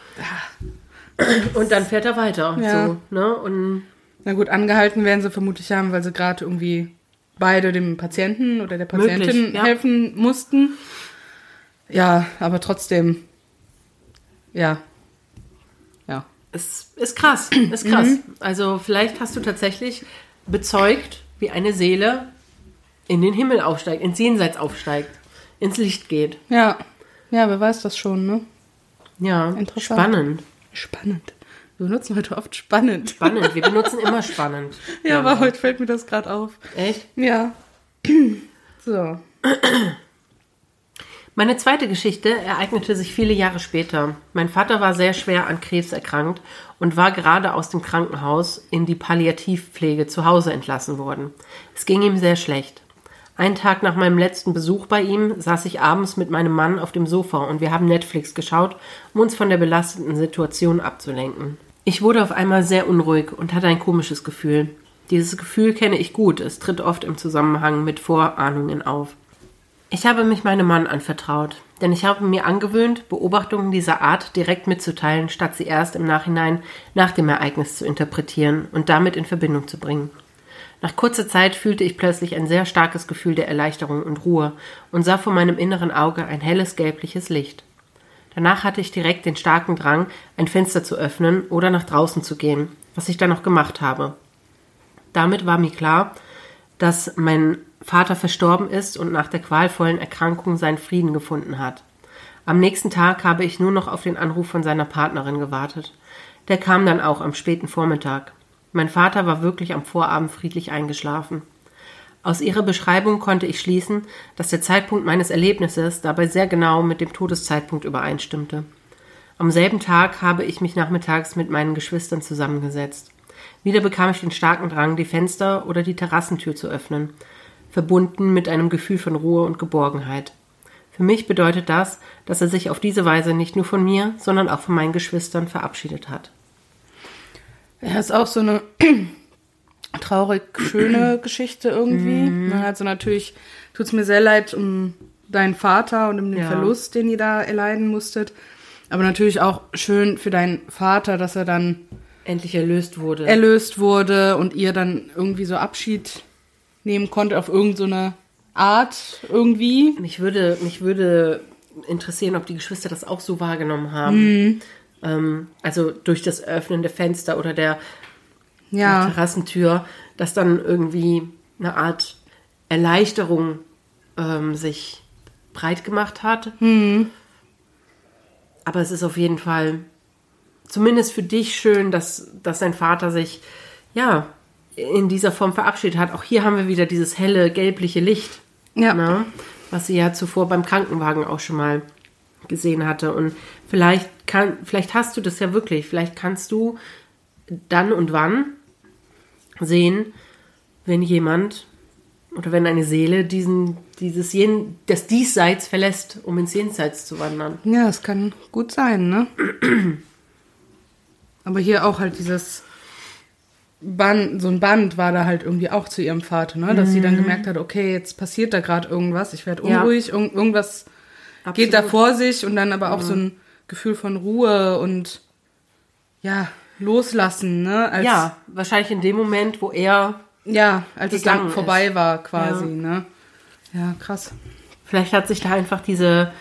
und dann fährt er weiter. Ja. So, ne? Und na gut, angehalten werden sie vermutlich haben, weil sie gerade irgendwie beide dem Patienten oder der Patientin Möglich, ja. helfen mussten. Ja, aber trotzdem, ja, ja. es ist krass, ist krass. Also vielleicht hast du tatsächlich bezeugt, wie eine Seele in den Himmel aufsteigt, ins Jenseits aufsteigt, ins Licht geht. Ja, ja, wer weiß das schon, ne? Ja, Interessant. spannend. Spannend. Wir benutzen heute oft spannend. Spannend. Wir benutzen immer spannend. Ja, aber heute fällt mir das gerade auf. Echt? Ja. So. Meine zweite Geschichte ereignete sich viele Jahre später. Mein Vater war sehr schwer an Krebs erkrankt und war gerade aus dem Krankenhaus in die Palliativpflege zu Hause entlassen worden. Es ging ihm sehr schlecht. Einen Tag nach meinem letzten Besuch bei ihm saß ich abends mit meinem Mann auf dem Sofa und wir haben Netflix geschaut, um uns von der belastenden Situation abzulenken. Ich wurde auf einmal sehr unruhig und hatte ein komisches Gefühl. Dieses Gefühl kenne ich gut, es tritt oft im Zusammenhang mit Vorahnungen auf. Ich habe mich meinem Mann anvertraut, denn ich habe mir angewöhnt, Beobachtungen dieser Art direkt mitzuteilen, statt sie erst im Nachhinein nach dem Ereignis zu interpretieren und damit in Verbindung zu bringen. Nach kurzer Zeit fühlte ich plötzlich ein sehr starkes Gefühl der Erleichterung und Ruhe und sah vor meinem inneren Auge ein helles gelbliches Licht. Danach hatte ich direkt den starken Drang, ein Fenster zu öffnen oder nach draußen zu gehen, was ich dann noch gemacht habe. Damit war mir klar, dass mein Vater verstorben ist und nach der qualvollen Erkrankung seinen Frieden gefunden hat. Am nächsten Tag habe ich nur noch auf den Anruf von seiner Partnerin gewartet. Der kam dann auch am späten Vormittag. Mein Vater war wirklich am Vorabend friedlich eingeschlafen. Aus ihrer Beschreibung konnte ich schließen, dass der Zeitpunkt meines Erlebnisses dabei sehr genau mit dem Todeszeitpunkt übereinstimmte. Am selben Tag habe ich mich nachmittags mit meinen Geschwistern zusammengesetzt. Wieder bekam ich den starken Drang, die Fenster oder die Terrassentür zu öffnen. verbunden mit einem Gefühl von Ruhe und Geborgenheit. Für mich bedeutet das, dass er sich auf diese Weise nicht nur von mir, sondern auch von meinen Geschwistern verabschiedet hat. Ja, ist auch so eine traurig schöne Geschichte irgendwie. Mhm. Also natürlich tut es mir sehr leid um deinen Vater und um den ja. Verlust, den ihr da erleiden musstet. Aber natürlich auch schön für deinen Vater, dass er dann endlich erlöst wurde. Erlöst wurde und ihr dann irgendwie so Abschied nehmen konnte auf irgendeine so Art irgendwie. Mich würde, mich würde interessieren, ob die Geschwister das auch so wahrgenommen haben. Mhm. Ähm, also durch das Öffnen der Fenster oder der, ja. der Terrassentür, dass dann irgendwie eine Art Erleichterung ähm, sich breit gemacht hat. Mhm. Aber es ist auf jeden Fall zumindest für dich schön, dass, dass dein Vater sich ja in dieser Form verabschiedet hat. Auch hier haben wir wieder dieses helle, gelbliche Licht. Ja. Ne? Was sie ja zuvor beim Krankenwagen auch schon mal gesehen hatte. Und vielleicht kann, vielleicht hast du das ja wirklich. Vielleicht kannst du dann und wann sehen, wenn jemand oder wenn eine Seele diesen, dieses Jen, das Diesseits verlässt, um ins Jenseits zu wandern. Ja, das kann gut sein, ne? Aber hier auch halt dieses Band, so ein Band war da halt irgendwie auch zu ihrem Vater, ne? Dass mhm. sie dann mhm. gemerkt hat, okay, jetzt passiert da gerade irgendwas, ich werde unruhig, ja. irg irgendwas Absolut. geht da vor sich und dann aber auch mhm. so ein Gefühl von Ruhe und ja, loslassen, ne? Als, ja, wahrscheinlich in dem Moment, wo er ja, als es dann vorbei ist. war quasi, ja. ne? Ja, krass. Vielleicht hat sich da einfach diese,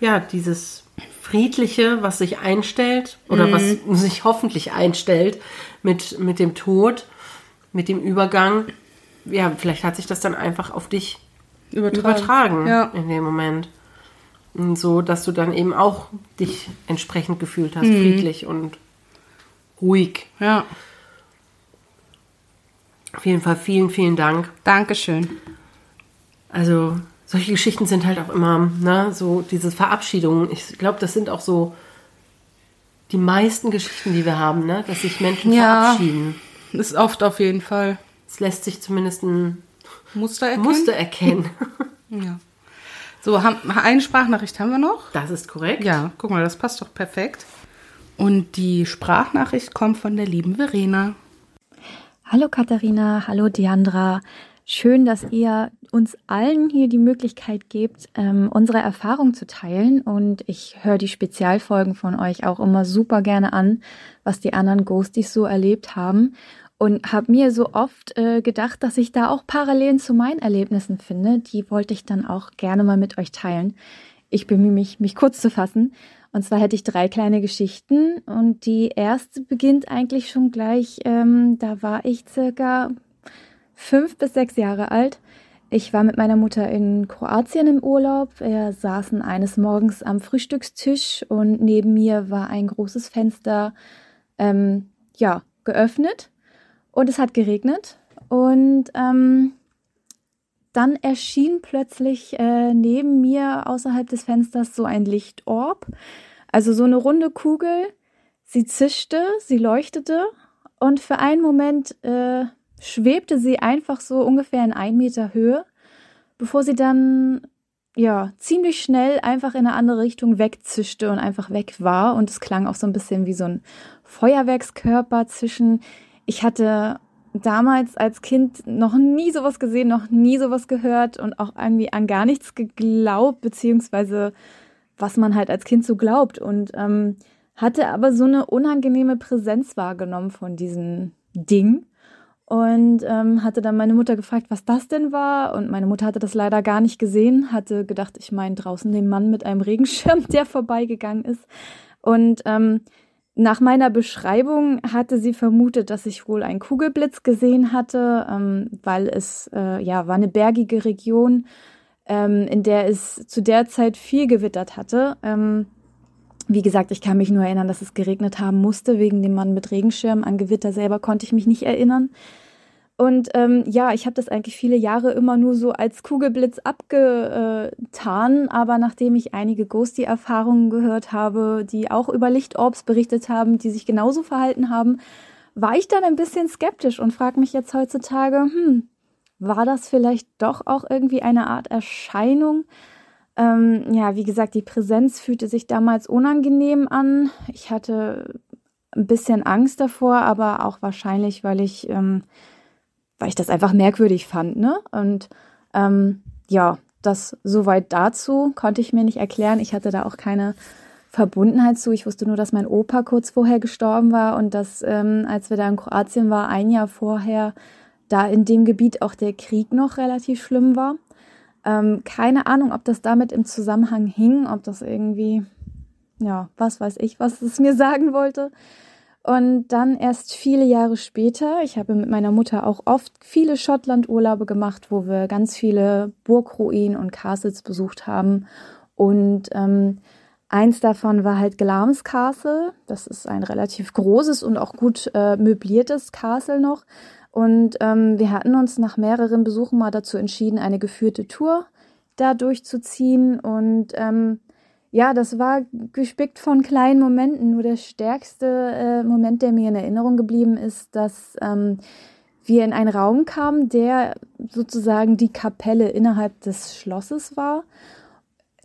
ja, dieses Friedliche, was sich einstellt oder mhm. was sich hoffentlich einstellt mit, mit dem Tod, mit dem Übergang. Ja, vielleicht hat sich das dann einfach auf dich übertragen, übertragen ja. in dem Moment. So, dass du dann eben auch dich entsprechend gefühlt hast, mhm. friedlich und ruhig. Ja. Auf jeden Fall vielen, vielen Dank. Dankeschön. Also solche Geschichten sind halt auch immer, ne, so diese Verabschiedungen. Ich glaube, das sind auch so die meisten Geschichten, die wir haben, ne, dass sich Menschen ja, verabschieden. Ist oft auf jeden Fall. Es lässt sich zumindest ein Muster erkennen. Muster erkennen. ja. So, haben, eine Sprachnachricht haben wir noch. Das ist korrekt. Ja, guck mal, das passt doch perfekt. Und die Sprachnachricht kommt von der lieben Verena. Hallo Katharina, hallo Diandra. Schön, dass ihr uns allen hier die Möglichkeit gebt, ähm, unsere Erfahrung zu teilen. Und ich höre die Spezialfolgen von euch auch immer super gerne an, was die anderen Ghosties so erlebt haben. Und habe mir so oft äh, gedacht, dass ich da auch Parallelen zu meinen Erlebnissen finde. Die wollte ich dann auch gerne mal mit euch teilen. Ich bemühe mich, mich kurz zu fassen. Und zwar hätte ich drei kleine Geschichten und die erste beginnt eigentlich schon gleich, ähm, da war ich circa fünf bis sechs Jahre alt. Ich war mit meiner Mutter in Kroatien im Urlaub. Wir saßen eines Morgens am Frühstückstisch und neben mir war ein großes Fenster, ähm, ja, geöffnet und es hat geregnet und ähm, dann erschien plötzlich äh, neben mir außerhalb des Fensters so ein Lichtorb. Also so eine runde Kugel. Sie zischte, sie leuchtete und für einen Moment äh, schwebte sie einfach so ungefähr in ein Meter Höhe, bevor sie dann ja ziemlich schnell einfach in eine andere Richtung wegzischte und einfach weg war. Und es klang auch so ein bisschen wie so ein Feuerwerkskörper zwischen. Ich hatte damals als Kind noch nie sowas gesehen, noch nie sowas gehört und auch irgendwie an gar nichts geglaubt, beziehungsweise was man halt als Kind so glaubt. Und ähm, hatte aber so eine unangenehme Präsenz wahrgenommen von diesem Ding. Und ähm, hatte dann meine Mutter gefragt, was das denn war. Und meine Mutter hatte das leider gar nicht gesehen, hatte gedacht, ich meine draußen den Mann mit einem Regenschirm, der vorbeigegangen ist. Und ähm, nach meiner Beschreibung hatte sie vermutet, dass ich wohl einen Kugelblitz gesehen hatte, ähm, weil es äh, ja war eine bergige Region, ähm, in der es zu der Zeit viel gewittert hatte. Ähm, wie gesagt, ich kann mich nur erinnern, dass es geregnet haben musste wegen dem Mann mit Regenschirm. An Gewitter selber konnte ich mich nicht erinnern. Und ähm, ja, ich habe das eigentlich viele Jahre immer nur so als Kugelblitz abgetan, aber nachdem ich einige Ghosty-Erfahrungen gehört habe, die auch über Lichtorbs berichtet haben, die sich genauso verhalten haben, war ich dann ein bisschen skeptisch und frage mich jetzt heutzutage, hm, war das vielleicht doch auch irgendwie eine Art Erscheinung. Ähm, ja, wie gesagt, die Präsenz fühlte sich damals unangenehm an. Ich hatte ein bisschen Angst davor, aber auch wahrscheinlich, weil ich, ähm, weil ich das einfach merkwürdig fand, ne? Und ähm, ja, das soweit dazu konnte ich mir nicht erklären. Ich hatte da auch keine Verbundenheit zu. Ich wusste nur, dass mein Opa kurz vorher gestorben war und dass, ähm, als wir da in Kroatien waren, ein Jahr vorher, da in dem Gebiet auch der Krieg noch relativ schlimm war. Ähm, keine Ahnung, ob das damit im Zusammenhang hing, ob das irgendwie, ja, was weiß ich, was es mir sagen wollte. Und dann erst viele Jahre später, ich habe mit meiner Mutter auch oft viele Schottland-Urlaube gemacht, wo wir ganz viele Burgruinen und Castles besucht haben. Und ähm, eins davon war halt Glamis Castle. Das ist ein relativ großes und auch gut äh, möbliertes Castle noch. Und ähm, wir hatten uns nach mehreren Besuchen mal dazu entschieden, eine geführte Tour da durchzuziehen. Und ähm, ja, das war gespickt von kleinen Momenten. Nur der stärkste äh, Moment, der mir in Erinnerung geblieben ist, dass ähm, wir in einen Raum kamen, der sozusagen die Kapelle innerhalb des Schlosses war.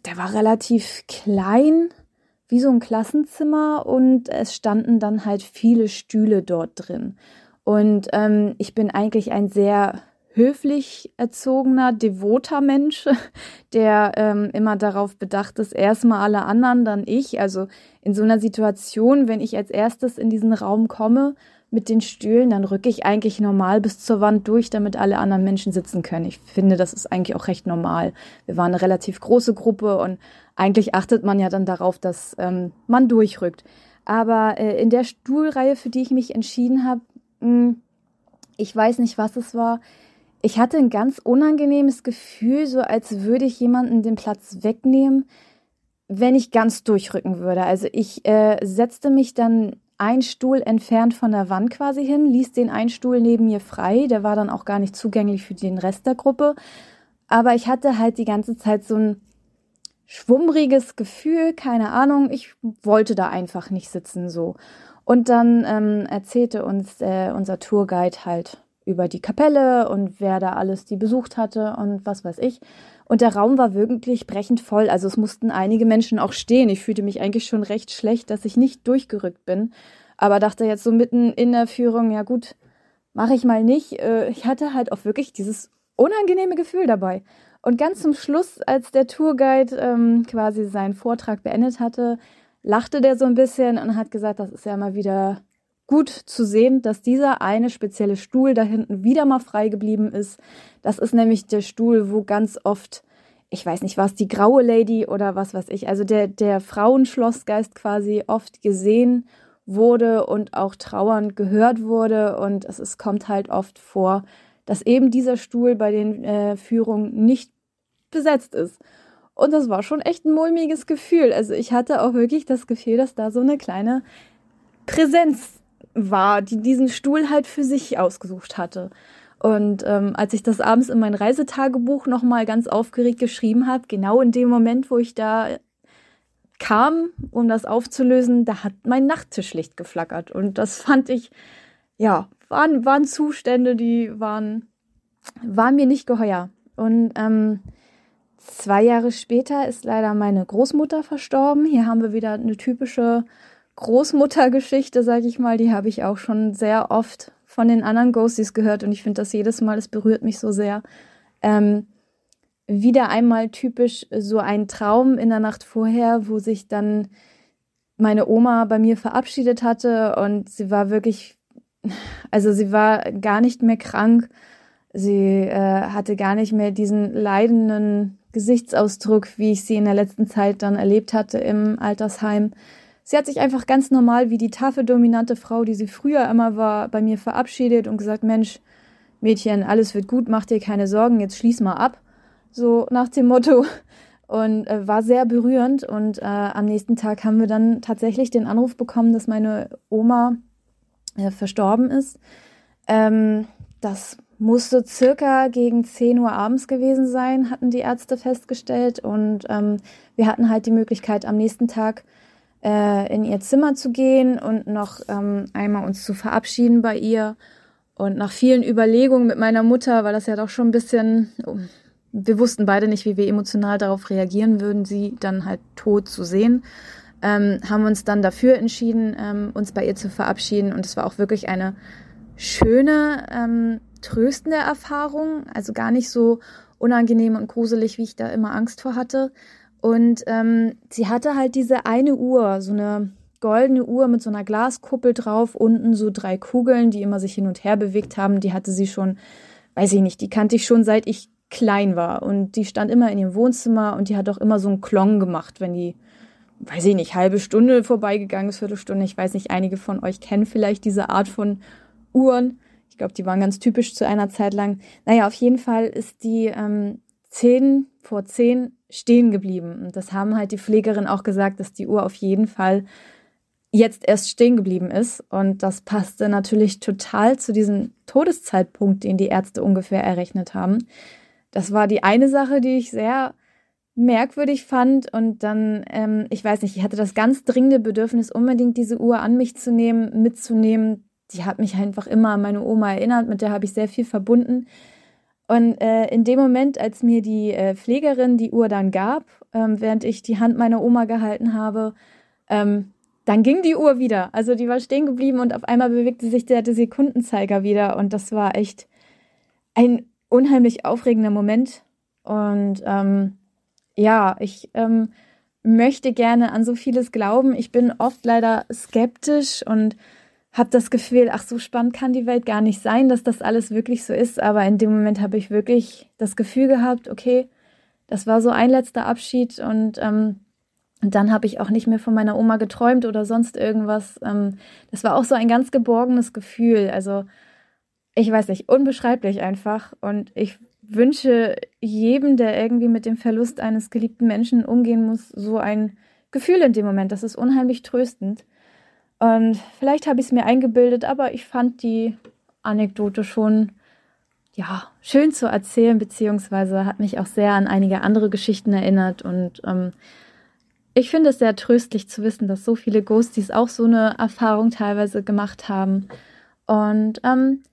Der war relativ klein, wie so ein Klassenzimmer, und es standen dann halt viele Stühle dort drin. Und ähm, ich bin eigentlich ein sehr höflich erzogener, devoter Mensch, der ähm, immer darauf bedacht ist, erstmal alle anderen, dann ich. Also in so einer Situation, wenn ich als erstes in diesen Raum komme mit den Stühlen, dann rücke ich eigentlich normal bis zur Wand durch, damit alle anderen Menschen sitzen können. Ich finde, das ist eigentlich auch recht normal. Wir waren eine relativ große Gruppe und eigentlich achtet man ja dann darauf, dass ähm, man durchrückt. Aber äh, in der Stuhlreihe, für die ich mich entschieden habe, hm, ich weiß nicht, was es war, ich hatte ein ganz unangenehmes Gefühl, so als würde ich jemanden den Platz wegnehmen, wenn ich ganz durchrücken würde. Also ich äh, setzte mich dann ein Stuhl entfernt von der Wand quasi hin, ließ den einen Stuhl neben mir frei, der war dann auch gar nicht zugänglich für den Rest der Gruppe. Aber ich hatte halt die ganze Zeit so ein schwummriges Gefühl, keine Ahnung, ich wollte da einfach nicht sitzen so. Und dann ähm, erzählte uns äh, unser Tourguide halt über die Kapelle und wer da alles die besucht hatte und was weiß ich. Und der Raum war wirklich brechend voll. Also es mussten einige Menschen auch stehen. Ich fühlte mich eigentlich schon recht schlecht, dass ich nicht durchgerückt bin. Aber dachte jetzt so mitten in der Führung, ja gut, mache ich mal nicht. Äh, ich hatte halt auch wirklich dieses unangenehme Gefühl dabei. Und ganz zum Schluss, als der Tourguide ähm, quasi seinen Vortrag beendet hatte, lachte der so ein bisschen und hat gesagt, das ist ja mal wieder gut zu sehen, dass dieser eine spezielle Stuhl da hinten wieder mal frei geblieben ist. Das ist nämlich der Stuhl, wo ganz oft, ich weiß nicht, was die graue Lady oder was weiß ich, also der, der Frauenschlossgeist quasi oft gesehen wurde und auch trauernd gehört wurde. Und es ist, kommt halt oft vor, dass eben dieser Stuhl bei den äh, Führungen nicht besetzt ist. Und das war schon echt ein mulmiges Gefühl. Also ich hatte auch wirklich das Gefühl, dass da so eine kleine Präsenz war, die diesen Stuhl halt für sich ausgesucht hatte. Und ähm, als ich das abends in mein Reisetagebuch nochmal ganz aufgeregt geschrieben habe, genau in dem Moment, wo ich da kam, um das aufzulösen, da hat mein Nachttischlicht geflackert. Und das fand ich, ja, waren, waren Zustände, die waren, waren mir nicht geheuer. Und ähm, zwei Jahre später ist leider meine Großmutter verstorben. Hier haben wir wieder eine typische Großmuttergeschichte, sage ich mal, die habe ich auch schon sehr oft von den anderen Ghosties gehört und ich finde das jedes Mal, es berührt mich so sehr. Ähm, wieder einmal typisch so ein Traum in der Nacht vorher, wo sich dann meine Oma bei mir verabschiedet hatte und sie war wirklich, also sie war gar nicht mehr krank. Sie äh, hatte gar nicht mehr diesen leidenden Gesichtsausdruck, wie ich sie in der letzten Zeit dann erlebt hatte im Altersheim. Sie hat sich einfach ganz normal wie die taffe dominante Frau, die sie früher immer war, bei mir verabschiedet und gesagt, Mensch, Mädchen, alles wird gut, mach dir keine Sorgen, jetzt schließ mal ab. So nach dem Motto. Und äh, war sehr berührend. Und äh, am nächsten Tag haben wir dann tatsächlich den Anruf bekommen, dass meine Oma äh, verstorben ist. Ähm, das musste circa gegen 10 Uhr abends gewesen sein, hatten die Ärzte festgestellt. Und ähm, wir hatten halt die Möglichkeit, am nächsten Tag äh, in ihr Zimmer zu gehen und noch ähm, einmal uns zu verabschieden bei ihr. Und nach vielen Überlegungen mit meiner Mutter, weil das ja doch schon ein bisschen, wir wussten beide nicht, wie wir emotional darauf reagieren würden, sie dann halt tot zu sehen, ähm, haben uns dann dafür entschieden, ähm, uns bei ihr zu verabschieden. Und es war auch wirklich eine schöne, ähm, tröstende Erfahrung, also gar nicht so unangenehm und gruselig, wie ich da immer Angst vor hatte. Und ähm, sie hatte halt diese eine Uhr, so eine goldene Uhr mit so einer Glaskuppel drauf, unten so drei Kugeln, die immer sich hin und her bewegt haben. Die hatte sie schon, weiß ich nicht, die kannte ich schon seit ich klein war. Und die stand immer in ihrem Wohnzimmer und die hat auch immer so einen Klong gemacht, wenn die, weiß ich nicht, halbe Stunde vorbeigegangen ist, Viertelstunde. Ich weiß nicht, einige von euch kennen vielleicht diese Art von Uhren. Ich glaube, die waren ganz typisch zu einer Zeit lang. Naja, auf jeden Fall ist die ähm, zehn vor zehn stehen geblieben. Und das haben halt die Pflegerin auch gesagt, dass die Uhr auf jeden Fall jetzt erst stehen geblieben ist. Und das passte natürlich total zu diesem Todeszeitpunkt, den die Ärzte ungefähr errechnet haben. Das war die eine Sache, die ich sehr merkwürdig fand. Und dann, ähm, ich weiß nicht, ich hatte das ganz dringende Bedürfnis, unbedingt diese Uhr an mich zu nehmen, mitzunehmen. Die hat mich einfach immer an meine Oma erinnert, mit der habe ich sehr viel verbunden. Und äh, in dem Moment, als mir die äh, Pflegerin die Uhr dann gab, ähm, während ich die Hand meiner Oma gehalten habe, ähm, dann ging die Uhr wieder. Also die war stehen geblieben und auf einmal bewegte sich der, Sekundenzeiger wieder. Und das war echt ein unheimlich aufregender Moment. Und ähm, ja, ich ähm, möchte gerne an so vieles glauben. Ich bin oft leider skeptisch und habe das Gefühl, ach, so spannend kann die Welt gar nicht sein, dass das alles wirklich so ist. Aber in dem Moment habe ich wirklich das Gefühl gehabt, okay, das war so ein letzter Abschied und, ähm, und dann habe ich auch nicht mehr von meiner Oma geträumt oder sonst irgendwas. Ähm, das war auch so ein ganz geborgenes Gefühl. Also ich weiß nicht, unbeschreiblich einfach. Und ich wünsche jedem, der irgendwie mit dem Verlust eines geliebten Menschen umgehen muss, so ein Gefühl in dem Moment. Das ist unheimlich tröstend. Und vielleicht habe ich es mir eingebildet, aber ich fand die Anekdote schon ja schön zu erzählen, beziehungsweise hat mich auch sehr an einige andere Geschichten erinnert. Und ähm, ich finde es sehr tröstlich zu wissen, dass so viele Ghosties auch so eine Erfahrung teilweise gemacht haben. Und ähm,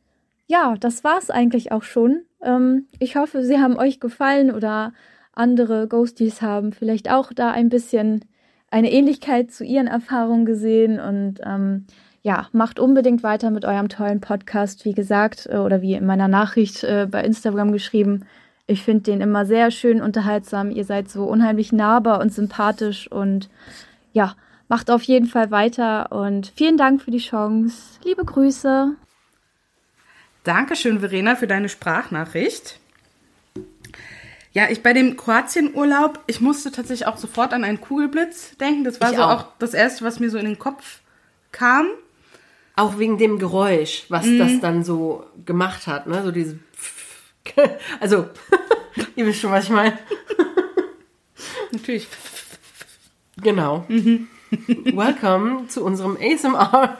ja, das war es eigentlich auch schon. Ähm, ich hoffe, sie haben euch gefallen oder andere Ghosties haben vielleicht auch da ein bisschen eine Ähnlichkeit zu ihren Erfahrungen gesehen und ähm, ja, macht unbedingt weiter mit eurem tollen Podcast, wie gesagt, äh, oder wie in meiner Nachricht äh, bei Instagram geschrieben. Ich finde den immer sehr schön unterhaltsam. Ihr seid so unheimlich nahbar und sympathisch und ja, macht auf jeden Fall weiter und vielen Dank für die Chance. Liebe Grüße. Dankeschön, Verena, für deine Sprachnachricht. Ja, ich bei dem Kroatien-Urlaub, ich musste tatsächlich auch sofort an einen Kugelblitz denken. Das war Ich so auch. auch das Erste, was mir so in den Kopf kam. Auch wegen dem Geräusch, was Mhm. das dann so gemacht hat, ne? So diese. Also, ihr wisst schon, was ich meine. Natürlich. Genau. Mhm. Welcome zu unserem ASMR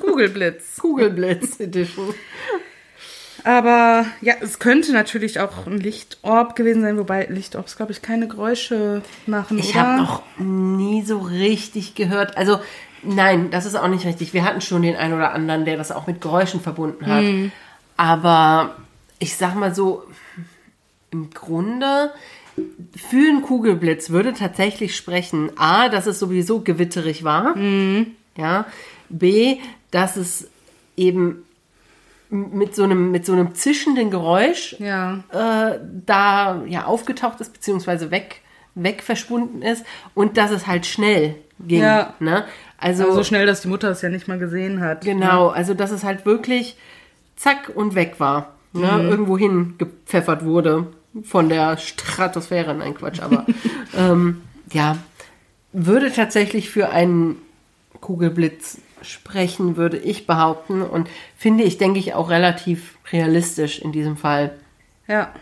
Kugelblitz. Kugelblitz Edition. Aber ja, es könnte natürlich auch ein Lichtorb gewesen sein, wobei Lichtorbs, glaube ich, keine Geräusche machen. Ich habe noch nie so richtig gehört. Also, nein, das ist auch nicht richtig. Wir hatten schon den einen oder anderen, der das auch mit Geräuschen verbunden hat. Mhm. Aber ich sag mal so, im Grunde für einen Kugelblitz würde tatsächlich sprechen, A, dass es sowieso gewitterig war. Mhm. Ja. B, dass es eben mit so einem, mit so einem zischenden Geräusch Ja. äh, da ja aufgetaucht ist, beziehungsweise weg, weg verschwunden ist und dass es halt schnell ging. Ja. Ne? Also, Also so schnell, dass die Mutter es ja nicht mal gesehen hat. genau, also dass es halt wirklich zack und weg war. Ne? Mhm. Irgendwo hingepfeffert wurde von der Stratosphäre. Nein, Quatsch, aber ähm, ja, würde tatsächlich für einen Kugelblitz sprechen, würde ich behaupten. Und finde ich, denke ich, auch relativ realistisch in diesem Fall. Ja.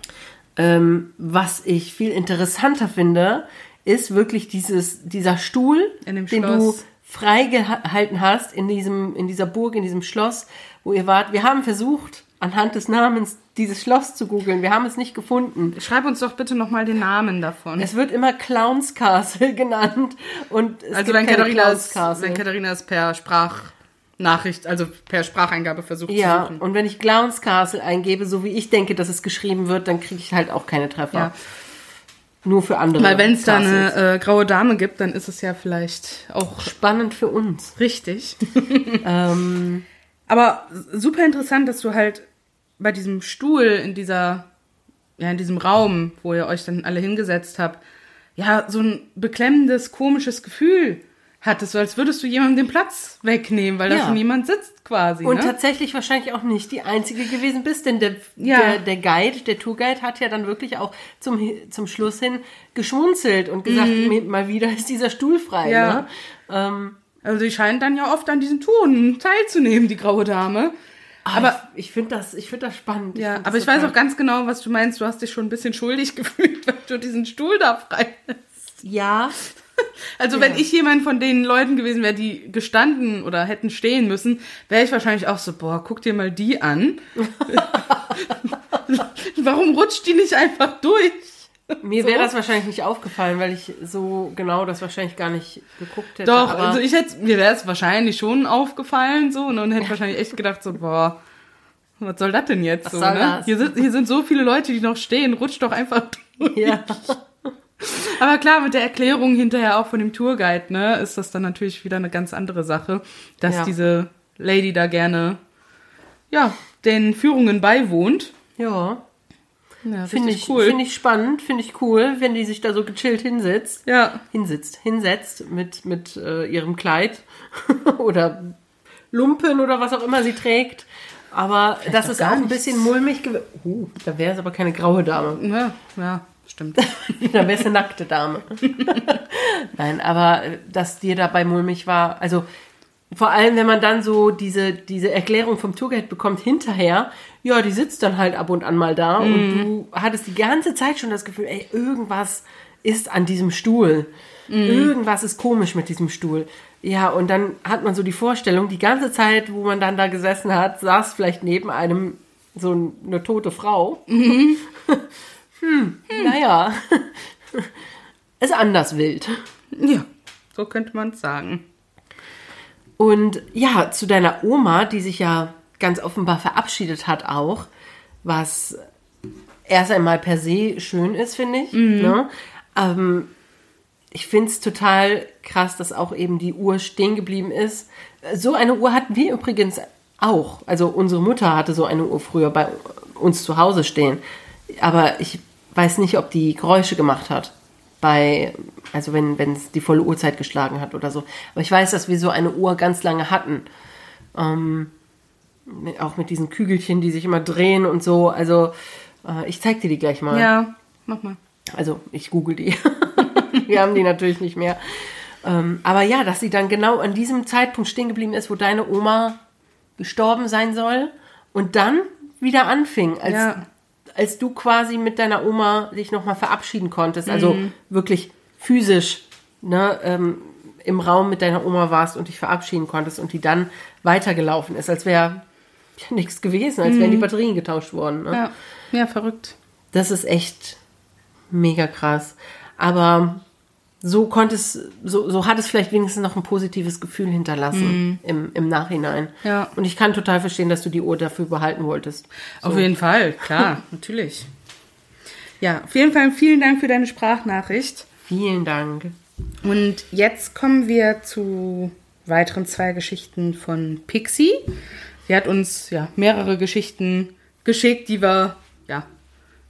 Ähm, was ich viel interessanter finde, ist wirklich dieses, dieser Stuhl, den Schloss. du freigehalten hast in diesem, in dieser Burg, in diesem Schloss, wo ihr wart. Wir haben versucht, anhand des Namens dieses Schloss zu googeln. Wir haben es nicht gefunden. Schreib uns doch bitte nochmal den Namen davon. Es wird immer Clowns Castle genannt und es also wenn Katharina, Castle. wenn Katharina es per Sprach Nachricht, also per Spracheingabe versucht Ja, zu suchen. und wenn ich Clowns Castle eingebe, so wie ich denke, dass es geschrieben wird, dann kriege ich halt auch keine Treffer. Ja. Nur für andere. Weil wenn es da eine äh, graue Dame gibt, dann ist es ja vielleicht auch Spannend für uns. richtig. Ähm, Aber super interessant, dass du halt bei diesem Stuhl in dieser, ja, in diesem Raum, wo ihr euch dann alle hingesetzt habt, ja, so ein beklemmendes, komisches Gefühl hattest, so als würdest du jemandem den Platz wegnehmen, weil da Ja. schon jemand sitzt quasi. und ne? tatsächlich wahrscheinlich auch nicht die einzige gewesen bist, denn der, Ja. der, der Guide, der Tourguide hat ja dann wirklich auch zum, zum Schluss hin geschmunzelt und gesagt, "Mir- mal wieder ist dieser Stuhl frei. Mhm. Ja. Ne? Ähm, Also die scheint dann ja oft an diesen Touren teilzunehmen, die graue Dame. Aber Aber- ich, ich finde das, ich find das spannend. Ja, find aber ich weiß auch ganz genau, was du meinst. Du hast dich schon ein bisschen schuldig gefühlt, weil du diesen Stuhl da frei Ja, Also wenn ich jemand von den Leuten gewesen wäre, die gestanden oder hätten stehen müssen, wäre ich wahrscheinlich auch so, boah, guck dir mal die an. Warum rutscht die nicht einfach durch? Mir So. wäre das wahrscheinlich nicht aufgefallen, weil ich so genau das wahrscheinlich gar nicht geguckt hätte. Doch, also ich hätte, mir wäre es wahrscheinlich schon aufgefallen so und dann hätte wahrscheinlich echt gedacht so, boah, was soll das denn jetzt Was so, ne? das? Hier sind, hier sind so viele Leute, die noch stehen, rutscht doch einfach durch. ja. Aber klar, mit der Erklärung hinterher auch von dem Tourguide, ne, ist das dann natürlich wieder eine ganz andere Sache, dass Ja. diese Lady da gerne, ja, den Führungen beiwohnt. Ja. Ja, Finde ich, cool. Finde ich spannend, finde ich cool, wenn die sich da so gechillt hinsitzt. ja, Hinsitzt, hinsetzt mit, mit äh, ihrem Kleid oder Lumpen oder was auch immer sie trägt. Aber das doch ist auch ein bisschen mulmig. gew- Uh, da wäre es aber keine graue Dame. ja, ja, stimmt. Da wäre es eine nackte Dame. Nein, aber äh, dass dir dabei mulmig war, also vor allem, wenn man dann so diese, diese Erklärung vom Tourguide bekommt hinterher, ja, die sitzt dann halt ab und an mal da und du hattest die ganze Zeit schon das Gefühl, ey, irgendwas ist an diesem Stuhl. Irgendwas ist komisch mit diesem Stuhl. Ja, und dann hat man so die Vorstellung, die ganze Zeit, wo man dann da gesessen hat, saß vielleicht neben einem so ein- eine tote Frau. hm, naja, ist anders wild. ja, so könnte man es sagen. Und ja, zu deiner Oma, die sich ja ganz offenbar verabschiedet hat auch, was erst einmal per se schön ist, finde ich. Ne? Ähm, ich finde es total krass, dass auch eben die Uhr stehen geblieben ist. So eine Uhr hatten wir übrigens auch. Also unsere Mutter hatte so eine Uhr früher bei uns zu Hause stehen. Aber ich weiß nicht, ob die Geräusche gemacht hat. Bei, also wenn es die volle Uhrzeit geschlagen hat oder so. Aber ich weiß, dass wir so eine Uhr ganz lange hatten. Ähm, auch mit diesen Kügelchen, die sich immer drehen und so. Also äh, ich zeig dir die gleich mal. Ja, mach mal. Also ich google die. Wir haben die natürlich nicht mehr. Ähm, aber ja, dass sie dann genau an diesem Zeitpunkt stehen geblieben ist, wo deine Oma gestorben sein soll und dann wieder anfing, als, Ja. als du quasi mit deiner Oma dich nochmal verabschieden konntest. Also wirklich physisch ne, ähm, im Raum mit deiner Oma warst und dich verabschieden konntest und die dann weitergelaufen ist, als wäre ja, nichts gewesen, als wären die Batterien getauscht worden. Ne? Ja, ja, verrückt. Das ist echt mega krass. Aber so konnte es, so, so hat es vielleicht wenigstens noch ein positives Gefühl hinterlassen im, im Nachhinein. Ja. Und ich kann total verstehen, dass du die Uhr dafür behalten wolltest. Auf jeden Fall, klar, natürlich. Ja, auf jeden Fall vielen Dank für deine Sprachnachricht. Vielen Dank. Und jetzt kommen wir zu weiteren zwei Geschichten von Pixie. Sie hat uns ja mehrere Geschichten geschickt, die wir ja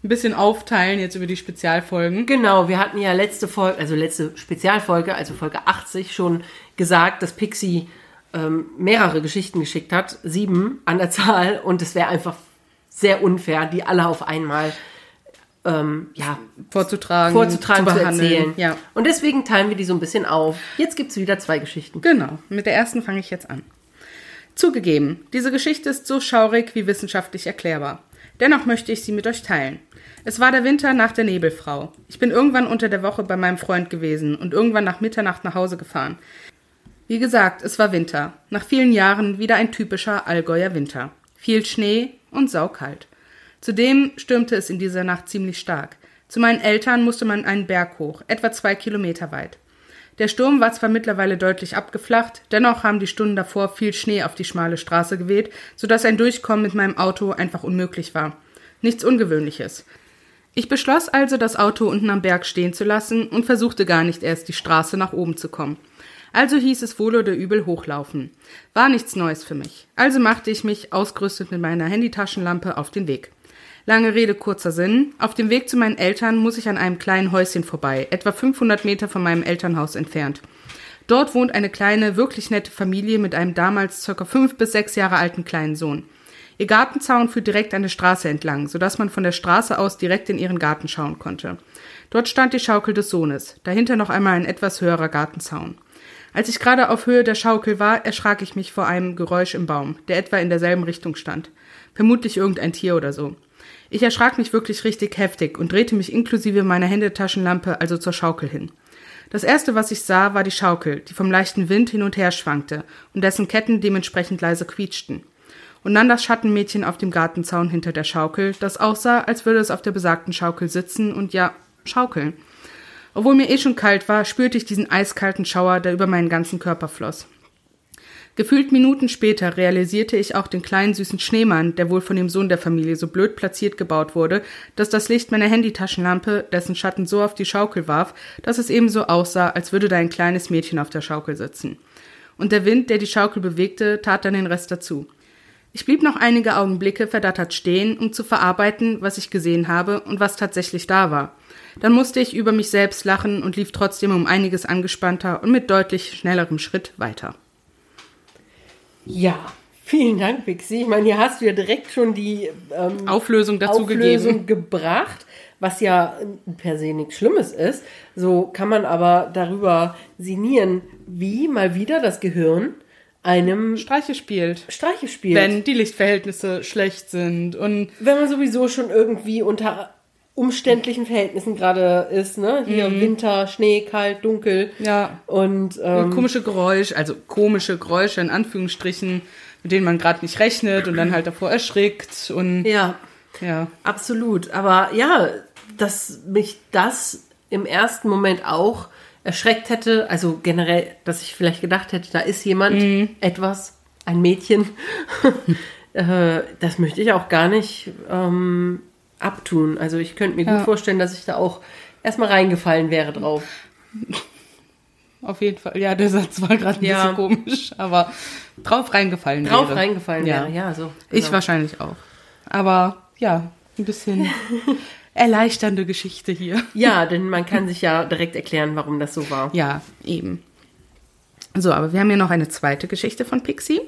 ein bisschen aufteilen jetzt über die Spezialfolgen. Genau, wir hatten ja letzte Folge, also letzte Spezialfolge, also Folge 80, schon gesagt, dass Pixie ähm, mehrere Geschichten geschickt hat, sieben an der Zahl, und es wäre einfach sehr unfair, die alle auf einmal ähm, ja, Vorzutragen, vorzutragen, zu, behandeln. erzählen. Ja, Und deswegen teilen wir die so ein bisschen auf. Jetzt gibt es wieder zwei Geschichten. genau. Mit der ersten fange ich jetzt an. Zugegeben, diese Geschichte ist so schaurig wie wissenschaftlich erklärbar. Dennoch möchte ich sie mit euch teilen. Es war der Winter nach der Nebelfrau. Ich bin irgendwann unter der Woche bei meinem Freund gewesen und irgendwann nach Mitternacht nach Hause gefahren. Wie gesagt, es war Winter. Nach vielen Jahren wieder ein typischer Allgäuer Winter. Viel Schnee und saukalt. Zudem stürmte es in dieser Nacht ziemlich stark. Zu meinen Eltern musste man einen Berg hoch, etwa zwei Kilometer weit. Der Sturm war zwar mittlerweile deutlich abgeflacht, dennoch haben die Stunden davor viel Schnee auf die schmale Straße geweht, sodass ein Durchkommen mit meinem Auto einfach unmöglich war. Nichts Ungewöhnliches. Ich beschloss also, das Auto unten am Berg stehen zu lassen und versuchte gar nicht erst die Straße nach oben zu kommen. Also hieß es wohl oder übel hochlaufen. War nichts Neues für mich. Also machte ich mich, ausgerüstet mit meiner Handytaschenlampe, auf den Weg. Lange Rede, kurzer Sinn. Auf dem Weg zu meinen Eltern muss ich an einem kleinen Häuschen vorbei, etwa 500 Meter von meinem Elternhaus entfernt. Dort wohnt eine kleine, wirklich nette Familie mit einem damals circa fünf bis sechs Jahre alten kleinen Sohn. Ihr Gartenzaun führt direkt an der Straße entlang, sodass man von der Straße aus direkt in ihren Garten schauen konnte. Dort stand die Schaukel des Sohnes, dahinter noch einmal ein etwas höherer Gartenzaun. Als ich gerade auf Höhe der Schaukel war, erschrak ich mich vor einem Geräusch im Baum, der etwa in derselben Richtung stand. Vermutlich irgendein Tier oder so. Ich erschrak mich wirklich richtig heftig und drehte mich inklusive meiner Händetaschenlampe also zur Schaukel hin. Das erste, was ich sah, war die Schaukel, die vom leichten Wind hin und her schwankte und dessen Ketten dementsprechend leise quietschten und dann das Schattenmädchen auf dem Gartenzaun hinter der Schaukel, das aussah, als würde es auf der besagten Schaukel sitzen und ja, schaukeln. Obwohl mir eh schon kalt war, spürte ich diesen eiskalten Schauer, der über meinen ganzen Körper floss. Gefühlt Minuten später realisierte ich auch den kleinen süßen Schneemann, der wohl von dem Sohn der Familie so blöd platziert gebaut wurde, dass das Licht meiner Handytaschenlampe dessen Schatten so auf die Schaukel warf, dass es ebenso aussah, als würde da ein kleines Mädchen auf der Schaukel sitzen. Und der Wind, der die Schaukel bewegte, tat dann den Rest dazu. Ich blieb noch einige Augenblicke verdattert stehen, um zu verarbeiten, was ich gesehen habe und was tatsächlich da war. Dann musste ich über mich selbst lachen und lief trotzdem um einiges angespannter und mit deutlich schnellerem Schritt weiter. Ja, vielen Dank, Pixie. Ich meine, hier hast du ja direkt schon die ähm, Auflösung dazu Auflösung gegeben. gebracht, was ja per se nichts Schlimmes ist. So kann man aber darüber sinnieren, wie mal wieder das Gehirn einem Streiche spielt. Streiche spielt. Wenn die Lichtverhältnisse schlecht sind und wenn man sowieso schon irgendwie unter umständlichen Verhältnissen gerade ist, ne? Hier Mhm. Winter, Schnee, kalt, dunkel. ja, Und ähm, komische Geräusche, also komische Geräusche in Anführungsstrichen, mit denen man gerade nicht rechnet und dann halt davor erschrickt und ja, ja. absolut. Aber ja, dass mich das im ersten Moment auch erschreckt hätte, also generell, dass ich vielleicht gedacht hätte, da ist jemand, Mhm. etwas, ein Mädchen, äh, das möchte ich auch gar nicht ähm, abtun. Also ich könnte mir Ja. gut vorstellen, dass ich da auch erstmal reingefallen wäre drauf. Auf jeden Fall. Ja, der Satz war gerade ein Ja. bisschen komisch, aber drauf reingefallen Drauf wäre. reingefallen Ja. wäre, ja, so. Ich genau. wahrscheinlich auch. Aber ja, ein bisschen erleichternde Geschichte hier. Ja, denn man kann sich ja direkt erklären, warum das so war. Ja, eben. So, aber wir haben hier noch eine zweite Geschichte von Pixie.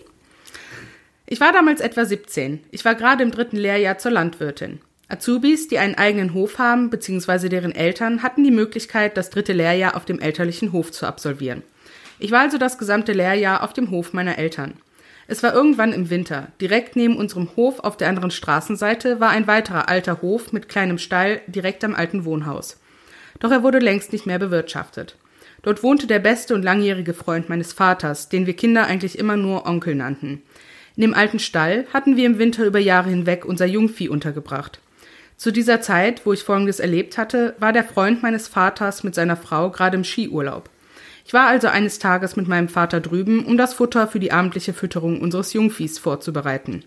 Ich war damals etwa 17. Ich war gerade im dritten Lehrjahr zur Landwirtin. Azubis, die einen eigenen Hof haben, beziehungsweise deren Eltern, hatten die Möglichkeit, das dritte Lehrjahr auf dem elterlichen Hof zu absolvieren. Ich war also das gesamte Lehrjahr auf dem Hof meiner Eltern. Es war irgendwann im Winter. Direkt neben unserem Hof auf der anderen Straßenseite war ein weiterer alter Hof mit kleinem Stall direkt am alten Wohnhaus. Doch er wurde längst nicht mehr bewirtschaftet. Dort wohnte der beste und langjährige Freund meines Vaters, den wir Kinder eigentlich immer nur Onkel nannten. In dem alten Stall hatten wir im Winter über Jahre hinweg unser Jungvieh untergebracht. Zu dieser Zeit, wo ich Folgendes erlebt hatte, war der Freund meines Vaters mit seiner Frau gerade im Skiurlaub. Ich war also eines Tages mit meinem Vater drüben, um das Futter für die abendliche Fütterung unseres Jungviehs vorzubereiten.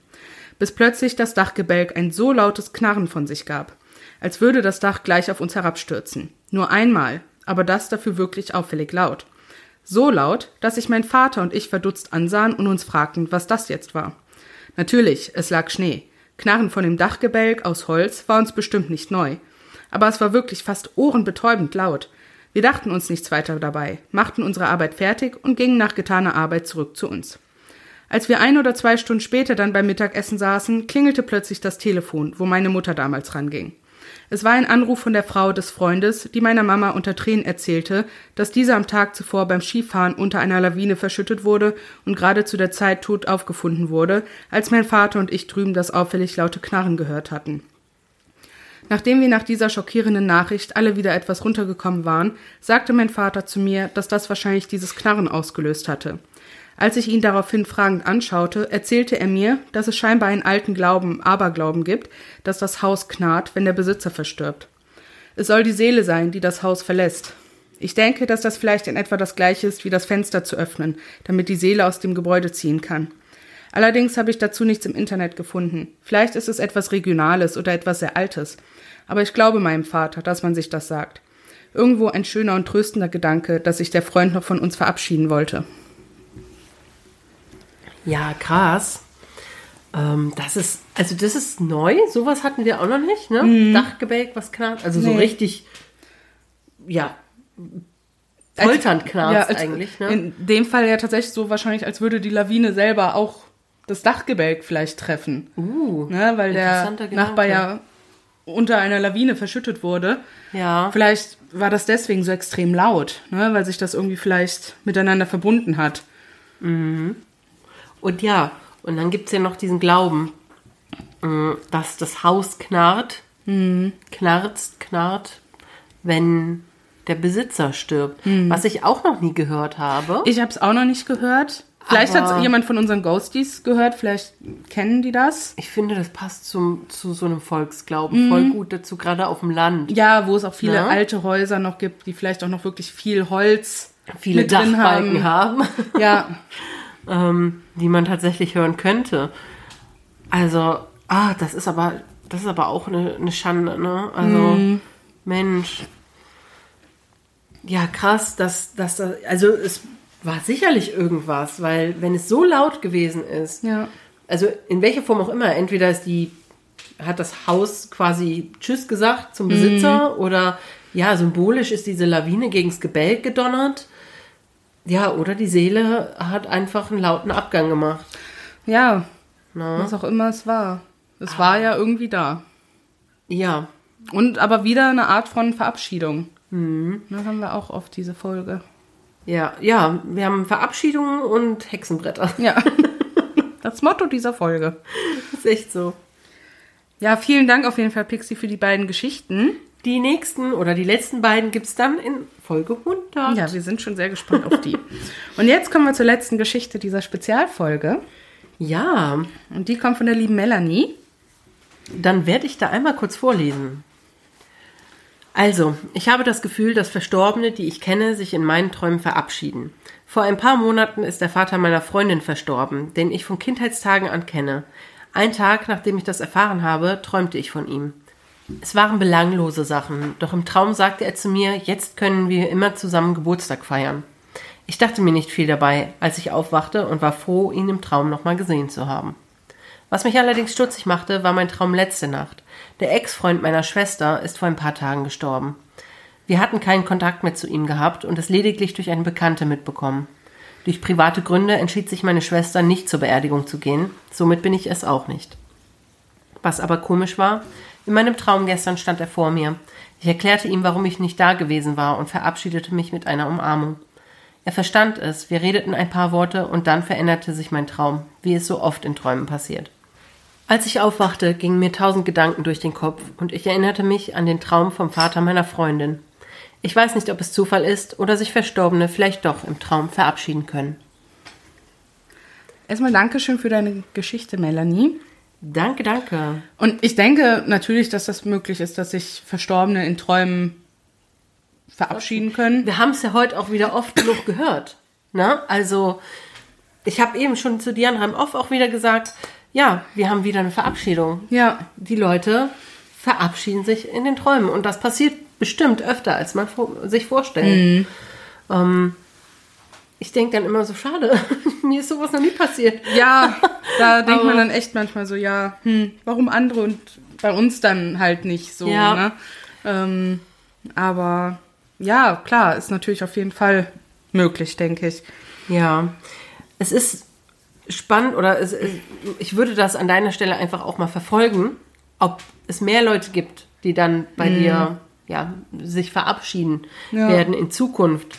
Bis plötzlich das Dachgebälk ein so lautes Knarren von sich gab, als würde das Dach gleich auf uns herabstürzen. Nur einmal, aber das dafür wirklich auffällig laut. So laut, dass sich mein Vater und ich verdutzt ansahen und uns fragten, was das jetzt war. Natürlich, es lag Schnee. Knarren von dem Dachgebälk aus Holz war uns bestimmt nicht neu. Aber es war wirklich fast ohrenbetäubend laut. Wir dachten uns nichts weiter dabei, machten unsere Arbeit fertig und gingen nach getaner Arbeit zurück zu uns. Als wir ein oder zwei Stunden später dann beim Mittagessen saßen, klingelte plötzlich das Telefon, wo meine Mutter damals ranging. Es war ein Anruf von der Frau des Freundes, die meiner Mama unter Tränen erzählte, dass diese am Tag zuvor beim Skifahren unter einer Lawine verschüttet wurde und gerade zu der Zeit tot aufgefunden wurde, als mein Vater und ich drüben das auffällig laute Knarren gehört hatten. Nachdem wir nach dieser schockierenden Nachricht alle wieder etwas runtergekommen waren, sagte mein Vater zu mir, dass das wahrscheinlich dieses Knarren ausgelöst hatte. Als ich ihn daraufhin fragend anschaute, erzählte er mir, dass es scheinbar einen alten Glauben, Aberglauben gibt, dass das Haus knarrt, wenn der Besitzer verstirbt. Es soll die Seele sein, die das Haus verlässt. Ich denke, dass das vielleicht in etwa das gleiche ist wie das Fenster zu öffnen, damit die Seele aus dem Gebäude ziehen kann. Allerdings habe ich dazu nichts im Internet gefunden. Vielleicht ist es etwas Regionales oder etwas sehr Altes. Aber ich glaube meinem Vater, dass man sich das sagt. Irgendwo ein schöner und tröstender Gedanke, dass sich der Freund noch von uns verabschieden wollte. Ja, krass. Ähm, das ist, also das ist neu. Sowas hatten wir auch noch nicht, ne? Mhm. Dachgebälk, was knarrt. Also so Nee. richtig, ja, polternd knarrt Ja, als- eigentlich, ne? In dem Fall ja tatsächlich so wahrscheinlich, als würde die Lawine selber auch das Dachgebälk vielleicht treffen. uh, Ne? Weil der. Nachbar ja unter einer Lawine verschüttet wurde. Ja, Vielleicht war das deswegen so extrem laut, ne? weil sich das irgendwie vielleicht miteinander verbunden hat. Und ja, und dann gibt's ja noch diesen Glauben, mh, dass das Haus knarrt, Mhm. knarzt, knarrt, wenn der Besitzer stirbt. Was ich auch noch nie gehört habe. Mhm. Ich habe es auch noch nicht gehört. Vielleicht hat es jemand von unseren Ghosties gehört, vielleicht kennen die das. Ich finde, das passt zum, zu so einem Volksglauben voll gut dazu, gerade auf dem Land. Mhm. Ja, wo es auch viele Ja. alte Häuser noch gibt, die vielleicht auch noch wirklich viel Holz Viele mit drin Dachbalken haben, Ja, ähm, die man tatsächlich hören könnte. Also, ah, das ist aber, das ist aber auch eine, eine Schande, ne? Also, Mhm. Mensch. Ja, krass, dass, dass das, also es war sicherlich irgendwas, weil wenn es so laut gewesen ist, ja. also in welcher Form auch immer, entweder ist die, hat das Haus quasi Tschüss gesagt zum Besitzer oder ja, symbolisch ist diese Lawine gegens Gebälk gedonnert. Ja, oder die Seele hat einfach einen lauten Abgang gemacht. Ja, Ne? was auch immer es war. Es war ja irgendwie da. Ja, Und aber wieder eine Art von Verabschiedung. Mhm. Da haben wir auch oft diese Folge. ja, ja, wir haben Verabschiedungen und Hexenbretter. Ja. Das Motto dieser Folge. ist echt so. Ja, vielen Dank auf jeden Fall, Pixie, für die beiden Geschichten. Die nächsten oder die letzten beiden gibt es dann in Folge 100. Ja, wir sind schon sehr gespannt auf die. Und jetzt kommen wir zur letzten Geschichte dieser Spezialfolge. ja, Und die kommt von der lieben Melanie. Dann werde ich da einmal kurz vorlesen. Also, ich habe das Gefühl, dass Verstorbene, die ich kenne, sich in meinen Träumen verabschieden. Vor ein paar Monaten ist der Vater meiner Freundin verstorben, den ich von Kindheitstagen an kenne. Ein Tag, nachdem ich das erfahren habe, träumte ich von ihm. Es waren belanglose Sachen, doch im Traum sagte er zu mir, jetzt können wir immer zusammen Geburtstag feiern. Ich dachte mir nicht viel dabei, als ich aufwachte und war froh, ihn im Traum nochmal gesehen zu haben. Was mich allerdings stutzig machte, war mein Traum letzte Nacht. Der Ex-Freund meiner Schwester ist vor ein paar Tagen gestorben. Wir hatten keinen Kontakt mehr zu ihm gehabt und es lediglich durch eine Bekannte mitbekommen. Durch private Gründe entschied sich meine Schwester nicht zur Beerdigung zu gehen, somit bin ich es auch nicht. Was aber komisch war, in meinem Traum gestern stand er vor mir. Ich erklärte ihm, warum ich nicht da gewesen war und verabschiedete mich mit einer Umarmung. Er verstand es, wir redeten ein paar Worte und dann veränderte sich mein Traum, wie es so oft in Träumen passiert. Als ich aufwachte, gingen mir tausend Gedanken durch den Kopf und ich erinnerte mich an den Traum vom Vater meiner Freundin. Ich weiß nicht, ob es Zufall ist oder sich Verstorbene vielleicht doch im Traum verabschieden können. Erstmal Dankeschön für deine Geschichte, Melanie. Danke, danke. Und ich denke natürlich, dass das möglich ist, dass sich Verstorbene in Träumen verabschieden können. Wir haben es ja heute auch wieder oft genug gehört. Ne? Also, ich habe eben schon zu Diana im Off auch wieder gesagt, ja, wir haben wieder eine Verabschiedung. Ja, Die Leute verabschieden sich in den Träumen. Und das passiert bestimmt öfter, als man sich vorstellt. Ähm, ich denke dann immer so, schade, mir ist sowas noch nie passiert. ja, da denkt man dann echt manchmal so, ja, hm, warum andere und bei uns dann halt nicht so, Ja. ne? Ähm, aber ja, klar, ist natürlich auf jeden Fall möglich, denke ich. Ja, es ist spannend oder es, ich würde das an deiner Stelle einfach auch mal verfolgen, ob es mehr Leute gibt, die dann bei dir ja, sich verabschieden Ja. werden in Zukunft.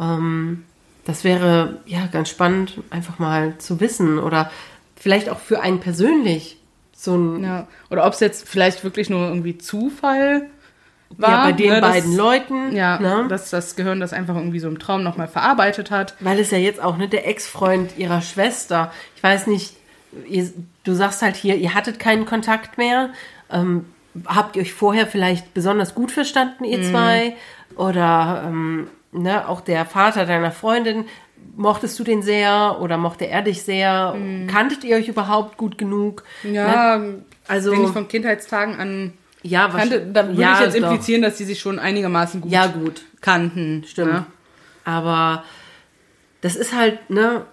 Ähm, das wäre ja ganz spannend, einfach mal zu wissen oder vielleicht auch für einen persönlich so ein Ja. Oder ob es jetzt vielleicht wirklich nur irgendwie Zufall war. ja, bei den ne, beiden Leuten, Ja, ne? dass das Gehirn das einfach irgendwie so im Traum nochmal verarbeitet hat. Weil es ja jetzt auch nicht der Ex-Freund ihrer Schwester. Ich weiß nicht, ihr, du sagst halt hier, ihr hattet keinen Kontakt mehr. Ähm, habt ihr euch vorher vielleicht besonders gut verstanden, ihr zwei? Oder ähm, ne, auch der Vater deiner Freundin, mochtest du den sehr oder mochte er dich sehr? Kanntet ihr euch überhaupt gut genug? Ja, Ne? Also, denke ich von Kindheitstagen an. ja, Kannte, wahrscheinlich- da würde ja, ich jetzt doch. implizieren, dass sie sich schon einigermaßen gut Ja, gut. kannten. Stimmt. Ne? Aber das ist halt, ne,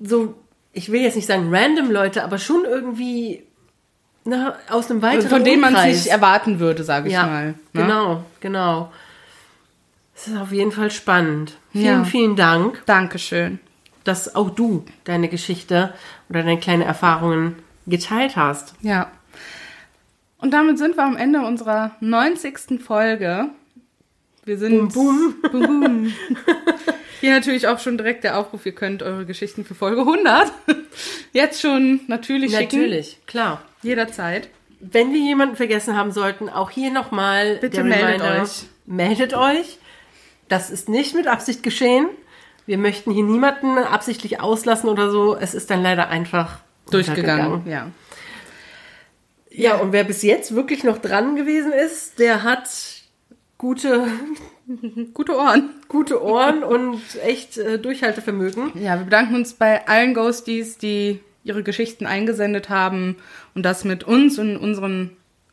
so, ich will jetzt nicht sagen random Leute, aber schon irgendwie, ne, aus einem weiteren Von denen man es nicht erwarten würde, sage ich ja, mal. Ne? Genau, genau. Das ist auf jeden Fall spannend. Vielen, Ja. vielen Dank, Dankeschön. dass auch du deine Geschichte oder deine kleinen Erfahrungen geteilt hast. Ja. Und damit sind wir am Ende unserer 90. Folge. Wir sind. Boom, boom. boom. Hier natürlich auch schon direkt der Aufruf, ihr könnt eure Geschichten für Folge 100 jetzt schon natürlich schicken. Natürlich, klar. Jederzeit. Wenn wir jemanden vergessen haben sollten, auch hier nochmal Bitte meldet Reminder. euch. Meldet euch. Das ist nicht mit Absicht geschehen. Wir möchten hier niemanden absichtlich auslassen oder so. Es ist dann leider einfach Durchgegangen. Ja. Ja, und wer bis jetzt wirklich noch dran gewesen ist, der hat gute, Gute Ohren. gute Ohren und echt äh, Durchhaltevermögen. Ja, wir bedanken uns bei allen Ghosties, die ihre Geschichten eingesendet haben und das mit uns und unseren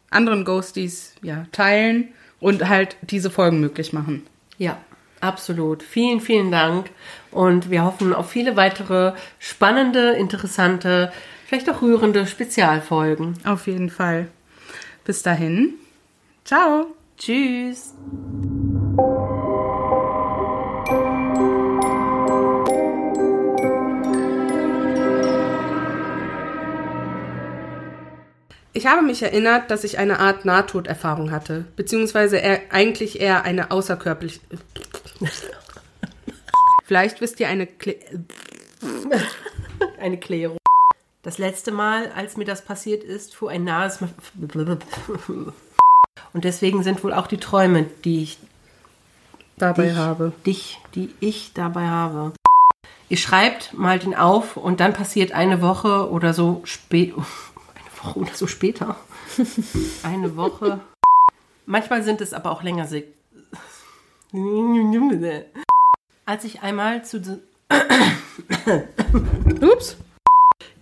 anderen Ghosties ja, teilen und halt diese Folgen möglich machen. Ja, absolut. Vielen, vielen Dank. Und wir hoffen auf viele weitere spannende, interessante, vielleicht auch rührende Spezialfolgen. Auf jeden Fall. Bis dahin. Ciao. Tschüss. Ich habe mich erinnert, dass ich eine Art Nahtoderfahrung hatte, beziehungsweise eher, eigentlich eher eine außerkörperliche. Vielleicht wisst ihr eine. Kle Eine Klärung. Das letzte Mal, als mir das passiert ist, fuhr ein nahes. Und deswegen sind wohl auch die Träume, die ich dabei dich, habe. dich, die ich dabei habe. Ihr schreibt, malt ihn auf und dann passiert eine Woche oder so spät. Woche oder so später. Eine Woche. Manchmal sind es aber auch länger. se- Als ich einmal zu Ups.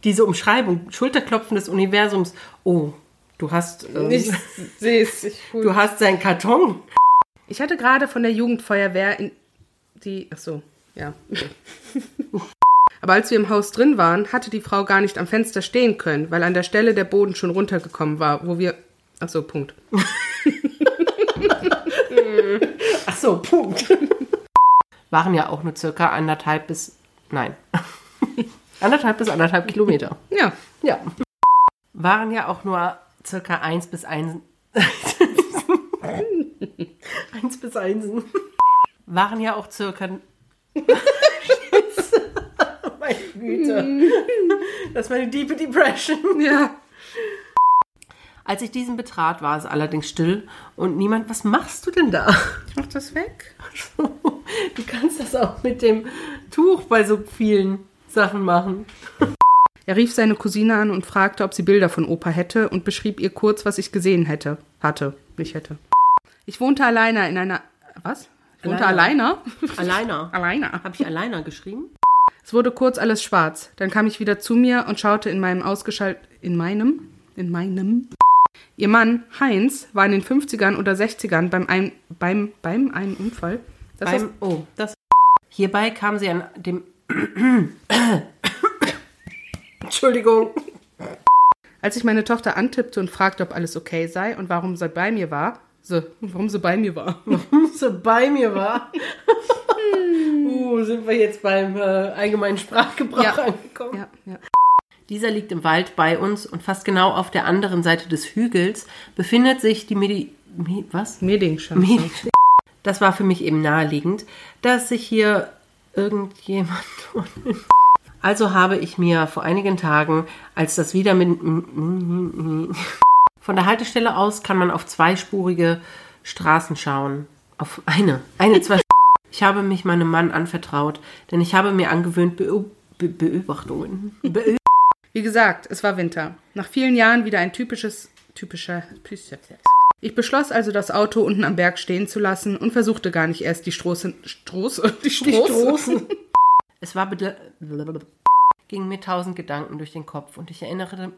diese Umschreibung, Schulterklopfen des Universums. Oh, du hast, ähm, Ich sehe es. Du hast seinen Karton. ich hatte gerade von der Jugendfeuerwehr in die. Ach so, ja. Aber als wir im Haus drin waren, hatte die Frau gar nicht am Fenster stehen können, weil an der Stelle der Boden schon runtergekommen war, wo wir. Ach so, Punkt. Ach so, Punkt. Waren ja auch nur circa anderthalb bis, nein, anderthalb bis anderthalb Kilometer. Ja. Ja. Waren ja auch nur circa eins bis eins. eins bis einsen. Waren ja auch circa. Meine Güte. Das war eine Deep Depression. Ja. Als ich diesen betrat, war es allerdings still und niemand. Was machst du denn da? Ich mach das weg. Du kannst das auch mit dem Tuch bei so vielen Sachen machen. Er rief seine Cousine an und fragte, ob sie Bilder von Opa hätte und beschrieb ihr kurz, was ich gesehen hätte. Hatte. Nicht hätte. Ich wohnte alleine in einer. Was? Ich wohnte alleine? Alleiner. Alleine. Habe ich Alleiner geschrieben? Es wurde kurz alles schwarz. Dann kam ich wieder zu mir und schaute in meinem ausgeschalt. In meinem? In meinem? Ihr Mann, Heinz, war in den 50ern oder 60ern beim, ein, beim, beim einen Unfall. Das Beim, oh, das. Hierbei kam sie an dem. Entschuldigung. Als ich meine Tochter antippte und fragte, ob alles okay sei und warum sie bei mir war, so, warum sie bei mir war. So bei mir war. uh, sind wir jetzt beim äh, allgemeinen Sprachgebrauch Ja. angekommen. Ja, ja. Dieser liegt im Wald bei uns und fast genau auf der anderen Seite des Hügels befindet sich die Medi. Mi, was? Medingschanze. Medi das war für mich eben naheliegend, dass sich hier irgendjemand. Also habe ich mir vor einigen Tagen, als das wieder mit. Von der Haltestelle aus kann man auf zweispurige Straßen schauen. Auf eine. Eine, zwei. Ich habe mich meinem Mann anvertraut, denn ich habe mir angewöhnt, Beob Be Beobachtungen. Be Wie gesagt, es war Winter. Nach vielen Jahren wieder ein typisches typischer Ich beschloss also, das Auto unten am Berg stehen zu lassen und versuchte gar nicht erst die Stroße, Stroße, die Stroße. Es war gingen mir tausend Gedanken durch den Kopf und ich erinnerte